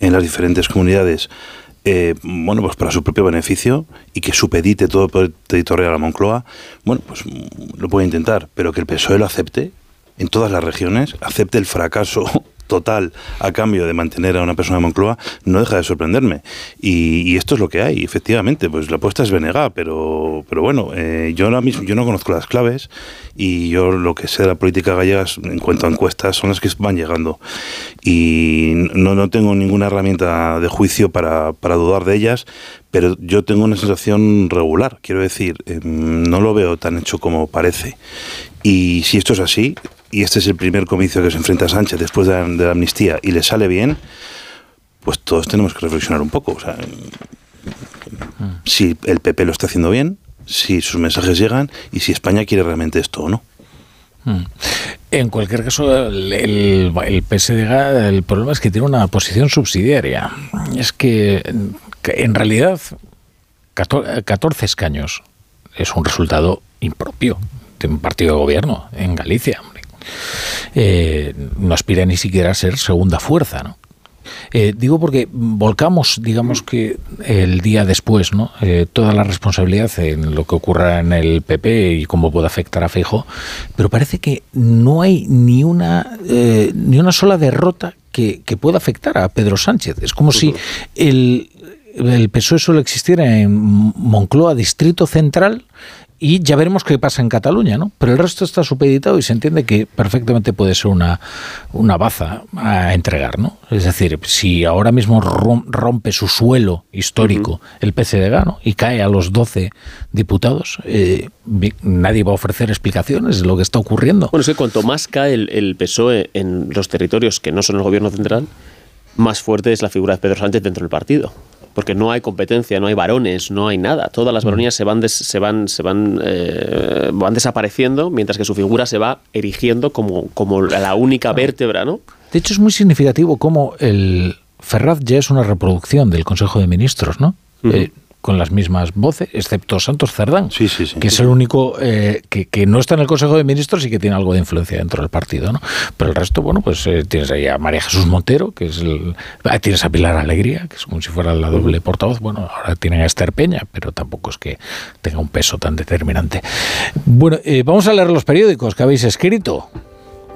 en las diferentes comunidades, eh, bueno, pues para su propio beneficio y que supedite todo el poder territorial a Moncloa, bueno, pues lo puede intentar, pero que el PSOE lo acepte en todas las regiones, acepte el fracaso total a cambio de mantener a una persona de Moncloa, no deja de sorprenderme. Y, esto es lo que hay, efectivamente, pues la apuesta es Venega, pero, pero bueno, eh, yo ahora mismo yo no conozco las claves y yo lo que sé de la política gallega en cuanto a encuestas son las que van llegando. Y no, no tengo ninguna herramienta de juicio para, para dudar de ellas, pero yo tengo una sensación regular, quiero decir, em, no lo veo tan hecho como parece. Y si esto es así, y este es el primer comicio que se enfrenta a Sánchez después de la, amnistía y le sale bien, pues todos tenemos que reflexionar un poco. O sea, si el PP lo está haciendo bien, si sus mensajes llegan y si España quiere realmente esto o no. Mm. En cualquier caso, el, el, PSDG, el problema es que tiene una posición subsidiaria. Es que, en realidad 14 escaños es un resultado impropio de un partido de gobierno en Galicia. Eh, no aspira ni siquiera a ser segunda fuerza, ¿no? Eh, digo porque volcamos, digamos que el día después, ¿no? Eh, toda la responsabilidad en lo que ocurra en el PP y cómo puede afectar a Feijo, pero parece que no hay ni una ni una sola derrota que, que, pueda afectar a Pedro Sánchez. Es como si el, el PSOE solo existiera en Moncloa, Distrito Central, y ya veremos qué pasa en Cataluña, ¿no? Pero el resto está supeditado y se entiende que perfectamente puede ser una, una baza a entregar, ¿no? Es decir, si ahora mismo rompe su suelo histórico el PCDG ¿no? y cae a los 12 diputados, eh, nadie va a ofrecer explicaciones de lo que está ocurriendo. Bueno, es que cuanto más cae el, el PSOE en los territorios que no son el gobierno central, más fuerte es la figura de Pedro Sánchez dentro del partido porque no hay competencia, no hay varones, no hay nada. Todas las mm. varonías se van se van se van eh, van desapareciendo mientras que su figura se va erigiendo como como la única vértebra, ¿no? De hecho es muy significativo cómo el Ferraz ya es una reproducción del Consejo de Ministros, ¿no? Eh, con las mismas voces, excepto Santos Cerdán, sí, sí, sí. que es el único eh, que, que, no está en el Consejo de Ministros y que tiene algo de influencia dentro del partido. ¿no? Pero el resto, bueno, pues eh, tienes ahí a María Jesús Montero, que es el. Ah, tienes a Pilar Alegría, que es como si fuera la doble portavoz. Bueno, ahora tienen a Esther Peña, pero tampoco es que tenga un peso tan determinante. Bueno, eh, vamos a leer los periódicos que habéis escrito.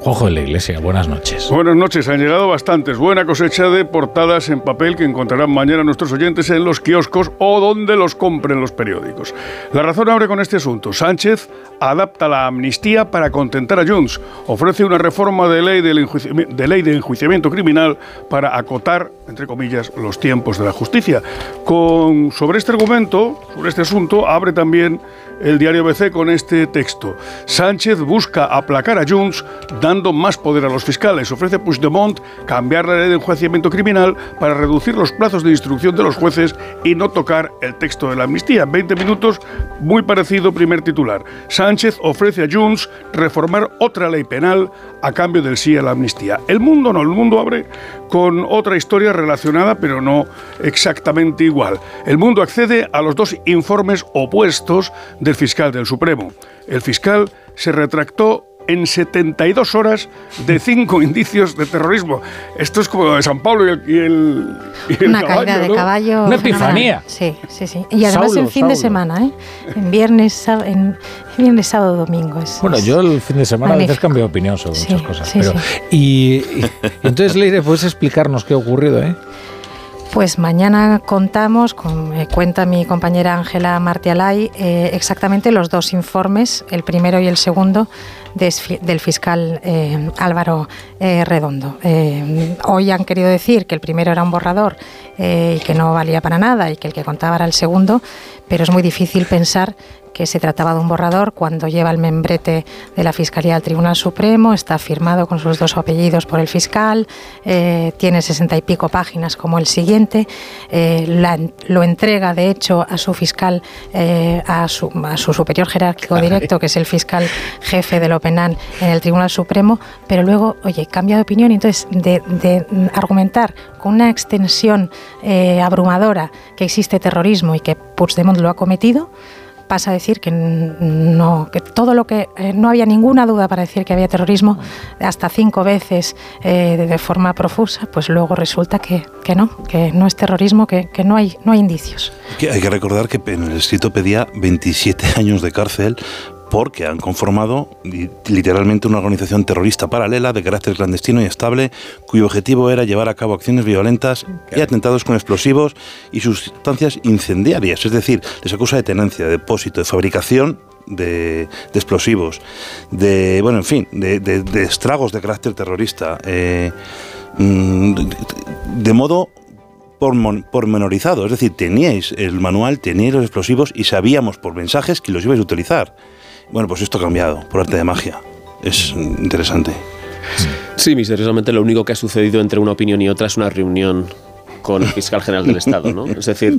Juanjo de la Iglesia, buenas noches. Buenas noches, han llegado bastantes. Buena cosecha de portadas en papel que encontrarán mañana nuestros oyentes en los kioscos o donde los compren los periódicos. La razón abre con este asunto. Sánchez adapta la amnistía para contentar a Junts. Ofrece una reforma de ley, de ley de enjuiciamiento criminal para acotar, entre comillas, los tiempos de la justicia. Con, sobre este argumento, sobre este asunto, abre también el diario BC con este texto. Sánchez busca aplacar a Junts dando más poder a los fiscales. Ofrece Puigdemont cambiar la ley de enjuiciamiento criminal para reducir los plazos de instrucción de los jueces y no tocar el texto de la amnistía. 20 minutos, muy parecido primer titular. Sánchez ofrece a Junts reformar otra ley penal a cambio del sí a la amnistía. El mundo no, el mundo abre con otra historia relacionada, pero no exactamente igual. El mundo accede a los dos informes opuestos del fiscal del Supremo. El fiscal se retractó en 72 horas de cinco indicios de terrorismo. Esto es como de San Pablo y el, y el Una caballo, caída de ¿no? caballo. Una epifanía. Sí, sí, sí. Y además Saulo, en fin de semana, ¿eh? En viernes, en viernes sábado, domingo. Es, Bueno, yo el fin de semana a veces magnífico. cambio de opinión sobre Sí, muchas cosas. sí, pero, sí. Y entonces, Leire, ¿puedes explicarnos qué ha ocurrido? Eh? Pues mañana contamos, con, eh, cuenta mi compañera Ángela Martialay, eh, exactamente los dos informes, el primero y el segundo, del fiscal eh, Álvaro eh, Redondo. Hoy han querido decir que el primero era un borrador y que no valía para nada y que el que contaba era el segundo, pero es muy difícil pensar que se trataba de un borrador cuando lleva el membrete de la Fiscalía al Tribunal Supremo, está firmado con sus dos apellidos por el fiscal, eh, tiene sesenta y pico páginas como el siguiente, eh, la- lo entrega de hecho a su fiscal, eh, a, su, a su superior jerárquico directo, que es el fiscal jefe de lo penal en el Tribunal Supremo, pero luego, oye, cambia de opinión y entonces de, de argumentar con una extensión abrumadora que existe terrorismo y que Puigdemont lo ha cometido, pasa a decir que no que todo lo que eh, no había ninguna duda para decir que había terrorismo hasta cinco veces eh, de, forma profusa pues luego resulta que, que no que no es terrorismo que, que no hay no hay indicios. Hay que recordar que en el escrito pedía 27 años de cárcel porque han conformado li- literalmente una organización terrorista paralela de carácter clandestino y estable cuyo objetivo era llevar a cabo acciones violentas y atentados con explosivos y sustancias incendiarias. Es decir, les acusa de tenencia, de depósito, de fabricación de, de explosivos, de, bueno, en fin, de, de- de estragos de carácter terrorista, eh, mm, de- modo pormenorizado. Es decir, teníais el manual, teníais los explosivos y sabíamos por mensajes que los ibais a utilizar. Bueno, pues esto ha cambiado por arte de magia. Es interesante. Sí, misteriosamente lo único que ha sucedido entre una opinión y otra es una reunión con el fiscal general del Estado, ¿no? Es decir,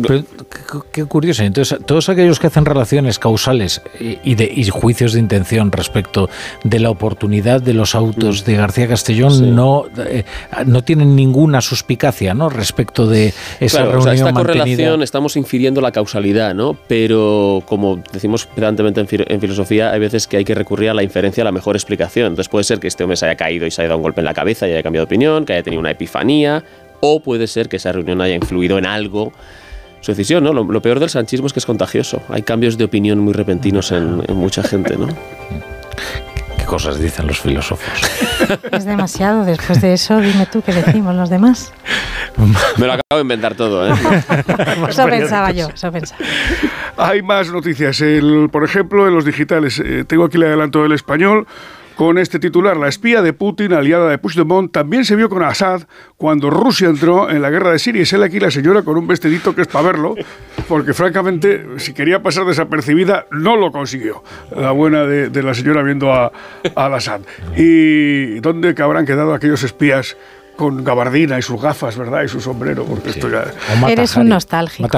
Pero, qué, qué curioso. Entonces, todos aquellos que hacen relaciones causales y, de, y juicios de intención respecto de la oportunidad de los autos de García Castellón no, eh, no tienen ninguna suspicacia ¿no? respecto de esa Claro, o sea, reunión esta correlación estamos infiriendo la causalidad, ¿no? Pero como decimos pedantemente en, en filosofía, hay veces que hay que recurrir a la inferencia, a la mejor explicación. Entonces puede ser que este hombre se haya caído y se haya dado un golpe en la cabeza y haya cambiado de opinión, que haya tenido una epifanía, o puede ser que esa reunión haya influido en algo su decisión, ¿no? Lo, lo peor del sanchismo es que es contagioso. Hay cambios de opinión muy repentinos en, en mucha gente, ¿no? ¿Qué cosas dicen los filósofos? es demasiado después de eso dime tú qué decimos los demás Me lo acabo de inventar todo, ¿eh? eso pensaba yo eso pensaba Hay más noticias. El, por ejemplo, en los digitales. eh, tengo aquí el adelanto del español. Con este titular, la espía de Putin, aliada de Puigdemont, también se vio con Assad cuando Rusia entró en la guerra de Siria. Y sale aquí la señora con un vestidito que es para verlo, porque francamente, si quería pasar desapercibida, no lo consiguió. La buena de, la señora viendo a, al Assad. ¿Y dónde que habrán quedado aquellos espías con gabardina y sus gafas, ¿verdad? Y su sombrero, porque esto ya... Eres un nostálgico.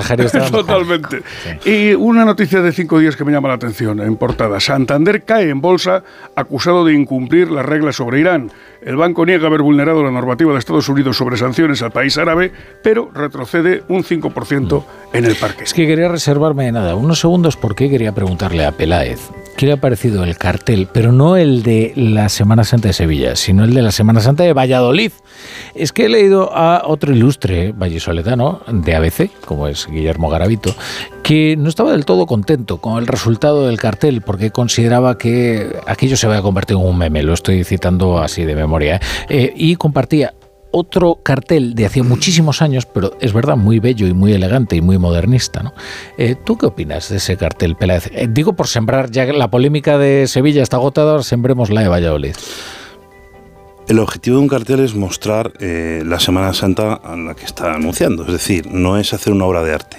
Totalmente. Y una noticia de cinco días que me llama la atención en portada. Santander cae en bolsa acusado de incumplir las reglas sobre Irán. El banco niega haber vulnerado la normativa de Estados Unidos sobre sanciones al país árabe, pero retrocede un 5% en el parque. Es que quería reservarme nada, unos segundos porque quería preguntarle a Peláez qué le ha parecido el cartel, pero no el de la Semana Santa de Sevilla, sino el de la Semana Santa de Valladolid. Es que he leído a otro ilustre vallisoletano de ABC, como es Guillermo Garavito, que no estaba del todo contento con el resultado del cartel porque consideraba que aquello se había convertido en un meme, lo estoy citando así de memoria. Eh, y compartía otro cartel de hace muchísimos años, pero es verdad, muy bello y muy elegante y muy modernista. ¿no? Eh, ¿Tú qué opinas de ese cartel, Peláez? Eh, digo por sembrar, ya que la polémica de Sevilla está agotada, sembremos la de Valladolid. El objetivo de un cartel es mostrar eh, la Semana Santa a la que está anunciando, es decir, no es hacer una obra de arte,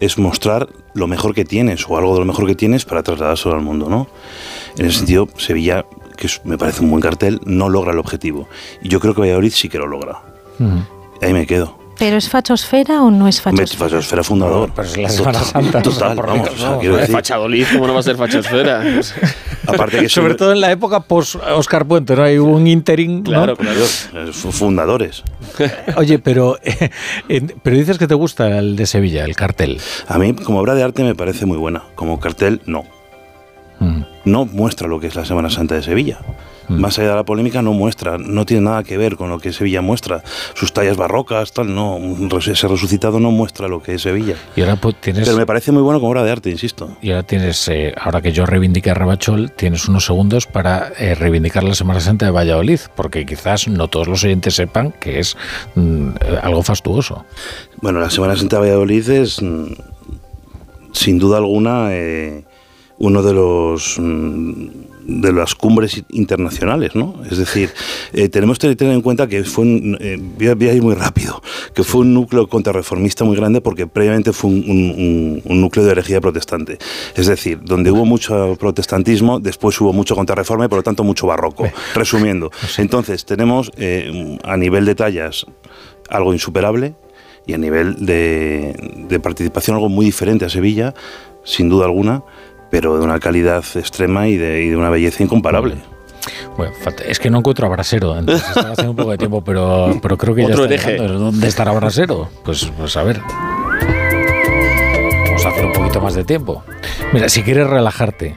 es mostrar lo mejor que tienes o algo de lo mejor que tienes para trasladárselo al mundo, ¿no? En ese sentido, Sevilla que me parece un buen cartel, no logra el objetivo. Y yo creo que Valladolid sí que lo logra. Ahí me quedo. ¿Pero es fachosfera o no es fachosfera? Fachosfera fundador. pero es la Semana Santa. Total, vamos. O sea, quiero decir, Fachadolid, ¿cómo no va a ser fachosfera? aparte que Sobre todo en la época post Oscar Puente, ¿no? Hay un interim. ¿no? Claro, claro. eh, fundadores. Oye, pero, eh, pero dices que te gusta el de Sevilla, el cartel. A mí, como obra de arte, me parece muy buena. Como cartel, no. Mm. No muestra lo que es la Semana Santa de Sevilla. Más allá de la polémica, no muestra, no tiene nada que ver con lo que Sevilla muestra. Sus tallas barrocas, tal, no. Ese resucitado no muestra lo que es Sevilla. Y ahora pues, tienes. Pero me parece muy bueno como obra de arte, insisto. Y ahora tienes, eh, ahora que yo reivindique a Rabachol, tienes unos segundos para eh, reivindicar la Semana Santa de Valladolid, porque quizás no todos los oyentes sepan que es mm, algo fastuoso. Bueno, la Semana Santa de Valladolid es, mm, sin duda alguna, eh, uno de los mm, de las cumbres internacionales, ¿no? Es decir, eh, tenemos que tener en cuenta que fue un, eh, voy, a, voy a ir muy rápido, que fue un núcleo contrarreformista muy grande porque previamente fue un, un- un- un núcleo de herejía protestante. Es decir, donde hubo mucho protestantismo, después hubo mucho contrarreforma y por lo tanto mucho barroco. Resumiendo, entonces tenemos eh, a nivel de tallas algo insuperable y a nivel de, de participación algo muy diferente a Sevilla, sin duda alguna, pero de una calidad extrema y de, y de una belleza incomparable. Bueno, falta- es que no encuentro a Brasero, entonces estaba haciendo un poco de tiempo, pero, pero creo que ya Otro está hereje. llegando. ¿Dónde estará Brasero? Pues, pues a ver. Vamos a hacer un poquito más de tiempo. Mira, si quieres relajarte,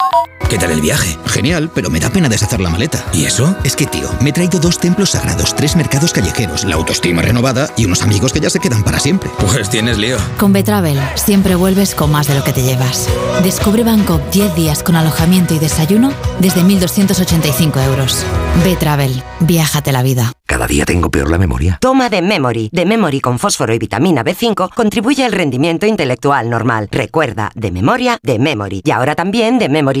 ¿Qué tal el viaje? Genial, pero me da pena deshacer la maleta. ¿Y eso? Es que, tío, me he traído dos templos sagrados, tres mercados callejeros, la autoestima renovada y unos amigos que ya se quedan para siempre. Pues tienes lío. Con Betravel siempre vuelves con más de lo que te llevas. Descubre Bangkok 10 días con alojamiento y desayuno desde 1.285 euros. Betravel, viájate la vida. Cada día tengo peor la memoria. Toma de Memory. De Memory con fósforo y vitamina B5 contribuye al rendimiento intelectual normal. Recuerda, de memoria, de Memory. Y ahora también de Memory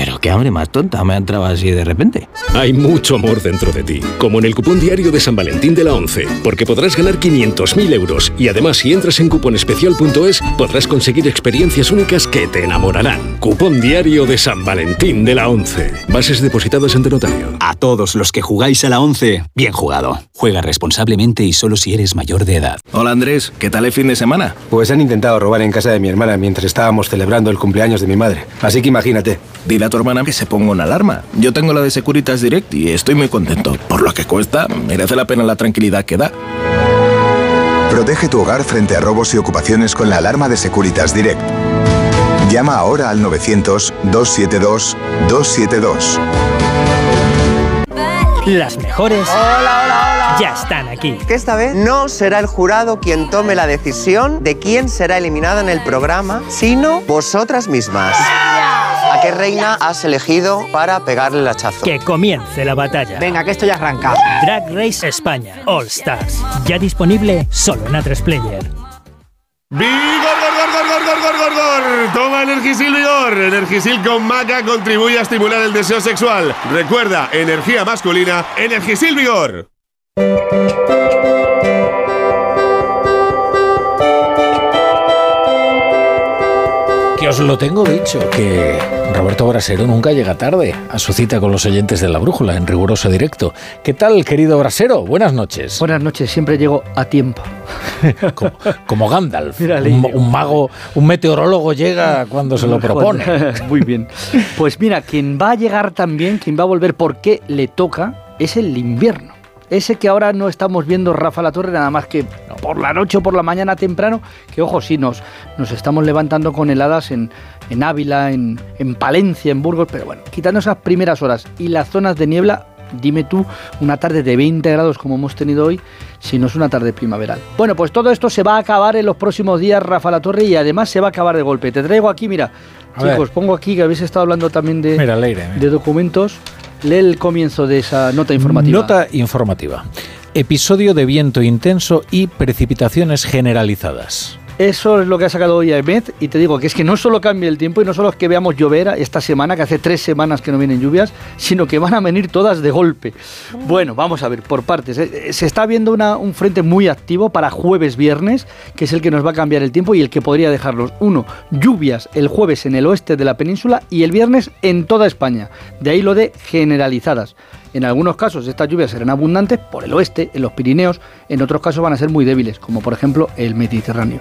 pero qué hambre más tonta me ha entrado así de repente. Hay mucho amor dentro de ti, como en el cupón diario de San Valentín de la 11, porque podrás ganar 500.000 euros y además si entras en cuponespecial.es podrás conseguir experiencias únicas que te enamorarán. Cupón diario de San Valentín de la 11. Bases depositadas ante notario. A todos los que jugáis a la 11, bien jugado. Juega responsablemente y solo si eres mayor de edad. Hola Andrés, ¿qué tal el fin de semana? Pues han intentado robar en casa de mi hermana mientras estábamos celebrando el cumpleaños de mi madre. Así que imagínate. Dile a tu hermana que se ponga una alarma. Yo tengo la de Securitas Direct y estoy muy contento. Por lo que cuesta, merece la pena la tranquilidad que da. Protege tu hogar frente a robos y ocupaciones con la alarma de Securitas Direct. Llama ahora al 900-272-272. Las mejores ya están aquí. Que esta vez no será el jurado quien tome la decisión de quién será eliminado en el programa, sino vosotras mismas. ¿A qué reina has elegido para pegarle el hachazo? Que comience la batalla. Venga, que esto ya arranca. Drag Race España All Stars. Ya disponible solo en A3 Player. ¡Vigor, gor, gor, gor, gor, gor, gor, gor! Toma Energisil Vigor. Energisil con maca contribuye a estimular el deseo sexual. Recuerda, energía masculina, Energisil Vigor. Os lo tengo dicho, que Roberto Brasero nunca llega tarde a su cita con los oyentes de la brújula en riguroso directo. ¿Qué tal, querido Brasero? Buenas noches. Buenas noches, siempre llego a tiempo. como, como Gandalf, un mago, un meteorólogo llega cuando se lo propone. Muy bien. Pues mira, quien va a llegar también, quien va a volver porque le toca, es el invierno. Ese que ahora no estamos viendo Rafa La Torre, nada más que por la noche o por la mañana temprano, que ojo, sí, nos, nos estamos levantando con heladas en, en Ávila, en, en Palencia, en Burgos, pero bueno, quitando esas primeras horas y las zonas de niebla, dime tú, una tarde de 20 grados como hemos tenido hoy, si no es una tarde primaveral. Bueno, pues todo esto se va a acabar en los próximos días, Rafa La Torre, y además se va a acabar de golpe. Te traigo aquí, mira, A ver. chicos, pongo aquí que habéis estado hablando también de, Mira, Leire, mira. de documentos. Lee el comienzo de esa nota informativa. Nota informativa. Episodio de viento intenso y precipitaciones generalizadas. Eso es lo que ha sacado hoy Ahmed y te digo que es que no solo cambia el tiempo y no solo es que veamos llover esta semana, que hace tres semanas que no vienen lluvias, sino que van a venir todas de golpe. Bueno, vamos a ver, por partes. Eh, Se está viendo un frente muy activo para jueves-viernes, que es el que nos va a cambiar el tiempo y el que podría dejarlos. Uno, lluvias el jueves en el oeste de la península y el viernes en toda España. De ahí lo de generalizadas. En algunos casos estas lluvias serán abundantes por el oeste, en los Pirineos, en otros casos van a ser muy débiles, como por ejemplo el Mediterráneo.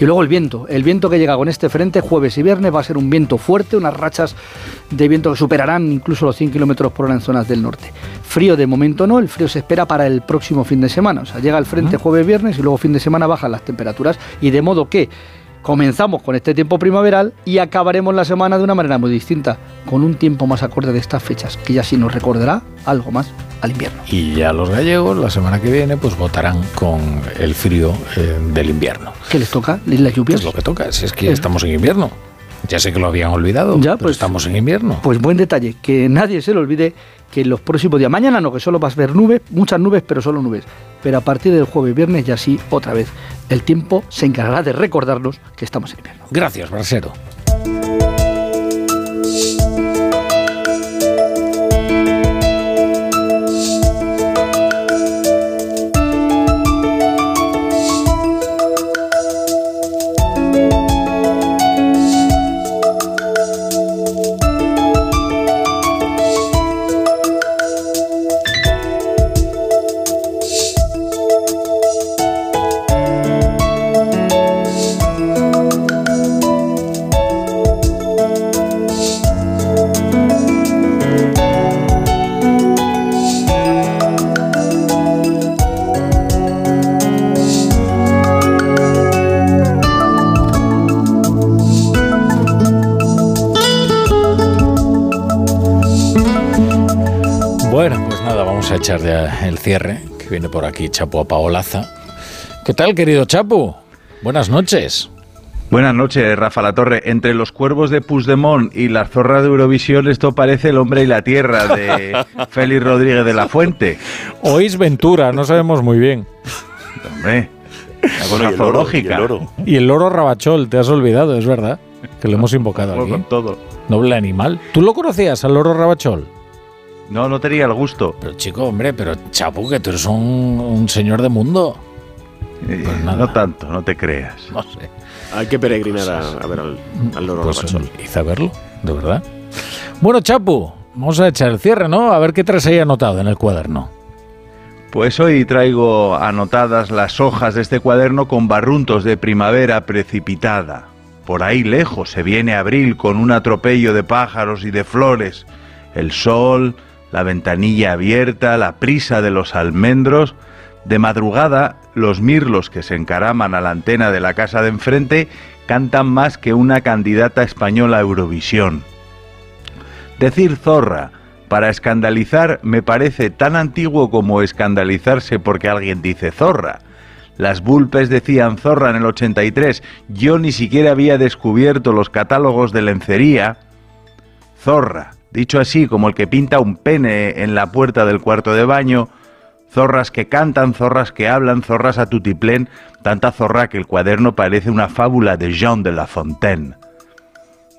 Y luego el viento, el viento que llega con este frente jueves y viernes va a ser un viento fuerte, unas rachas de viento que superarán incluso los 100 kilómetros por hora en zonas del norte. Frío de momento no, el frío se espera para el próximo fin de semana. O sea, llega el frente jueves, viernes y luego fin de semana bajan las temperaturas y de modo que comenzamos con este tiempo primaveral y acabaremos la semana de una manera muy distinta, con un tiempo más acorde de estas fechas, que ya sí nos recordará algo más al invierno. Y ya los gallegos la semana que viene pues votarán con el frío eh, del invierno. ¿Qué les toca? ¿Las lluvias? Es lo que toca, si es que estamos en invierno. Ya sé que lo habían olvidado, Ya, pero estamos en invierno. Pues buen detalle, que nadie se le olvide que en los próximos días, mañana no, que solo vas a ver nubes, muchas nubes, pero solo nubes. Pero a partir del jueves, viernes, ya sí, otra vez, el tiempo se encargará de recordarnos que estamos en invierno. Gracias, Brasero. Ya el cierre, que viene por aquí Chapo a Paolaza. ¿Qué tal, querido Chapo? Buenas noches. Buenas noches, Rafa La Torre. Entre los cuervos de Puigdemont y las zorras de Eurovisión, esto parece el hombre y la tierra de Félix Rodríguez de la Fuente. Oís Ventura, no sabemos muy bien. Hombre, Bueno, cosa y el loro, zoológica. y el. Y el loro Rabachol, te has olvidado, es verdad, que lo hemos invocado aquí. con todo. Noble animal. ¿Tú lo conocías al loro Rabachol? No, no tenía el gusto. Pero chico, hombre, pero Chapo, que tú eres un, un señor de mundo. Eh, Pues nada. no tanto, no te creas. No sé. Hay que peregrinar a, a ver al, al loro Pues hice verlo, de verdad. Bueno, Chapu, vamos a echar el cierre, ¿no? A ver qué traes ahí anotado en el cuaderno. Pues hoy traigo anotadas las hojas de este cuaderno con barruntos de primavera precipitada. Por ahí lejos se viene abril con un atropello de pájaros y de flores. El sol, la ventanilla abierta, la prisa de los almendros. De madrugada, los mirlos que se encaraman a la antena de la casa de enfrente cantan más que una candidata española a Eurovisión. Decir zorra para escandalizar me parece tan antiguo como escandalizarse porque alguien dice zorra. Las Bulpes decían zorra en el 83, yo ni siquiera había descubierto los catálogos de lencería. Zorra, dicho así como el que pinta un pene en la puerta del cuarto de baño, zorras que cantan, zorras que hablan, zorras a tutiplén, tanta zorra que el cuaderno parece una fábula de Jean de La Fontaine.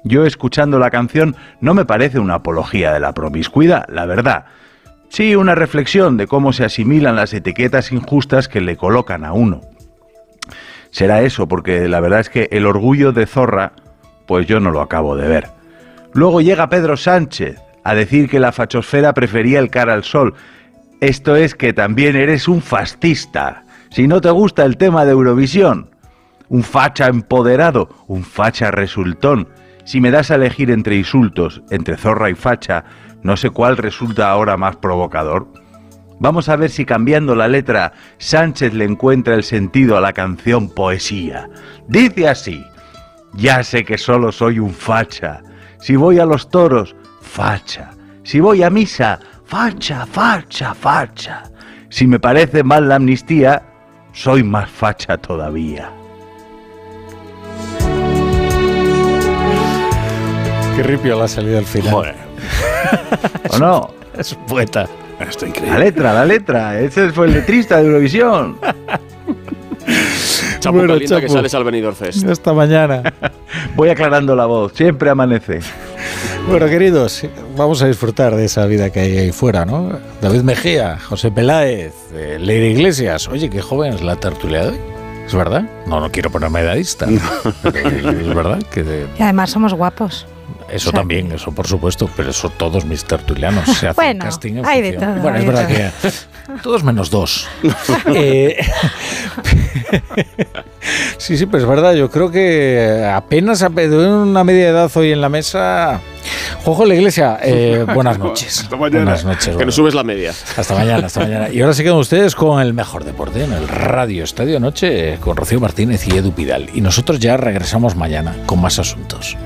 Yo escuchando la canción no me parece una apología de la promiscuidad, la verdad. Sí, una reflexión de cómo se asimilan las etiquetas injustas que le colocan a uno. Será eso, porque la verdad es que el orgullo de zorra, pues yo no lo acabo de ver. Luego llega Pedro Sánchez a decir que la fachosfera prefería el cara al sol. Esto es que también eres un fascista. Si no te gusta el tema de Eurovisión, un facha empoderado, un facha resultón. Si me das a elegir entre insultos, entre zorra y facha, no sé cuál resulta ahora más provocador. Vamos a ver si cambiando la letra Sánchez le encuentra el sentido a la canción Poesía. Dice así, ya sé que solo soy un facha. Si voy a los toros, facha. Si voy a misa, facha, facha, facha. Si me parece mal la amnistía, soy más facha todavía. Qué ripio la salida al final. ¿O no? Es un poeta. Está La letra, la letra. Ese fue el letrista de Eurovisión. Chapo Bueno, calienta que sales al Benidorm Fest. Hasta mañana. Voy aclarando la voz. Siempre amanece. Bueno, queridos, vamos a disfrutar de esa vida que hay ahí fuera, ¿no? David Mejía, José Peláez, eh, Leire Iglesias. Oye, qué joven es la tertulia de hoy. ¿Es verdad? No, no quiero ponerme edadista. Pero es verdad que de- Y además somos guapos. Eso O sea, también, eso por supuesto, pero eso todos mis tertulianos se hacen Bueno, casting en hay de todo, Bueno, hay es de verdad que todos menos dos. Eh, sí, sí, pero es verdad, yo creo que apenas una media edad hoy en la mesa. Juanjo la Iglesia, eh, buenas noches. Hasta mañana. Buenas noches. Que nos subes la media. Hasta mañana, hasta mañana. Y ahora se quedan ustedes con el mejor deporte en el Radio Estadio Noche con Rocío Martínez y Edu Pidal. Y nosotros ya regresamos mañana con más asuntos.